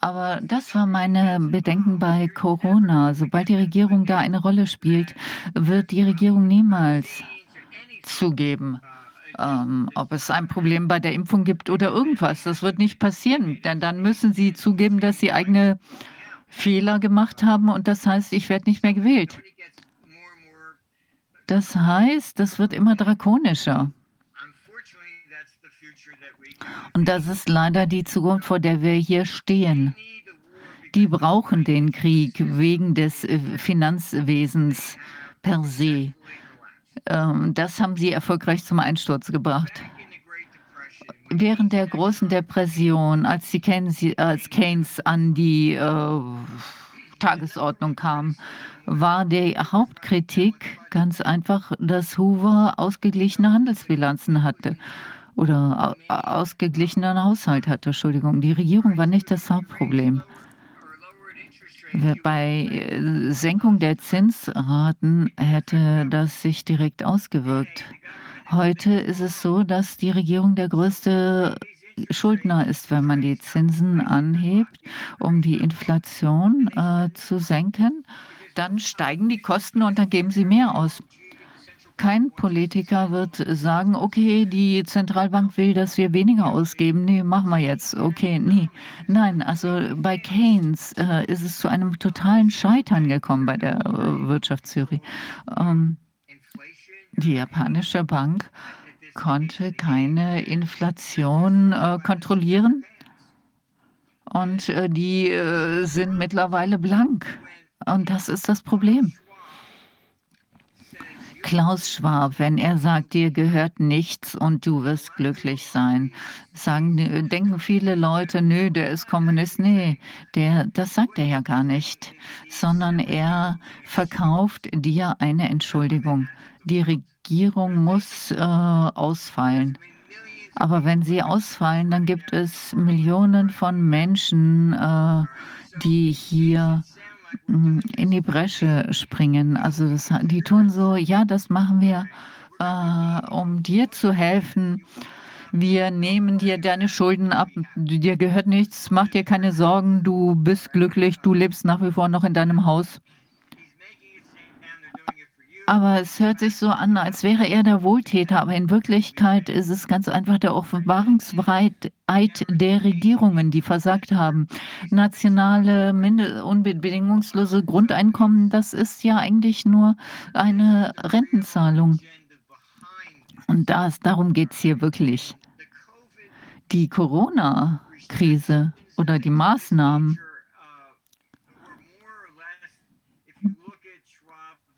Aber das war meine Bedenken bei Corona. Sobald die Regierung da eine Rolle spielt, wird die Regierung niemals zugeben, ähm, ob es ein Problem bei der Impfung gibt oder irgendwas. Das wird nicht passieren, denn dann müssen sie zugeben, dass sie eigene Fehler gemacht haben und das heißt, ich werde nicht mehr gewählt. Das heißt, das wird immer drakonischer. Und das ist leider die Zukunft, vor der wir hier stehen. Die brauchen den Krieg wegen des äh, Finanzwesens per se. Ähm, Das haben sie erfolgreich zum Einsturz gebracht. Während der großen Depression, als, Keynes, als Keynes an die äh, Tagesordnung kam, war die Hauptkritik ganz einfach, dass Hoover ausgeglichene Handelsbilanzen hatte oder au- ausgeglichenen Haushalt hatte. Entschuldigung, die Regierung war nicht das Hauptproblem. Bei äh, Senkung der Zinsraten hätte das sich direkt ausgewirkt. Heute ist es so, dass die Regierung der größte Schuldner ist, wenn man die Zinsen anhebt, um die Inflation äh, zu senken. Dann steigen die Kosten und dann geben sie mehr aus. Kein Politiker wird sagen, okay, die Zentralbank will, dass wir weniger ausgeben. Nee, machen wir jetzt. Okay, nee. Nein, also bei Keynes äh, ist es zu einem totalen Scheitern gekommen bei der äh, Wirtschaftstheorie. Ähm, die japanische Bank konnte keine Inflation äh, kontrollieren und äh, die äh, sind mittlerweile blank. Und das ist das Problem. Klaus Schwab, wenn er sagt, dir gehört nichts und du wirst glücklich sein, sagen, äh, denken viele Leute, nö, der ist Kommunist. Nee, der, das sagt er ja gar nicht, sondern er verkauft dir eine Entschuldigung. Die Regierung muss äh, ausfallen. Aber wenn sie ausfallen, dann gibt es Millionen von Menschen, äh, die hier mh, in die Bresche springen. Also das, die tun so, ja, das machen wir, äh, um dir zu helfen. Wir nehmen dir deine Schulden ab. Dir gehört nichts. Mach dir keine Sorgen. Du bist glücklich. Du lebst nach wie vor noch in deinem Haus. Aber es hört sich so an, als wäre er der Wohltäter. Aber in Wirklichkeit ist es ganz einfach der Offenbarungsbreit der Regierungen, die versagt haben. Nationale Minde unbedingungslose Grundeinkommen, das ist ja eigentlich nur eine Rentenzahlung. Und das, darum geht es hier wirklich. Die Corona-Krise oder die Maßnahmen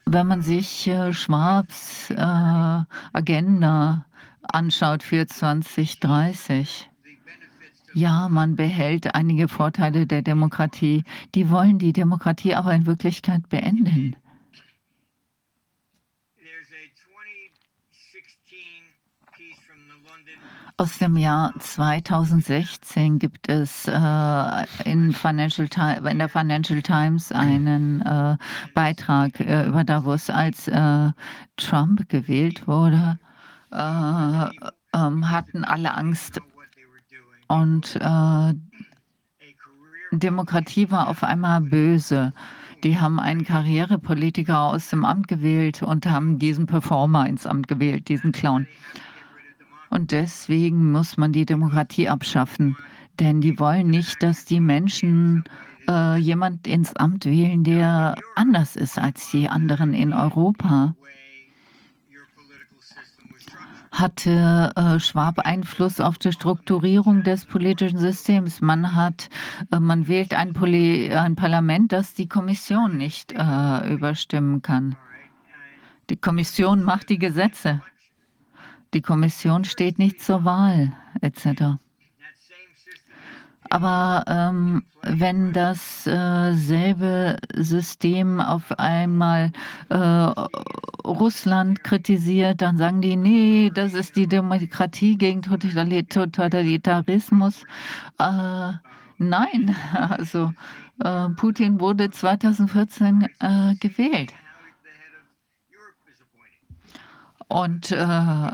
Wenn man sich äh, Schwabs äh, Agenda anschaut für 2030, ja, man behält einige Vorteile der Demokratie. Die wollen die Demokratie aber in Wirklichkeit beenden. Aus dem Jahr 2016 gibt es äh, in, Financial in der Financial Times einen äh, Beitrag äh, über Davos, als äh, Trump gewählt wurde, äh, ähm, hatten alle Angst und äh, Demokratie war auf einmal böse. Die haben einen Karrierepolitiker aus dem Amt gewählt und haben diesen Performer ins Amt gewählt, diesen Clown. Und deswegen muss man die Demokratie abschaffen. Denn die wollen nicht, dass die Menschen äh, jemand ins Amt wählen, der anders ist als die anderen in Europa. Hatte äh, Schwab Einfluss auf die Strukturierung des politischen Systems? Man hat, äh, man wählt ein, Poli ein Parlament, das die Kommission nicht äh, überstimmen kann. Die Kommission macht die Gesetze. Die Kommission steht nicht zur Wahl, etc. Aber ähm, wenn dasselbe System auf einmal äh, Russland kritisiert, dann sagen die, nee, das ist die Demokratie gegen Totali- Totalitarismus. Äh, nein, also äh, Putin wurde 2014 äh, gewählt. Und äh,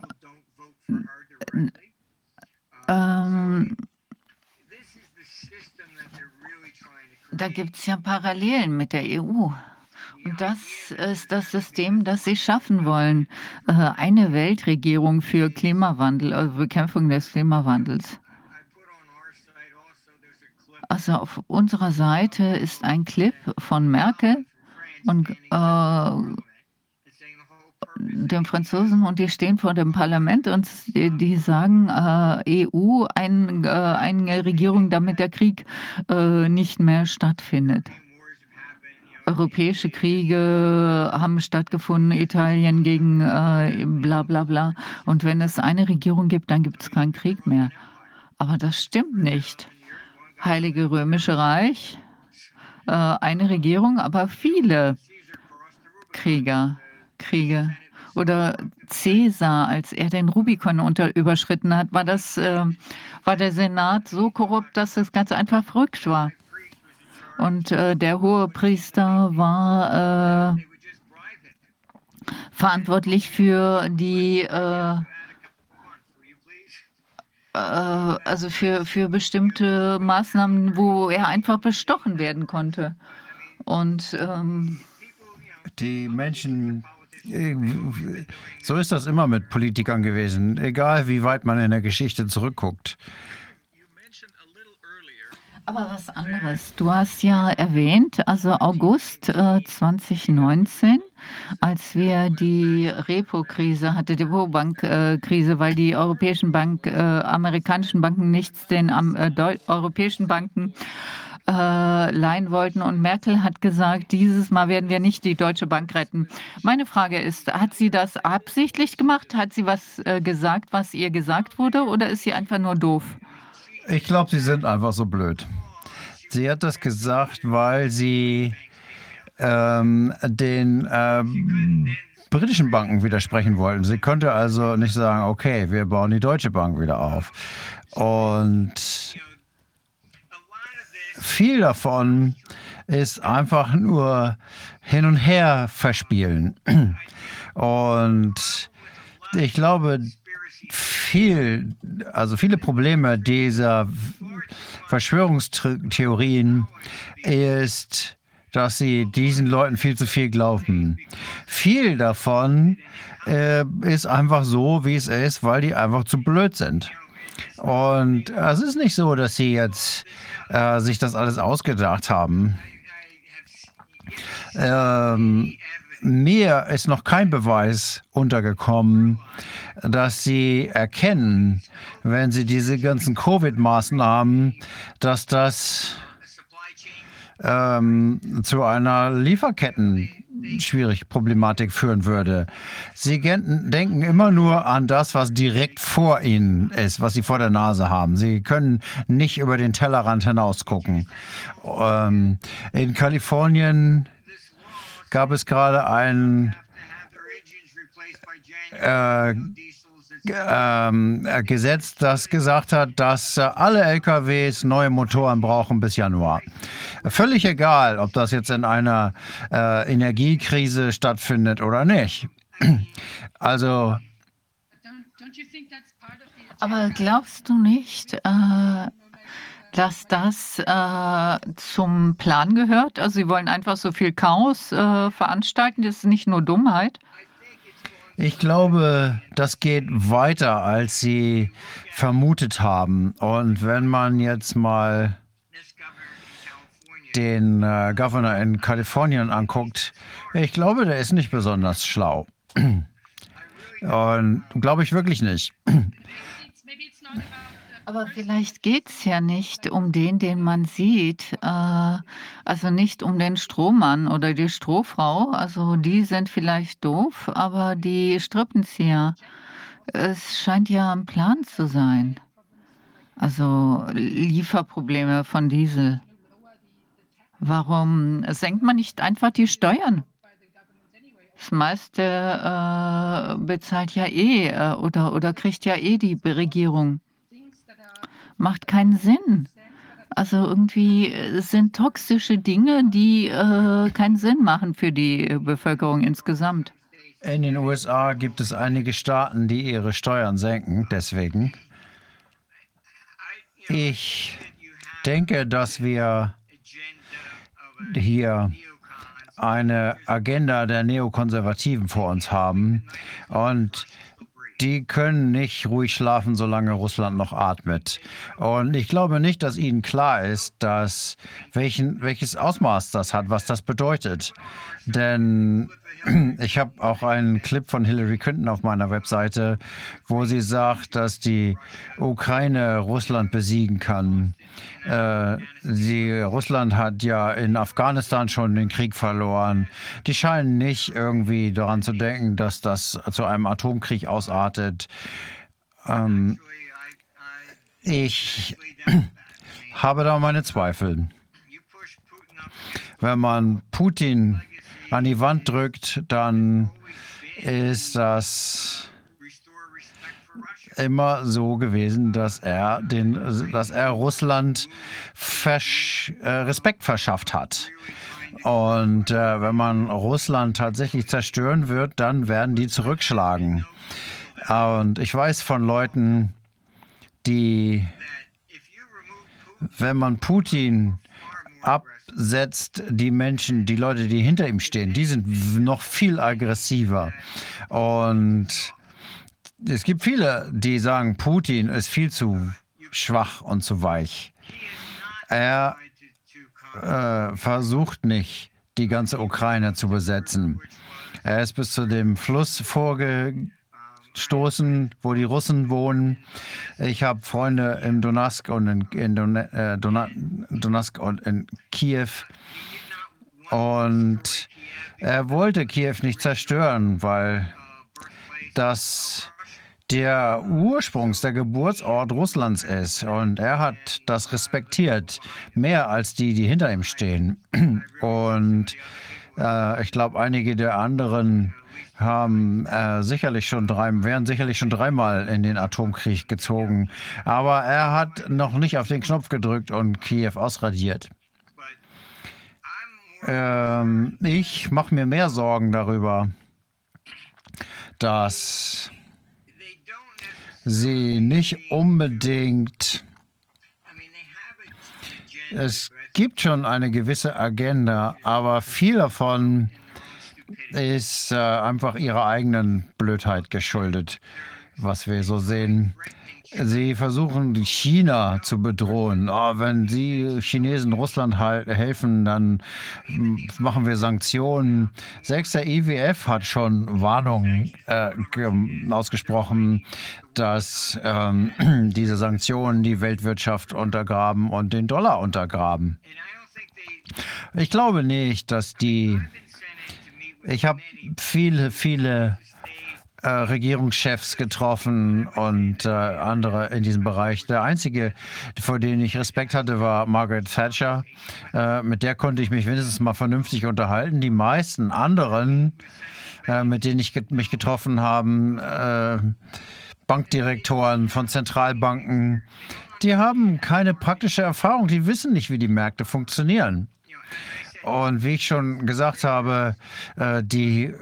ähm, da gibt es ja Parallelen mit der EU. Und das ist das System, das sie schaffen wollen. Äh, eine Weltregierung für Klimawandel, also Bekämpfung des Klimawandels. Also auf unserer Seite ist ein Clip von Merkel und äh, dem Franzosen und die stehen vor dem Parlament und die, die sagen, äh, EU, ein, äh, eine Regierung, damit der Krieg äh, nicht mehr stattfindet. Europäische Kriege haben stattgefunden, Italien gegen äh, bla bla bla. Und wenn es eine Regierung gibt, dann gibt es keinen Krieg mehr. Aber das stimmt nicht. Heilige Römische Reich, äh, eine Regierung, aber viele Krieger, Kriege. Oder Caesar, als er den Rubikon unter, überschritten hat, war, das, äh, war der Senat so korrupt, dass es ganz einfach verrückt war. Und äh, der hohe Priester war äh, verantwortlich für die, äh, äh, also für, für bestimmte Maßnahmen, wo er einfach bestochen werden konnte. Und ähm, die Menschen so ist das immer mit Politikern gewesen, egal wie weit man in der Geschichte zurückguckt. Aber was anderes. Du hast ja erwähnt, also August äh, 2019, als wir die Repo-Krise hatte, die Bank-Krise, weil die europäischen Bank, äh, amerikanischen Banken nichts den äh, europäischen Banken äh, leihen wollten. Und Merkel hat gesagt, dieses Mal werden wir nicht die Deutsche Bank retten. Meine Frage ist, hat sie das absichtlich gemacht? Hat sie was äh, gesagt, was ihr gesagt wurde? Oder ist sie einfach nur doof? Ich glaube, sie sind einfach so blöd. Sie hat das gesagt, weil sie ähm, den ähm, britischen Banken widersprechen wollten. Sie konnte also nicht sagen, okay, wir bauen die Deutsche Bank wieder auf. Und viel davon ist einfach nur hin und her verspielen. Und ich glaube, viel, also viele Probleme dieser Verschwörungstheorien ist, dass sie diesen Leuten viel zu viel glauben. Viel davon äh, ist einfach so, wie es ist, weil die einfach zu blöd sind. Und es ist nicht so, dass sie jetzt äh, sich das alles ausgedacht haben. Ähm, mir ist noch kein Beweis untergekommen, dass sie erkennen, wenn sie diese ganzen Covid-Maßnahmen, dass das ähm, zu einer Lieferketten schwierig Problematik führen würde. Sie denken immer nur an das, was direkt vor ihnen ist, was sie vor der Nase haben. Sie können nicht über den Tellerrand hinaus gucken. Ähm, in Kalifornien gab es gerade ein äh, ähm, äh, Gesetz, das gesagt hat, dass äh, alle LKWs neue Motoren brauchen bis Januar. Völlig egal, ob das jetzt in einer äh, Energiekrise stattfindet oder nicht. Also. Aber glaubst du nicht, äh, dass das äh, zum Plan gehört? Also sie wollen einfach so viel Chaos äh, veranstalten. Das ist nicht nur Dummheit. Ich glaube, das geht weiter, als Sie vermutet haben. Und wenn man jetzt mal den äh, Governor in Kalifornien anguckt, ich glaube, der ist nicht besonders schlau. Und glaube ich wirklich nicht. Aber vielleicht geht es ja nicht um den, den man sieht. Äh, also nicht um den Strohmann oder die Strohfrau. Also die sind vielleicht doof, aber die Strippenzieher, es scheint ja ein Plan zu sein. Also Lieferprobleme von Diesel. Warum senkt man nicht einfach die Steuern? Das meiste äh, bezahlt ja eh äh, oder, oder kriegt ja eh die Regierung macht keinen Sinn. Also irgendwie äh, sind toxische Dinge, die äh, keinen Sinn machen für die Bevölkerung insgesamt. In den USA gibt es einige Staaten, die ihre Steuern senken. Deswegen. Ich denke, dass wir hier eine Agenda der Neokonservativen vor uns haben. Und die können nicht ruhig schlafen, solange Russland noch atmet. Und ich glaube nicht, dass ihnen klar ist, dass welchen, welches Ausmaß das hat, was das bedeutet. Denn ich habe auch einen Clip von Hillary Clinton auf meiner Webseite, wo sie sagt, dass die Ukraine Russland besiegen kann. Äh, die, Russland hat ja in Afghanistan schon den Krieg verloren. Die scheinen nicht irgendwie daran zu denken, dass das zu einem Atomkrieg ausartet. Ähm, ich habe da meine Zweifel. Wenn man Putin an die Wand drückt, dann ist das immer so gewesen, dass er den, dass er Russland versch, äh, Respekt verschafft hat. Und äh, wenn man Russland tatsächlich zerstören wird, dann werden die zurückschlagen. Und ich weiß von Leuten, die, wenn man Putin absetzt, die Menschen, die Leute, die hinter ihm stehen, die sind noch viel aggressiver. Und es gibt viele, die sagen, Putin ist viel zu schwach und zu weich. Er äh, versucht nicht, die ganze Ukraine zu besetzen. Er ist bis zu dem Fluss vorgestoßen, wo die Russen wohnen. Ich habe Freunde in Donetsk und in, in äh, Donetsk und in Kiew. Und er wollte Kiew nicht zerstören, weil das der Ursprungs-, der Geburtsort Russlands ist. Und er hat das respektiert, mehr als die, die hinter ihm stehen. Und äh, ich glaube, einige der anderen haben äh, sicherlich schon drei, wären sicherlich schon dreimal in den Atomkrieg gezogen. Aber er hat noch nicht auf den Knopf gedrückt und Kiew ausradiert. Ähm, ich mache mir mehr Sorgen darüber, dass sie nicht unbedingt. Es gibt schon eine gewisse Agenda, aber viel davon ist äh, einfach ihrer eigenen Blödheit geschuldet, was wir so sehen. Sie versuchen, China zu bedrohen. Oh, wenn Sie Chinesen Russland helfen, dann machen wir Sanktionen. Selbst der IWF hat schon Warnungen äh, ausgesprochen, dass ähm, diese Sanktionen die Weltwirtschaft untergraben und den Dollar untergraben. Ich glaube nicht, dass die. Ich habe viele, viele äh, Regierungschefs getroffen und äh, andere in diesem Bereich. Der einzige, vor dem ich Respekt hatte, war Margaret Thatcher. Äh, mit der konnte ich mich wenigstens mal vernünftig unterhalten. Die meisten anderen, äh, mit denen ich mich getroffen habe, äh, Bankdirektoren von Zentralbanken, die haben keine praktische Erfahrung. Die wissen nicht, wie die Märkte funktionieren. Und wie ich schon gesagt habe, äh, die,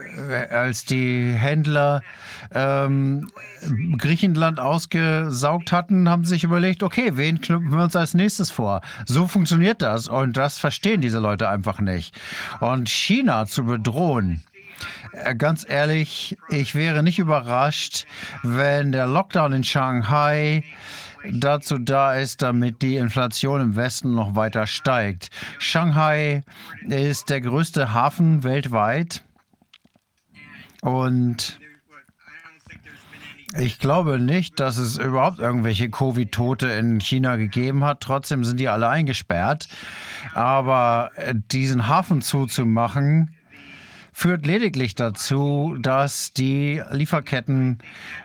als die Händler ähm, Griechenland ausgesaugt hatten, haben sie sich überlegt, okay, wen knüpfen wir uns als nächstes vor? So funktioniert das und das verstehen diese Leute einfach nicht. Und China zu bedrohen, äh, ganz ehrlich, ich wäre nicht überrascht, wenn der Lockdown in Shanghai dazu da ist, damit die Inflation im Westen noch weiter steigt. Shanghai ist der größte Hafen weltweit und ich glaube nicht, dass es überhaupt irgendwelche Covid-Tote in China gegeben hat. Trotzdem sind die alle eingesperrt. Aber diesen Hafen zuzumachen, führt lediglich dazu, dass die Lieferketten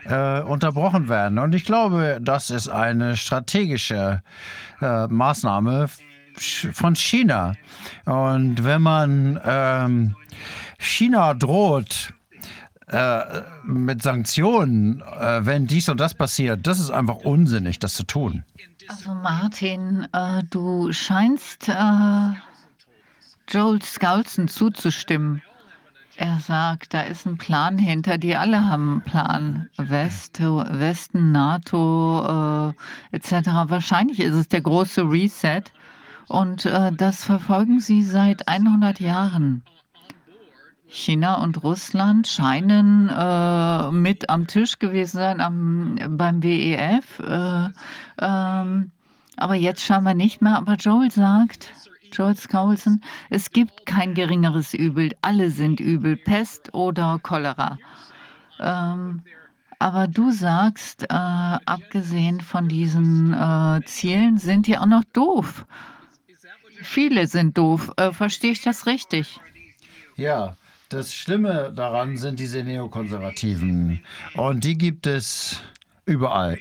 äh, unterbrochen werden. Und ich glaube, das ist eine strategische äh, Maßnahme von China. Und wenn man ähm, China droht, äh, mit Sanktionen, äh, wenn dies und das passiert, das ist einfach unsinnig, das zu tun. Also Martin, äh, du scheinst Joel Skousen zuzustimmen. Er sagt, da ist ein Plan hinter, die alle haben einen Plan. West, Westen, NATO äh, etc. Wahrscheinlich ist es der große Reset. Und äh, das verfolgen sie seit 100 Jahren. China und Russland scheinen äh, mit am Tisch gewesen sein am, beim WEF. Äh, ähm, aber jetzt scheinbar nicht mehr. Aber Joel sagt, Joel Skousen, es gibt kein geringeres Übel. Alle sind übel, Pest oder Cholera. Ähm, aber du sagst, äh, abgesehen von diesen äh, Zielen, sind die auch noch doof. Viele sind doof. Äh, Verstehe ich das richtig? Ja, das Schlimme daran sind diese Neokonservativen. Und die gibt es überall.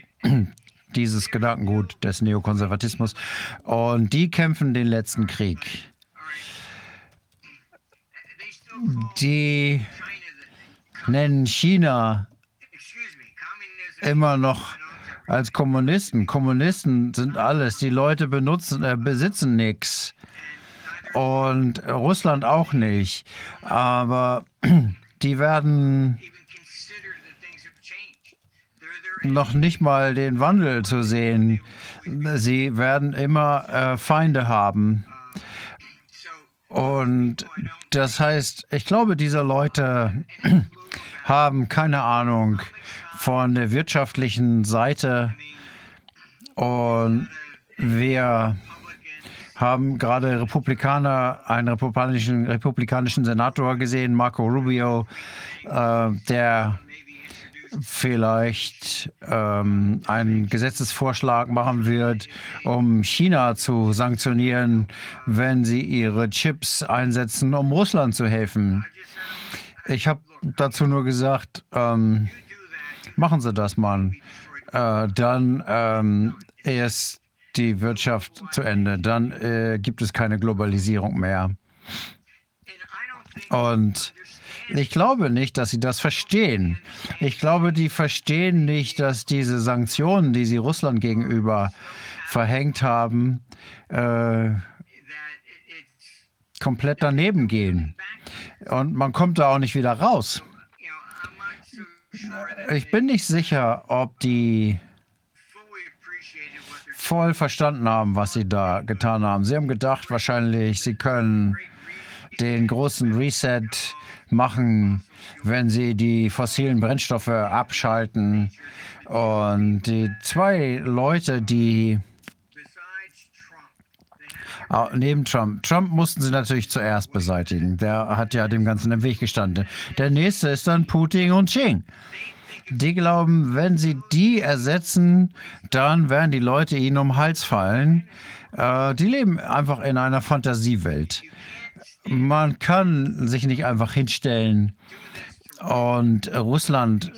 Dieses Gedankengut des Neokonservatismus. Und die kämpfen den letzten Krieg. Die nennen China immer noch als Kommunisten. Kommunisten sind alles. Die Leute benutzen, äh, besitzen nichts. Und Russland auch nicht. Aber die werden noch nicht mal den Wandel zu sehen. Sie werden immer äh, Feinde haben. Und das heißt, ich glaube, diese Leute haben keine Ahnung von der wirtschaftlichen Seite. Und wir haben gerade Republikaner, einen republikanischen, republikanischen Senator gesehen, Marco Rubio, äh, der vielleicht ähm, einen Gesetzesvorschlag machen wird, um China zu sanktionieren, wenn sie ihre Chips einsetzen, um Russland zu helfen. Ich habe dazu nur gesagt, ähm, machen Sie das, Mann. Äh, dann ähm, ist die Wirtschaft zu Ende. Dann äh, gibt es keine Globalisierung mehr. Und ich glaube nicht, dass sie das verstehen. Ich glaube, die verstehen nicht, dass diese Sanktionen, die sie Russland gegenüber verhängt haben, äh, komplett daneben gehen. Und man kommt da auch nicht wieder raus. Ich bin nicht sicher, ob die voll verstanden haben, was sie da getan haben. Sie haben gedacht wahrscheinlich, sie können den großen Reset machen, wenn sie die fossilen Brennstoffe abschalten. Und die zwei Leute, die Ah, neben Trump. Trump mussten sie natürlich zuerst beseitigen. Der hat ja dem Ganzen im Weg gestanden. Der nächste ist dann Putin und Xi. Die glauben, wenn sie die ersetzen, dann werden die Leute ihnen um den Hals fallen. Äh, die leben einfach in einer Fantasiewelt. Man kann sich nicht einfach hinstellen und Russland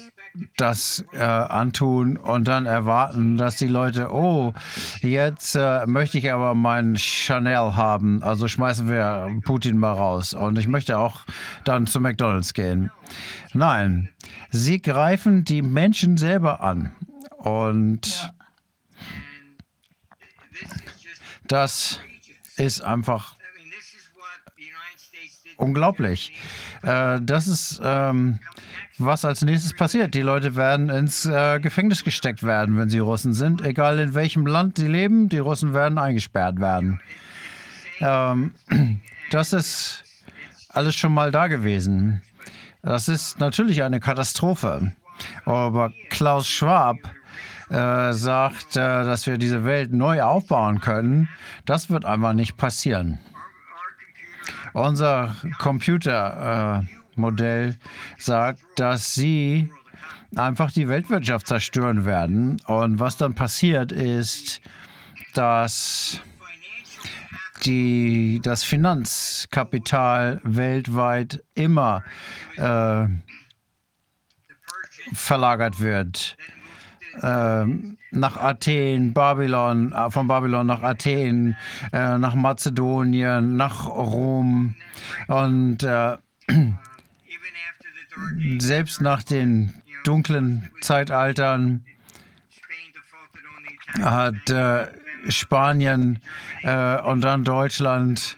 das äh, antun und dann erwarten, dass die Leute, oh, jetzt äh, möchte ich aber meinen Chanel haben, also schmeißen wir Putin mal raus. Und ich möchte auch dann zu McDonald's gehen. Nein, sie greifen die Menschen selber an. Und das ist einfach unglaublich. Äh, das ist ähm, was als nächstes passiert. Die Leute werden ins äh, Gefängnis gesteckt werden, wenn sie Russen sind. Egal in welchem Land sie leben, die Russen werden eingesperrt werden. Ähm, das ist alles schon mal da gewesen. Das ist natürlich eine Katastrophe. Aber Klaus Schwab äh, sagt, äh, dass wir diese Welt neu aufbauen können. Das wird einfach nicht passieren. Unser Computer. Äh, sagt, dass sie einfach die Weltwirtschaft zerstören werden. Und was dann passiert ist, dass die, das Finanzkapital weltweit immer äh, verlagert wird. Äh, nach Athen, Babylon, äh, von Babylon nach Athen, äh, nach Mazedonien, nach Rom. Und äh, selbst nach den dunklen Zeitaltern hat äh, Spanien äh, und dann Deutschland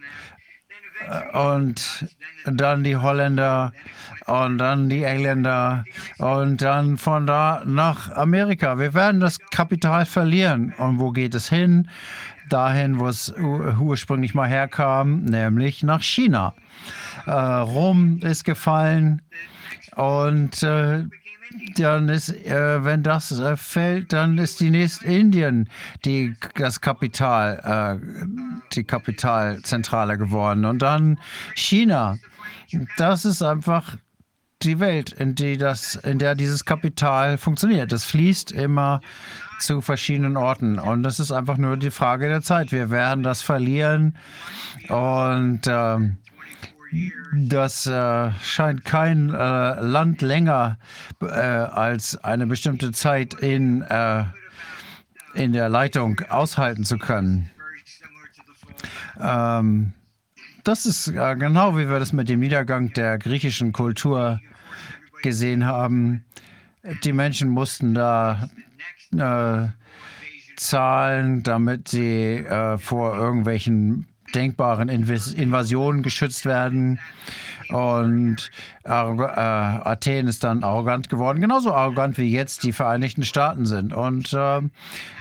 und dann die Holländer und dann die Engländer und dann von da nach Amerika. Wir werden das Kapital verlieren. Und wo geht es hin? Dahin, wo es ursprünglich mal herkam, nämlich nach China. Äh, Rom ist gefallen und äh, dann ist, äh, wenn das äh, fällt, dann ist die nächste Indien die das Kapital, äh, die Kapitalzentrale geworden und dann China. Das ist einfach die Welt, in die das, in der dieses Kapital funktioniert. Es fließt immer zu verschiedenen Orten und es ist einfach nur die Frage der Zeit. Wir werden das verlieren und ähm, das äh, scheint kein äh, Land länger äh, als eine bestimmte Zeit in, äh, in der Leitung aushalten zu können. Ähm, das ist äh, genau wie wir das mit dem Niedergang der griechischen Kultur gesehen haben. Die Menschen mussten da äh, zahlen, damit sie äh, vor irgendwelchen denkbaren Invis Invasionen geschützt werden. Und äh, Athen ist dann arrogant geworden, genauso arrogant wie jetzt die Vereinigten Staaten sind. Und äh,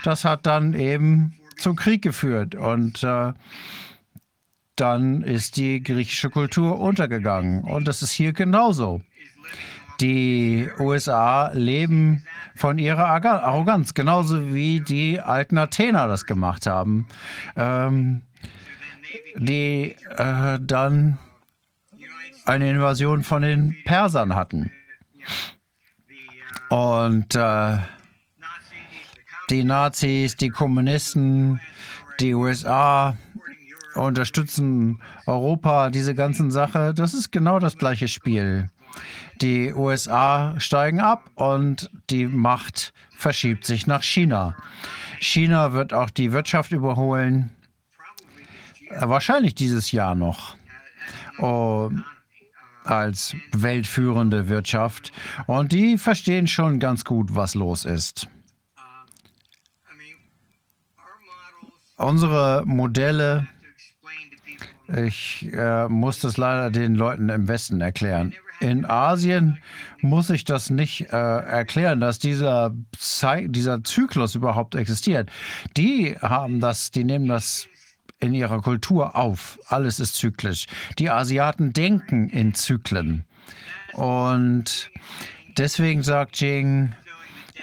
das hat dann eben zum Krieg geführt. Und äh, dann ist die griechische Kultur untergegangen. Und das ist hier genauso. Die USA leben von ihrer Arroganz, genauso wie die alten Athener das gemacht haben, ähm, die äh, dann eine Invasion von den Persern hatten. Und äh, die Nazis, die Kommunisten, die USA unterstützen Europa, diese ganzen Sachen. Das ist genau das gleiche Spiel. Die USA steigen ab und die Macht verschiebt sich nach China. China wird auch die Wirtschaft überholen. Wahrscheinlich dieses Jahr noch. Oh, als weltführende Wirtschaft. Und die verstehen schon ganz gut, was los ist. Unsere Modelle, ich äh, muss das leider den Leuten im Westen erklären. In Asien muss ich das nicht äh, erklären, dass dieser, dieser Zyklus überhaupt existiert. Die haben das, die nehmen das in ihrer Kultur auf. Alles ist zyklisch. Die Asiaten denken in Zyklen. Und deswegen sagt Jing,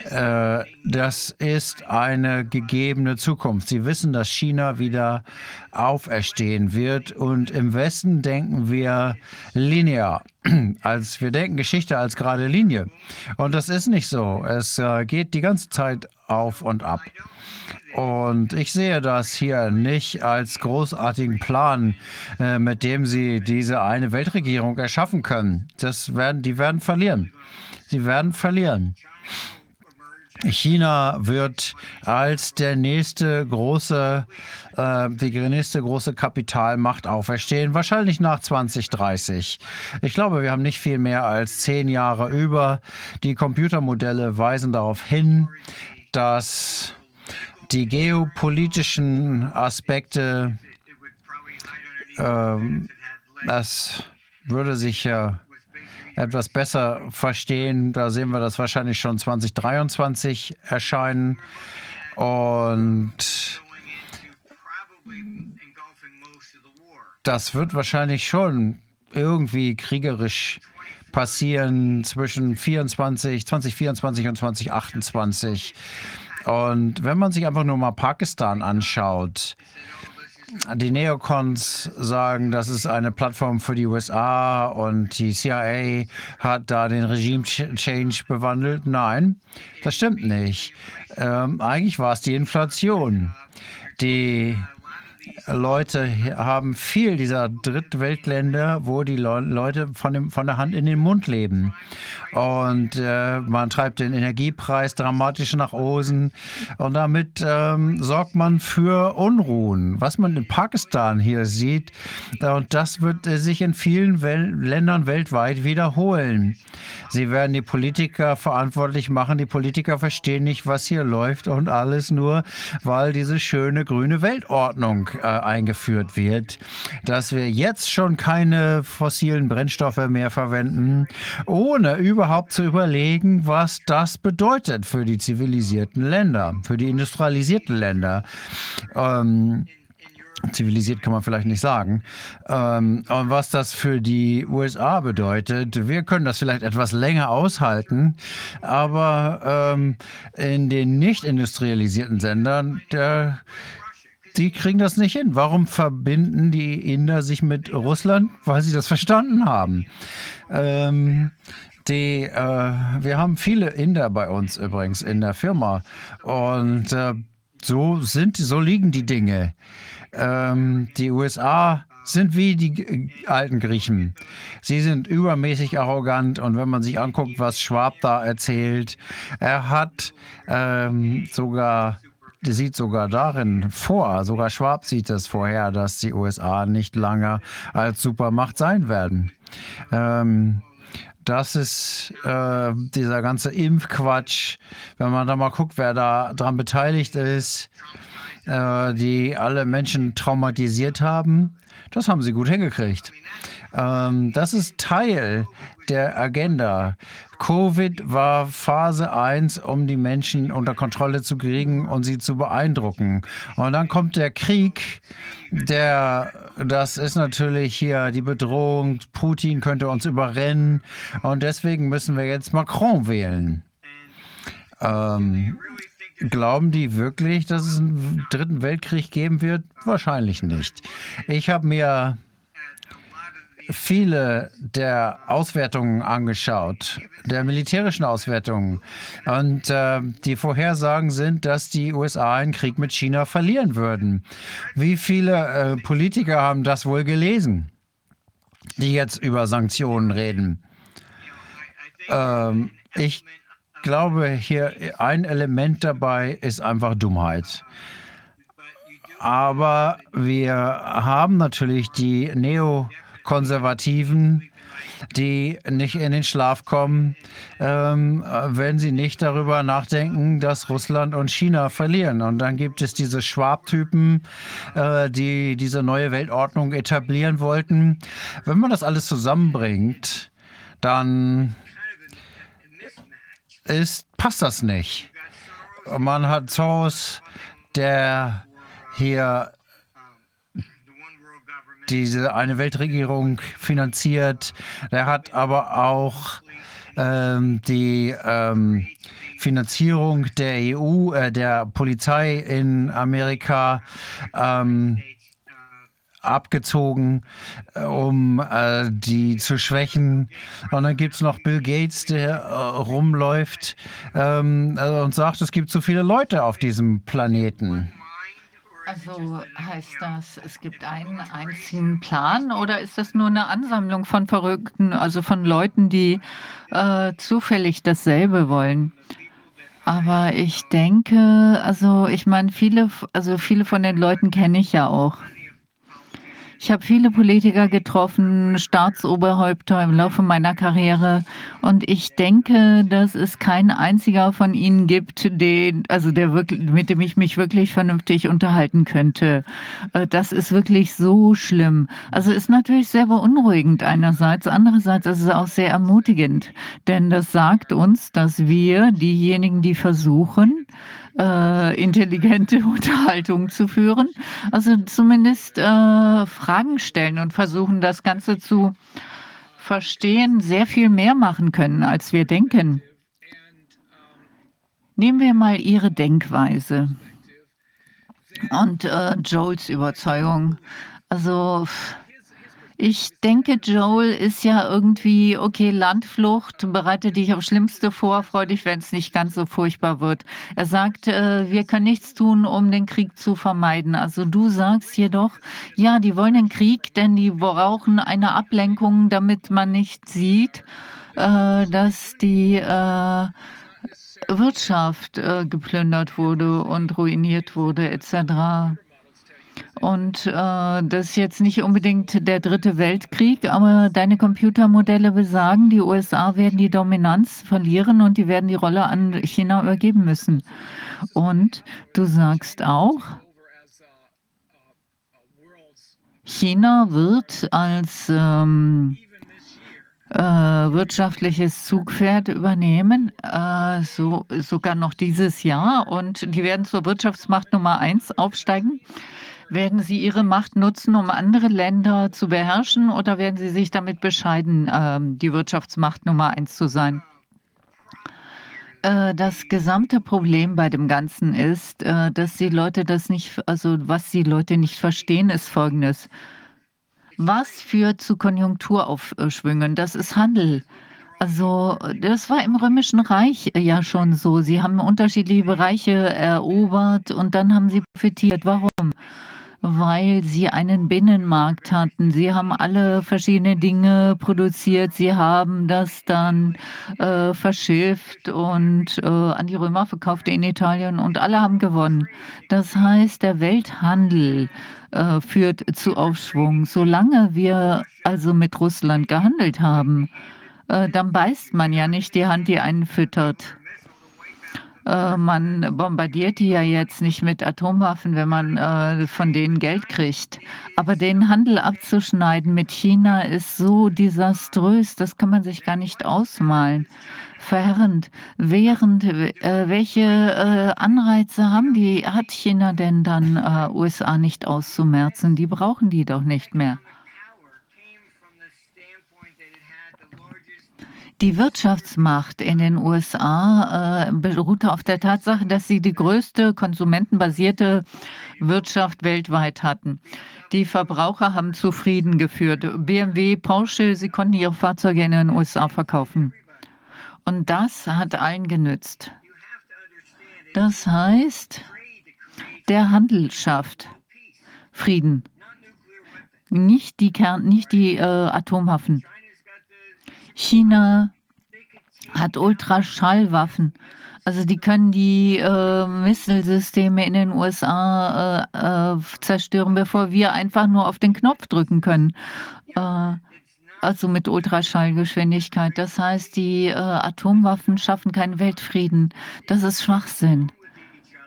das ist eine gegebene Zukunft. Sie wissen, dass China wieder auferstehen wird. Und im Westen denken wir linear. Als wir denken Geschichte als gerade Linie. Und das ist nicht so. Es äh, geht die ganze Zeit auf und ab. Und ich sehe das hier nicht als großartigen Plan, äh, mit dem Sie diese eine Weltregierung erschaffen können. Das werden, die werden verlieren. Sie werden verlieren. China wird als der nächste große, äh, die nächste große Kapitalmacht auferstehen, wahrscheinlich nach 2030. Ich glaube, wir haben nicht viel mehr als zehn Jahre über. Die Computermodelle weisen darauf hin, dass die geopolitischen Aspekte, ähm, das würde sich ja etwas besser verstehen. Da sehen wir das wahrscheinlich schon 2023 erscheinen. Und das wird wahrscheinlich schon irgendwie kriegerisch passieren zwischen 24, 2024 und 2028. Und wenn man sich einfach nur mal Pakistan anschaut, die Neocons sagen, das ist eine Plattform für die USA und die CIA hat da den Regime-Change bewandelt. Nein, das stimmt nicht. Ähm, eigentlich war es die Inflation, die Leute haben viel dieser Drittweltländer, wo die Le Leute von, dem, von der Hand in den Mund leben. Und äh, man treibt den Energiepreis dramatisch nach oben. Und damit ähm, sorgt man für Unruhen. Was man in Pakistan hier sieht, äh, und das wird äh, sich in vielen Wel Ländern weltweit wiederholen. Sie werden die Politiker verantwortlich machen. Die Politiker verstehen nicht, was hier läuft und alles nur, weil diese schöne grüne Weltordnung äh, eingeführt wird, dass wir jetzt schon keine fossilen Brennstoffe mehr verwenden, ohne überhaupt zu überlegen, was das bedeutet für die zivilisierten Länder, für die industrialisierten Länder. Ähm, zivilisiert kann man vielleicht nicht sagen. Ähm, und was das für die USA bedeutet, wir können das vielleicht etwas länger aushalten, aber ähm, in den nicht industrialisierten Ländern, der, die kriegen das nicht hin. Warum verbinden die Inder sich mit Russland? Weil sie das verstanden haben. Ähm, die, äh, wir haben viele Inder bei uns übrigens in der Firma und äh, so sind, so liegen die Dinge. Ähm, die USA sind wie die alten Griechen. Sie sind übermäßig arrogant und wenn man sich anguckt, was Schwab da erzählt, er hat ähm, sogar sieht sogar darin vor, sogar Schwab sieht es vorher, dass die USA nicht lange als Supermacht sein werden. Ähm, das ist äh, dieser ganze Impfquatsch. Wenn man da mal guckt, wer da dran beteiligt ist, äh, die alle Menschen traumatisiert haben, das haben sie gut hingekriegt. Ähm, das ist Teil der Agenda. Covid war Phase 1, um die Menschen unter Kontrolle zu kriegen und sie zu beeindrucken. Und dann kommt der Krieg, der, das ist natürlich hier die Bedrohung. Putin könnte uns überrennen und deswegen müssen wir jetzt Macron wählen. Ähm, Glauben die wirklich, dass es einen dritten Weltkrieg geben wird? Wahrscheinlich nicht. Ich habe mir viele der Auswertungen angeschaut, der militärischen Auswertungen. Und äh, die Vorhersagen sind, dass die USA einen Krieg mit China verlieren würden. Wie viele äh, Politiker haben das wohl gelesen, die jetzt über Sanktionen reden? Ähm, ich glaube, hier ein Element dabei ist einfach Dummheit. Aber wir haben natürlich die Neokonservativen, die nicht in den Schlaf kommen, ähm, wenn sie nicht darüber nachdenken, dass Russland und China verlieren. Und dann gibt es diese Schwab-Typen, äh, die diese neue Weltordnung etablieren wollten. Wenn man das alles zusammenbringt, dann ist, passt das nicht. Man hat Soros, der hier diese eine Weltregierung finanziert. Der hat aber auch ähm, die ähm, Finanzierung der EU, äh, der Polizei in Amerika ähm, abgezogen, äh, um äh, die zu schwächen. Und dann gibt es noch Bill Gates, der äh, rumläuft ähm, äh, und sagt, es gibt zu viele Leute auf diesem Planeten. Also heißt das, es gibt einen einzigen Plan oder ist das nur eine Ansammlung von Verrückten, also von Leuten, die äh, zufällig dasselbe wollen? Aber ich denke, also ich meine, viele, also viele von den Leuten kenne ich ja auch. Ich habe viele Politiker getroffen, Staatsoberhäupter im Laufe meiner Karriere. Und ich denke, dass es keinen einziger von ihnen gibt, den, also der wirklich, mit dem ich mich wirklich vernünftig unterhalten könnte. Äh, das ist wirklich so schlimm. Also ist natürlich sehr beunruhigend einerseits. Andererseits ist es auch sehr ermutigend. Denn das sagt uns, dass wir, diejenigen, die versuchen, äh, intelligente Unterhaltung zu führen. Also zumindest äh, Fragen stellen und versuchen, das Ganze zu verstehen, sehr viel mehr machen können, als wir denken. Nehmen wir mal Ihre Denkweise und äh, Joels Überzeugung. Also ich denke, Joel ist ja irgendwie, okay, Landflucht, bereite dich auf Schlimmste vor, freu dich, wenn es nicht ganz so furchtbar wird. Er sagt, äh, wir können nichts tun, um den Krieg zu vermeiden. Also du sagst jedoch, ja, die wollen den Krieg, denn die brauchen eine Ablenkung, damit man nicht sieht, äh, dass die äh, Wirtschaft äh, geplündert wurde und ruiniert wurde, etc. Und äh, das ist jetzt nicht unbedingt der dritte Weltkrieg, aber deine Computermodelle besagen, die USA werden die Dominanz verlieren und die werden die Rolle an China übergeben müssen. Und du sagst auch, China wird als ähm, äh, wirtschaftliches Zugpferd übernehmen, äh, so, sogar noch dieses Jahr. Und die werden zur Wirtschaftsmacht Nummer eins aufsteigen. Werden Sie Ihre Macht nutzen, um andere Länder zu beherrschen, oder werden Sie sich damit bescheiden, äh, die Wirtschaftsmacht Nummer eins zu sein? Äh, das gesamte Problem bei dem Ganzen ist, äh, dass die Leute das nicht, also was die Leute nicht verstehen, ist Folgendes. Was führt zu Konjunkturaufschwüngen? Das ist Handel. Also das war im Römischen Reich ja schon so. Sie haben unterschiedliche Bereiche erobert und dann haben sie profitiert. Warum? Weil sie einen Binnenmarkt hatten. Sie haben alle verschiedene Dinge produziert. Sie haben das dann äh, verschifft und äh, an die Römer verkauft in Italien und alle haben gewonnen. Das heißt, der Welthandel äh, führt zu Aufschwung. Solange wir also mit Russland gehandelt haben, äh, dann beißt man ja nicht die Hand, die einen füttert. Äh, man bombardiert die ja jetzt nicht mit Atomwaffen, wenn man äh, von denen Geld kriegt. Aber den Handel abzuschneiden mit China ist so desaströs, das kann man sich gar nicht ausmalen. Verheerend. Während, äh, welche äh, Anreize haben die, hat China denn dann äh, USA nicht auszumerzen? Die brauchen die doch nicht mehr. Die Wirtschaftsmacht in den USA äh, beruhte auf der Tatsache, dass sie die größte konsumentenbasierte Wirtschaft weltweit hatten. Die Verbraucher haben zufrieden geführt. BMW, Porsche, sie konnten ihre Fahrzeuge in den USA verkaufen. Und das hat allen genützt. Das heißt, der Handel schafft Frieden. Nicht die, Kern, nicht die äh, Atomwaffen. China hat Ultraschallwaffen. Also die können die äh, Missile-Systeme in den USA äh, äh, zerstören, bevor wir einfach nur auf den Knopf drücken können. Äh, also mit Ultraschallgeschwindigkeit. Das heißt, die äh, Atomwaffen schaffen keinen Weltfrieden. Das ist Schwachsinn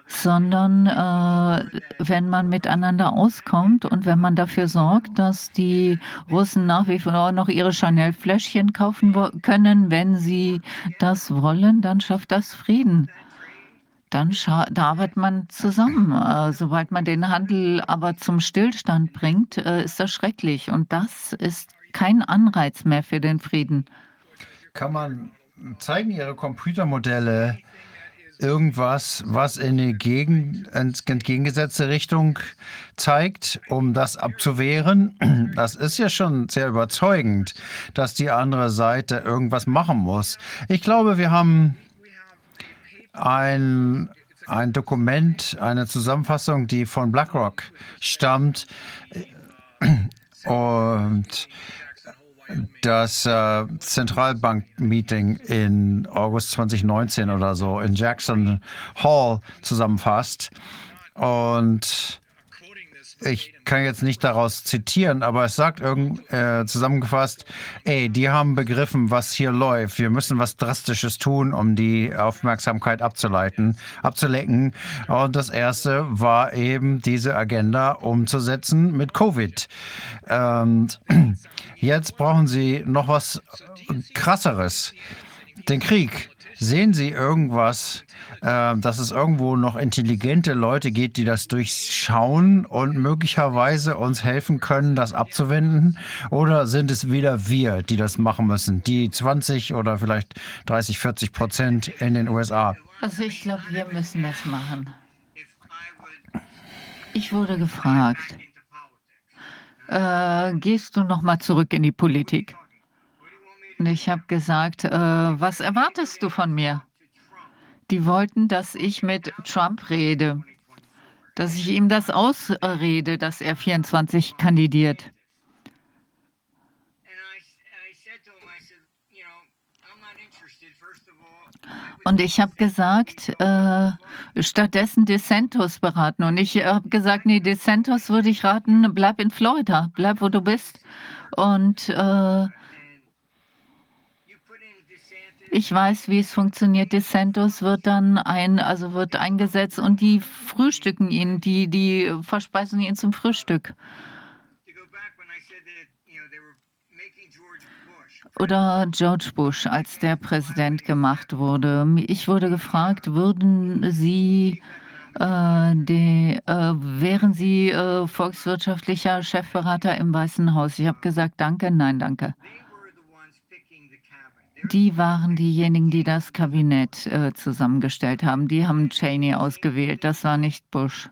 sondern äh, wenn man miteinander auskommt und wenn man dafür sorgt, dass die Russen nach wie vor noch ihre Chanel-Fläschchen kaufen können, wenn sie das wollen, dann schafft das Frieden. Dann da arbeitet man zusammen. Äh, sobald man den Handel aber zum Stillstand bringt, äh, ist das schrecklich. Und das ist kein Anreiz mehr für den Frieden. Kann man zeigen Ihre Computermodelle, irgendwas, was in die Gegen entgegengesetzte Richtung zeigt, um das abzuwehren. Das ist ja schon sehr überzeugend, dass die andere Seite irgendwas machen muss. Ich glaube, wir haben ein, ein Dokument, eine Zusammenfassung, die von BlackRock stammt. Und das äh, Zentralbank-Meeting in August 2019 oder so in Jackson Hall zusammenfasst. Und ich kann jetzt nicht daraus zitieren, aber es sagt irgend, äh, zusammengefasst, ey, die haben begriffen, was hier läuft. Wir müssen was Drastisches tun, um die Aufmerksamkeit abzuleiten, abzulenken. Und das erste war eben diese Agenda umzusetzen mit Covid. Und jetzt brauchen sie noch was krasseres. Den Krieg. Sehen Sie irgendwas, äh, dass es irgendwo noch intelligente Leute gibt, die das durchschauen und möglicherweise uns helfen können, das abzuwenden? Oder sind es wieder wir, die das machen müssen, die 20 oder vielleicht 30, 40 Prozent in den USA? Also ich glaube, wir müssen das machen. Ich wurde gefragt, äh, gehst du noch mal zurück in die Politik? Und ich habe gesagt, äh, was erwartest du von mir? Die wollten, dass ich mit Trump rede, dass ich ihm das ausrede, dass er 24 kandidiert. Und ich habe gesagt, äh, stattdessen DeSantos beraten. Und ich habe gesagt, nee, DeSantos würde ich raten, bleib in Florida, bleib, wo du bist. Und äh, ich weiß, wie es funktioniert. DeSantos wird dann ein, also wird eingesetzt und die frühstücken ihn, die, die verspeisen ihn zum Frühstück. oder George Bush, als der Präsident gemacht wurde. Ich wurde gefragt, würden Sie äh, die, äh, wären Sie äh, volkswirtschaftlicher Chefberater im Weißen Haus? Ich habe gesagt, danke, nein, danke. Die waren diejenigen, die das Kabinett äh, zusammengestellt haben. Die haben Cheney ausgewählt, das war nicht Bush.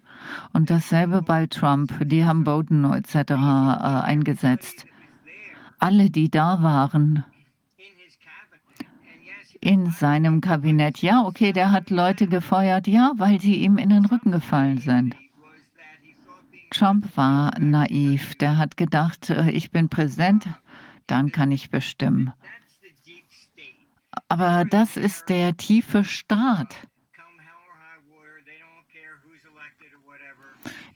Und dasselbe bei Trump. Die haben Bowden etc. Äh, eingesetzt. Alle, die da waren in seinem Kabinett. Ja, okay, der hat Leute gefeuert, ja, weil sie ihm in den Rücken gefallen sind. Trump war naiv. Der hat gedacht, äh, ich bin Präsident, dann kann ich bestimmen. Aber das ist der tiefe Staat.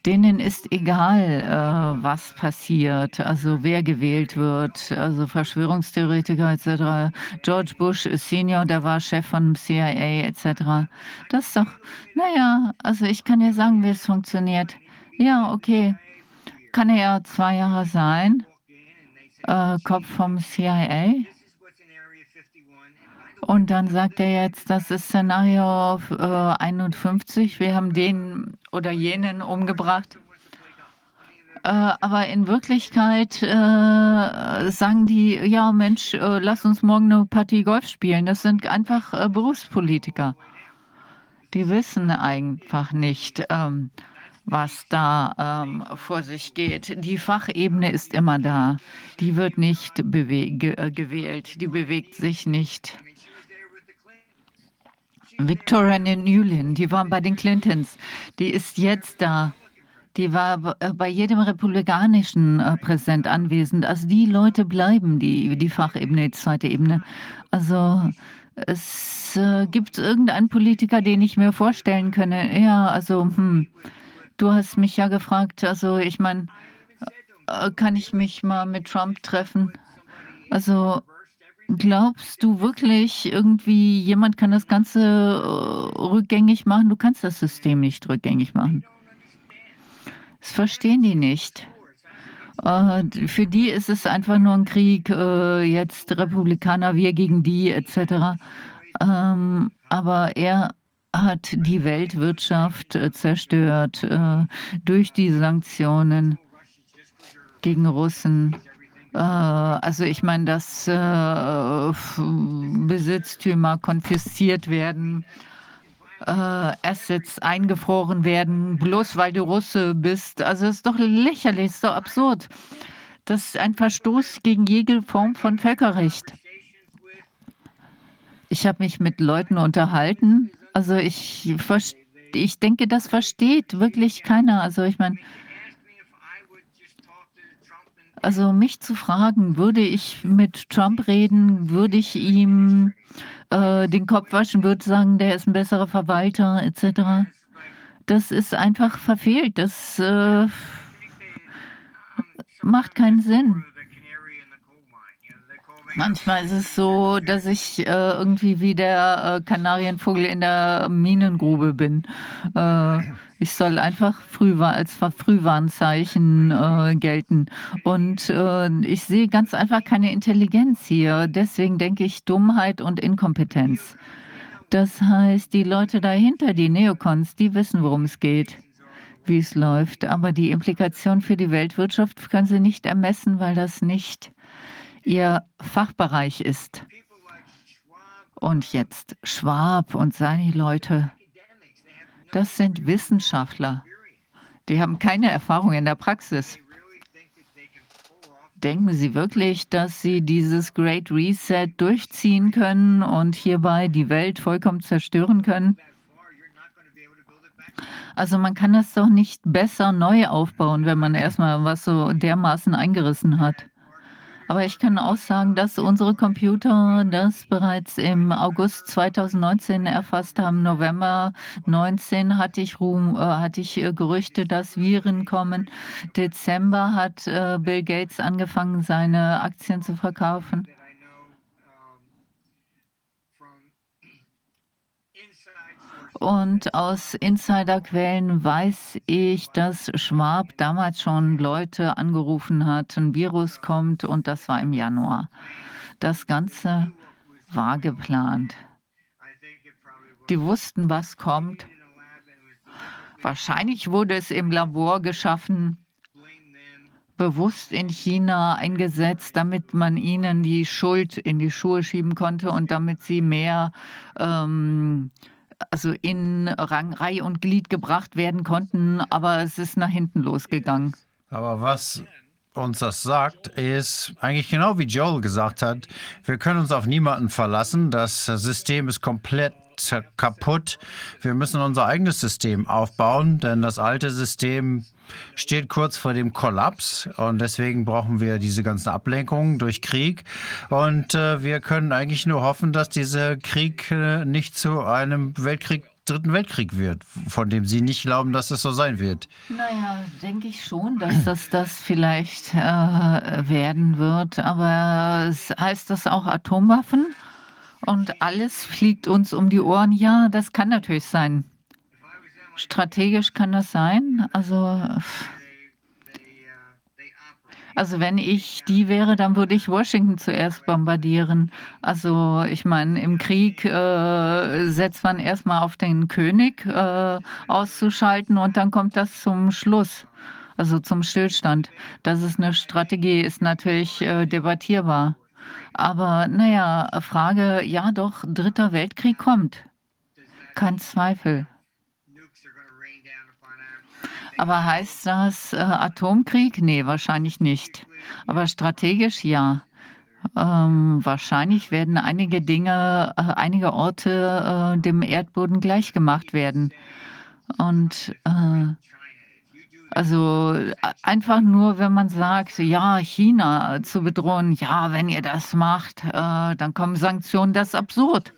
Denen ist egal, äh, was passiert, also wer gewählt wird, also Verschwörungstheoretiker etc. George Bush Senior, der war Chef von CIA etc. Das ist doch, naja, also ich kann dir sagen, wie es funktioniert. Ja, okay, kann er ja zwei Jahre sein, äh, Kopf vom CIA. Und dann sagt er jetzt, das ist Szenario äh, 51, wir haben den oder jenen umgebracht. Äh, aber in Wirklichkeit äh, sagen die, ja Mensch, äh, lass uns morgen eine Partie Golf spielen. Das sind einfach äh, Berufspolitiker. Die wissen einfach nicht, ähm, was da ähm, vor sich geht. Die Fachebene ist immer da. Die wird nicht ge äh, gewählt. Die bewegt sich nicht. Victoria Nuland, die war bei den Clintons, die ist jetzt da. Die war äh, bei jedem republikanischen äh, Präsident anwesend. Also die Leute bleiben, die, die Fachebene, die zweite Ebene. Also es äh, gibt irgendeinen Politiker, den ich mir vorstellen könne. Ja, also hm, du hast mich ja gefragt. Also ich meine, äh, kann ich mich mal mit Trump treffen? Also Glaubst du wirklich, irgendwie jemand kann das Ganze äh, rückgängig machen? Du kannst das System nicht rückgängig machen. Das verstehen die nicht. Äh, für die ist es einfach nur ein Krieg, äh, jetzt Republikaner, wir gegen die etc. Ähm, aber er hat die Weltwirtschaft zerstört durch die Sanktionen gegen Russen. Äh, also ich meine, dass äh, Besitztümer konfisziert werden, äh, Assets eingefroren werden, bloß weil du Russe bist. Also es ist doch lächerlich, ist doch absurd. Das ist ein Verstoß gegen jede Form von Völkerrecht. Ich habe mich mit Leuten unterhalten. Also ich, ich denke, das versteht wirklich keiner. Also ich meine, also mich zu fragen, würde ich mit Trump reden, würde ich ihm äh, den Kopf waschen, würde sagen, der ist ein besserer Verwalter etc. Das ist einfach verfehlt. Das äh, macht keinen Sinn. Manchmal ist es so, dass ich äh, irgendwie wie der äh, Kanarienvogel in der Minengrube bin. Ich soll einfach Frühwar als Frühwarnzeichen äh, gelten. Und äh, ich sehe ganz einfach keine Intelligenz hier. Deswegen denke ich Dummheit und Inkompetenz. Das heißt, die Leute dahinter, die Neokons, die wissen, worum es geht, wie es läuft. Aber die Implikation für die Weltwirtschaft können sie nicht ermessen, weil das nicht ihr Fachbereich ist. Und jetzt Schwab und seine Leute. Das sind Wissenschaftler. Die haben keine Erfahrung in der Praxis. Denken Sie wirklich, dass Sie dieses Great Reset durchziehen können und hierbei die Welt vollkommen zerstören können? Also man kann das doch nicht besser neu aufbauen, wenn man erstmal was so dermaßen eingerissen hat. Aber ich kann auch sagen, dass unsere Computer das bereits im August 2019 erfasst haben. November 2019 hatte ich, Ruhm, äh, hatte ich äh, Gerüchte, dass Viren kommen. Dezember hat äh, Bill Gates angefangen, seine Aktien zu verkaufen. Und aus Insiderquellen weiß ich, dass Schwab damals schon Leute angerufen hat, ein Virus kommt und das war im Januar. Das Ganze war geplant. Die wussten, was kommt. Wahrscheinlich wurde es im Labor geschaffen, bewusst in China eingesetzt, damit man ihnen die Schuld in die Schuhe schieben konnte und damit sie mehr ähm, also in Rang, Reihe und Glied gebracht werden konnten, aber es ist nach hinten losgegangen. Aber was uns das sagt, ist eigentlich genau wie Joel gesagt hat, wir können uns auf niemanden verlassen. Das System ist komplett kaputt. Wir müssen unser eigenes System aufbauen, denn das alte System steht kurz vor dem Kollaps und deswegen brauchen wir diese ganzen Ablenkungen durch Krieg. Und äh, wir können eigentlich nur hoffen, dass dieser Krieg äh, nicht zu einem Weltkrieg Dritten Weltkrieg wird, von dem Sie nicht glauben, dass es so sein wird. Naja, denke ich schon, dass das das vielleicht äh, werden wird. Aber heißt das auch Atomwaffen? Und alles fliegt uns um die Ohren. Ja, das kann natürlich sein. Strategisch kann das sein. Also, also wenn ich die wäre, dann würde ich Washington zuerst bombardieren. Also ich meine, im Krieg äh, setzt man erstmal auf den König äh, auszuschalten und dann kommt das zum Schluss, also zum Stillstand. Das ist eine Strategie, ist natürlich äh, debattierbar. Aber naja, Frage, ja doch, dritter Weltkrieg kommt. Kein Zweifel. Aber heißt das äh, Atomkrieg? Nee, wahrscheinlich nicht. Aber strategisch ja. Ähm, wahrscheinlich werden einige Dinge, äh, einige Orte äh, dem Erdboden gleichgemacht werden. Und äh, also einfach nur, wenn man sagt, ja, China zu bedrohen, ja, wenn ihr das macht, äh, dann kommen Sanktionen, das ist absurd.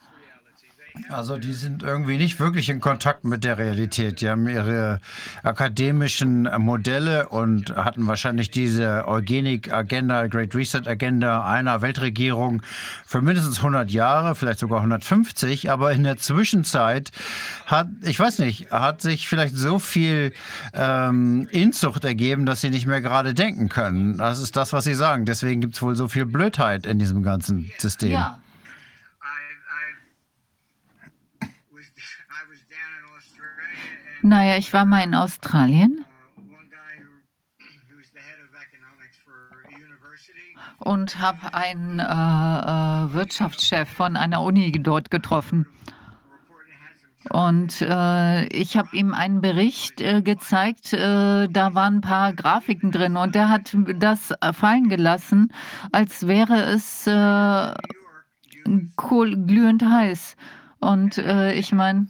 Also die sind irgendwie nicht wirklich in Kontakt mit der Realität. Die haben ihre akademischen Modelle und hatten wahrscheinlich diese Eugenik-Agenda, Great Reset-Agenda einer Weltregierung für mindestens 100 Jahre, vielleicht sogar 150. Aber in der Zwischenzeit hat, ich weiß nicht, hat sich vielleicht so viel ähm, Inzucht ergeben, dass sie nicht mehr gerade denken können. Das ist das, was sie sagen. Deswegen gibt es wohl so viel Blödheit in diesem ganzen System. Ja. Naja, ich war mal in Australien. Und habe einen äh, äh, Wirtschaftschef von einer Uni dort getroffen. Und äh, ich habe ihm einen Bericht äh, gezeigt, äh, da waren ein paar Grafiken drin und der hat das fallen gelassen, als wäre es äh, glühend heiß. Und äh, ich meine,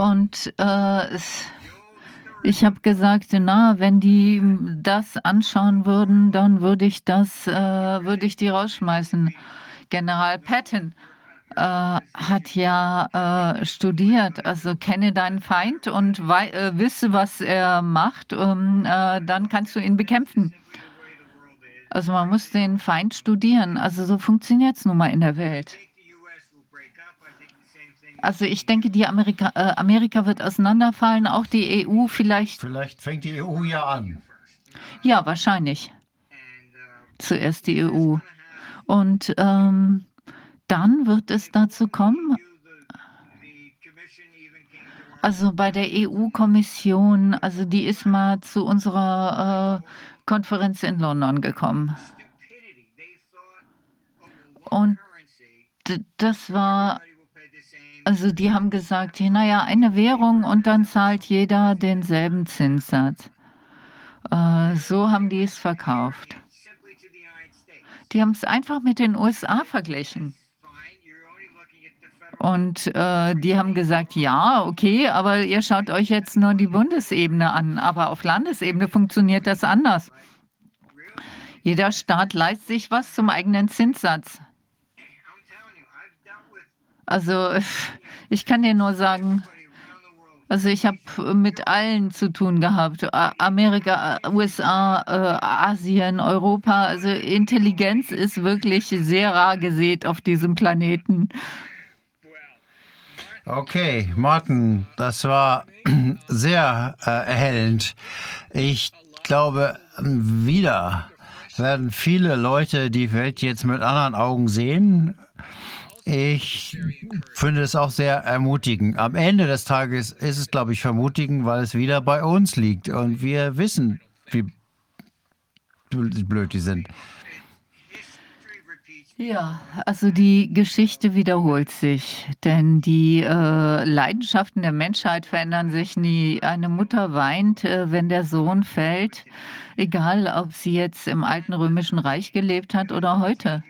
und äh, ich habe gesagt, na, wenn die das anschauen würden, dann würde ich das, äh, würde ich die rausschmeißen. General Patton äh, hat ja äh, studiert, also kenne deinen Feind und äh, wisse, was er macht, um, äh, dann kannst du ihn bekämpfen. Also man muss den Feind studieren. Also so funktioniert es nun mal in der Welt. Also ich denke, die Amerika, äh, Amerika wird auseinanderfallen, auch die EU vielleicht. Vielleicht fängt die EU ja an. Ja, wahrscheinlich. Zuerst die EU. Und ähm, dann wird es dazu kommen. Also bei der EU-Kommission, also die ist mal zu unserer äh, Konferenz in London gekommen. Und das war also die haben gesagt, naja, eine Währung und dann zahlt jeder denselben Zinssatz. Äh, so haben die es verkauft. Die haben es einfach mit den USA verglichen. Und äh, die haben gesagt, ja, okay, aber ihr schaut euch jetzt nur die Bundesebene an. Aber auf Landesebene funktioniert das anders. Jeder Staat leistet sich was zum eigenen Zinssatz. Also ich kann dir nur sagen, also ich habe mit allen zu tun gehabt. Amerika, USA, äh, Asien, Europa. Also Intelligenz ist wirklich sehr rar gesät auf diesem Planeten. Okay, Martin, das war sehr äh, erhellend. Ich glaube, wieder werden viele Leute die Welt jetzt mit anderen Augen sehen. Ich finde es auch sehr ermutigend. Am Ende des Tages ist es, glaube ich, vermutigend, weil es wieder bei uns liegt und wir wissen, wie blöd die sind. Ja, also die Geschichte wiederholt sich, denn die äh, Leidenschaften der Menschheit verändern sich nie. Eine Mutter weint, äh, wenn der Sohn fällt, egal ob sie jetzt im alten römischen Reich gelebt hat oder heute.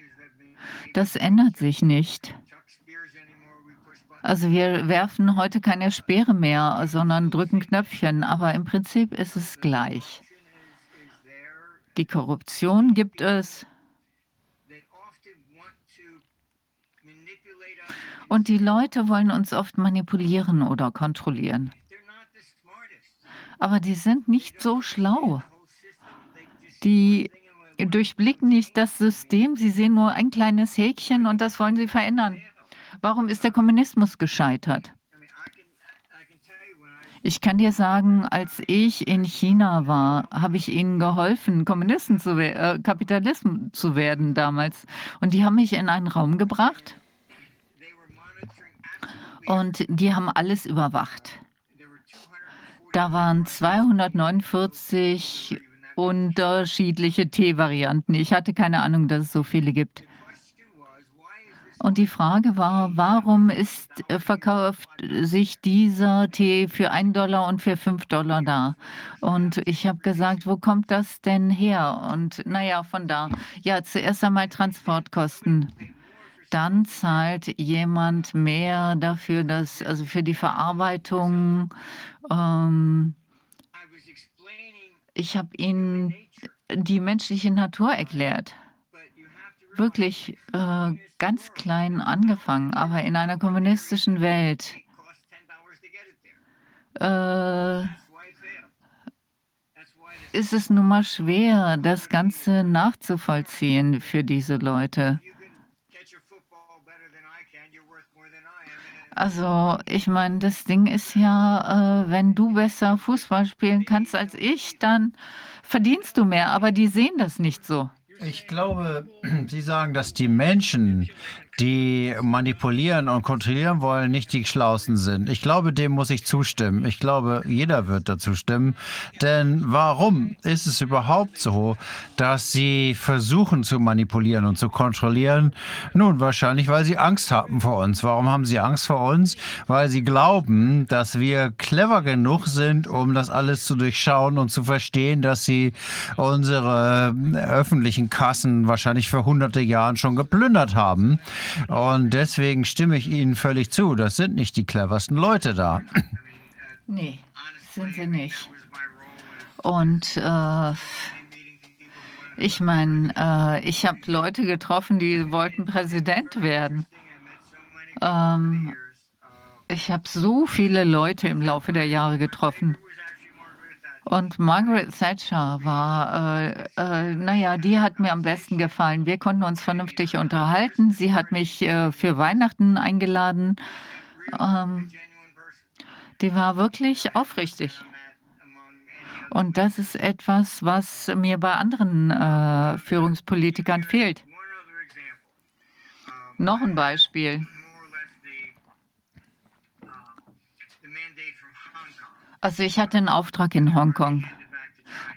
Das ändert sich nicht. Also wir werfen heute keine Speere mehr, sondern drücken Knöpfchen, aber im Prinzip ist es gleich. Die Korruption gibt es. Und die Leute wollen uns oft manipulieren oder kontrollieren. Aber die sind nicht so schlau. Die durchblicken nicht das System, sie sehen nur ein kleines Häkchen und das wollen sie verändern. Warum ist der Kommunismus gescheitert? Ich kann dir sagen, als ich in China war, habe ich ihnen geholfen, Kommunisten zu äh, Kapitalisten zu werden damals. Und die haben mich in einen Raum gebracht und die haben alles überwacht. Da waren 249 unterschiedliche Teevarianten. Ich hatte keine Ahnung, dass es so viele gibt. Und die Frage war, warum ist, äh, verkauft sich dieser Tee für 1 Dollar und für 5 Dollar da? Und ich habe gesagt, wo kommt das denn her? Und naja, von da. Ja, zuerst einmal Transportkosten dann zahlt jemand mehr dafür, dass, also für die Verarbeitung. Ähm, ich habe ihnen die menschliche Natur erklärt. Wirklich äh, ganz klein angefangen, aber in einer kommunistischen Welt. Äh, ist es nun mal schwer, das Ganze nachzuvollziehen für diese Leute. Also, ich meine, das Ding ist ja, äh, wenn du besser Fußball spielen kannst als ich, dann verdienst du mehr, aber die sehen das nicht so. Ich glaube, Sie sagen, dass die Menschen, die manipulieren und kontrollieren wollen, nicht die Schlausten sind. Ich glaube, dem muss ich zustimmen. Ich glaube, jeder wird dazu stimmen. Denn warum ist es überhaupt so, dass sie versuchen zu manipulieren und zu kontrollieren? Nun, wahrscheinlich, weil sie Angst haben vor uns. Warum haben sie Angst vor uns? Weil sie glauben, dass wir clever genug sind, um das alles zu durchschauen und zu verstehen, dass sie unsere öffentlichen Kassen wahrscheinlich vor hunderte Jahren schon geplündert haben und deswegen stimme ich Ihnen völlig zu. Das sind nicht die cleversten Leute da. Nee, sind sie nicht. Und äh, ich meine, äh, ich habe Leute getroffen, die wollten Präsident werden. Ähm, ich habe so viele Leute im Laufe der Jahre getroffen. Und Margaret Thatcher war, äh, äh, naja, die hat mir am besten gefallen. Wir konnten uns vernünftig unterhalten. Sie hat mich äh, für Weihnachten eingeladen. Ähm, die war wirklich aufrichtig. Und das ist etwas, was mir bei anderen äh, Führungspolitikern fehlt. Noch ein Beispiel. Also ich hatte einen Auftrag in Hongkong,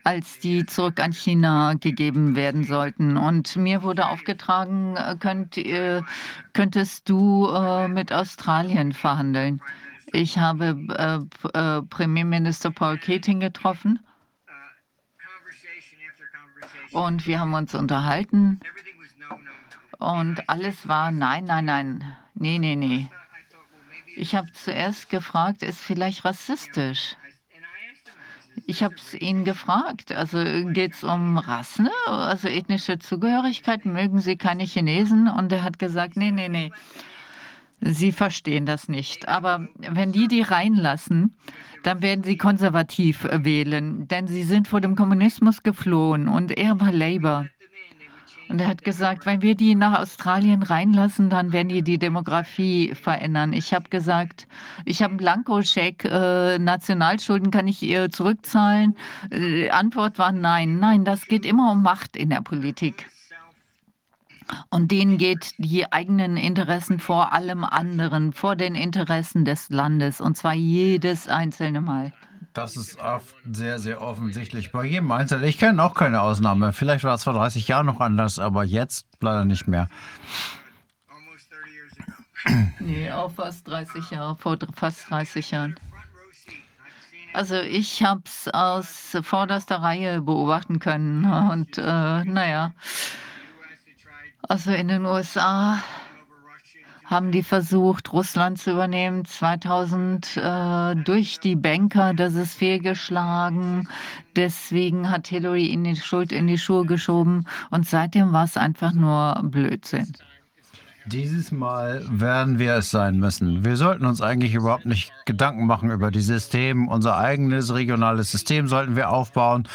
als die zurück an China gegeben werden sollten. Und mir wurde aufgetragen, äh, könnt, äh, könntest du äh, mit Australien verhandeln. Ich habe Premierminister Paul Keating getroffen und wir haben uns unterhalten und alles war nein, nein, nein, nee, nee, nee. Ich habe zuerst gefragt, ist vielleicht rassistisch? Ich habe es ihn gefragt. Also geht es um Rassen, also ethnische Zugehörigkeit? Mögen Sie keine Chinesen? Und er hat gesagt, nee, nee, nee. Sie verstehen das nicht. Aber wenn die die reinlassen, dann werden sie konservativ wählen, denn sie sind vor dem Kommunismus geflohen und er war Labour. Und er hat gesagt, wenn wir die nach Australien reinlassen, dann werden die die Demografie verändern. Ich habe gesagt, ich habe einen Blankoscheck, äh, Nationalschulden kann ich ihr zurückzahlen. Äh, Antwort war nein. Nein, das geht immer um Macht in der Politik. Und denen geht die eigenen Interessen vor allem anderen, vor den Interessen des Landes, und zwar jedes einzelne Mal. Das ist sehr, sehr offensichtlich bei jedem Einzelnen. Ich kenne auch keine Ausnahme. Vielleicht war es vor 30 Jahren noch anders, aber jetzt leider nicht mehr. Nee, auch fast 30 Jahre, vor fast 30 Jahren. Also ich habe es aus vorderster Reihe beobachten können und äh, naja, also in den USA haben die versucht, Russland zu übernehmen. 2000 äh, durch die Banker, das ist fehlgeschlagen. Deswegen hat Hillary ihnen die Schuld in die Schuhe geschoben und seitdem war es einfach nur Blödsinn. Dieses Mal werden wir es sein müssen. Wir sollten uns eigentlich überhaupt nicht Gedanken machen über die Systeme. Unser eigenes regionales System sollten wir aufbauen,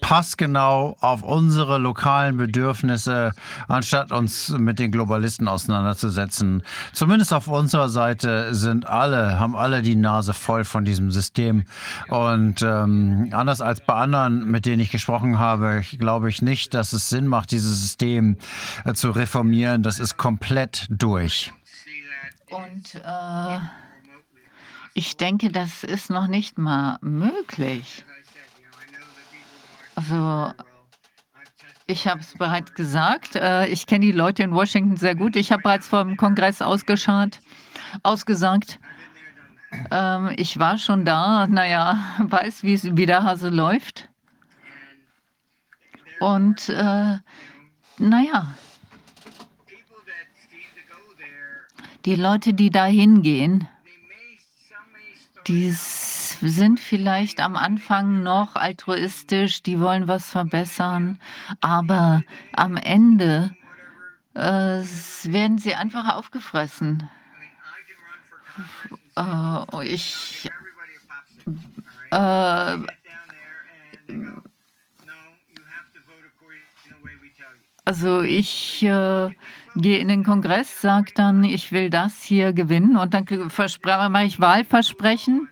passgenau auf unsere lokalen Bedürfnisse, anstatt uns mit den Globalisten auseinanderzusetzen. Zumindest auf unserer Seite sind alle, haben alle die Nase voll von diesem System. Und ähm, anders als bei anderen, mit denen ich gesprochen habe, glaube ich nicht, dass es Sinn macht, dieses System äh, zu reformieren. Das ist komplett durch. Und äh, ich denke, das ist noch nicht mal möglich. Also, ich habe es bereits gesagt. Äh, ich kenne die Leute in Washington sehr gut. Ich habe bereits vor dem Kongress ausgeschaut, ausgesagt. Ähm, ich war schon da. Naja, weiß, wie der Hase läuft. Und äh, naja, die Leute, die da hingehen, die sind vielleicht am Anfang noch altruistisch, die wollen was verbessern, aber am Ende äh, werden sie einfach aufgefressen. Äh, ich äh, Also ich äh, gehe in den Kongress, sage dann, ich will das hier gewinnen und dann mache ich Wahlversprechen.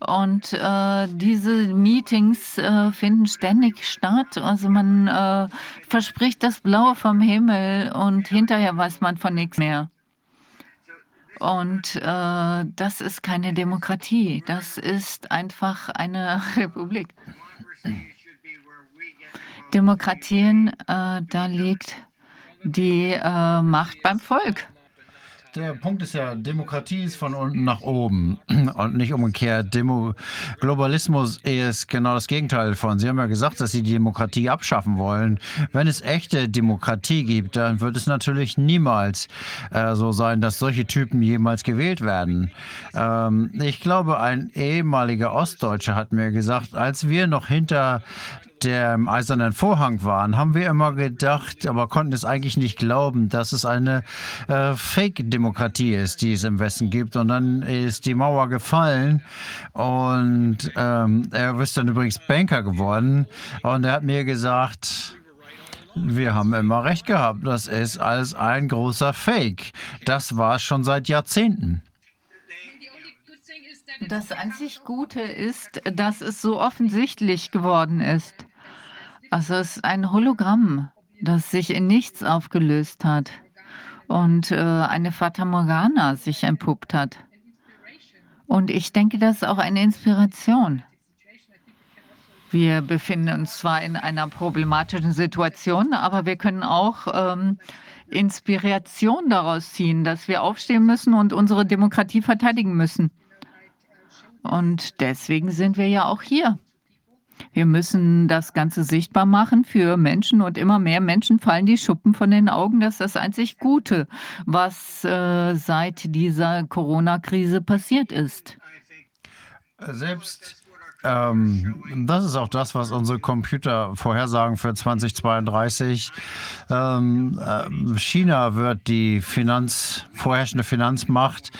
Und äh, diese Meetings äh, finden ständig statt. Also man äh, verspricht das Blaue vom Himmel und hinterher weiß man von nichts mehr. Und äh, das ist keine Demokratie, das ist einfach eine Republik. Demokratien, äh, da liegt die äh, Macht beim Volk. Der Punkt ist ja, Demokratie ist von unten nach oben und nicht umgekehrt. Demo Globalismus ist genau das Gegenteil von. Sie haben ja gesagt, dass Sie die Demokratie abschaffen wollen. Wenn es echte Demokratie gibt, dann wird es natürlich niemals äh, so sein, dass solche Typen jemals gewählt werden. Ähm, ich glaube, ein ehemaliger Ostdeutscher hat mir gesagt, als wir noch hinter dem eisernen Vorhang waren, haben wir immer gedacht, aber konnten es eigentlich nicht glauben, dass es eine äh, Fake-Demokratie ist, die es im Westen gibt. Und dann ist die Mauer gefallen und ähm, er ist dann übrigens Banker geworden. Und er hat mir gesagt, wir haben immer recht gehabt, das ist alles ein großer Fake. Das war schon seit Jahrzehnten. Das einzig Gute ist, dass es so offensichtlich geworden ist. Also es ist ein Hologramm, das sich in nichts aufgelöst hat und äh, eine Fata Morgana sich entpuppt hat. Und ich denke, das ist auch eine Inspiration. Wir befinden uns zwar in einer problematischen Situation, aber wir können auch ähm, Inspiration daraus ziehen, dass wir aufstehen müssen und unsere Demokratie verteidigen müssen. Und deswegen sind wir ja auch hier. Wir müssen das Ganze sichtbar machen für Menschen und immer mehr Menschen fallen die Schuppen von den Augen. Das ist das einzig Gute, was äh, seit dieser Corona-Krise passiert ist. Selbst ähm, das ist auch das, was unsere Computer vorhersagen für 2032. Ähm, äh, China wird die Finanz, vorherrschende Finanzmacht.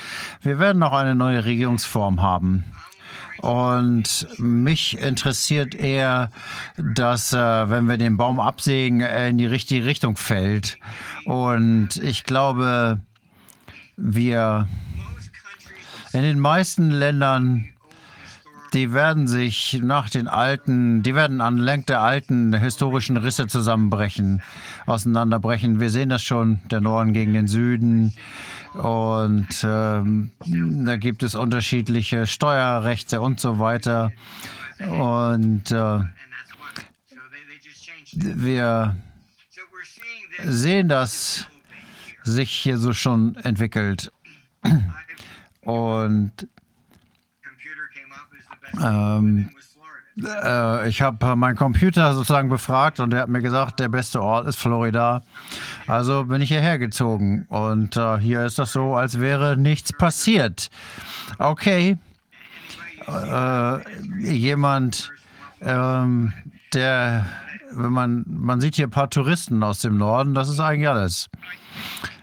Wir werden auch eine neue Regierungsform haben. Und mich interessiert eher, dass, äh, wenn wir den Baum absägen, er in die richtige Richtung fällt. Und ich glaube, wir in den meisten Ländern, die werden sich nach den alten, die werden anlenk der alten historischen Risse zusammenbrechen, auseinanderbrechen. Wir sehen das schon, der Norden gegen den Süden. Und ähm, da gibt es unterschiedliche Steuerrechte und so weiter. Und äh, wir sehen, dass sich hier so schon entwickelt. Und ähm, äh, ich habe meinen Computer sozusagen befragt und er hat mir gesagt, der beste Ort ist Florida. Also bin ich hierher gezogen und äh, hier ist das so, als wäre nichts passiert. Okay, äh, jemand, ähm, der, wenn man, man sieht hier ein paar Touristen aus dem Norden, das ist eigentlich alles.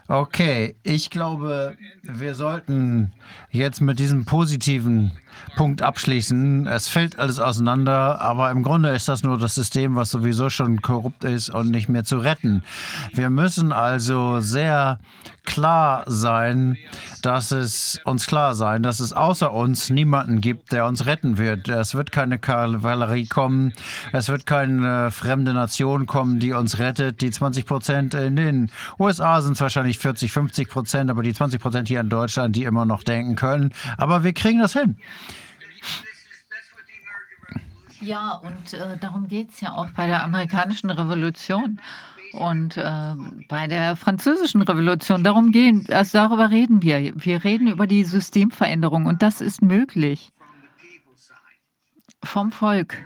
Okay, ich glaube, wir sollten jetzt mit diesem positiven Punkt abschließen. Es fällt alles auseinander, aber im Grunde ist das nur das System, was sowieso schon korrupt ist und nicht mehr zu retten. Wir müssen also sehr klar sein, dass es uns klar sein, dass es außer uns niemanden gibt, der uns retten wird. Es wird keine Kavallerie kommen, es wird keine fremde Nation kommen, die uns rettet. Die 20 Prozent in den USA sind wahrscheinlich 40, 50 Prozent, aber die 20 Prozent hier in Deutschland, die immer noch denken können. Aber wir kriegen das hin. Ja, und äh, darum geht es ja auch bei der amerikanischen Revolution und äh, bei der französischen Revolution. Darum gehen, also darüber reden wir. Wir reden über die Systemveränderung und das ist möglich vom Volk.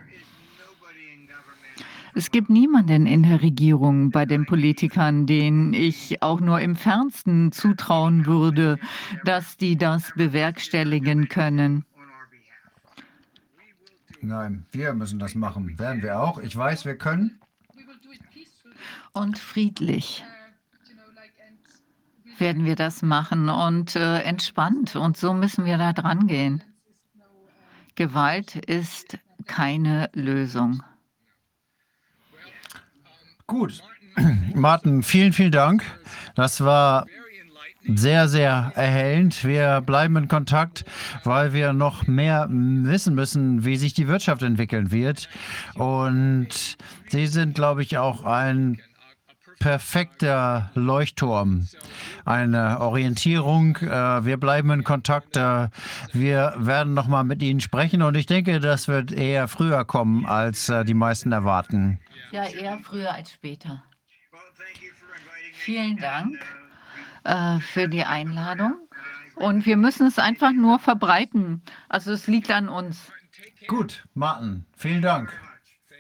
Es gibt niemanden in der Regierung bei den Politikern, den ich auch nur im fernsten zutrauen würde, dass die das bewerkstelligen können. Nein, wir müssen das machen. Werden wir auch. Ich weiß, wir können. Und friedlich werden wir das machen und äh, entspannt. Und so müssen wir da dran gehen. Gewalt ist keine Lösung. Gut. Martin, vielen, vielen Dank. Das war sehr, sehr erhellend. Wir bleiben in Kontakt, weil wir noch mehr wissen müssen, wie sich die Wirtschaft entwickeln wird. Und Sie sind, glaube ich, auch ein perfekter Leuchtturm, eine Orientierung. Äh, wir bleiben in Kontakt. Äh, wir werden noch mal mit Ihnen sprechen und ich denke, das wird eher früher kommen, als äh, die meisten erwarten. Ja, eher früher als später. Vielen Dank äh, für die Einladung. Und wir müssen es einfach nur verbreiten. Also es liegt an uns. Gut, Martin, vielen Dank.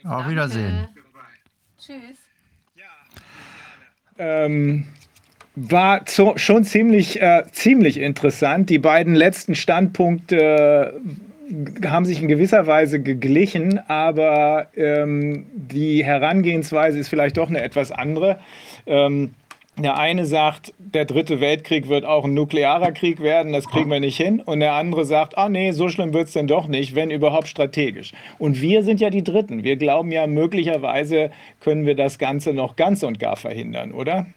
Auf Danke. Wiedersehen. Tschüss. ähm, war zo- schon ziemlich, äh, ziemlich interessant. Die beiden letzten Standpunkte äh, haben sich in gewisser Weise geglichen, aber ähm, die Herangehensweise ist vielleicht doch eine etwas andere. Ähm, der eine sagt, der dritte Weltkrieg wird auch ein nuklearer Krieg werden, das kriegen wir nicht hin. Und der andere sagt, ah nee, so schlimm wird es denn doch nicht, wenn überhaupt strategisch. Und wir sind ja die Dritten. Wir glauben ja, möglicherweise können wir das Ganze noch ganz und gar verhindern, oder?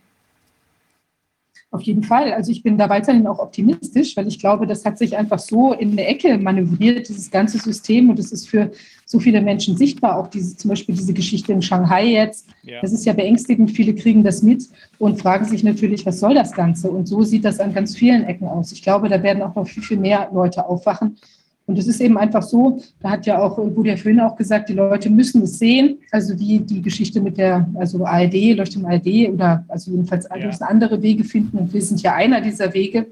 Auf jeden Fall. Also ich bin da weiterhin auch optimistisch, weil ich glaube, das hat sich einfach so in eine Ecke manövriert, dieses ganze System. Und es ist für so viele Menschen sichtbar. Auch diese, zum Beispiel diese Geschichte in Shanghai jetzt. Ja. Das ist ja beängstigend. Viele kriegen das mit und fragen sich natürlich, was soll das Ganze? Und so sieht das an ganz vielen Ecken aus. Ich glaube, da werden auch noch viel, viel mehr Leute aufwachen. Und es ist eben einfach so, da hat ja auch, wurde ja vorhin auch gesagt, die Leute müssen es sehen. Also wie die Geschichte mit der, also ARD, Leuchtturm ARD oder also jedenfalls Ja. müssen andere Wege finden. Und wir sind ja einer dieser Wege,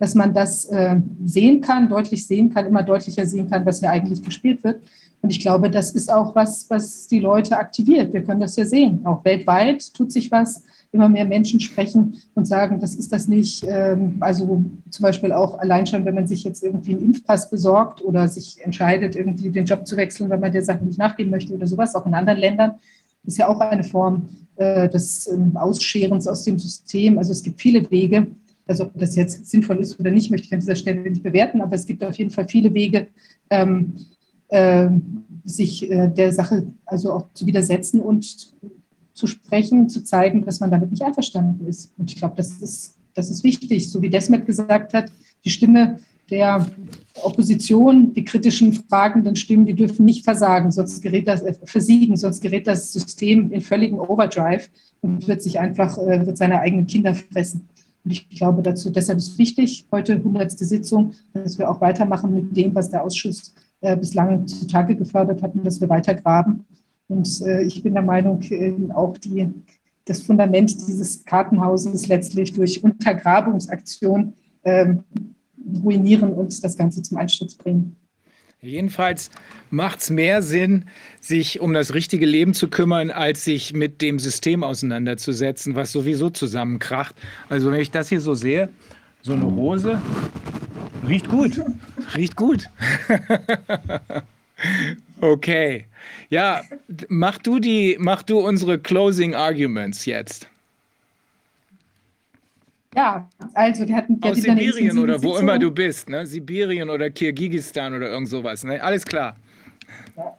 dass man das äh, sehen kann, deutlich sehen kann, immer deutlicher sehen kann, was hier eigentlich gespielt wird. Und ich glaube, das ist auch was, was die Leute aktiviert. Wir können das ja sehen. Auch weltweit tut sich was. Immer mehr Menschen sprechen und sagen, das ist das nicht. Ähm, also zum Beispiel auch allein schon, wenn man sich jetzt irgendwie einen Impfpass besorgt oder sich entscheidet, irgendwie den Job zu wechseln, weil man der Sache nicht nachgehen möchte oder sowas, auch in anderen Ländern, ist ja auch eine Form äh, des ähm, Ausscherens aus dem System. Also es gibt viele Wege, Also ob das jetzt sinnvoll ist oder nicht, möchte ich an dieser Stelle nicht bewerten, aber es gibt auf jeden Fall viele Wege, ähm, äh, sich äh, der Sache also auch zu widersetzen und zu sprechen, zu zeigen, dass man damit nicht einverstanden ist. Und ich glaube, das ist, das ist wichtig, so wie Desmet gesagt hat, die Stimme der Opposition, die kritischen, fragenden Stimmen, die dürfen nicht versagen, sonst gerät das, äh, versiegen, sonst gerät das System in völligen Overdrive und wird sich einfach, äh, wird seine eigenen Kinder fressen. Und ich glaube dazu, deshalb ist wichtig, heute 100. Sitzung, dass wir auch weitermachen mit dem, was der Ausschuss äh, bislang zutage gefördert hat und dass wir weiter graben. Und äh, ich bin der Meinung, äh, auch die, das Fundament dieses Kartenhauses letztlich durch Untergrabungsaktion ähm, ruinieren und das Ganze zum Einsturz bringen. Jedenfalls macht es mehr Sinn, sich um das richtige Leben zu kümmern, als sich mit dem System auseinanderzusetzen, was sowieso zusammenkracht. Also wenn ich das hier so sehe, so eine Rose, riecht gut, riecht gut. okay, ja, mach du die, mach du unsere Closing Arguments jetzt. Ja, also wir hatten ja Aus Sibirien oder wo immer du bist, ne? Sibirien oder Kirgisistan oder irgend sowas, ne? Alles klar. Ja.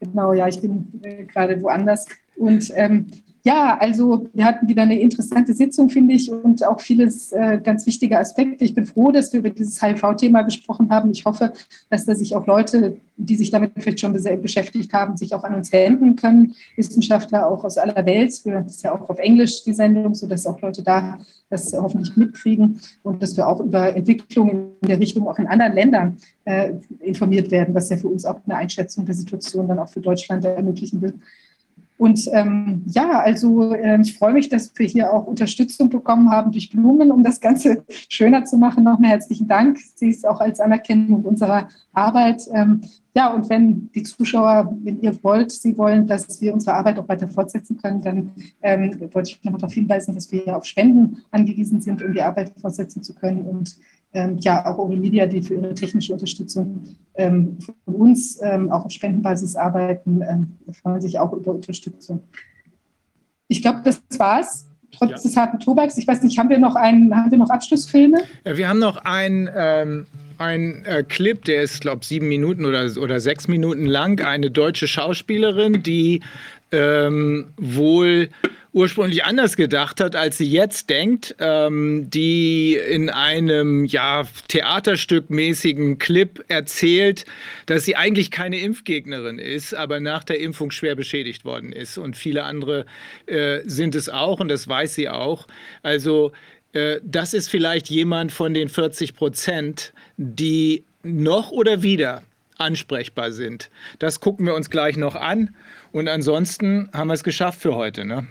Genau, ja, ich bin äh, gerade woanders. Und ähm, ja, also wir hatten wieder eine interessante Sitzung, finde ich, und auch vieles äh, ganz wichtige Aspekte. Ich bin froh, dass wir über dieses HIV-Thema gesprochen haben. Ich hoffe, dass da sich auch Leute, die sich damit vielleicht schon beschäftigt haben, sich auch an uns wenden können. Wissenschaftler auch aus aller Welt. Das ist ja auch auf Englisch die Sendung, sodass auch Leute da das hoffentlich mitkriegen und dass wir auch über Entwicklungen in der Richtung auch in anderen Ländern äh, informiert werden, was ja für uns auch eine Einschätzung der Situation dann auch für Deutschland ermöglichen wird. Und ähm, ja, also äh, ich freue mich, dass wir hier auch Unterstützung bekommen haben durch Blumen, um das Ganze schöner zu machen. Nochmal herzlichen Dank. Sie ist auch als Anerkennung unserer Arbeit. Ähm, ja, und wenn die Zuschauer, wenn ihr wollt, Sie wollen, dass wir unsere Arbeit auch weiter fortsetzen können, dann ähm, wollte ich noch darauf hinweisen, dass wir auf Spenden angewiesen sind, um die Arbeit fortsetzen zu können. Und ähm, ja, auch Aurelia, die für ihre technische Unterstützung ähm, von uns ähm, auch auf Spendenbasis arbeiten, ähm, freuen sich auch über Unterstützung. Ich glaube, das war's. Trotz ja. des harten Tobaks. Ich weiß nicht, haben wir noch einen, haben wir noch Abschlussfilme? Ja, wir haben noch einen, ähm, einen äh, Clip, der ist, glaube ich, sieben Minuten oder, oder sechs Minuten lang. Eine deutsche Schauspielerin, die ähm, wohl ursprünglich anders gedacht hat, als sie jetzt denkt, ähm, die in einem ja Theaterstück mäßigen Clip erzählt, dass sie eigentlich keine Impfgegnerin ist, aber nach der Impfung schwer beschädigt worden ist und viele andere äh, sind es auch und das weiß sie auch. Also äh, das ist vielleicht jemand von den 40 Prozent, die noch oder wieder ansprechbar sind. Das gucken wir uns gleich noch an. Und ansonsten haben wir es geschafft für heute. Ne?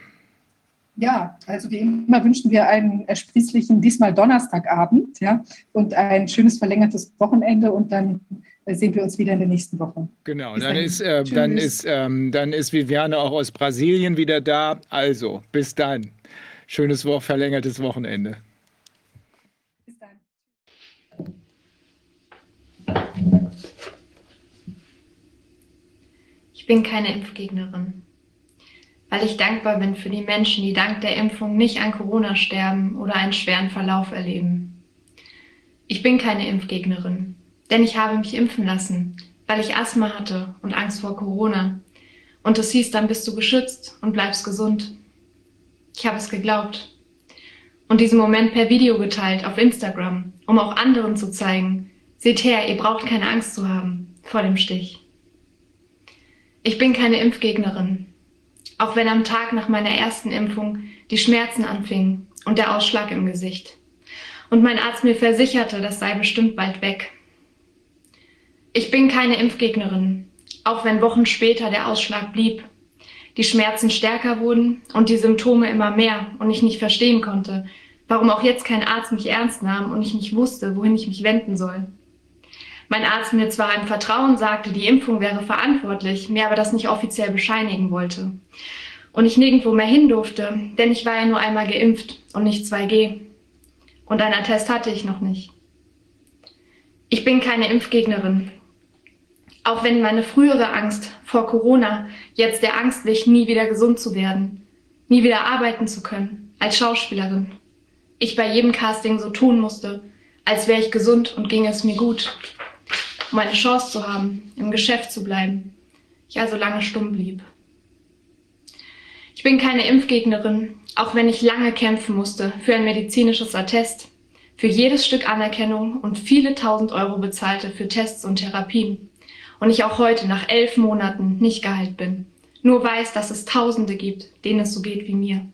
Ja, also wie immer wünschen wir einen ersprießlichen, diesmal Donnerstagabend, ja, und ein schönes verlängertes Wochenende und dann sehen wir uns wieder in der nächsten Woche. Genau, dann ist, äh, dann, ist, ähm, dann ist Viviane auch aus Brasilien wieder da. Also, bis dann. Schönes Wo verlängertes Wochenende. Bis dann. Ich bin keine Impfgegnerin weil ich dankbar bin für die Menschen, die dank der Impfung nicht an Corona sterben oder einen schweren Verlauf erleben. Ich bin keine Impfgegnerin, denn ich habe mich impfen lassen, weil ich Asthma hatte und Angst vor Corona. Und es hieß, dann bist du geschützt und bleibst gesund. Ich habe es geglaubt und diesen Moment per Video geteilt auf Instagram, um auch anderen zu zeigen, seht her, ihr braucht keine Angst zu haben vor dem Stich. Ich bin keine Impfgegnerin, auch wenn am Tag nach meiner ersten Impfung die Schmerzen anfingen und der Ausschlag im Gesicht. Und mein Arzt mir versicherte, das sei bestimmt bald weg. Ich bin keine Impfgegnerin, auch wenn Wochen später der Ausschlag blieb, die Schmerzen stärker wurden und die Symptome immer mehr und ich nicht verstehen konnte, warum auch jetzt kein Arzt mich ernst nahm und ich nicht wusste, wohin ich mich wenden soll. Mein Arzt mir zwar im Vertrauen sagte, die Impfung wäre verantwortlich, mir aber das nicht offiziell bescheinigen wollte. Und ich nirgendwo mehr hin durfte, denn ich war ja nur einmal geimpft und nicht 2G. Und ein Attest hatte ich noch nicht. Ich bin keine Impfgegnerin. Auch wenn meine frühere Angst vor Corona jetzt der Angst wich, nie wieder gesund zu werden, nie wieder arbeiten zu können, als Schauspielerin. Ich bei jedem Casting so tun musste, als wäre ich gesund und ging es mir gut, um eine Chance zu haben, im Geschäft zu bleiben. Ich also lange stumm blieb. Ich bin keine Impfgegnerin, auch wenn ich lange kämpfen musste für ein medizinisches Attest, für jedes Stück Anerkennung und viele tausend Euro bezahlte für Tests und Therapien. Und ich auch heute nach elf Monaten nicht geheilt bin. Nur weiß, dass es Tausende gibt, denen es so geht wie mir.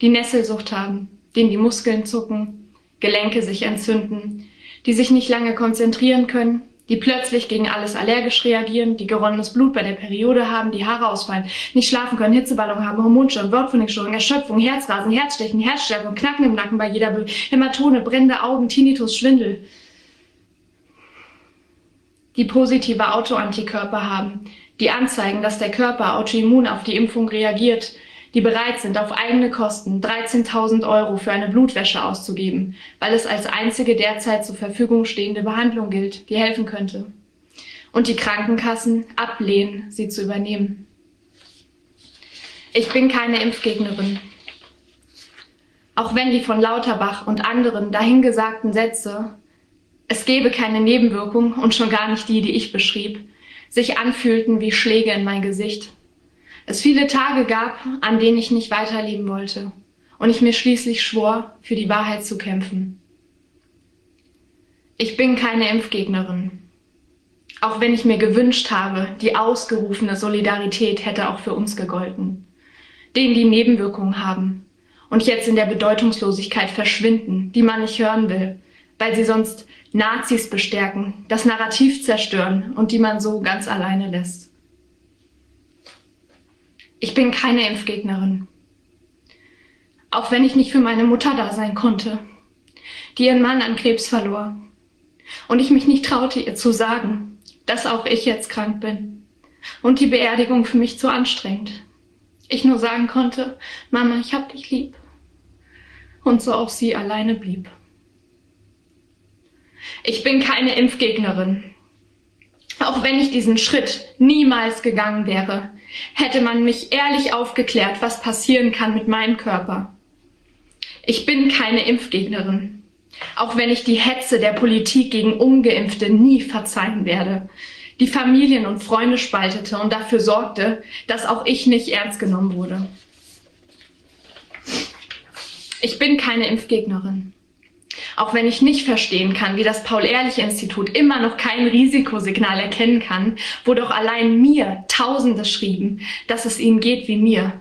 Die Nesselsucht haben, denen die Muskeln zucken, Gelenke sich entzünden, die sich nicht lange konzentrieren können, die plötzlich gegen alles allergisch reagieren, die geronnenes Blut bei der Periode haben, die Haare ausfallen, nicht schlafen können, Hitzeballung haben, Hormonstörungen, Wortfindungsstörungen, Erschöpfung, Herzrasen, Herzstechen, Herzstärkung, Knacken im Nacken bei jeder Be Hämatone, brennende Augen, Tinnitus, Schwindel. Die positive Autoantikörper haben, die anzeigen, dass der Körper autoimmun auf die Impfung reagiert, die bereit sind, auf eigene Kosten 13.000 Euro für eine Blutwäsche auszugeben, weil es als einzige derzeit zur Verfügung stehende Behandlung gilt, die helfen könnte. Und die Krankenkassen ablehnen, sie zu übernehmen. Ich bin keine Impfgegnerin. Auch wenn die von Lauterbach und anderen dahingesagten Sätze, es gebe keine Nebenwirkung und schon gar nicht die, die ich beschrieb, sich anfühlten wie Schläge in mein Gesicht es viele Tage gab, an denen ich nicht weiterleben wollte und ich mir schließlich schwor, für die Wahrheit zu kämpfen. Ich bin keine Impfgegnerin. Auch wenn ich mir gewünscht habe, die ausgerufene Solidarität hätte auch für uns gegolten. Denen, die Nebenwirkungen haben und jetzt in der Bedeutungslosigkeit verschwinden, die man nicht hören will, weil sie sonst Nazis bestärken, das Narrativ zerstören und die man so ganz alleine lässt. Ich bin keine Impfgegnerin. Auch wenn ich nicht für meine Mutter da sein konnte, die ihren Mann an Krebs verlor. Und ich mich nicht traute, ihr zu sagen, dass auch ich jetzt krank bin. Und die Beerdigung für mich zu anstrengend. Ich nur sagen konnte, Mama, ich hab dich lieb. Und so auch sie alleine blieb. Ich bin keine Impfgegnerin. Auch wenn ich diesen Schritt niemals gegangen wäre, hätte man mich ehrlich aufgeklärt, was passieren kann mit meinem Körper. Ich bin keine Impfgegnerin, auch wenn ich die Hetze der Politik gegen ungeimpfte nie verzeihen werde, die Familien und Freunde spaltete und dafür sorgte, dass auch ich nicht ernst genommen wurde. Ich bin keine Impfgegnerin. Auch wenn ich nicht verstehen kann, wie das Paul-Ehrlich-Institut immer noch kein Risikosignal erkennen kann, wo doch allein mir Tausende schrieben, dass es ihnen geht wie mir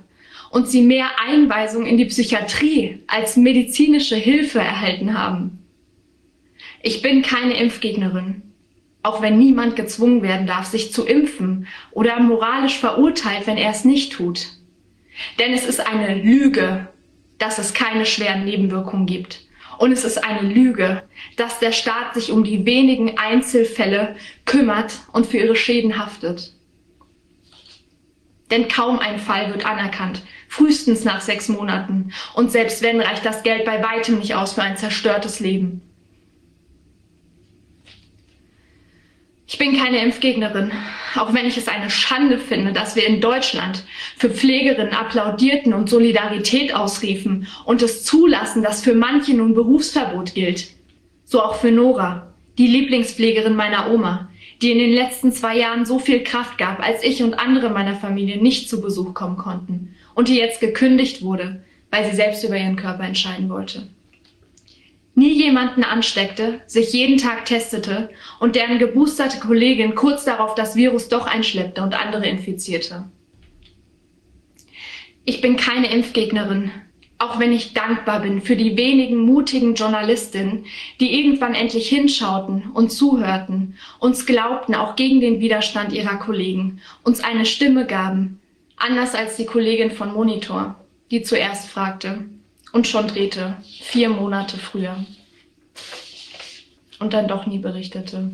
und sie mehr Einweisung in die Psychiatrie als medizinische Hilfe erhalten haben. Ich bin keine Impfgegnerin, auch wenn niemand gezwungen werden darf, sich zu impfen oder moralisch verurteilt, wenn er es nicht tut. Denn es ist eine Lüge, dass es keine schweren Nebenwirkungen gibt. Und es ist eine Lüge, dass der Staat sich um die wenigen Einzelfälle kümmert und für ihre Schäden haftet. Denn kaum ein Fall wird anerkannt, frühestens nach sechs Monaten. Und selbst wenn, reicht das Geld bei weitem nicht aus für ein zerstörtes Leben. Ich bin keine Impfgegnerin, auch wenn ich es eine Schande finde, dass wir in Deutschland für Pflegerinnen applaudierten und Solidarität ausriefen und es zulassen, dass für manche nun Berufsverbot gilt. So auch für Nora, die Lieblingspflegerin meiner Oma, die in den letzten zwei Jahren so viel Kraft gab, als ich und andere meiner Familie nicht zu Besuch kommen konnten und die jetzt gekündigt wurde, weil sie selbst über ihren Körper entscheiden wollte nie jemanden ansteckte, sich jeden Tag testete und deren geboosterte Kollegin kurz darauf das Virus doch einschleppte und andere infizierte. Ich bin keine Impfgegnerin, auch wenn ich dankbar bin für die wenigen mutigen Journalistinnen, die irgendwann endlich hinschauten und zuhörten, uns glaubten, auch gegen den Widerstand ihrer Kollegen, uns eine Stimme gaben, anders als die Kollegin von Monitor, die zuerst fragte, und schon drehte, vier Monate früher. Und dann doch nie berichtete.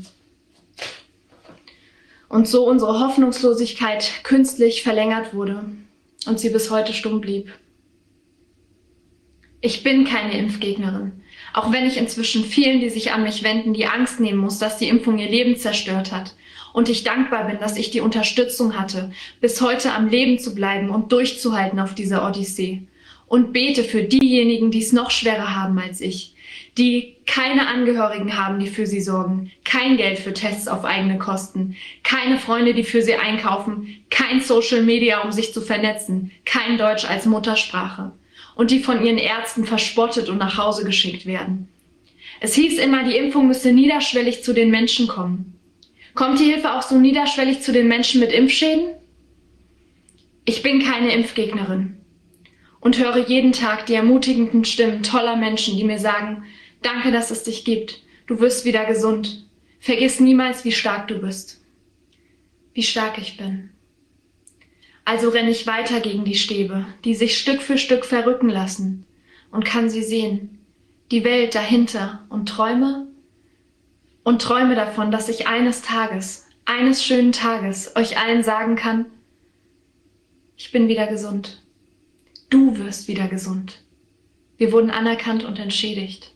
Und so unsere Hoffnungslosigkeit künstlich verlängert wurde und sie bis heute stumm blieb. Ich bin keine Impfgegnerin, auch wenn ich inzwischen vielen, die sich an mich wenden, die Angst nehmen muss, dass die Impfung ihr Leben zerstört hat. Und ich dankbar bin, dass ich die Unterstützung hatte, bis heute am Leben zu bleiben und durchzuhalten auf dieser Odyssee und bete für diejenigen, die es noch schwerer haben als ich, die keine Angehörigen haben, die für sie sorgen, kein Geld für Tests auf eigene Kosten, keine Freunde, die für sie einkaufen, kein Social Media, um sich zu vernetzen, kein Deutsch als Muttersprache und die von ihren Ärzten verspottet und nach Hause geschickt werden. Es hieß immer, die Impfung müsse niederschwellig zu den Menschen kommen. Kommt die Hilfe auch so niederschwellig zu den Menschen mit Impfschäden? Ich bin keine Impfgegnerin und höre jeden Tag die ermutigenden Stimmen toller Menschen, die mir sagen, danke, dass es dich gibt. Du wirst wieder gesund. Vergiss niemals, wie stark du bist. Wie stark ich bin. Also renne ich weiter gegen die Stäbe, die sich Stück für Stück verrücken lassen und kann sie sehen. Die Welt dahinter und träume und träume davon, dass ich eines Tages, eines schönen Tages euch allen sagen kann, ich bin wieder gesund. Du wirst wieder gesund. Wir wurden anerkannt und entschädigt.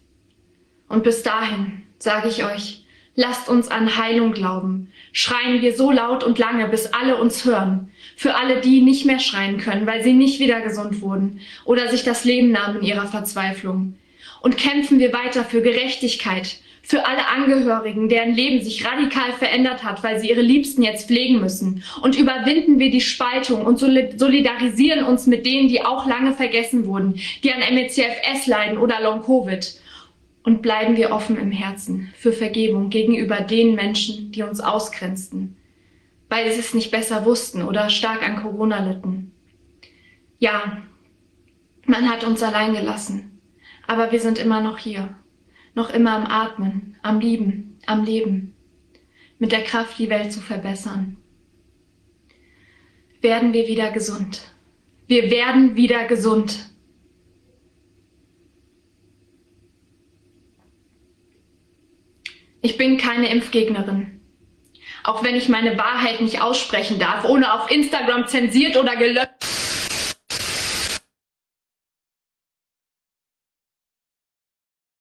Und bis dahin sage ich euch, lasst uns an Heilung glauben. Schreien wir so laut und lange, bis alle uns hören. Für alle, die nicht mehr schreien können, weil sie nicht wieder gesund wurden oder sich das Leben nahmen in ihrer Verzweiflung. Und kämpfen wir weiter für Gerechtigkeit, für alle Angehörigen, deren Leben sich radikal verändert hat, weil sie ihre Liebsten jetzt pflegen müssen. Und überwinden wir die Spaltung und solidarisieren uns mit denen, die auch lange vergessen wurden, die an MECFS leiden oder Long-Covid. Und bleiben wir offen im Herzen für Vergebung gegenüber den Menschen, die uns ausgrenzten, weil sie es nicht besser wussten oder stark an Corona litten. Ja, man hat uns allein gelassen, aber wir sind immer noch hier noch immer am Atmen, am Lieben, am Leben, mit der Kraft, die Welt zu verbessern. Werden wir wieder gesund. Wir werden wieder gesund. Ich bin keine Impfgegnerin. Auch wenn ich meine Wahrheit nicht aussprechen darf, ohne auf Instagram zensiert oder gelöscht